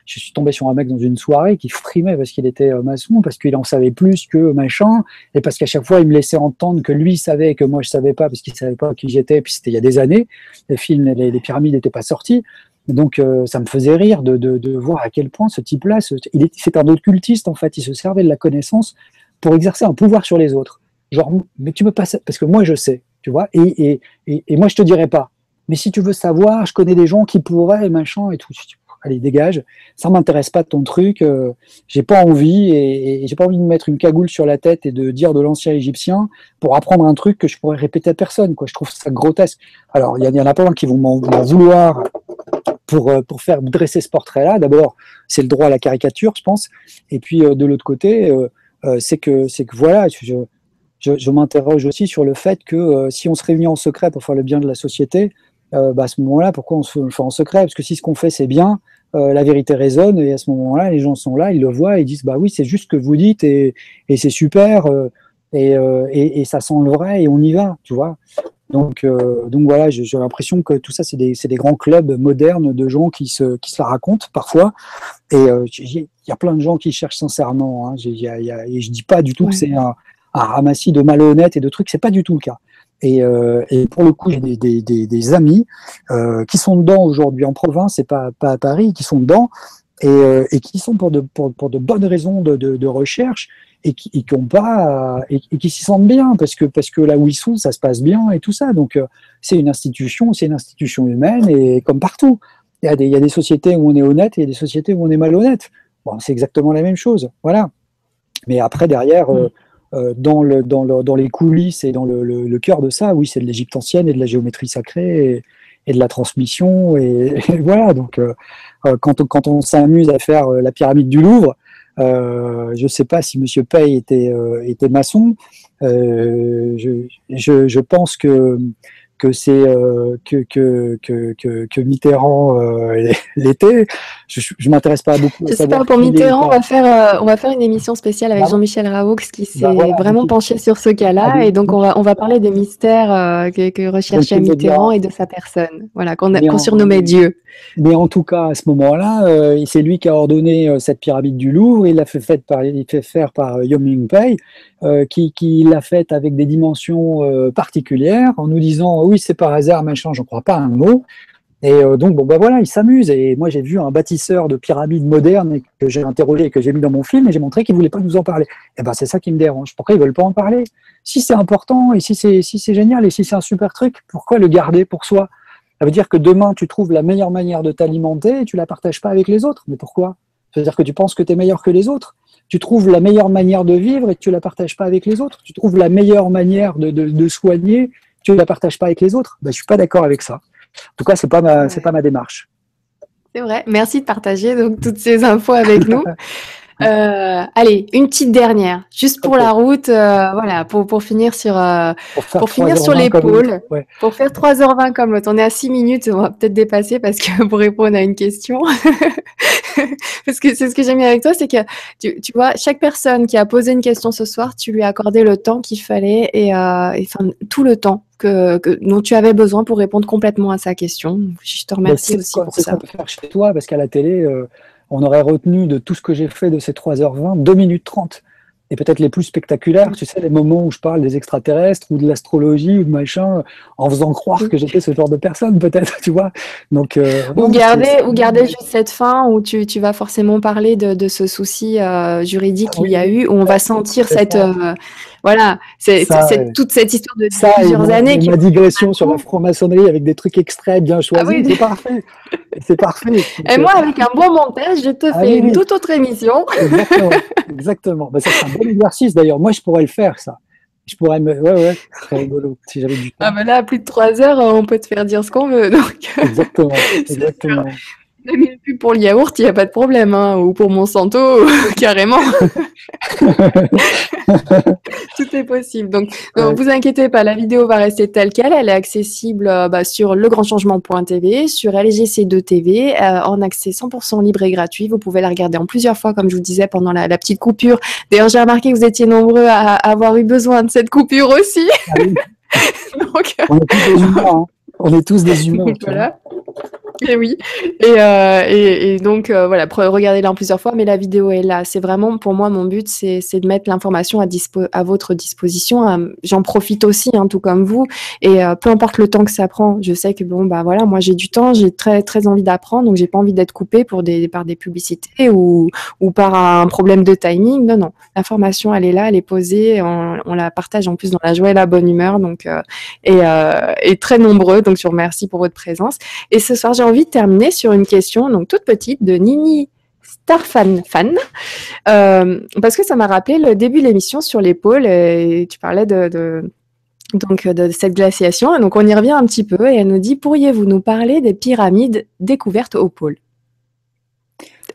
S2: suis tombé sur un mec dans une soirée qui frimait parce qu'il était maçon, parce qu'il en savait plus que machin, et parce qu'à chaque fois, il me laissait entendre que lui savait et que moi, je savais pas, parce qu'il savait pas qui j'étais, puis c'était il y a des années. Les films, les, pyramides n'étaient pas sortis. Donc euh, ça me faisait rire de, voir à quel point ce type-là, c'est un occultiste en fait, il se servait de la connaissance pour exercer un pouvoir sur les autres. Genre, mais tu peux pas, parce que moi je sais, tu vois, et, et, moi je te dirais pas. Mais si tu veux savoir, je connais des gens qui pourraient, machin et tout allez, dégage, ça m'intéresse pas ton truc, euh, j'ai pas envie et, j'ai pas envie de mettre une cagoule sur la tête et de dire de l'ancien égyptien pour apprendre un truc que je pourrais répéter à personne, quoi. Je trouve ça grotesque. Alors, il y, en a pas qui vont m'en vouloir pour, euh, pour faire dresser ce portrait-là. D'abord, c'est le droit à la caricature, je pense. Et puis, euh, de l'autre côté, c'est que, que voilà, je, je, je m'interroge aussi sur le fait que si on se réunit en secret pour faire le bien de la société, euh, bah, à ce moment-là, pourquoi on se fait en secret Parce que si ce qu'on fait c'est bien, euh, la vérité résonne et à ce moment-là, les gens sont là, ils le voient, ils disent bah oui, c'est juste ce que vous dites et, et c'est super euh, et, et, et, ça sent le vrai et on y va, tu vois. Donc, donc voilà, j'ai l'impression que tout ça, c'est des, des, grands clubs modernes de gens qui se, qui se la racontent parfois. Et il y a plein de gens qui cherchent sincèrement. Hein, y a, y a, et je dis pas du tout que c'est un, un ramassis de malhonnêtes et de trucs, c'est pas du tout le cas. Et, euh, et, pour le coup, j'ai des, des, des, amis euh, qui sont dedans aujourd'hui en province et pas, pas à Paris, qui sont dedans et, euh, qui sont pour de, bonnes raisons de, recherche et qui, et pas et, qui s'y sentent bien parce que parce que là où ils sont, ça se passe bien et tout ça. Donc c'est une institution, c'est une institution humaine et comme partout, il y, a des, sociétés où on est honnête et des sociétés où on est malhonnête. Bon, c'est exactement la même chose, voilà. Mais après derrière. Euh, dans, le, dans, le, dans, les coulisses et dans le, le, cœur de ça, oui, c'est de l'Égypte ancienne et de la géométrie sacrée et, de la transmission. Et, voilà, donc euh, euh, quand, quand on s'amuse à faire la pyramide du Louvre, je ne sais pas si Monsieur Pay était, était maçon. Je, je, je, pense que que c'est euh, que, que, que, que, Mitterrand euh, l'était. Je, je m'intéresse pas beaucoup.
S1: À pas pour Mitterrand, on va faire euh, on va faire une émission spéciale avec bah Jean-Michel Raoux qui bah s'est vraiment penché sur ce cas-là ah et donc on va on va parler des mystères euh, que, recherchait Mitterrand et de sa personne. Voilà qu'on qu surnommait Dieu.
S2: Mais en tout cas à ce moment-là, c'est lui qui a ordonné cette pyramide du Louvre. Il l'a fait, fait par il fait faire par Yom Ming Pei, qui, qui l'a faite avec des dimensions particulières en nous disant oui, c'est par hasard, machin, j'en crois pas un mot. Et euh, donc, bon, bah voilà, il s'amuse. Et moi, j'ai vu un bâtisseur de pyramides modernes que j'ai interrogé et que j'ai mis dans mon film et j'ai montré qu'il voulait pas nous en parler. Et ben, c'est ça qui me dérange. Pourquoi ils veulent pas en parler? Si c'est important et si c'est si génial et si c'est un super truc, pourquoi le garder pour soi? Ça veut dire que demain, tu trouves la meilleure manière de t'alimenter et tu la partages pas avec les autres. Mais pourquoi? Ça veut dire que tu penses que tu es meilleur que les autres. Tu trouves la meilleure manière de vivre et tu la partages pas avec les autres. Tu trouves la meilleure manière de soigner, tu la partages pas avec les autres. Ben, je suis pas d'accord avec ça. En tout cas, c'est pas ma, c'est pas ma démarche.
S1: C'est vrai. Merci de partager donc toutes ces infos avec nous. Euh, allez, une petite dernière, juste pour la route, euh, voilà, pour, pour finir sur euh, pour, finir sur l'épaule, pour faire 3h20 comme l'autre. On est à 6 minutes, on va peut-être dépasser parce que pour répondre à une question. parce que c'est ce que j'aime bien avec toi, c'est que tu, tu, vois, chaque personne qui a posé une question ce soir, tu lui as accordé le temps qu'il fallait et, enfin tout le temps que, que, dont tu avais besoin pour répondre complètement à sa question. Je te remercie aussi pour ça.
S2: C'est ça faire chez toi? Parce qu'à la télé on aurait retenu de tout ce que j'ai fait de ces 3h20, 2 minutes 30. Et peut-être les plus spectaculaires, tu sais, les moments où je parle des extraterrestres ou de l'astrologie ou de machin, en faisant croire que j'étais ce genre de personne, peut-être, tu vois.
S1: Donc, euh, ou, garder, ou garder juste cette fin où tu, tu vas forcément parler de, de ce souci euh, juridique ah qu'il y a eu, où on va sentir cette. Euh, voilà, c'est toute cette histoire de plusieurs années.
S2: Ma digression sur la franc-maçonnerie avec des trucs extraits bien ah choisis, c'est parfait. C'est parfait.
S1: Et moi, avec un bon montage, je te ah fais une toute autre émission.
S2: Exactement. Exactement. Bah, ça, c'est un bon exercice d'ailleurs. Moi, je pourrais le faire, ça. Je pourrais me. Ouais, ouais, très rigolo, si j'avais du temps.
S1: Ah, mais là, à plus de trois heures, on peut te faire dire ce qu'on veut. Donc...
S2: Exactement. exactement.
S1: Même plus pour le yaourt, il n'y a pas de problème, hein, ou pour Monsanto, carrément. Tout est possible. Donc, ne vous inquiétez pas, la vidéo va rester telle qu'elle. Elle est accessible euh, bah, sur legrandchangement.tv, sur LGC2 TV, euh, en accès 100% libre et gratuit. Vous pouvez la regarder en plusieurs fois, comme je vous disais, pendant la, petite coupure. D'ailleurs, j'ai remarqué que vous étiez nombreux à, avoir eu besoin de cette coupure aussi. Ah
S2: On est tous des humains. Hein. On est tous des humains.
S1: voilà. Et oui. Et, euh, et, et donc, euh, voilà, regardez-la en plusieurs fois, mais la vidéo est là. C'est vraiment, pour moi, mon but, c'est de mettre l'information à, à votre disposition. Euh, j'en profite aussi, hein, tout comme vous. Et peu importe le temps que ça prend, je sais que, bon, bah voilà, moi, j'ai du temps, j'ai très, très envie d'apprendre, donc j'ai pas envie d'être coupée pour des, par des publicités ou, ou par un problème de timing. Non, non. L'information, elle est là, elle est posée, on, on, la partage en plus dans la joie et la bonne humeur, donc, et, et très nombreux. Donc, je vous remercie pour votre présence. Et ce soir, j'ai envie de terminer sur une question donc toute petite de Nini Starfan Fan, euh, parce que ça m'a rappelé le début de l'émission sur l'épaule et tu parlais de, donc de cette glaciation. donc on y revient un petit peu et elle nous dit pourriez-vous nous parler des pyramides découvertes au pôle?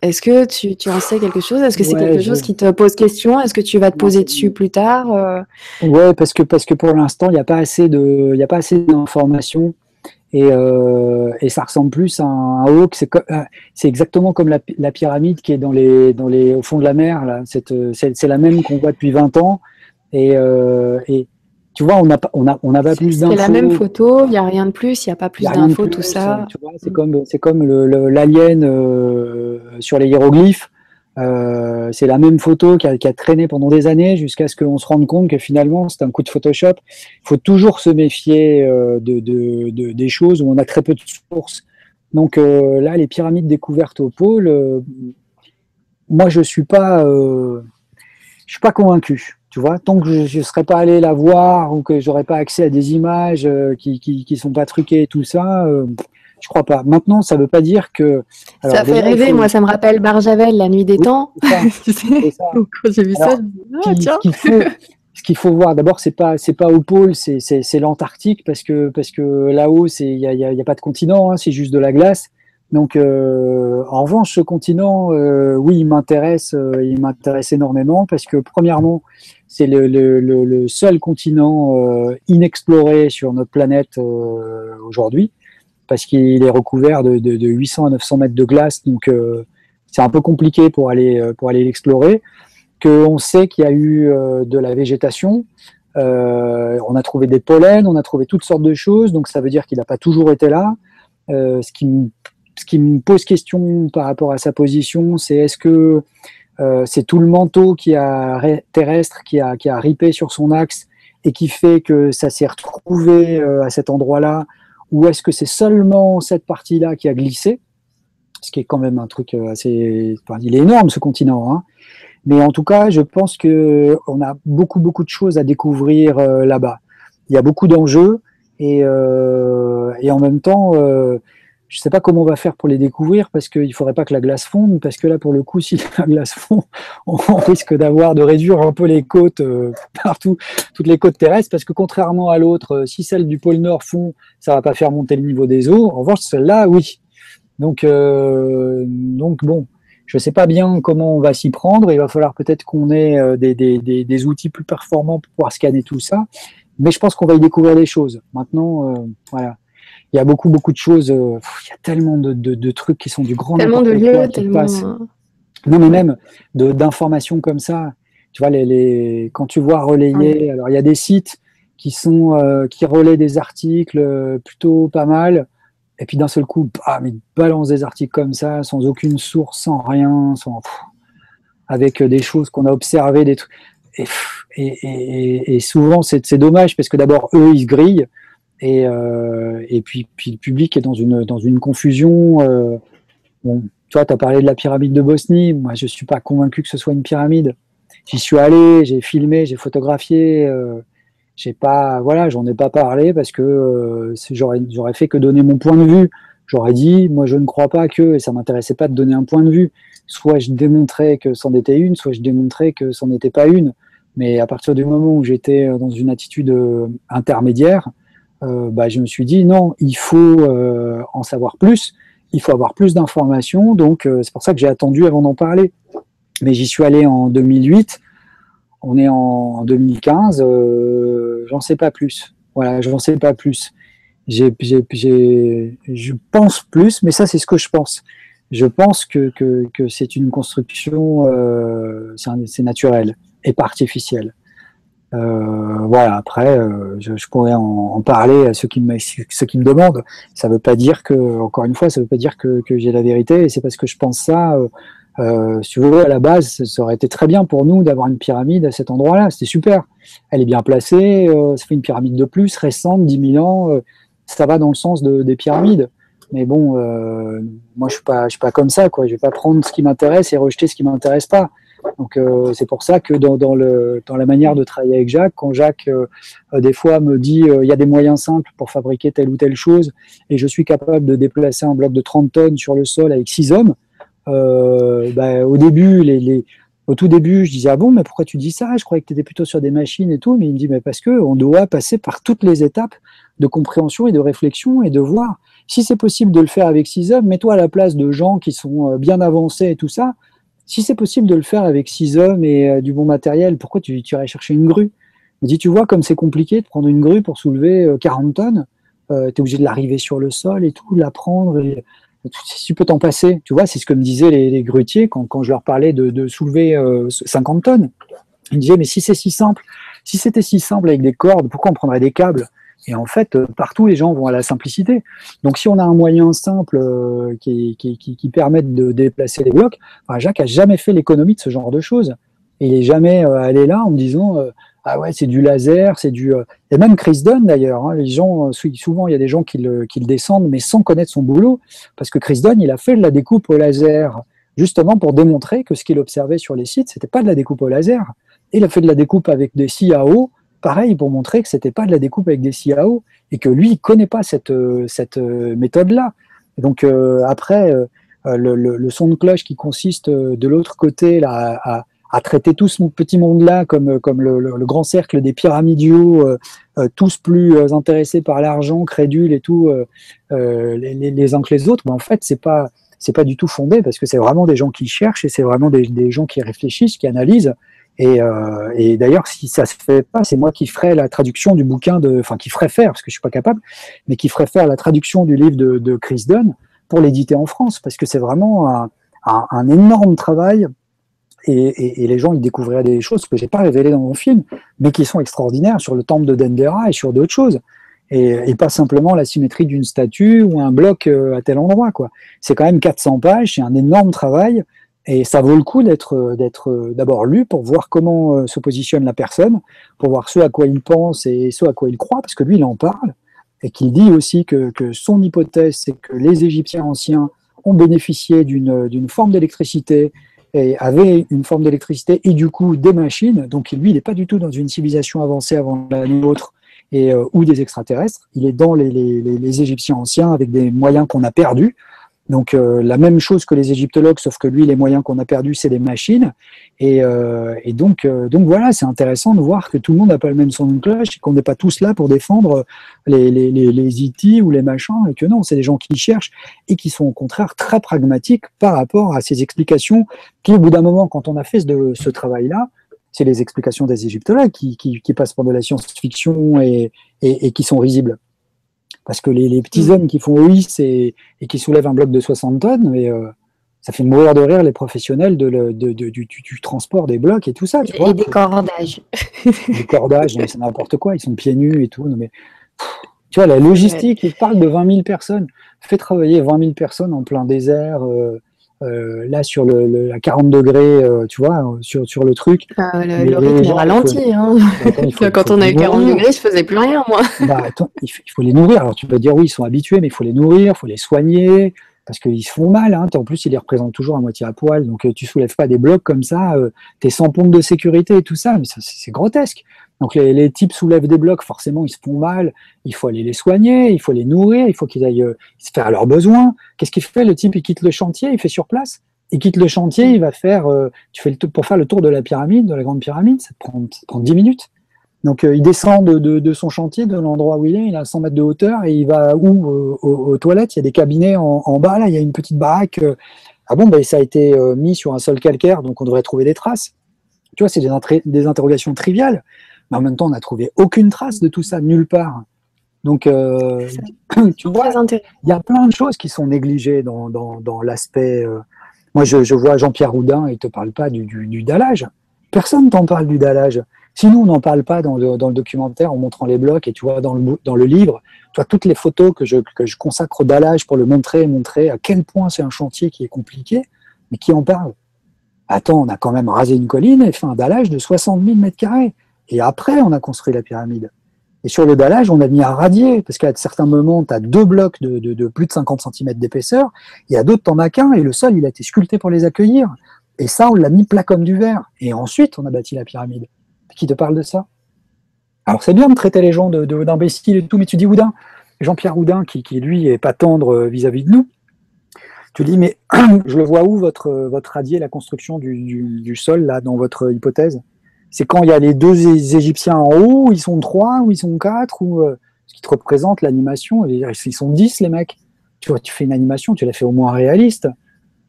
S1: Est-ce que tu, en sais quelque chose? Est-ce que c'est quelque chose qui te pose question? Est-ce que tu vas te poser dessus plus tard euh?
S2: Ouais, parce que parce que pour l'instant, il n'y a pas assez de, il a pas assez d'informations euh, et, ça ressemble plus à un haut. Euh, c'est exactement comme la, pyramide qui est dans les, dans les, au fond de la mer. Euh, c'est la même qu'on voit depuis 20 ans. Et, et tu vois, on n'a on a, on a pas plus d'infos.
S1: C'est la même photo, il n'y a rien de plus, il n'y a pas plus d'infos, tout ça.
S2: C'est comme, comme l'alien le, sur les hiéroglyphes. Euh, c'est la même photo qui a, traîné pendant des années jusqu'à ce qu'on se rende compte que finalement c'est un coup de Photoshop. Il faut toujours se méfier euh, de, de, de, des choses où on a très peu de sources. Donc euh, là, les pyramides découvertes au pôle, moi je suis pas, je suis pas convaincu. Tu vois, tant que je ne serais pas allé la voir ou que j'aurais pas accès à des images qui, qui, qui sont pas truquées et tout ça, je crois pas. Maintenant, ça ne veut pas dire que.
S1: ça fait rêver. Moi, ça me rappelle Barjavel, la nuit des temps. Quand j'ai vu ça,
S2: ce qu'il faut, voir, d'abord, c'est pas c'est pas au pôle, c'est l'Antarctique parce que parce que là-haut, c'est il y a, y a, pas de continent, hein, c'est juste de la glace. Donc, euh, en revanche, ce continent, euh, oui, il m'intéresse, euh, il m'intéresse énormément parce que premièrement, c'est le, le, le, seul continent inexploré sur notre planète aujourd'hui parce qu'il est recouvert de, de, de, 800 à 900 mètres de glace, donc euh, c'est un peu compliqué pour aller euh, pour aller l'explorer. Qu'on sait qu'il y a eu euh, de la végétation, on a trouvé des pollens, on a trouvé toutes sortes de choses, donc ça veut dire qu'il n'a pas toujours été là. ce qui me ce qui me pose question par rapport à sa position, c'est est-ce que c'est tout le manteau qui a terrestre qui a, qui a ripé sur son axe et qui fait que ça s'est retrouvé à cet endroit-là, ou est-ce que c'est seulement cette partie-là qui a glissé ce qui est quand même un truc assez. il est énorme ce continent, hein. mais en tout cas, je pense que on a beaucoup beaucoup de choses à découvrir là-bas. Il y a beaucoup d'enjeux et, et en même temps, je ne sais pas comment on va faire pour les découvrir parce qu'il ne faudrait pas que la glace fonde, parce que là, pour le coup, si la glace fond, on risque d'avoir de réduire un peu les côtes euh, partout, toutes les côtes terrestres, parce que contrairement à l'autre, euh, si celle du pôle Nord fond, ça va pas faire monter le niveau des eaux. En revanche, celle-là, oui. Donc, euh, donc bon, je ne sais pas bien comment on va s'y prendre. Il va falloir peut-être qu'on ait des, des, des, des, outils plus performants pour pouvoir scanner tout ça. Mais je pense qu'on va y découvrir des choses. Maintenant, voilà il y a beaucoup, beaucoup de choses. Euh, il y a tellement de, de, trucs qui sont du grand
S1: Tellement de lieux, tellement.
S2: Non, mais même d'informations comme ça. Tu vois, les, les, quand tu vois relayer, alors il y a des sites qui sont euh, qui relaient des articles euh, plutôt pas mal, et puis d'un seul coup, bah, ils balancent des articles comme ça, sans aucune source, sans rien, sans, avec des choses qu'on a observées, des trucs. Et, et, et souvent, c'est dommage parce que d'abord, eux, ils se grillent. Et, euh, puis, le public est dans une, confusion. Euh, bon, tu as parlé de la pyramide de Bosnie. Moi, je suis pas convaincu que ce soit une pyramide. J'y suis allé, j'ai filmé, j'ai photographié. Euh, j'ai pas, voilà, j'en ai pas parlé parce que euh, j'aurais, fait que donner mon point de vue. J'aurais dit, moi, je ne crois pas que, et ça m'intéressait pas de donner un point de vue. Soit je démontrais que c'en était une, soit je démontrais que c'en était pas une. Mais à partir du moment où j'étais dans une attitude intermédiaire, euh, bah, je me suis dit non, il faut euh, en savoir plus, il faut avoir plus d'informations. Donc euh, c'est pour ça que j'ai attendu avant d'en parler. Mais j'y suis allé en 2008. On est en 2015. j'en sais pas plus. Voilà, j'en sais pas plus. J'ai, je pense plus, mais ça c'est ce que je pense. Je pense que, que, que c'est une construction, c'est naturel et pas artificiel. Euh, voilà, après, euh, je, pourrais en, parler à ceux qui, me, me demandent. Ça ne veut pas dire que, encore une fois, ça veut pas dire que, j'ai la vérité, et c'est parce que je pense ça. Euh, euh, si vous voulez, à la base, ça aurait été très bien pour nous d'avoir une pyramide à cet endroit-là. C'était super. Elle est bien placée. ça fait une pyramide de plus, récente, 10 000 ans. ça va dans le sens de, des pyramides. Mais bon, moi, je je suis pas comme ça. Quoi. Je vais pas prendre ce qui m'intéresse et rejeter ce qui m'intéresse pas. Donc euh, c'est pour ça que dans, dans, le, dans, la manière de travailler avec Jacques, quand Jacques euh, euh, des fois me dit il y a des moyens simples pour fabriquer telle ou telle chose et je suis capable de déplacer un bloc de 30 tonnes sur le sol avec 6 hommes, bah, au début, les, au tout début, je disais ah bon mais pourquoi tu dis ça? Je croyais que tu étais plutôt sur des machines et tout, mais il me dit mais parce que on doit passer par toutes les étapes de compréhension et de réflexion et de voir si c'est possible de le faire avec six hommes. Mets-toi à la place de gens qui sont bien avancés et tout ça si c'est possible de le faire avec six hommes et euh, du bon matériel, pourquoi tu, tu irais chercher une grue? Je dis, tu vois, comme c'est compliqué de prendre une grue pour soulever 40 euh, tonnes, euh, tu es obligé de l'arriver sur le sol et tout, de la prendre. Et, tu peux t'en passer. Tu vois, c'est ce que me disaient les, grutiers quand, quand, je leur parlais de, de soulever 50 tonnes. Ils me disaient, mais si c'est si simple, si c'était si simple avec des cordes, pourquoi on prendrait des câbles? Et en fait, euh, partout, les gens vont à la simplicité. Donc, si on a un moyen simple euh, qui, qui, permette de déplacer les blocs, enfin, Jacques a jamais fait l'économie de ce genre de choses. Il est jamais euh, allé là en me disant ah ouais, c'est du laser, c'est du. Et même Chris Dunn d'ailleurs. Hein, les gens, souvent, il y a des gens qui le, descendent, mais sans connaître son boulot, parce que Chris Dunn, il a fait de la découpe au laser justement pour démontrer que ce qu'il observait sur les sites, c'était pas de la découpe au laser. il a fait de la découpe avec des CAO pareil pour montrer que c'était pas de la découpe avec des CAO et que lui il connaît pas cette euh, cette euh, méthode là. donc euh, après le, son de cloche qui consiste de l'autre côté là à, traiter tout ce petit monde là comme comme le, grand cercle des pyramidiaux, tous plus intéressés par l'argent, crédules et tout les, uns que les autres. Mais en fait c'est pas c'est pas du tout fondé parce que c'est vraiment des gens qui cherchent et c'est vraiment des gens qui réfléchissent, qui analysent et, euh, et d'ailleurs, si ça se fait pas, c'est moi qui ferai la traduction du bouquin de, enfin qui ferai faire, parce que je suis pas capable, mais qui ferai faire la traduction du livre de, Chris Dunn pour l'éditer en France, parce que c'est vraiment un, énorme travail. Et, les gens ils découvriraient des choses que j'ai pas révélées dans mon film, mais qui sont extraordinaires sur le temple de Dendera et sur d'autres choses. Et, et, pas simplement la symétrie d'une statue ou un bloc euh, à tel endroit. quoi. C'est quand même 400 pages, c'est un énorme travail Et ça vaut le coup d'être d'être d'abord lu pour voir comment se positionne la personne, pour voir ce à quoi il pense et ce à quoi il croit, parce que lui, il en parle, et qu'il dit aussi que, que son hypothèse, c'est que les Égyptiens anciens ont bénéficié d'une forme d'électricité et avaient une forme d'électricité et du coup des machines. Donc lui, il n'est pas du tout dans une civilisation avancée avant la nôtre et, euh, ou des extraterrestres. Il est dans les, les, les Égyptiens anciens avec des moyens qu'on a perdus. Donc euh, la même chose que les égyptologues, sauf que lui, les moyens qu'on a perdus, c'est des machines. Et, euh, et donc, euh, donc voilà, c'est intéressant de voir que tout le monde n'a pas le même son de cloche et qu'on n'est pas tous là pour défendre les, les, les, les IT ou les machins, et que non, c'est des gens qui cherchent et qui sont au contraire très pragmatiques par rapport à ces explications qui, au bout d'un moment, quand on a fait ce, ce travail-là, c'est les explications des égyptologues qui, qui, qui passent pour de la science-fiction et, et, et qui sont risibles. Parce que les, les petits
S1: Mm.
S2: hommes qui font OIS et, et qui soulèvent un bloc de 60 tonnes, mais euh, ça fait mourir de rire les professionnels de le- de- de- du, transport des blocs et tout ça. Tu vois,
S1: Et des cordages.
S2: du cordage, mais c'est n'importe quoi, ils sont pieds nus et tout. mais, pff, tu vois, la logistique, ils parlent de 20 000 personnes. Fais travailler 20 000 personnes en plein désert, euh, euh, là sur le, le- à 40 degrés, euh, tu vois, euh, sur, sur le truc.
S1: Enfin, le, rythme est
S2: gens,
S1: ralenti. Hein.
S2: Attends, faut-
S1: Quand on a eu 40
S2: nourrir.
S1: degrés, je faisais plus rien, moi.
S2: Bah, attends, il faut, il faut les nourrir. Alors tu peux dire oui, ils sont habitués, mais il faut les nourrir, il faut les soigner, parce qu'ils se font mal. Hein. En plus, ils les représentent toujours à moitié à poil, donc euh, tu soulèves pas des blocs comme ça, euh, t'es sans pompe de sécurité et tout ça, mais c'est grotesque. Donc les, types soulèvent des blocs, forcément ils se font mal, il faut aller les soigner, il faut les nourrir, il faut qu'ils aillent euh, se faire leurs besoins. Qu'est-ce qu'il fait Le type, il quitte le chantier, il fait sur place. Il quitte le chantier, il va faire, tu fais le tour, pour faire le tour de la pyramide, de la grande pyramide, ça prend, ça te prend 10 minutes. Donc euh, il descend de, de- de son chantier, de l'endroit où il est, il a 100 mètres de hauteur et il va où euh, aux, aux toilettes, il y a des cabinets en, en bas, là il y a une petite baraque. euh. ah bon, ben, ça a été mis sur un sol calcaire, donc on devrait trouver des traces. Tu vois, c'est des, interrogations triviales, mais en même temps on n'a trouvé aucune trace de tout ça, nulle part. Donc tu vois, il y a plein de choses qui sont négligées dans, dans, dans l'aspect. Moi, je, je vois Jean-Pierre Houdin, il ne te parle pas du, du, du dallage. Personne t'en parle du dallage. Si nous, on n'en parle pas dans le, documentaire en montrant les blocs, et tu vois, dans le, dans le livre, tu vois, toutes les photos que je, que je consacre au dallage pour le montrer et montrer à quel point c'est un chantier qui est compliqué, mais qui en parle Attends, on a quand même rasé une colline et fait un dallage de 60 000 mètres carrés. Et après, on a construit la pyramide. Et sur le dallage, on a mis un radier, parce qu'à certains moments, tu as deux blocs de, plus de 50 cm d'épaisseur, y a d'autres, t'en as qu'un, et le sol, il a été sculpté pour les accueillir. Et ça, on l'a mis plat comme du verre. Et ensuite, on a bâti la pyramide. Qui te parle de ça Alors, c'est bien de traiter les gens d'imbéciles et tout, mais tu dis Houdin, Jean-Pierre Houdin, qui, lui est pas tendre euh, vis-à-vis de nous, tu dis, mais je le vois où, votre, votre radier, la construction du, sol, là, dans votre hypothèse? C'est quand il y a les deux Égyptiens en haut, ils sont trois, ou ils sont quatre, ou euh, ce qui te représente l'animation, ils sont dix, les mecs. Tu vois, tu fais une animation, tu la fais au moins réaliste.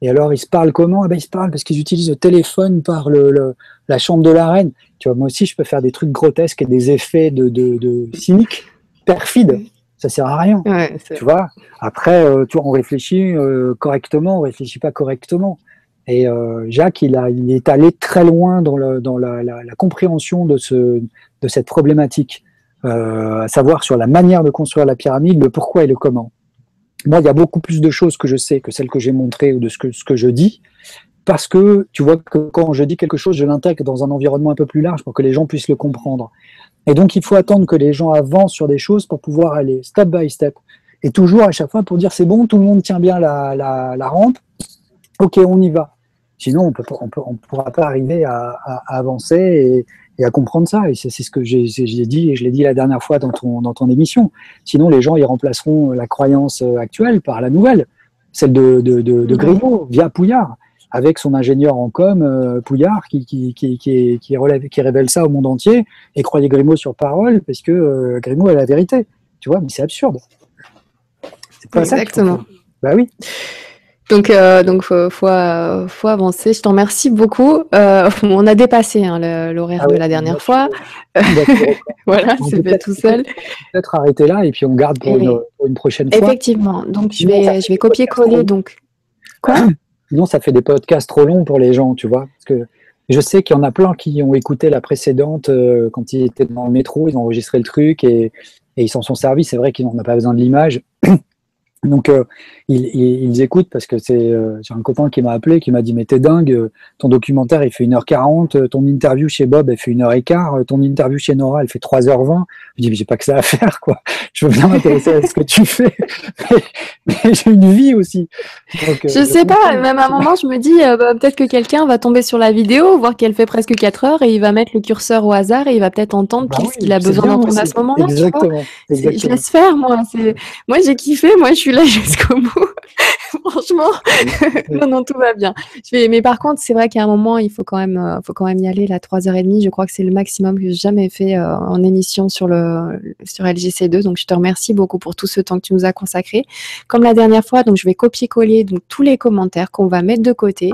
S2: Et alors, ils se parlent comment? Eh ben, Ils se parlent parce qu'ils utilisent le téléphone par le, le- la chambre de la reine. Tu vois, moi aussi, je peux faire des trucs grotesques et des effets de, de, de cyniques, perfides. Ça sert à rien.
S1: Ouais,
S2: Tu vois? Après, euh, tu vois, on réfléchit euh, correctement, on réfléchit pas correctement. Et euh, Jacques, il, a, il est allé très loin dans, le, dans la, la, la compréhension de, ce, de cette problématique, euh, à savoir sur la manière de construire la pyramide, le pourquoi et le comment. Moi, il y a beaucoup plus de choses que je sais que celles que j'ai montrées ou de ce que, je dis, parce que tu vois que quand je dis quelque chose, je l'intègre dans un environnement un peu plus large pour que les gens puissent le comprendre. Et donc, il faut attendre que les gens avancent sur des choses pour pouvoir aller step by step. Et toujours à chaque fois pour dire c'est bon, tout le monde tient bien la, rampe, ok, on y va. Sinon, on pas- on pourra pas arriver à, avancer et à comprendre ça. Et c'est ce que j'ai dit et je l'ai dit la dernière fois dans ton, dans ton émission. Sinon, les gens, ils remplaceront la croyance euh, actuelle par la nouvelle, celle de, de, de, de
S1: Mhm.
S2: Grimaud, via Pouillard, avec son ingénieur en com, euh, Pouillard, qui, qui, qui, qui, est- qui, relève, qui révèle ça au monde entier et croyait Grimaud sur parole parce que euh, Grimaud a la vérité. Tu vois, mais c'est absurde. C'est pas ça
S1: Exactement.
S2: faire. Bah oui.
S1: Donc, euh, donc faut, faut, euh, faut avancer. Je t'en remercie beaucoup. Euh, on a dépassé hein, l'horaire
S2: Ah
S1: de la dernière fois. Voilà, c'est fait tout seul.
S2: peut-être arrêter là et puis on garde pour,
S1: Et-
S2: une, pour une prochaine fois.
S1: Effectivement. Donc, je vais, je copier-coller. Donc,
S2: Sinon, ça fait des podcasts trop longs pour les gens, tu vois. Parce que je sais qu'il y en a plein qui ont écouté la précédente euh, quand ils étaient dans le métro, ils ont enregistré le truc et, et ils s'en sont servis. C'est vrai qu'ils n'ont pas besoin de l'image. Donc, euh, ils, écoutent parce que c'est euh, j'ai un copain qui m'a appelé, qui m'a dit Mais t'es dingue, euh, ton documentaire il fait 1h40, ton interview chez Bob elle fait 1h15, ton interview chez Nora elle fait 3h20. Je dis Mais j'ai pas que ça à faire, quoi. Je veux bien m'intéresser à ce que tu fais, mais, j'ai une vie aussi.
S1: je sais pas, même à un moment je me dis bah, Peut-être que quelqu'un va tomber sur la vidéo, voir qu'elle fait presque 4 heures et il va mettre le curseur au hasard et il va peut-être entendre bah ce qu'il a besoin d'entendre à ce moment-là. Je laisse faire, moi. Moi j'ai kiffé, moi je suis là jusqu'au bout. Franchement, non, non, tout va bien. Mais par contre, c'est vrai qu'à un moment, il faut quand même, euh, faut quand même y aller. La 3h30, je crois que c'est le maximum que j'ai jamais fait euh, en émission sur, le, sur LGC2. Donc, je te remercie beaucoup pour tout ce temps que tu nous as consacré. Comme la dernière fois, donc, je vais copier-coller donc, tous les commentaires qu'on va mettre de côté.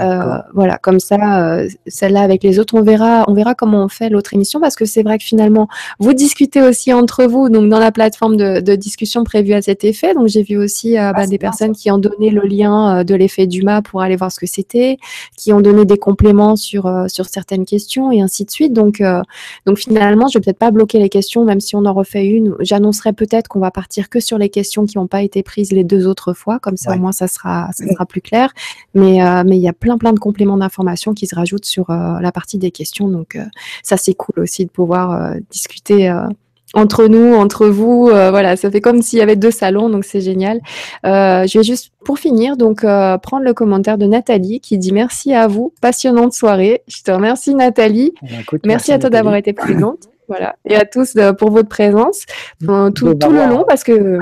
S1: Euh, voilà, comme ça, euh, celle-là avec les autres, on verra, on verra comment on fait l'autre émission parce que c'est vrai que finalement, vous discutez aussi entre vous, donc dans la plateforme de, discussion prévue à cet effet. Donc j'ai vu aussi euh, ah, bah, des personnes qui ont donné le lien de l'effet Dumas pour aller voir ce que c'était, qui ont donné des compléments sur sur certaines questions et ainsi de suite. Donc donc finalement, je vais peut-être pas bloquer les questions, même si on en refait une. J'annoncerai peut-être qu'on va partir que sur les questions qui n'ont pas été prises les deux autres fois, comme ça au moins ça sera ça sera plus clair. Mais mais il y a plein plein de compléments d'informations qui se rajoutent sur euh, la partie des questions. Donc euh, ça c'est cool aussi de pouvoir euh, discuter entre nous, entre vous. voilà, ça fait comme s'il y avait deux salons, donc c'est génial. je vais juste, pour finir, donc prendre le commentaire de Nathalie qui dit merci à vous, passionnante soirée. Je te remercie Nathalie. Eh ben, merci, à toi d'avoir été présente. voilà, et à tous pour votre présence tout, tout le long parce que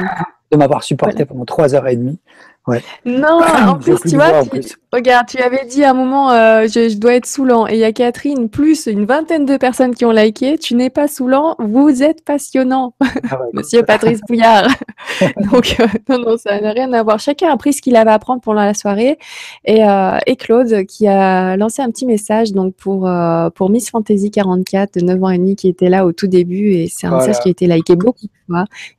S2: de m'avoir supporté pendant trois heures et demie.
S1: Non, en plus, tu vois, regarde, tu avais dit à un moment, euh, je, dois être saoulant. Et il y a Catherine, plus une vingtaine de personnes qui ont liké. Tu n'es pas saoulant, vous êtes passionnant. Ah Monsieur Patrice Bouillard. Donc, euh, non, non, ça n'a rien à voir. Chacun a pris ce qu'il avait à apprendre pendant la soirée. Et, euh, et, Claude, qui a lancé un petit message donc pour, pour Miss Fantasy 44 de 9 ans et demi, qui était là au tout début. Et c'est un message qui a été liké beaucoup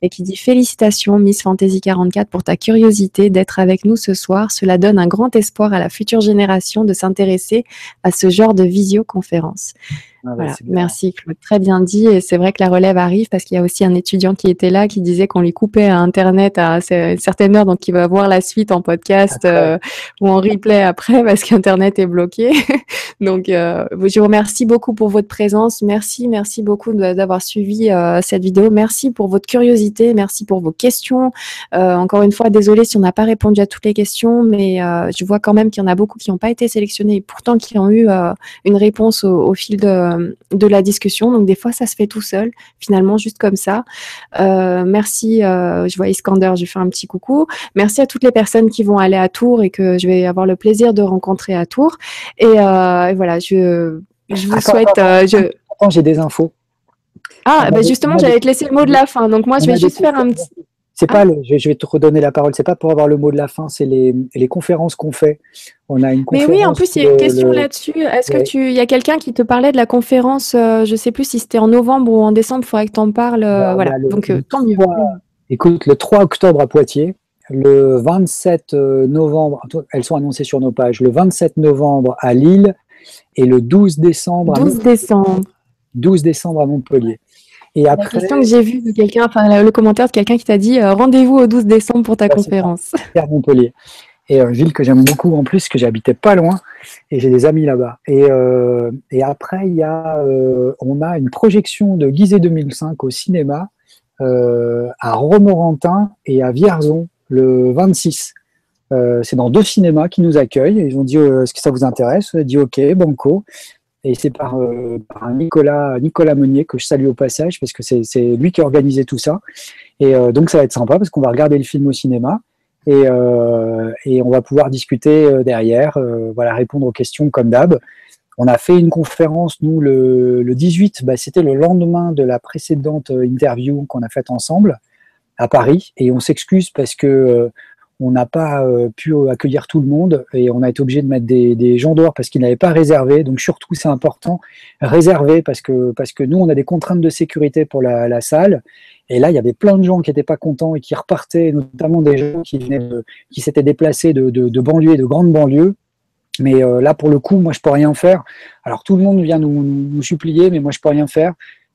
S1: Et qui dit Félicitations, Miss Fantasy 44, pour ta curiosité d'être avec nous ce soir. Cela donne un grand espoir à la future génération de s'intéresser à ce genre de visioconférence. Ah Merci Claude, très bien dit. Et c'est vrai que la relève arrive parce qu'il y a aussi un étudiant qui était là qui disait qu'on lui coupait Internet à une certaine heure, donc il va voir la suite en podcast euh, ou en replay après parce qu'Internet est bloqué. donc euh, je vous remercie beaucoup pour votre présence. Merci, merci beaucoup d'avoir suivi euh, cette vidéo. Merci pour votre curiosité, merci pour vos questions. encore une fois, désolé si on n'a pas répondu à toutes les questions, mais je vois quand même qu'il y en a beaucoup qui n'ont pas été sélectionnés et pourtant qui ont eu une réponse au fil de euh, de la discussion. Donc des fois, ça se fait tout seul, finalement, juste comme ça. Euh, merci, euh, je vois Iskander, je fais un petit coucou. Merci à toutes les personnes qui vont aller à Tours et que je vais avoir le plaisir de rencontrer à Tours. Et, voilà, je, je vous souhaite... je...
S2: j'ai des infos.
S1: Ah, bah justement, j'allais te laisser le mot de la fin. Donc moi, je vais juste faire un petit...
S2: C'est pas, ah. je, vais te redonner la parole. C'est pas pour avoir le mot de la fin. C'est les, les, conférences qu'on fait. On a une
S1: Mais oui, en plus il y a une question là-dessus. Est-ce que tu, il y a quelqu'un qui te parlait de la conférence euh, Je sais plus si c'était en novembre ou en décembre. Il faudrait que tu en parles. Euh, bah, voilà. Donc euh, tant mieux.
S2: Écoute, le 3 octobre à Poitiers, le 27 novembre, elles sont annoncées sur nos pages. Le 27 novembre à Lille et le 12 décembre.
S1: 12 décembre.
S2: 12 décembre à Montpellier.
S1: Et après, la question que j'ai vue de quelqu'un, enfin le commentaire de quelqu'un qui t'a dit euh, rendez-vous au 12 décembre pour ta conférence.
S2: À Montpellier. Et une ville que j'aime beaucoup en plus, que j'habitais pas loin, et j'ai des amis là-bas. Et, euh, et, après, il y a, euh, on a une projection de Guizet 2005 au cinéma à Romorantin et à Vierzon le 26. c'est dans deux cinémas qui nous accueillent. Ils ont dit est-ce que ça vous intéresse? On a dit ok, banco et c'est par, euh, Nicolas, Nicolas Meunier que je salue au passage parce que c'est lui qui a organisé tout ça. Et euh, donc ça va être sympa parce qu'on va regarder le film au cinéma et, euh, on va pouvoir discuter derrière, voilà, répondre aux questions comme d'hab. On a fait une conférence, nous, le, le 18, bah, c'était le lendemain de la précédente interview qu'on a faite ensemble à Paris. Et on s'excuse parce que on n'a pas euh, pu accueillir tout le monde et on a été obligé de mettre des, gens dehors parce qu'ils n'avaient pas réservé. Donc surtout, c'est important, réserver parce que, nous, on a des contraintes de sécurité pour la, salle. Et là, il y avait plein de gens qui n'étaient pas contents et qui repartaient, notamment des gens qui, s'étaient déplacés de, banlieues et de grandes banlieues. Mais euh, là, pour le coup, moi, je peux rien faire. Alors tout le monde vient nous, nous supplier, mais moi, je peux rien faire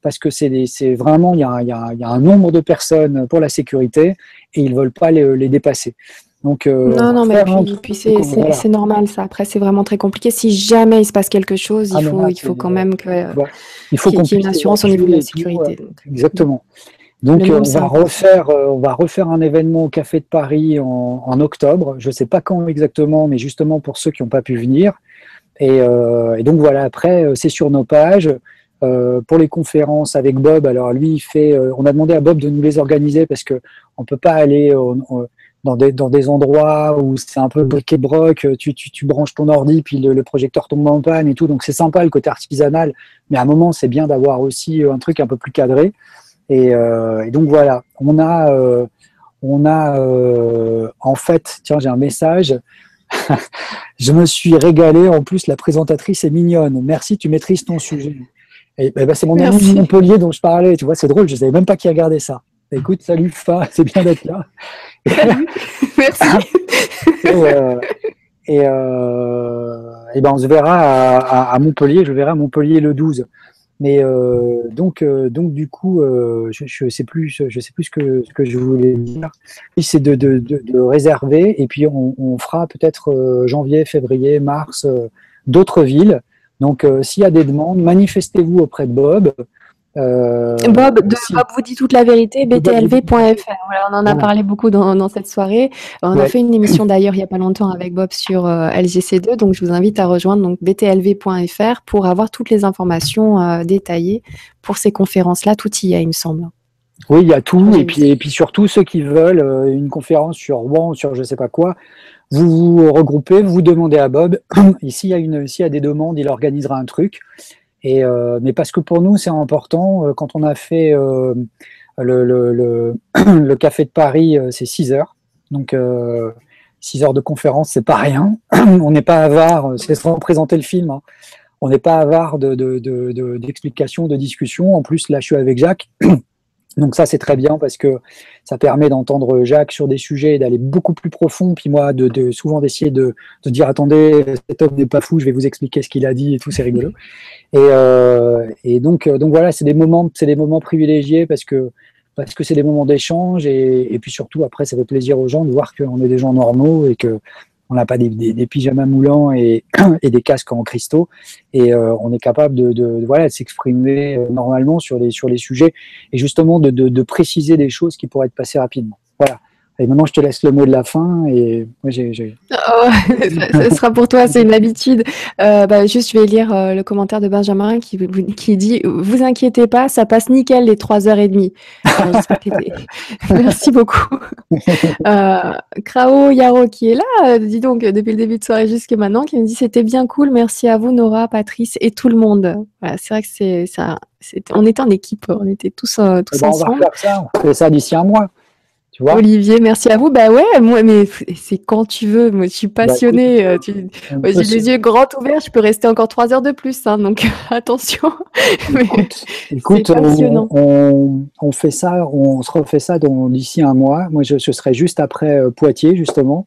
S2: parce que c'est vraiment, il y, a, y a, y a, un nombre de personnes pour la sécurité et ils ne veulent pas les, les dépasser. Donc,
S1: euh, non, non, mais puis, c'est normal ça. Après, c'est vraiment très compliqué. Si jamais il se passe quelque chose, il, ah, faut, il faut quand même
S2: il faut
S1: qu'il y ait une assurance au niveau de la sécurité.
S2: exactement. Donc, on va, refaire, euh, on va refaire un événement au Café de Paris en, en octobre. Je ne sais pas quand exactement, mais justement pour ceux qui n'ont pas pu venir. Et, euh, et, donc voilà, après, euh, c'est sur nos pages. Euh, pour les conférences avec Bob, alors lui, il fait. Euh, on a demandé à Bob de nous les organiser parce que on peut pas aller dans des, dans des endroits où c'est un peu bric-et-broc, tu, tu, tu, branches ton ordi, puis le, projecteur tombe en panne et tout. Donc c'est sympa le côté artisanal, mais à un moment, c'est bien d'avoir aussi un truc un peu plus cadré. Et, euh, et donc voilà, on a, euh, on a en fait, tiens, j'ai un message. je me suis régalé. En plus, la présentatrice est mignonne. Merci, tu maîtrises ton sujet. Et, ben, c'est mon ami de Montpellier dont je parlais. Tu vois, c'est drôle. Je ne savais même pas qui gardé ça. Écoute, salut Fa, c'est bien d'être là.
S1: Merci.
S2: et, euh, et, euh, et, ben on se verra à, à, Montpellier. Je verrai à Montpellier le 12. Mais euh, donc, euh, donc du coup, euh, je ne sais plus, je sais plus ce que, ce que je voulais dire. C'est de, de, de, de, réserver et puis on, on fera peut-être janvier, février, mars d'autres villes. Donc, s'il y a des demandes, manifestez-vous auprès de Bob.
S1: Euh, Bob, de Bob vous dit toute la vérité, btlv.fr. Voilà, on en a parlé beaucoup dans, dans, cette soirée. On a fait une émission d'ailleurs il n'y a pas longtemps avec Bob sur euh, LGC2, donc je vous invite à rejoindre donc btlv.fr pour avoir toutes les informations euh, détaillées pour ces conférences-là. Tout y est, il me semble.
S2: Oui, il y a tout, et puis, et puis surtout ceux qui veulent euh, une conférence sur Rouen, sur je sais pas quoi, vous vous regroupez, vous demandez à Bob. Ici, il y a des demandes, il organisera un truc. Euh, mais parce que pour nous, c'est important, euh, quand on a fait euh, le, Café de Paris, c'est 6 heures. Donc, 6 heures de conférence, c'est pas rien. on n'est pas avare, c'est sans présenter le film. Hein. On n'est pas avare d'explications, de, de, de, de discussions. En plus, là, je suis avec Jacques. Donc ça, c'est très bien parce que ça permet d'entendre Jacques sur des sujets et d'aller beaucoup plus profond. Puis moi, de, souvent d'essayer de, dire attendez, cet homme n'est pas fou, je vais vous expliquer ce qu'il a dit et tout, c'est rigolo. Et, euh, donc, donc voilà, c'est des moments, c'est des moments privilégiés parce que parce que c'est des moments d'échange et, et, puis surtout après, ça fait plaisir aux gens de voir qu'on est des gens normaux et que on n'a pas des, des, des, pyjamas moulants et, et, des casques en cristaux, et euh, on est capable de, de, voilà, de s'exprimer euh, normalement sur les, sur les sujets, et justement de, de, préciser des choses qui pourraient être passées rapidement. Voilà. Et maintenant, je te laisse le mot de la fin. Et moi, j'ai.
S1: Oh, ce sera pour toi, c'est une habitude. Euh, bah, juste, je vais lire euh, le commentaire de Benjamin qui, qui dit Vous inquiétez pas, ça passe nickel les 3h30. Merci beaucoup. Euh, Krao Yaro qui est là, euh, dis donc, depuis le début de soirée jusqu'à maintenant, qui me dit C'était bien cool, merci à vous, Nora, Patrice et tout le monde. Voilà, c'est vrai que c'est ça. On était en équipe, on était tous, euh, tous ensemble. Eh ben, on va
S2: faire ça, on fait ça d'ici un mois.
S1: Olivier, merci à vous. Bah ouais, moi, mais c'est quand tu veux. Moi, je suis bah, passionnée. Euh, j'ai les yeux grands ouverts. Je peux rester encore trois heures de plus. Hein, donc attention.
S2: écoute, on, on, fait ça, on se refait ça d'ici un mois. Moi, je, ce serai juste après euh, Poitiers, justement,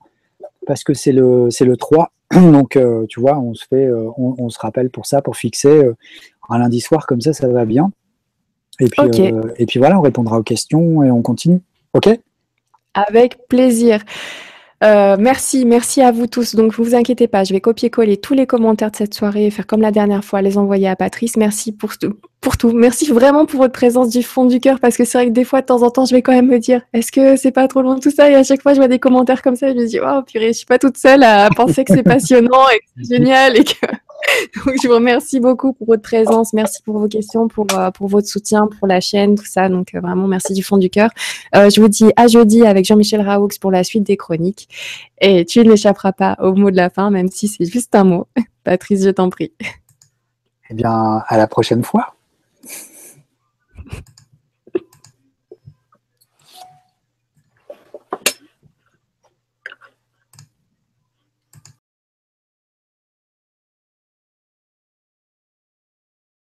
S2: parce que c'est le, c'est le 3. Donc, euh, tu vois, on se fait, on, on, se rappelle pour ça, pour fixer un lundi soir comme ça, ça va bien. Et puis, et puis voilà, on répondra aux questions et on continue. OK?
S1: Avec plaisir. Euh, merci, merci à vous tous. Donc, vous inquiétez pas, je vais copier-coller tous les commentaires de cette soirée et faire comme la dernière fois, les envoyer à Patrice. Merci pour, pour tout. Merci vraiment pour votre présence du fond du cœur parce que c'est vrai que des fois, de temps en temps, je vais quand même me dire, est-ce que c'est pas trop loin tout ça? Et à chaque fois, je vois des commentaires comme ça, je me dis, oh purée, je suis pas toute seule à penser que c'est passionnant et que c'est génial et que Je vous remercie beaucoup pour votre présence. Merci pour vos questions, pour, euh, votre soutien, pour la chaîne, tout ça. Donc, euh, vraiment, merci du fond du cœur. Euh, je vous dis à jeudi avec Jean-Michel Raoux pour la suite des chroniques. Et tu n'échapperas pas au mot de la fin, même si c'est juste un mot. Patrice, je t'en prie.
S2: Eh bien, à la prochaine fois.